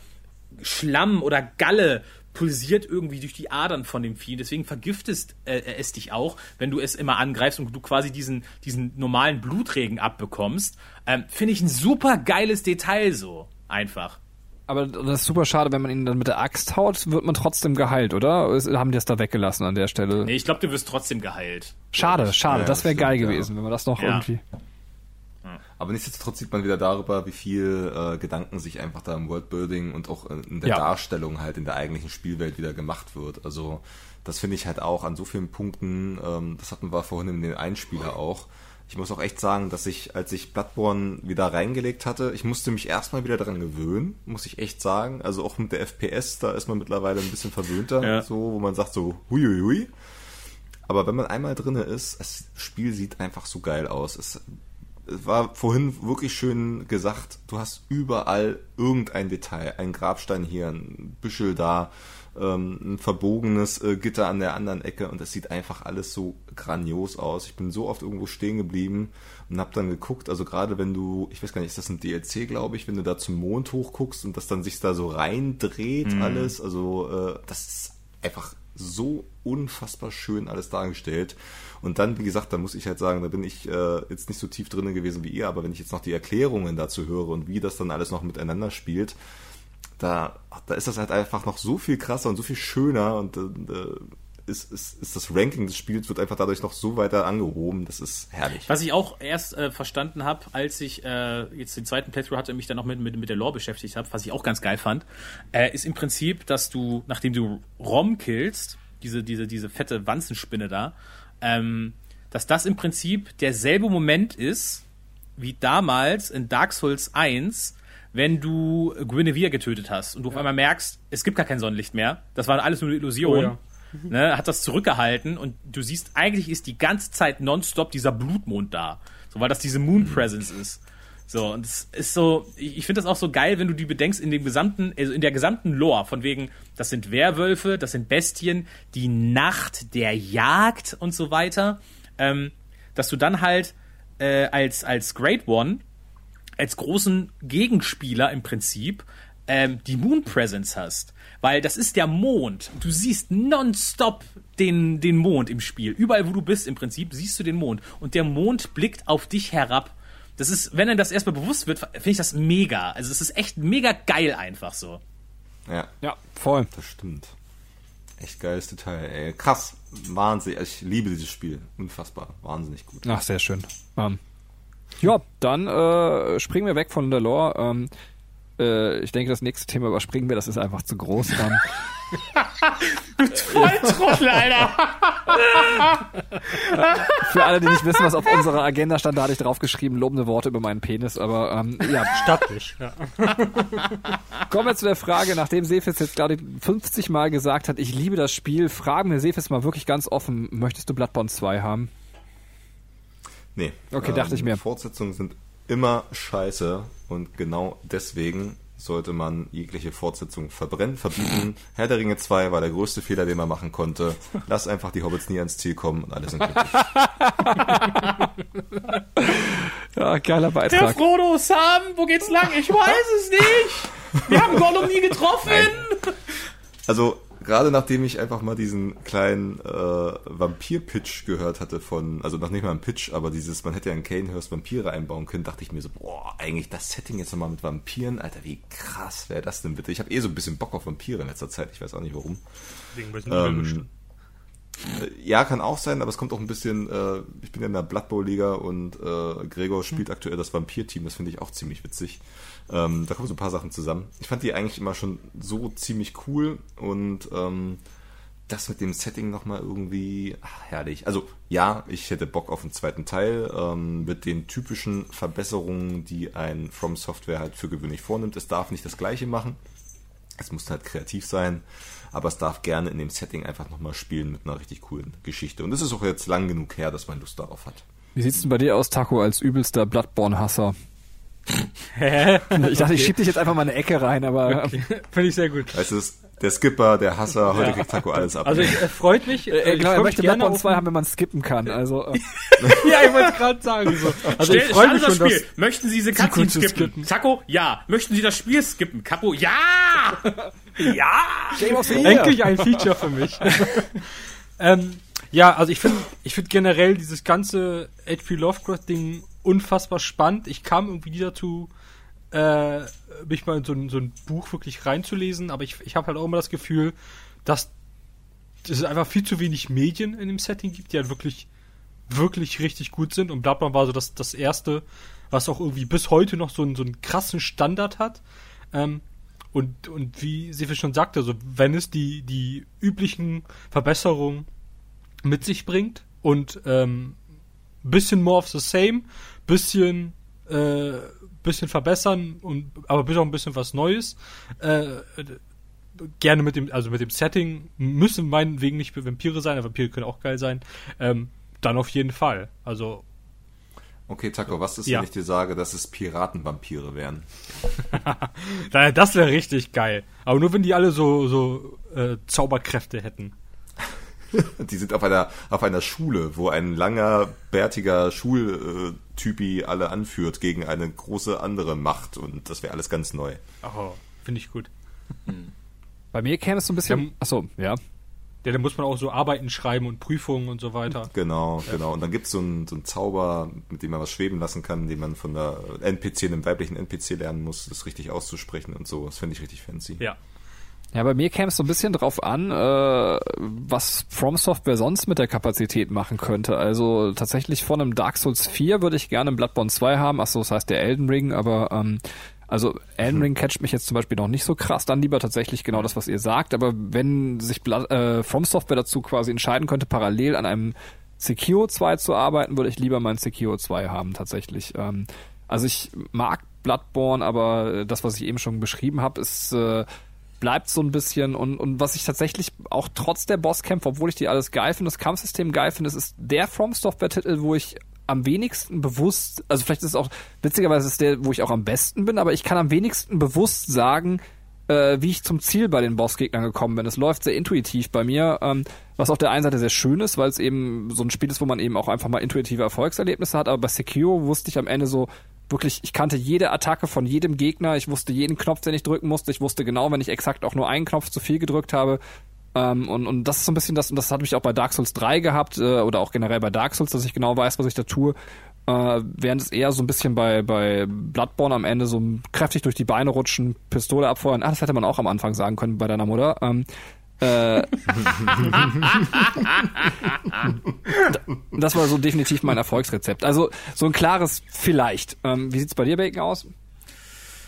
Schlamm oder Galle pulsiert irgendwie durch die Adern von dem Vieh. Deswegen vergiftest äh, es dich auch, wenn du es immer angreifst und du quasi diesen, diesen normalen Blutregen abbekommst. Ähm, Finde ich ein super geiles Detail so. Einfach. Aber das ist super schade, wenn man ihn dann mit der Axt haut, wird man trotzdem geheilt, oder? Haben die das da weggelassen an der Stelle? Nee, ich glaube, du wirst trotzdem geheilt. Schade, schade. Ja, das wäre geil stimmt, ja. gewesen, wenn man das noch Ja. irgendwie. Aber nichtsdestotrotz sieht man wieder darüber, wie viel äh, Gedanken sich einfach da im Worldbuilding und auch in der Ja. Darstellung halt in der eigentlichen Spielwelt wieder gemacht wird. Also das finde ich halt auch an so vielen Punkten, ähm, das hatten wir vorhin in den Einspieler auch. Ich muss auch echt sagen, dass ich, als ich Bloodborne wieder reingelegt hatte, ich musste mich erstmal wieder daran gewöhnen, muss ich echt sagen. Also auch mit der FPS, da ist man mittlerweile ein bisschen verwöhnter, Ja. so, wo man sagt so, huiuiui. Aber wenn man einmal drinne ist, das Spiel sieht einfach so geil aus. Es, es war vorhin wirklich schön gesagt, du hast überall irgendein Detail. Ein Grabstein hier, ein Büschel da, ähm, ein verbogenes äh, Gitter an der anderen Ecke und es sieht einfach alles so grandios aus. Ich bin so oft irgendwo stehen geblieben und habe dann geguckt, also gerade wenn du, ich weiß gar nicht, ist das ein DLC, glaube ich, wenn du da zum Mond hochguckst und das dann sich da so reindreht alles, also äh, das ist einfach so unfassbar schön alles dargestellt. Und dann, wie gesagt, da muss ich halt sagen, da bin ich äh, jetzt nicht so tief drinne gewesen wie ihr, aber wenn ich jetzt noch die Erklärungen dazu höre und wie das dann alles noch miteinander spielt, da, da ist das halt einfach noch so viel krasser und so viel schöner und äh, ist, ist, ist das Ranking des Spiels wird einfach dadurch noch so weiter angehoben. Das ist herrlich. Was ich auch erst äh, verstanden habe, als ich äh, jetzt den zweiten Playthrough hatte und mich dann noch mit, mit, mit der Lore beschäftigt habe, was ich auch ganz geil fand, äh, ist im Prinzip, dass du, nachdem du Rom killst, diese, diese, diese fette Wanzenspinne da, ähm, dass das im Prinzip derselbe Moment ist, wie damals in Dark Souls 1, wenn du Guinevere getötet hast und du auf einmal merkst, es gibt gar kein Sonnenlicht mehr. Das war alles nur eine Illusion. Oh ja. [laughs] ne, hat das zurückgehalten und du siehst, eigentlich ist die ganze Zeit nonstop dieser Blutmond da. So, weil das diese Moon Presence ist. So, und es ist so, ich ich finde das auch so geil, wenn du die bedenkst in dem gesamten, also in der gesamten Lore, von wegen, das sind Werwölfe, das sind Bestien, die Nacht der Jagd und so weiter, ähm, dass du dann halt äh, als, als Great One, als großen Gegenspieler im Prinzip, ähm, die Moon Presence hast. Weil das ist der Mond. Du siehst nonstop den, den Mond im Spiel. Überall, wo du bist, im Prinzip, siehst du den Mond. Und der Mond blickt auf dich herab. Das ist, wenn einem das erstmal bewusst wird, finde ich das mega. Also es ist echt mega geil einfach so. Ja, Ja, voll. das stimmt. Echt geiles Detail, ey. Krass. Wahnsinn. Ich liebe dieses Spiel. Unfassbar. Wahnsinnig gut. Ach, sehr schön. Ähm, ja, dann äh, springen wir weg von der Lore. Ähm, äh, ich denke, das nächste Thema überspringen wir, das ist einfach zu groß. Ähm, [laughs] Voll Trottel, Alter! [laughs] für alle, die nicht wissen, was auf unserer Agenda stand, da hatte ich draufgeschrieben, lobende Worte über meinen Penis. Aber ähm, ja, Stattlich. Ja. [laughs] kommen wir zu der Frage, nachdem Sefis jetzt gerade 50 Mal gesagt hat, ich liebe das Spiel, fragen wir Sefis mal wirklich ganz offen, möchtest du Bloodborne 2 haben? Nee. Okay, dachte ich mir. Fortsetzungen sind immer scheiße und genau deswegen sollte man jegliche Fortsetzung verbrennen, verbieten. [laughs] Herr der Ringe 2 war der größte Fehler, den man machen konnte. Lass einfach die Hobbits nie ans Ziel kommen und alle sind glücklich. [laughs] Ja, geiler Der Beitrag. Frodo, Sam, wo geht's lang? Ich weiß es nicht! Wir haben Gollum nie getroffen! Also, gerade nachdem ich einfach mal diesen kleinen äh, Vampir-Pitch gehört hatte von, also noch nicht mal ein Pitch, aber dieses, man hätte ja in Kanehurst Vampire einbauen können, dachte ich mir so, boah, eigentlich das Setting jetzt nochmal mit Vampiren, Alter, wie krass wäre das denn bitte? Ich habe eh so ein bisschen Bock auf Vampire in letzter Zeit, ich weiß auch nicht warum. Deswegen müssen Ähm, Ja, kann auch sein, aber es kommt auch ein bisschen, äh, ich bin ja in der Blood Bowl Liga und äh, Gregor spielt aktuell das Vampir-Team, das finde ich auch ziemlich witzig. Ähm, da kommen so ein paar Sachen zusammen. Ich fand die eigentlich immer schon so ziemlich cool und ähm, das mit dem Setting nochmal irgendwie ach, herrlich. Also ja, ich hätte Bock auf einen zweiten Teil ähm, mit den typischen Verbesserungen, die ein From Software halt für gewöhnlich vornimmt. Es darf nicht das gleiche machen. Es muss halt kreativ sein, aber es darf gerne in dem Setting einfach nochmal spielen mit einer richtig coolen Geschichte. Und es ist auch jetzt lang genug her, dass man Lust darauf hat. Wie sieht's denn bei dir aus, Taco, als übelster Bloodborne-Hasser? Ich dachte, ich schieb dich jetzt einfach mal in eine Ecke rein, aber [laughs] Finde ich sehr gut. Weißt du, der Skipper, der Hasser, heute kriegt Taco alles ab. Also ich, es freut mich. äh, ich genau, er möchte gerne Bloodborne auf- 2 haben, wenn man skippen kann. Also äh, [laughs] Ja, ich wollte gerade sagen. So. Also ich Stell, freue stell mich das schon, Spiel. dass... Möchten Sie diese Cutscene skippen? skippen. Taco, ja. Möchten Sie das Spiel skippen? Capo, ja! [laughs] ja! Endlich ein Feature für mich. ähm, ja, also ich finde ich finde generell dieses ganze HP Lovecraft-Ding unfassbar spannend. Ich kam irgendwie nie dazu, äh, mich mal in so ein, so ein Buch wirklich reinzulesen, aber ich, ich habe halt auch immer das Gefühl, dass es einfach viel zu wenig Medien in dem Setting gibt, die halt wirklich, wirklich richtig gut sind. Und Bloodborne war so das, das erste, was auch irgendwie bis heute noch so einen, so einen krassen Standard hat. Ähm, und, und wie Sefe schon sagte, also wenn es die, die üblichen Verbesserungen mit sich bringt und ähm, bisschen more of the same, bisschen äh, bisschen verbessern und aber bis auch ein bisschen was Neues. Äh, gerne mit dem, also mit dem Setting müssen meinetwegen nicht Vampire sein, aber Vampire können auch geil sein. Ähm, dann auf jeden Fall. Also Okay, Taco, was ist, Ja. wenn ich dir sage, dass es Piratenvampire wären? [laughs] Das wäre richtig geil. Aber nur wenn die alle so, so äh, Zauberkräfte hätten. [laughs] Die sind auf einer, auf einer Schule, wo ein langer, bärtiger Schultypi alle anführt gegen eine große andere Macht und das wäre alles ganz neu. Oh, finde ich gut. Bei mir käme es so ein bisschen. Ja. Achso, ja. Ja, da muss man auch so Arbeiten schreiben und Prüfungen und so weiter. Genau, genau. Und dann gibt's so einen, so einen Zauber, mit dem man was schweben lassen kann, den man von der NPC, einem weiblichen NPC lernen muss, das richtig auszusprechen und so. Das finde ich richtig fancy. Ja. Ja, bei mir käme es so ein bisschen drauf an, äh, was From Software sonst mit der Kapazität machen könnte. Also tatsächlich von einem Dark Souls 4 würde ich gerne einen Bloodborne 2 haben. Achso, das heißt der Elden Ring, aber ähm, also Elden Ring catcht mich jetzt zum Beispiel noch nicht so krass. Dann lieber tatsächlich genau das, was ihr sagt. Aber wenn sich Blood, äh, From Software dazu quasi entscheiden könnte, parallel an einem Sekiro 2 zu arbeiten, würde ich lieber meinen Sekiro 2 haben tatsächlich. Ähm, also ich mag Bloodborne, aber äh, das, was ich eben schon beschrieben habe, ist äh, bleibt so ein bisschen und, und was ich tatsächlich auch trotz der Bosskämpfe, obwohl ich die alles geil finde, das Kampfsystem geil finde, ist der From Software Titel, wo ich am wenigsten bewusst, also vielleicht ist es auch, witzigerweise ist der, wo ich auch am besten bin, aber ich kann am wenigsten bewusst sagen, äh, wie ich zum Ziel bei den Bossgegnern gekommen bin. Es läuft sehr intuitiv bei mir, ähm, was auf der einen Seite sehr schön ist, weil es eben so ein Spiel ist, wo man eben auch einfach mal intuitive Erfolgserlebnisse hat, aber bei Sekiro wusste ich am Ende so, wirklich, ich kannte jede Attacke von jedem Gegner, ich wusste jeden Knopf, den ich drücken musste, ich wusste genau, wenn ich exakt auch nur einen Knopf zu viel gedrückt habe. Ähm, und, und das ist so ein bisschen das, und das hat mich auch bei Dark Souls 3 gehabt, äh, oder auch generell bei Dark Souls, dass ich genau weiß, was ich da tue. Äh, während es eher so ein bisschen bei, bei Bloodborne am Ende so kräftig durch die Beine rutschen, Pistole abfeuern. Ah, das hätte man auch am Anfang sagen können bei deiner Mutter. Ähm, äh, [laughs] das war so definitiv mein Erfolgsrezept. Also so ein klares Vielleicht. Ähm, wie sieht's bei dir, Bacon, aus?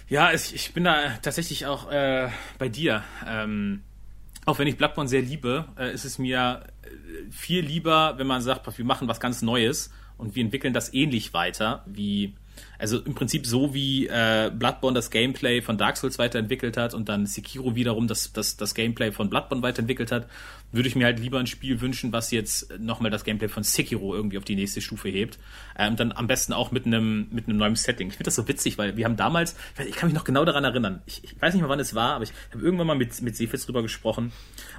Ja, ich, ich bin da tatsächlich auch äh, bei dir. Ähm, auch wenn ich Bloodborne sehr liebe, äh, ist es mir äh, viel lieber, wenn man sagt, wir machen was ganz Neues und wir entwickeln das ähnlich weiter, wie also im Prinzip so wie äh, Bloodborne das Gameplay von Dark Souls weiterentwickelt hat und dann Sekiro wiederum das, das, das Gameplay von Bloodborne weiterentwickelt hat, würde ich mir halt lieber ein Spiel wünschen, was jetzt nochmal das Gameplay von Sekiro irgendwie auf die nächste Stufe hebt. Ähm, dann am besten auch mit einem mit einem neuen Setting. Ich finde das so witzig, weil wir haben damals, ich, weiß, ich kann mich noch genau daran erinnern, ich, ich weiß nicht mehr, wann es war, aber ich habe irgendwann mal mit, mit Sefitz drüber gesprochen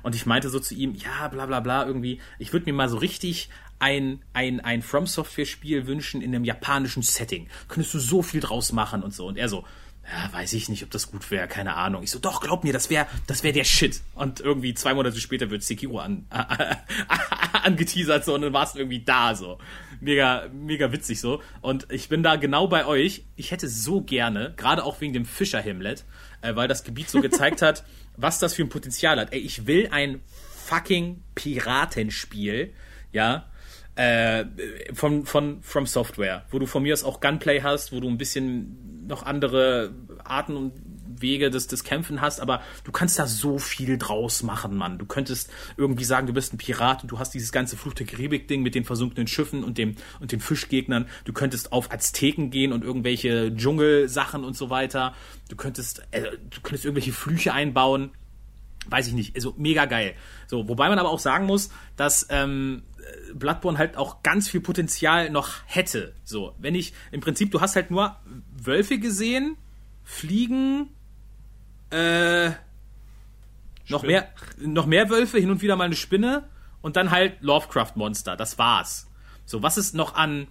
und ich meinte so zu ihm, ja, bla bla bla, irgendwie, ich würde mir mal so richtig ein, ein, ein From Software Spiel wünschen in einem japanischen Setting. Könntest du so viel draus machen und so. Und er so, ja, weiß ich nicht, ob das gut wäre, keine Ahnung. Ich so, doch, glaub mir, das wäre das wär der Shit. Und irgendwie zwei Monate später wird Sekiro an, [laughs] angeteasert so und dann warst du irgendwie da so. Mega, mega witzig so. Und ich bin da genau bei euch. Ich hätte so gerne, gerade auch wegen dem Fischer-Hamlet, äh, weil das Gebiet so gezeigt hat, [laughs] was das für ein Potenzial hat. Ey, ich will ein fucking Piratenspiel, ja, äh, von, von From Software, wo du von mir aus auch Gunplay hast, wo du ein bisschen noch andere Arten und Wege des, des Kämpfen hast, aber du kannst da so viel draus machen, Mann. Du könntest irgendwie sagen, du bist ein Pirat und du hast dieses ganze Fluch der Karibik-Ding mit den versunkenen Schiffen und dem und den Fischgegnern. Du könntest auf Azteken gehen und irgendwelche Dschungelsachen und so weiter. Du könntest, äh, du könntest irgendwelche Flüche einbauen weiß ich nicht, also mega geil. So, wobei man aber auch sagen muss, dass ähm, Bloodborne halt auch ganz viel Potenzial noch hätte. So, wenn ich im Prinzip, du hast halt nur Wölfe gesehen, Fliegen, äh, noch mehr, noch mehr Wölfe, hin und wieder mal eine Spinne und dann halt Lovecraft-Monster. Das war's. So, was ist noch an,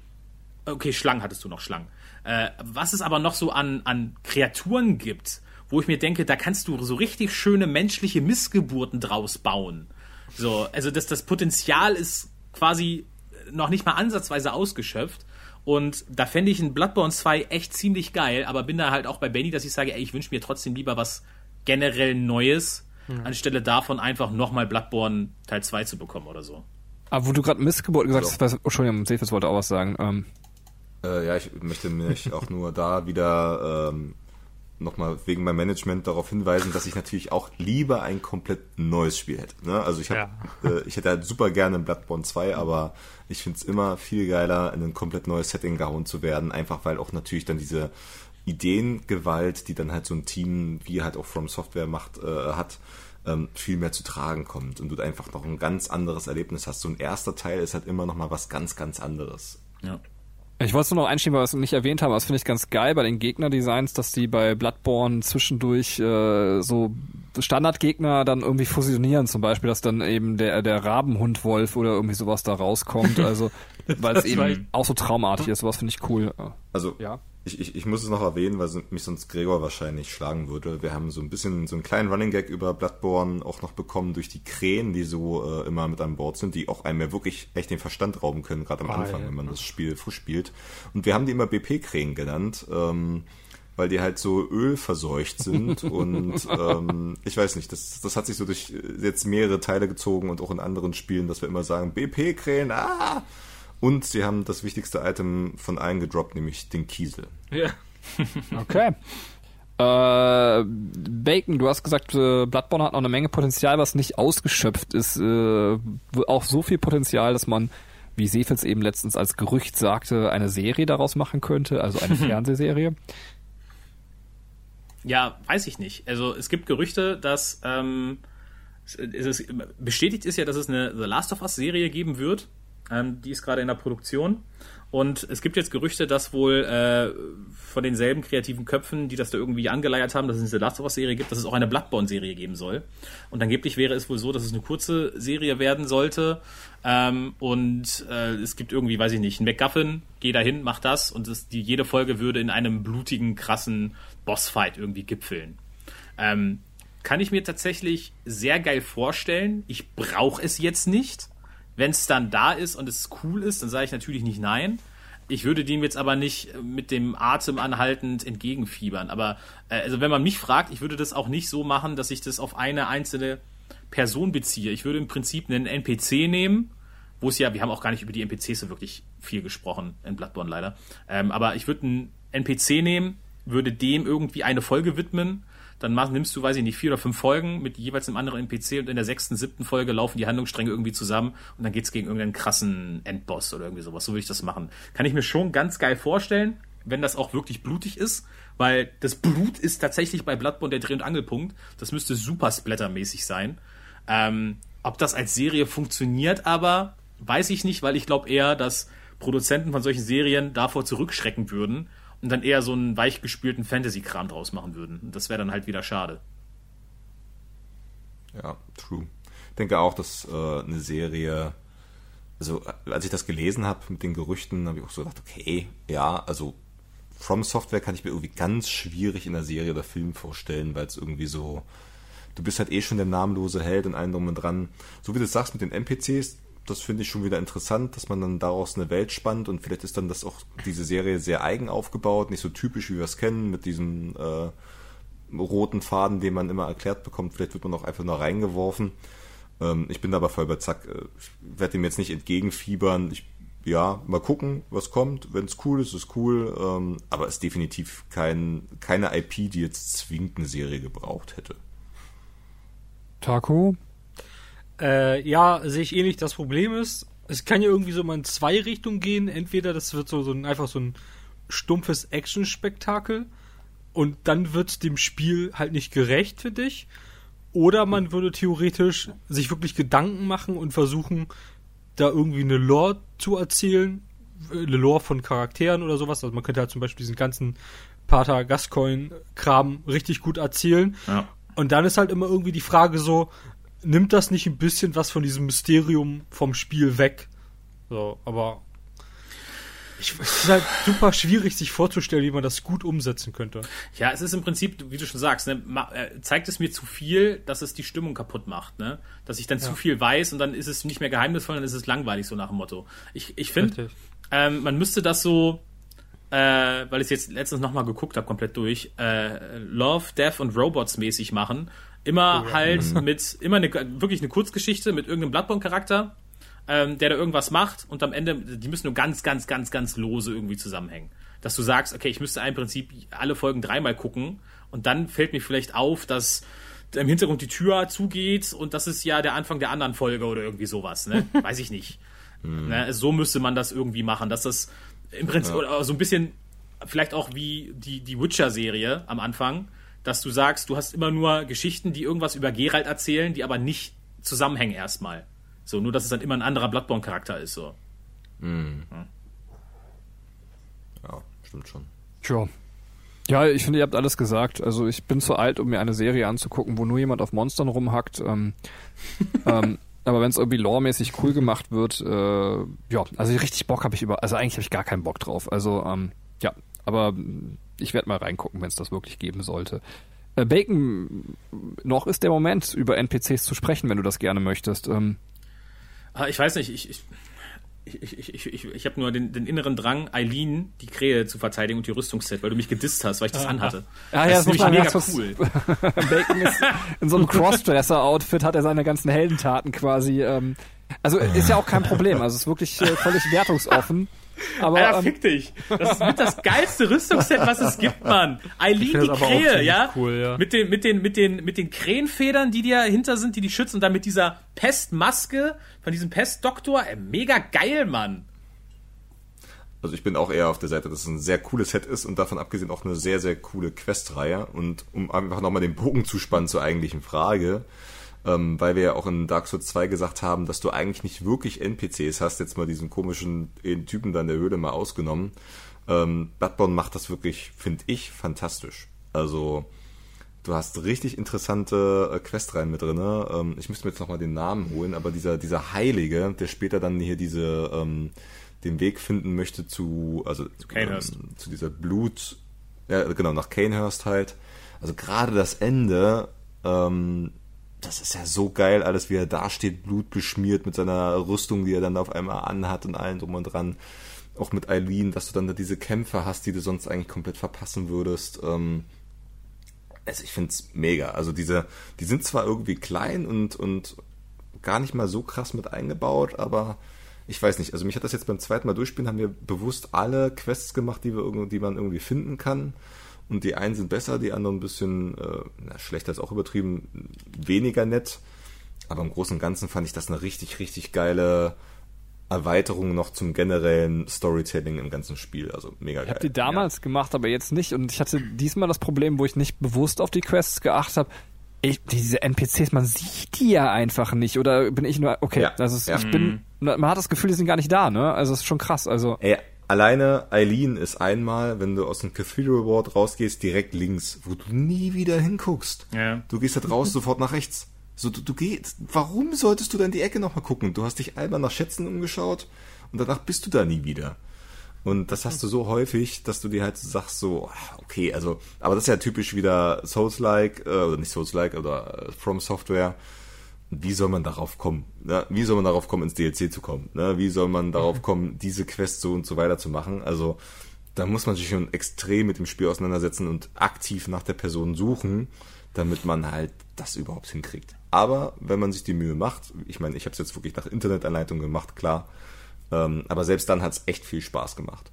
okay, Schlangen hattest du noch Schlangen. Äh, was es aber noch so an, an Kreaturen gibt, wo ich mir denke, da kannst du so richtig schöne menschliche Missgeburten draus bauen. So, also das, das Potenzial ist quasi noch nicht mal ansatzweise ausgeschöpft. Und da fände ich ein Bloodborne 2 echt ziemlich geil, aber bin da halt auch bei Benny, dass ich sage, ey, ich wünsche mir trotzdem lieber was generell Neues, hm. anstelle davon einfach nochmal Bloodborne Teil 2 zu bekommen oder so. Aber wo du gerade Missgeburt gesagt hast, so. Entschuldigung, Sefis wollte auch was sagen. Ähm. Äh, ja, ich möchte mich auch nur da wieder ähm, nochmal wegen meinem Management darauf hinweisen, dass ich natürlich auch lieber ein komplett neues Spiel hätte. Ne? Also ich, hab, ja. äh, ich hätte halt super gerne ein Bloodborne 2, aber ich finde es immer viel geiler, in ein komplett neues Setting gehauen zu werden, einfach weil auch natürlich dann diese Ideengewalt, die dann halt so ein Team wie halt auch From Software macht, äh, hat, ähm, viel mehr zu tragen kommt und du einfach noch ein ganz anderes Erlebnis hast. So ein erster Teil ist halt immer noch mal was ganz, ganz anderes. Ja. Ich wollte nur noch einschieben, weil wir es nicht erwähnt haben, aber das finde ich ganz geil bei den Gegnerdesigns, dass die bei Bloodborne zwischendurch äh, so Standardgegner dann irgendwie fusionieren, zum Beispiel, dass dann eben der, der Rabenhundwolf oder irgendwie sowas da rauskommt, also [laughs] weil es eben auch so traumartig ist, sowas finde ich cool. Also ja ich, ich, ich muss es noch erwähnen, weil mich sonst Gregor wahrscheinlich schlagen würde. Wir haben so ein bisschen so einen kleinen Running Gag über Bloodborne auch noch bekommen durch die Krähen, die so äh, immer mit an Bord sind, die auch einem ja wirklich echt den Verstand rauben können, gerade am ah, Anfang, wenn man das Spiel frisch spielt. Und wir haben die immer BP-Krähen genannt. Ähm, weil die halt so ölverseucht sind [laughs] und ähm, ich weiß nicht, das, das hat sich so durch äh, jetzt mehrere Teile gezogen und auch in anderen Spielen, dass wir immer sagen, BP-Krähen, ah! Und sie haben das wichtigste Item von allen gedroppt, nämlich den Kiesel. Ja. [laughs] okay. Äh, Bacon, du hast gesagt, äh, Bloodborne hat noch eine Menge Potenzial, was nicht ausgeschöpft ist. Äh, auch so viel Potenzial, dass man, wie Sefels eben letztens als Gerücht sagte, eine Serie daraus machen könnte, also eine [laughs] Fernsehserie. Ja, weiß ich nicht. Also es gibt Gerüchte, dass ähm, es, es, bestätigt ist ja, dass es eine The Last of Us Serie geben wird. Ähm, die ist gerade in der Produktion. Und es gibt jetzt Gerüchte, dass wohl äh, von denselben kreativen Köpfen, die das da irgendwie angeleiert haben, dass es eine Last of Us-Serie gibt, dass es auch eine Bloodborne-Serie geben soll. Und angeblich wäre es wohl so, dass es eine kurze Serie werden sollte. Ähm, und äh, es gibt irgendwie, weiß ich nicht, ein MacGuffin, geh dahin, mach das. Und es, die, jede Folge würde in einem blutigen, krassen Bossfight irgendwie gipfeln. Ähm, kann ich mir tatsächlich sehr geil vorstellen. Ich brauche es jetzt nicht. Wenn es dann da ist und es cool ist, dann sage ich natürlich nicht nein. Ich würde dem jetzt aber nicht mit dem Atem anhaltend entgegenfiebern. Aber äh, also wenn man mich fragt, ich würde das auch nicht so machen, dass ich das auf eine einzelne Person beziehe. Ich würde im Prinzip einen NPC nehmen, wo es ja, wir haben auch gar nicht über die NPCs so wirklich viel gesprochen in Bloodborne leider. Ähm, aber ich würde einen NPC nehmen, würde dem irgendwie eine Folge widmen dann mach, nimmst du, weiß ich nicht, vier oder fünf Folgen mit jeweils einem anderen NPC und in der sechsten, siebten Folge laufen die Handlungsstränge irgendwie zusammen und dann geht's gegen irgendeinen krassen Endboss oder irgendwie sowas. So würde ich das machen. Kann ich mir schon ganz geil vorstellen, wenn das auch wirklich blutig ist, weil das Blut ist tatsächlich bei Bloodborne der Dreh- und Angelpunkt. Das müsste super splattermäßig sein. Ähm, ob das als Serie funktioniert, aber weiß ich nicht, weil ich glaube eher, dass Produzenten von solchen Serien davor zurückschrecken würden, und dann eher so einen weichgespülten Fantasy-Kram draus machen würden. Und das wäre dann halt wieder schade. Ja, true. Ich denke auch, dass äh, eine Serie, also als ich das gelesen habe mit den Gerüchten, habe ich auch so gedacht, okay, ja, also From Software kann ich mir irgendwie ganz schwierig in der Serie oder Film vorstellen, weil es irgendwie so, du bist halt eh schon der namenlose Held und allen drum und dran. So wie du sagst mit den NPCs, das finde ich schon wieder interessant, dass man dann daraus eine Welt spannt und vielleicht ist dann das auch diese Serie sehr eigen aufgebaut, nicht so typisch, wie wir es kennen, mit diesem äh, roten Faden, den man immer erklärt bekommt. Vielleicht wird man auch einfach nur reingeworfen. Ähm, ich bin aber voll bei Zack. Äh, ich werde dem jetzt nicht entgegenfiebern. Ich, ja, mal gucken, was kommt. Wenn es cool ist, ist cool. Ähm, aber es ist definitiv kein, keine IP, die jetzt zwingend eine Serie gebraucht hätte. Taco? Äh, ja, sehe ich ähnlich. Das Problem ist, es kann ja irgendwie so mal in zwei Richtungen gehen. Entweder das wird so, so ein, einfach so ein stumpfes Action-Spektakel und dann wird dem Spiel halt nicht gerecht für dich. Oder man würde theoretisch sich wirklich Gedanken machen und versuchen, da irgendwie eine Lore zu erzählen. Eine Lore von Charakteren oder sowas. Also man könnte halt zum Beispiel diesen ganzen Pater Gascoigne-Kram richtig gut erzählen. Ja. Und dann ist halt immer irgendwie die Frage so, nimmt das nicht ein bisschen was von diesem Mysterium vom Spiel weg? So, aber ich, es ist halt super schwierig, sich vorzustellen, wie man das gut umsetzen könnte. Ja, es ist im Prinzip, wie du schon sagst, ne, äh, zeigt es mir zu viel, dass es die Stimmung kaputt macht, ne? Dass ich dann ja. zu viel weiß und dann ist es nicht mehr geheimnisvoll, dann ist es langweilig, so nach dem Motto. Ich, ich finde, Ähm, man müsste das so, äh, weil ich es jetzt letztens nochmal geguckt habe, komplett durch, äh, Love, Death und Robots mäßig machen. Immer halt mit, immer eine, wirklich eine Kurzgeschichte mit irgendeinem Bloodborne-Charakter, ähm, der da irgendwas macht und am Ende, die müssen nur ganz, ganz, ganz, ganz lose irgendwie zusammenhängen. Dass du sagst, okay, ich müsste im Prinzip alle Folgen dreimal gucken und dann fällt mir vielleicht auf, dass im Hintergrund die Tür zugeht und das ist ja der Anfang der anderen Folge oder irgendwie sowas, ne? [laughs] Weiß ich nicht. Ne? So müsste man das irgendwie machen, dass das im Prinzip oder so ein bisschen vielleicht auch wie die, die Witcher-Serie am Anfang, dass du sagst, du hast immer nur Geschichten, die irgendwas über Geralt erzählen, die aber nicht zusammenhängen erstmal. So, nur dass es dann immer ein anderer Bloodborne-Charakter ist, so. Ja, stimmt schon. Tja. Ja, ich finde, ihr habt alles gesagt. Also ich bin zu alt, um mir eine Serie anzugucken, wo nur jemand auf Monstern rumhackt. Ähm, [laughs] ähm, aber wenn es irgendwie loremäßig cool gemacht wird, äh, ja, also richtig Bock habe ich über, also eigentlich habe ich gar keinen Bock drauf. Also ähm, ja, aber ich werde mal reingucken, wenn es das wirklich geben sollte. Äh, Bacon, noch ist der Moment, über NPCs zu sprechen, wenn du das gerne möchtest. Ähm, Ah, Ich weiß nicht, ich, ich, ich, ich, ich, ich, ich habe nur den, den inneren Drang, Eileen, die Krähe zu verteidigen und die Rüstungsset, weil du mich gedisst hast, weil ich das anhatte. Ah, ja, das das ist nämlich ganz mega cool. [laughs] Bacon ist in so einem Crossdresser-Outfit, hat er seine ganzen Heldentaten quasi. Ähm, also ist ja auch kein Problem, also ist wirklich äh, völlig wertungsoffen. Aber Alter, ähm, fick dich. Das ist mit das geilste Rüstungsset, was es gibt, Mann. Eileen, die Krähe, ja? cool, ja. Mit den, mit den, mit den, mit den Krähenfedern, die dahinter sind, die die schützen und dann mit dieser Pestmaske von diesem Pestdoktor. Mega geil, Mann. Also ich bin auch eher auf der Seite, dass es ein sehr cooles Set ist und davon abgesehen auch eine sehr, sehr coole Questreihe. Und um einfach nochmal den Bogen zu spannen zur eigentlichen Frage, ähm, weil wir ja auch in Dark Souls 2 gesagt haben, dass du eigentlich nicht wirklich NPCs hast, jetzt mal diesen komischen äh, Typen da in der Höhle mal ausgenommen. Ähm, Bloodborne macht das wirklich, finde ich, fantastisch. Also du hast richtig interessante äh, Questreihen mit drinne. Ähm, ich müsste mir jetzt nochmal den Namen holen, aber dieser, dieser Heilige, der später dann hier diese, ähm, den Weg finden möchte zu, also zu, Canehurst. ähm, zu dieser Blut, ja genau, nach Canehurst halt. Also gerade das Ende, ähm, das ist ja so geil, alles wie er da steht, blutbeschmiert mit seiner Rüstung, die er dann auf einmal anhat und allen drum und dran. Auch mit Eileen, dass du dann da diese Kämpfe hast, die du sonst eigentlich komplett verpassen würdest. Ähm, also ich find's mega. Also diese, die sind zwar irgendwie klein und, und gar nicht mal so krass mit eingebaut, aber ich weiß nicht. Also mich hat das jetzt beim zweiten Mal durchspielen, haben wir bewusst alle Quests gemacht, die wir die man irgendwie finden kann. Und die einen sind besser, die anderen ein bisschen, äh, na, schlechter ist auch übertrieben, weniger nett. Aber im Großen und Ganzen fand ich das eine richtig, richtig geile Erweiterung noch zum generellen Storytelling im ganzen Spiel. Also mega ich geil. habe die damals gemacht, aber jetzt nicht. Und ich hatte diesmal das Problem, wo ich nicht bewusst auf die Quests geachtet habe. Ich, diese NPCs, man sieht die ja einfach nicht. Oder bin ich nur, okay, Ja, das ist, ja. ich bin, man hat das Gefühl, die sind gar nicht da, ne? Also es ist schon krass. Also Ey, alleine Eileen ist einmal, wenn du aus dem Cathedral Ward rausgehst, direkt links, wo du nie wieder hinguckst. Ja. Du gehst da raus [laughs] sofort nach rechts. So, du, du gehst, warum solltest du dann die Ecke nochmal gucken? Du hast dich einmal nach Schätzen umgeschaut und danach bist du da nie wieder. Und das hast du so häufig, dass du dir halt sagst so, ah, okay, also, aber das ist ja typisch wieder Souls-like, äh, oder nicht Souls-like, oder äh, From Software. Wie soll man darauf kommen? Ne? Wie soll man darauf kommen, ins DLC zu kommen? Ne? Wie soll man darauf kommen, diese Quest so und so weiter zu machen? Also, da muss man sich schon extrem mit dem Spiel auseinandersetzen und aktiv nach der Person suchen, damit man halt das überhaupt hinkriegt. Aber wenn man sich die Mühe macht, ich meine, ich habe es jetzt wirklich nach Internetanleitung gemacht, klar, ähm, aber selbst dann hat es echt viel Spaß gemacht.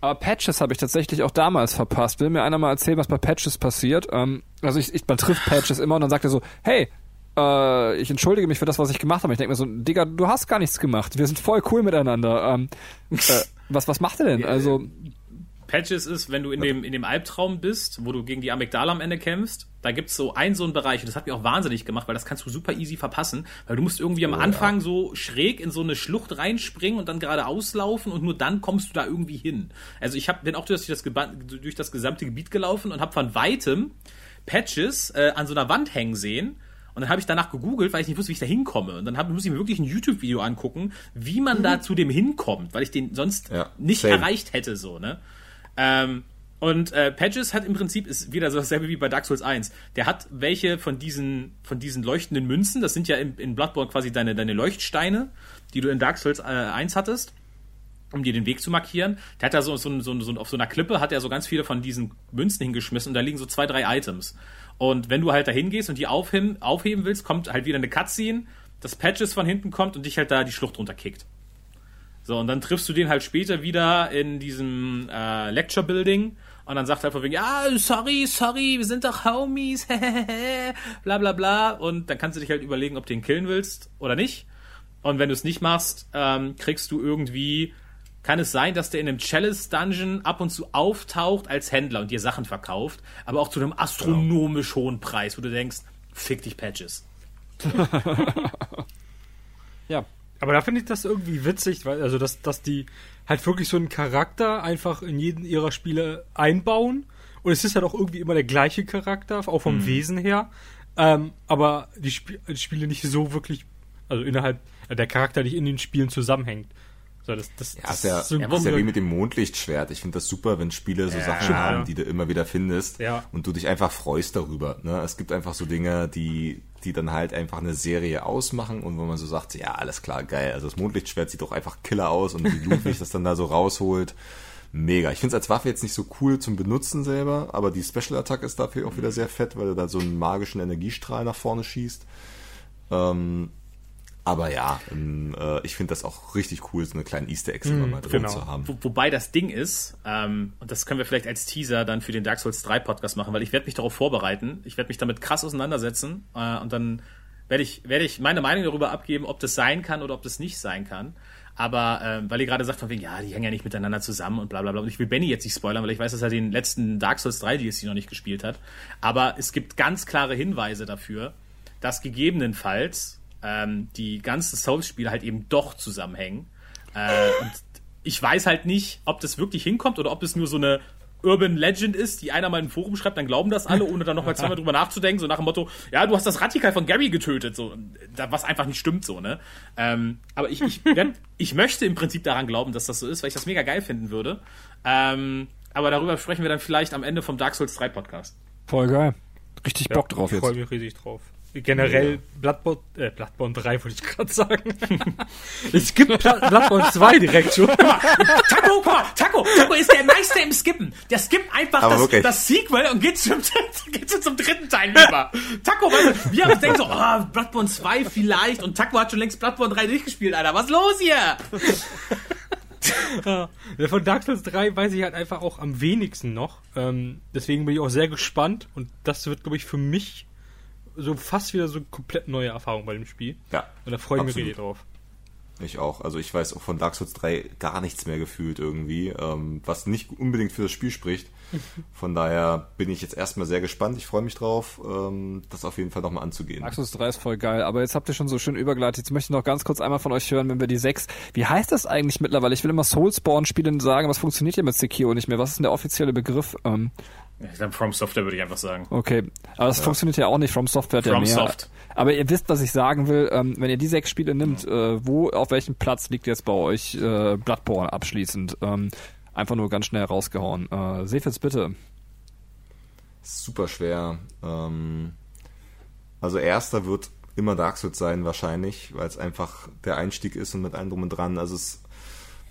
Aber Patches habe ich tatsächlich auch damals verpasst. Will mir einer mal erzählen, was bei Patches passiert? Ähm, also ich, ich, man trifft Patches immer und dann sagt er so, hey, äh, ich entschuldige mich für das, was ich gemacht habe. Ich denke mir so, Digga, du hast gar nichts gemacht. Wir sind voll cool miteinander. Ähm, äh, [laughs] was, was macht er denn? Also, Patches ist, wenn du in dem, in dem Albtraum bist, wo du gegen die Amygdala am Ende kämpfst, da gibt's so einen so einen Bereich, und das hat mich auch wahnsinnig gemacht, weil das kannst du super easy verpassen, weil du musst irgendwie am Anfang so schräg in so eine Schlucht reinspringen und dann gerade auslaufen und nur dann kommst du da irgendwie hin. Also ich hab, bin auch durch das, durch das gesamte Gebiet gelaufen und habe von weitem Patches äh, an so einer Wand hängen sehen. Und dann habe ich danach gegoogelt, weil ich nicht wusste, wie ich da hinkomme. Und dann hab, muss ich mir wirklich ein YouTube-Video angucken, wie man da zu dem hinkommt, weil ich den sonst Ja, nicht same. erreicht hätte, so, ne? Ähm, und äh, Patches hat im Prinzip, ist wieder so dasselbe wie bei Dark Souls 1. Der hat welche von diesen, von diesen leuchtenden Münzen, das sind ja in, in Bloodborne quasi deine, deine Leuchtsteine, die du in Dark Souls äh, 1 hattest. um dir den Weg zu markieren. Der hat da so, so, so, so auf so einer Klippe hat er so ganz viele von diesen Münzen hingeschmissen und da liegen so zwei, drei Items. Und wenn du halt da hingehst und die aufheben, aufheben willst, kommt halt wieder eine Cutscene, das Patches von hinten kommt und dich halt da die Schlucht runterkickt. So, und dann triffst du den halt später wieder in diesem äh, Lecture Building und dann sagt er einfach wegen, ja, sorry, sorry, wir sind doch Homies, [laughs] bla bla bla. Und dann kannst du dich halt überlegen, ob du ihn killen willst oder nicht. Und wenn du es nicht machst, ähm, kriegst du irgendwie, kann es sein, dass der in einem Chalice Dungeon ab und zu auftaucht als Händler und dir Sachen verkauft, aber auch zu einem astronomisch hohen Preis, wo du denkst, fick dich Patches. [laughs] Ja. Aber da finde ich das irgendwie witzig, weil, also, dass, dass die halt wirklich so einen Charakter einfach in jeden ihrer Spiele einbauen. Und es ist halt auch irgendwie immer der gleiche Charakter, auch vom Wesen her. Ähm, aber die, Sp die Spiele nicht so wirklich, also innerhalb, äh, der Charakter nicht in den Spielen zusammenhängt. So, das, das, Ja, das ist ja, so ja, ist ja wie mit dem Mondlichtschwert. Ich finde das super, wenn Spiele so Sachen Stimmt, haben, ja. die du immer wieder findest Ja. und du dich einfach freust darüber. Ne? Es gibt einfach so Dinge, die, die dann halt einfach eine Serie ausmachen und wo man so sagt, ja, alles klar, geil. Also das Mondlichtschwert sieht doch einfach killer aus und wie [laughs] Ludwig das dann da so rausholt. Mega. Ich finde es als Waffe jetzt nicht so cool zum Benutzen selber, aber die Special Attack ist dafür auch wieder sehr fett, weil er da so einen magischen Energiestrahl nach vorne schießt. Ähm, aber ja, ähm, äh, ich finde das auch richtig cool, so eine kleine Easter Eggs immer mal drin genau. zu haben. Wo, wobei das Ding ist, ähm, und das können wir vielleicht als Teaser dann für den Dark Souls 3 Podcast machen, weil ich werde mich darauf vorbereiten. Ich werde mich damit krass auseinandersetzen äh, und dann werde ich, werde ich meine Meinung darüber abgeben, ob das sein kann oder ob das nicht sein kann. Aber ähm, weil ihr gerade sagt von wegen, ja, die hängen ja nicht miteinander zusammen und bla bla bla. Und ich will Benny jetzt nicht spoilern, weil ich weiß, dass er den letzten Dark Souls 3 DLC noch nicht gespielt hat. Aber es gibt ganz klare Hinweise dafür, dass gegebenenfalls ähm, die ganzen Souls-Spiele halt eben doch zusammenhängen. Äh, und ich weiß halt nicht, ob das wirklich hinkommt oder ob es nur so eine Urban Legend ist, die einer mal im Forum schreibt, dann glauben das alle, ohne dann nochmal zweimal drüber nachzudenken, so nach dem Motto, ja, du hast das Radikal von Gary getötet, so, da- was einfach nicht stimmt, so, ne? Ähm, aber ich, ich, ich möchte im Prinzip daran glauben, dass das so ist, weil ich das mega geil finden würde. Ähm, aber darüber sprechen wir dann vielleicht am Ende vom Dark Souls 3 Podcast. Voll geil. Richtig Bock drauf Ich freue jetzt. mich riesig drauf. Generell Bloodborne, äh, Bloodborne 3 wollte ich gerade sagen. [laughs] es gibt Bla- Bloodborne 2 direkt schon. Taco, guck mal, Taco, Taco ist der Meister im Skippen. Der skippt einfach das, das Sequel und geht zum, [laughs] geht zum, dritten Teil über. Taco, weißt wir haben denkt so, ah, Bloodborne 2 vielleicht und Taco hat schon längst Bloodborne 3 durchgespielt, Alter. Was ist los hier? [laughs] Ja, Von Dark Souls 3 weiß ich halt einfach auch am wenigsten noch. Ähm, deswegen bin ich auch sehr gespannt und das wird, glaube ich, für mich so fast wieder so eine komplett neue Erfahrung bei dem Spiel. Ja, Und da freue ich mich absolut. richtig drauf. Ich auch. Also ich weiß auch von Dark Souls 3 gar nichts mehr gefühlt irgendwie, ähm, was nicht unbedingt für das Spiel spricht. [laughs] Von daher bin ich jetzt erstmal sehr gespannt. Ich freue mich drauf, ähm, das auf jeden Fall nochmal anzugehen. Dark Souls 3 ist voll geil, aber jetzt habt ihr schon so schön übergeleitet. Jetzt möchte ich noch ganz kurz einmal von euch hören, wenn wir die 6. Wie heißt das eigentlich mittlerweile? Ich will immer Soulspawn-Spielen sagen, aber es funktioniert ja mit Sekiro nicht mehr. Was ist denn der offizielle Begriff? Ähm, Dann From Software würde ich einfach sagen. okay, aber das funktioniert ja auch nicht. From Software hat ja From mehr. Soft. Aber ihr wisst, was ich sagen will. Ähm, wenn ihr die sechs Spiele nimmt, äh, wo, auf welchem Platz liegt jetzt bei euch äh, Bloodborne abschließend? Ähm, einfach nur ganz schnell rausgehauen. Äh, Sefitz, bitte. Super schwer. Ähm, also erster wird immer Dark Souls sein wahrscheinlich, weil es einfach der Einstieg ist und mit allem drum und dran. Also es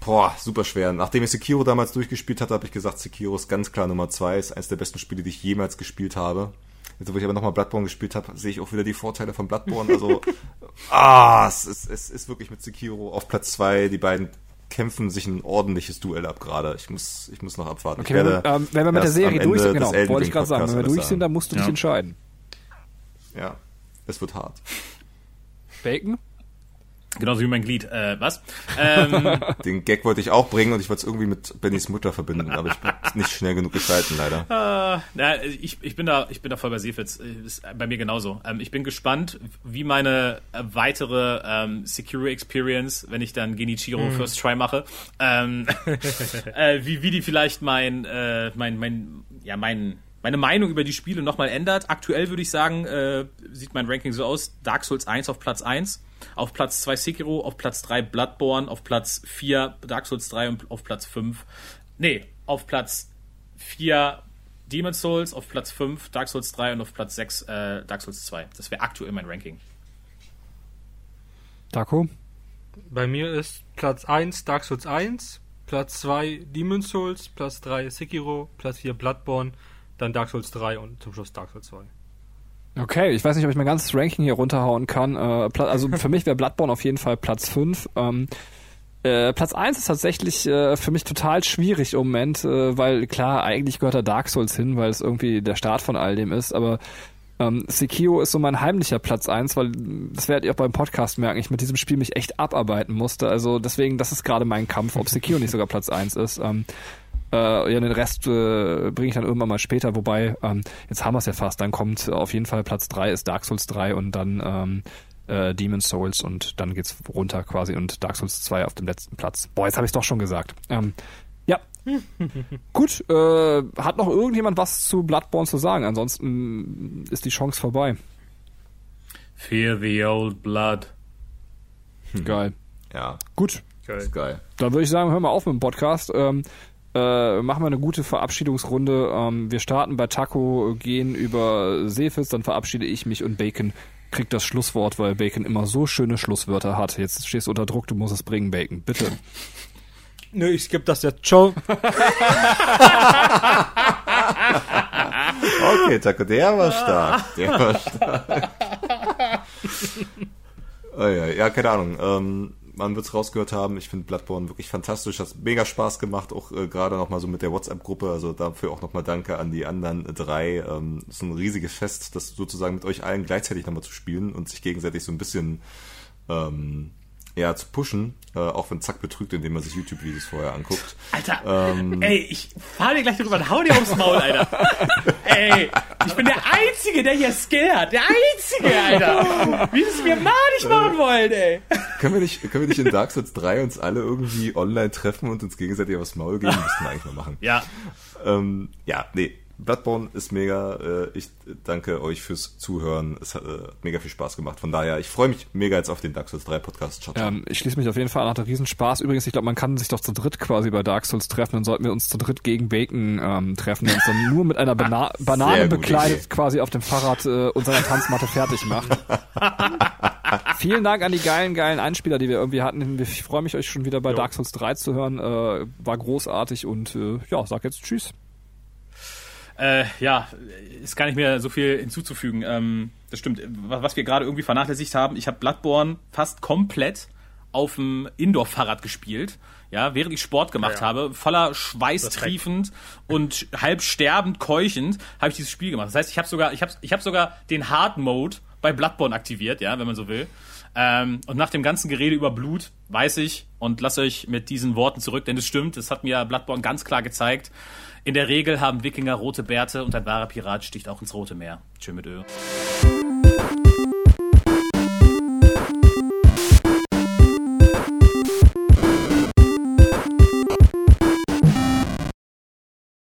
Boah, super schwer. Nachdem ich Sekiro damals durchgespielt hatte, habe ich gesagt, Sekiro ist ganz klar Nummer zwei, ist eines der besten Spiele, die ich jemals gespielt habe. Jetzt, wo ich aber nochmal Bloodborne gespielt habe, sehe ich auch wieder die Vorteile von Bloodborne. Also, [laughs] ah, es ist, es ist wirklich mit Sekiro auf Platz zwei. Die beiden kämpfen sich ein ordentliches Duell ab gerade. Ich muss, ich muss noch abwarten. Okay, werde wir- ähm, wenn wir mit der Serie durch sind, genau, wollte ich gerade sagen, wenn wir durch sind, dann musst du dich Ja. entscheiden. Ja, es wird hart. Bacon? Genauso wie mein Glied. Äh, was? Ähm, [laughs] Den Gag wollte ich auch bringen und ich wollte es irgendwie mit Bennys Mutter verbinden, aber ich bin [laughs] nicht schnell genug geschalten, leider. Äh, na, ich, ich bin da, ich bin da voll bei Seefitz. Äh, Ist bei mir genauso. Ähm, ich bin gespannt, wie meine weitere ähm, Secure Experience, wenn ich dann Genichiro First Try mache, ähm, [laughs] äh, wie, wie die vielleicht mein, äh, mein, mein, ja, mein, meine Meinung über die Spiele nochmal ändert. Aktuell würde ich sagen, äh, sieht mein Ranking so aus: Dark Souls 1 auf Platz 1, auf Platz 2 Sekiro, auf Platz 3 Bloodborne, auf Platz 4 Dark Souls 3 und auf Platz 5. Nee, auf Platz 4 Demon's Souls, auf Platz 5 Dark Souls 3 und auf Platz 6 äh, Dark Souls 2. Das wäre aktuell mein Ranking. Taco? Bei mir ist Platz 1 Dark Souls 1, Platz 2 Demon's Souls, Platz 3 Sekiro, Platz 4 Bloodborne, dann Dark Souls 3 und zum Schluss Dark Souls 2. Okay, ich weiß nicht, ob ich mein ganzes Ranking hier runterhauen kann. Äh, also [laughs] für mich wäre Bloodborne auf jeden Fall Platz 5. Ähm, äh, Platz 1 ist tatsächlich äh, für mich total schwierig im Moment, äh, weil klar, eigentlich gehört da Dark Souls hin, weil es irgendwie der Start von all dem ist, aber ähm, Sekiro ist so mein heimlicher Platz 1, weil das werdet ihr auch beim Podcast merken, ich mit diesem Spiel mich echt abarbeiten musste. Also deswegen, das ist gerade mein Kampf, ob [laughs] Sekiro nicht sogar Platz 1 ist. Ähm, äh, ja, den Rest äh, bringe ich dann irgendwann mal später, wobei, ähm, jetzt haben wir es ja fast, dann kommt auf jeden Fall Platz 3 ist Dark Souls 3 und dann ähm, äh, Demon's Souls und dann geht's runter quasi und Dark Souls 2 auf dem letzten Platz. Boah, jetzt habe ich doch schon gesagt. Ähm, ja. [laughs] Gut, äh, hat noch irgendjemand was zu Bloodborne zu sagen? Ansonsten ist die Chance vorbei. Fear the old blood. Geil. Ja, Gut, ist geil. Dann würde ich sagen, hören wir auf mit dem Podcast. Ähm, äh, machen wir eine gute Verabschiedungsrunde. Ähm, wir starten bei Taco, gehen über Seefis, dann verabschiede ich mich und Bacon kriegt das Schlusswort, weil Bacon immer so schöne Schlusswörter hat. Jetzt stehst du unter Druck, du musst es bringen, Bacon. Bitte. Nö, ich skippe das jetzt. Ciao. [laughs] Okay, Taco, der war stark. Der war stark. [laughs] oh ja, ja, keine Ahnung. Ähm, man wird es rausgehört haben. Ich finde Bloodborne wirklich fantastisch. Hat mega Spaß gemacht, auch äh, gerade nochmal so mit der WhatsApp-Gruppe. Also dafür auch nochmal Danke an die anderen drei. Ähm, ist ein riesiges Fest, das sozusagen mit euch allen gleichzeitig nochmal zu spielen und sich gegenseitig so ein bisschen ähm, ja, zu pushen. Äh, auch wenn Zack betrügt, indem man sich YouTube-Videos vorher anguckt. Alter, Ähm, ey, ich fahr dir gleich drüber und hau dir aufs Maul, Alter. [laughs] ey, ich bin der Einzige, der hier Skill hat. Der Einzige, Alter. Wie es mir mal nicht machen wollen, ey. Können wir nicht, können wir nicht in Dark Souls 3 uns alle irgendwie online treffen und uns gegenseitig aufs Maul geben? Müssten wir eigentlich mal machen. Ja, Ähm, ja, nee. Bloodborne ist mega. Äh, ich danke euch fürs Zuhören. Es hat äh, mega viel Spaß gemacht. Von daher, ich freue mich mega jetzt auf den Dark Souls 3 Podcast. Ciao. Ähm, ich schließe mich auf jeden Fall an, hatte Riesenspaß. Übrigens, ich glaube, man kann sich doch zu dritt quasi bei Dark Souls treffen. Dann sollten wir uns zu dritt gegen Bacon ähm, treffen, der uns dann nur mit einer Bana [laughs] Banane bekleidet Idee. quasi auf dem Fahrrad äh, und seiner Tanzmatte fertig macht. [laughs] Vielen Dank an die geilen, geilen Einspieler, die wir irgendwie hatten. Ich freue mich, euch schon wieder bei Dark Souls 3 zu hören. Äh, war großartig und äh, ja, sag jetzt Tschüss. Äh, ja, ist gar nicht mehr so viel hinzuzufügen. Ähm, das stimmt. Was wir gerade irgendwie vernachlässigt haben, ich habe Bloodborne fast komplett auf dem Indoor-Fahrrad gespielt. Ja, während ich Sport gemacht habe, voller Schweiß triefend und halb sterbend keuchend, habe ich dieses Spiel gemacht. Das heißt, ich habe sogar, ich habe, ich habe sogar den Hard Mode bei Bloodborne aktiviert, ja, wenn man so will. Ähm, und nach dem ganzen Gerede über Blut weiß ich und lasse euch mit diesen Worten zurück, denn es stimmt, das hat mir Bloodborne ganz klar gezeigt. In der Regel haben Wikinger rote Bärte und ein wahrer Pirat sticht auch ins Rote Meer. Tschö mit Ö.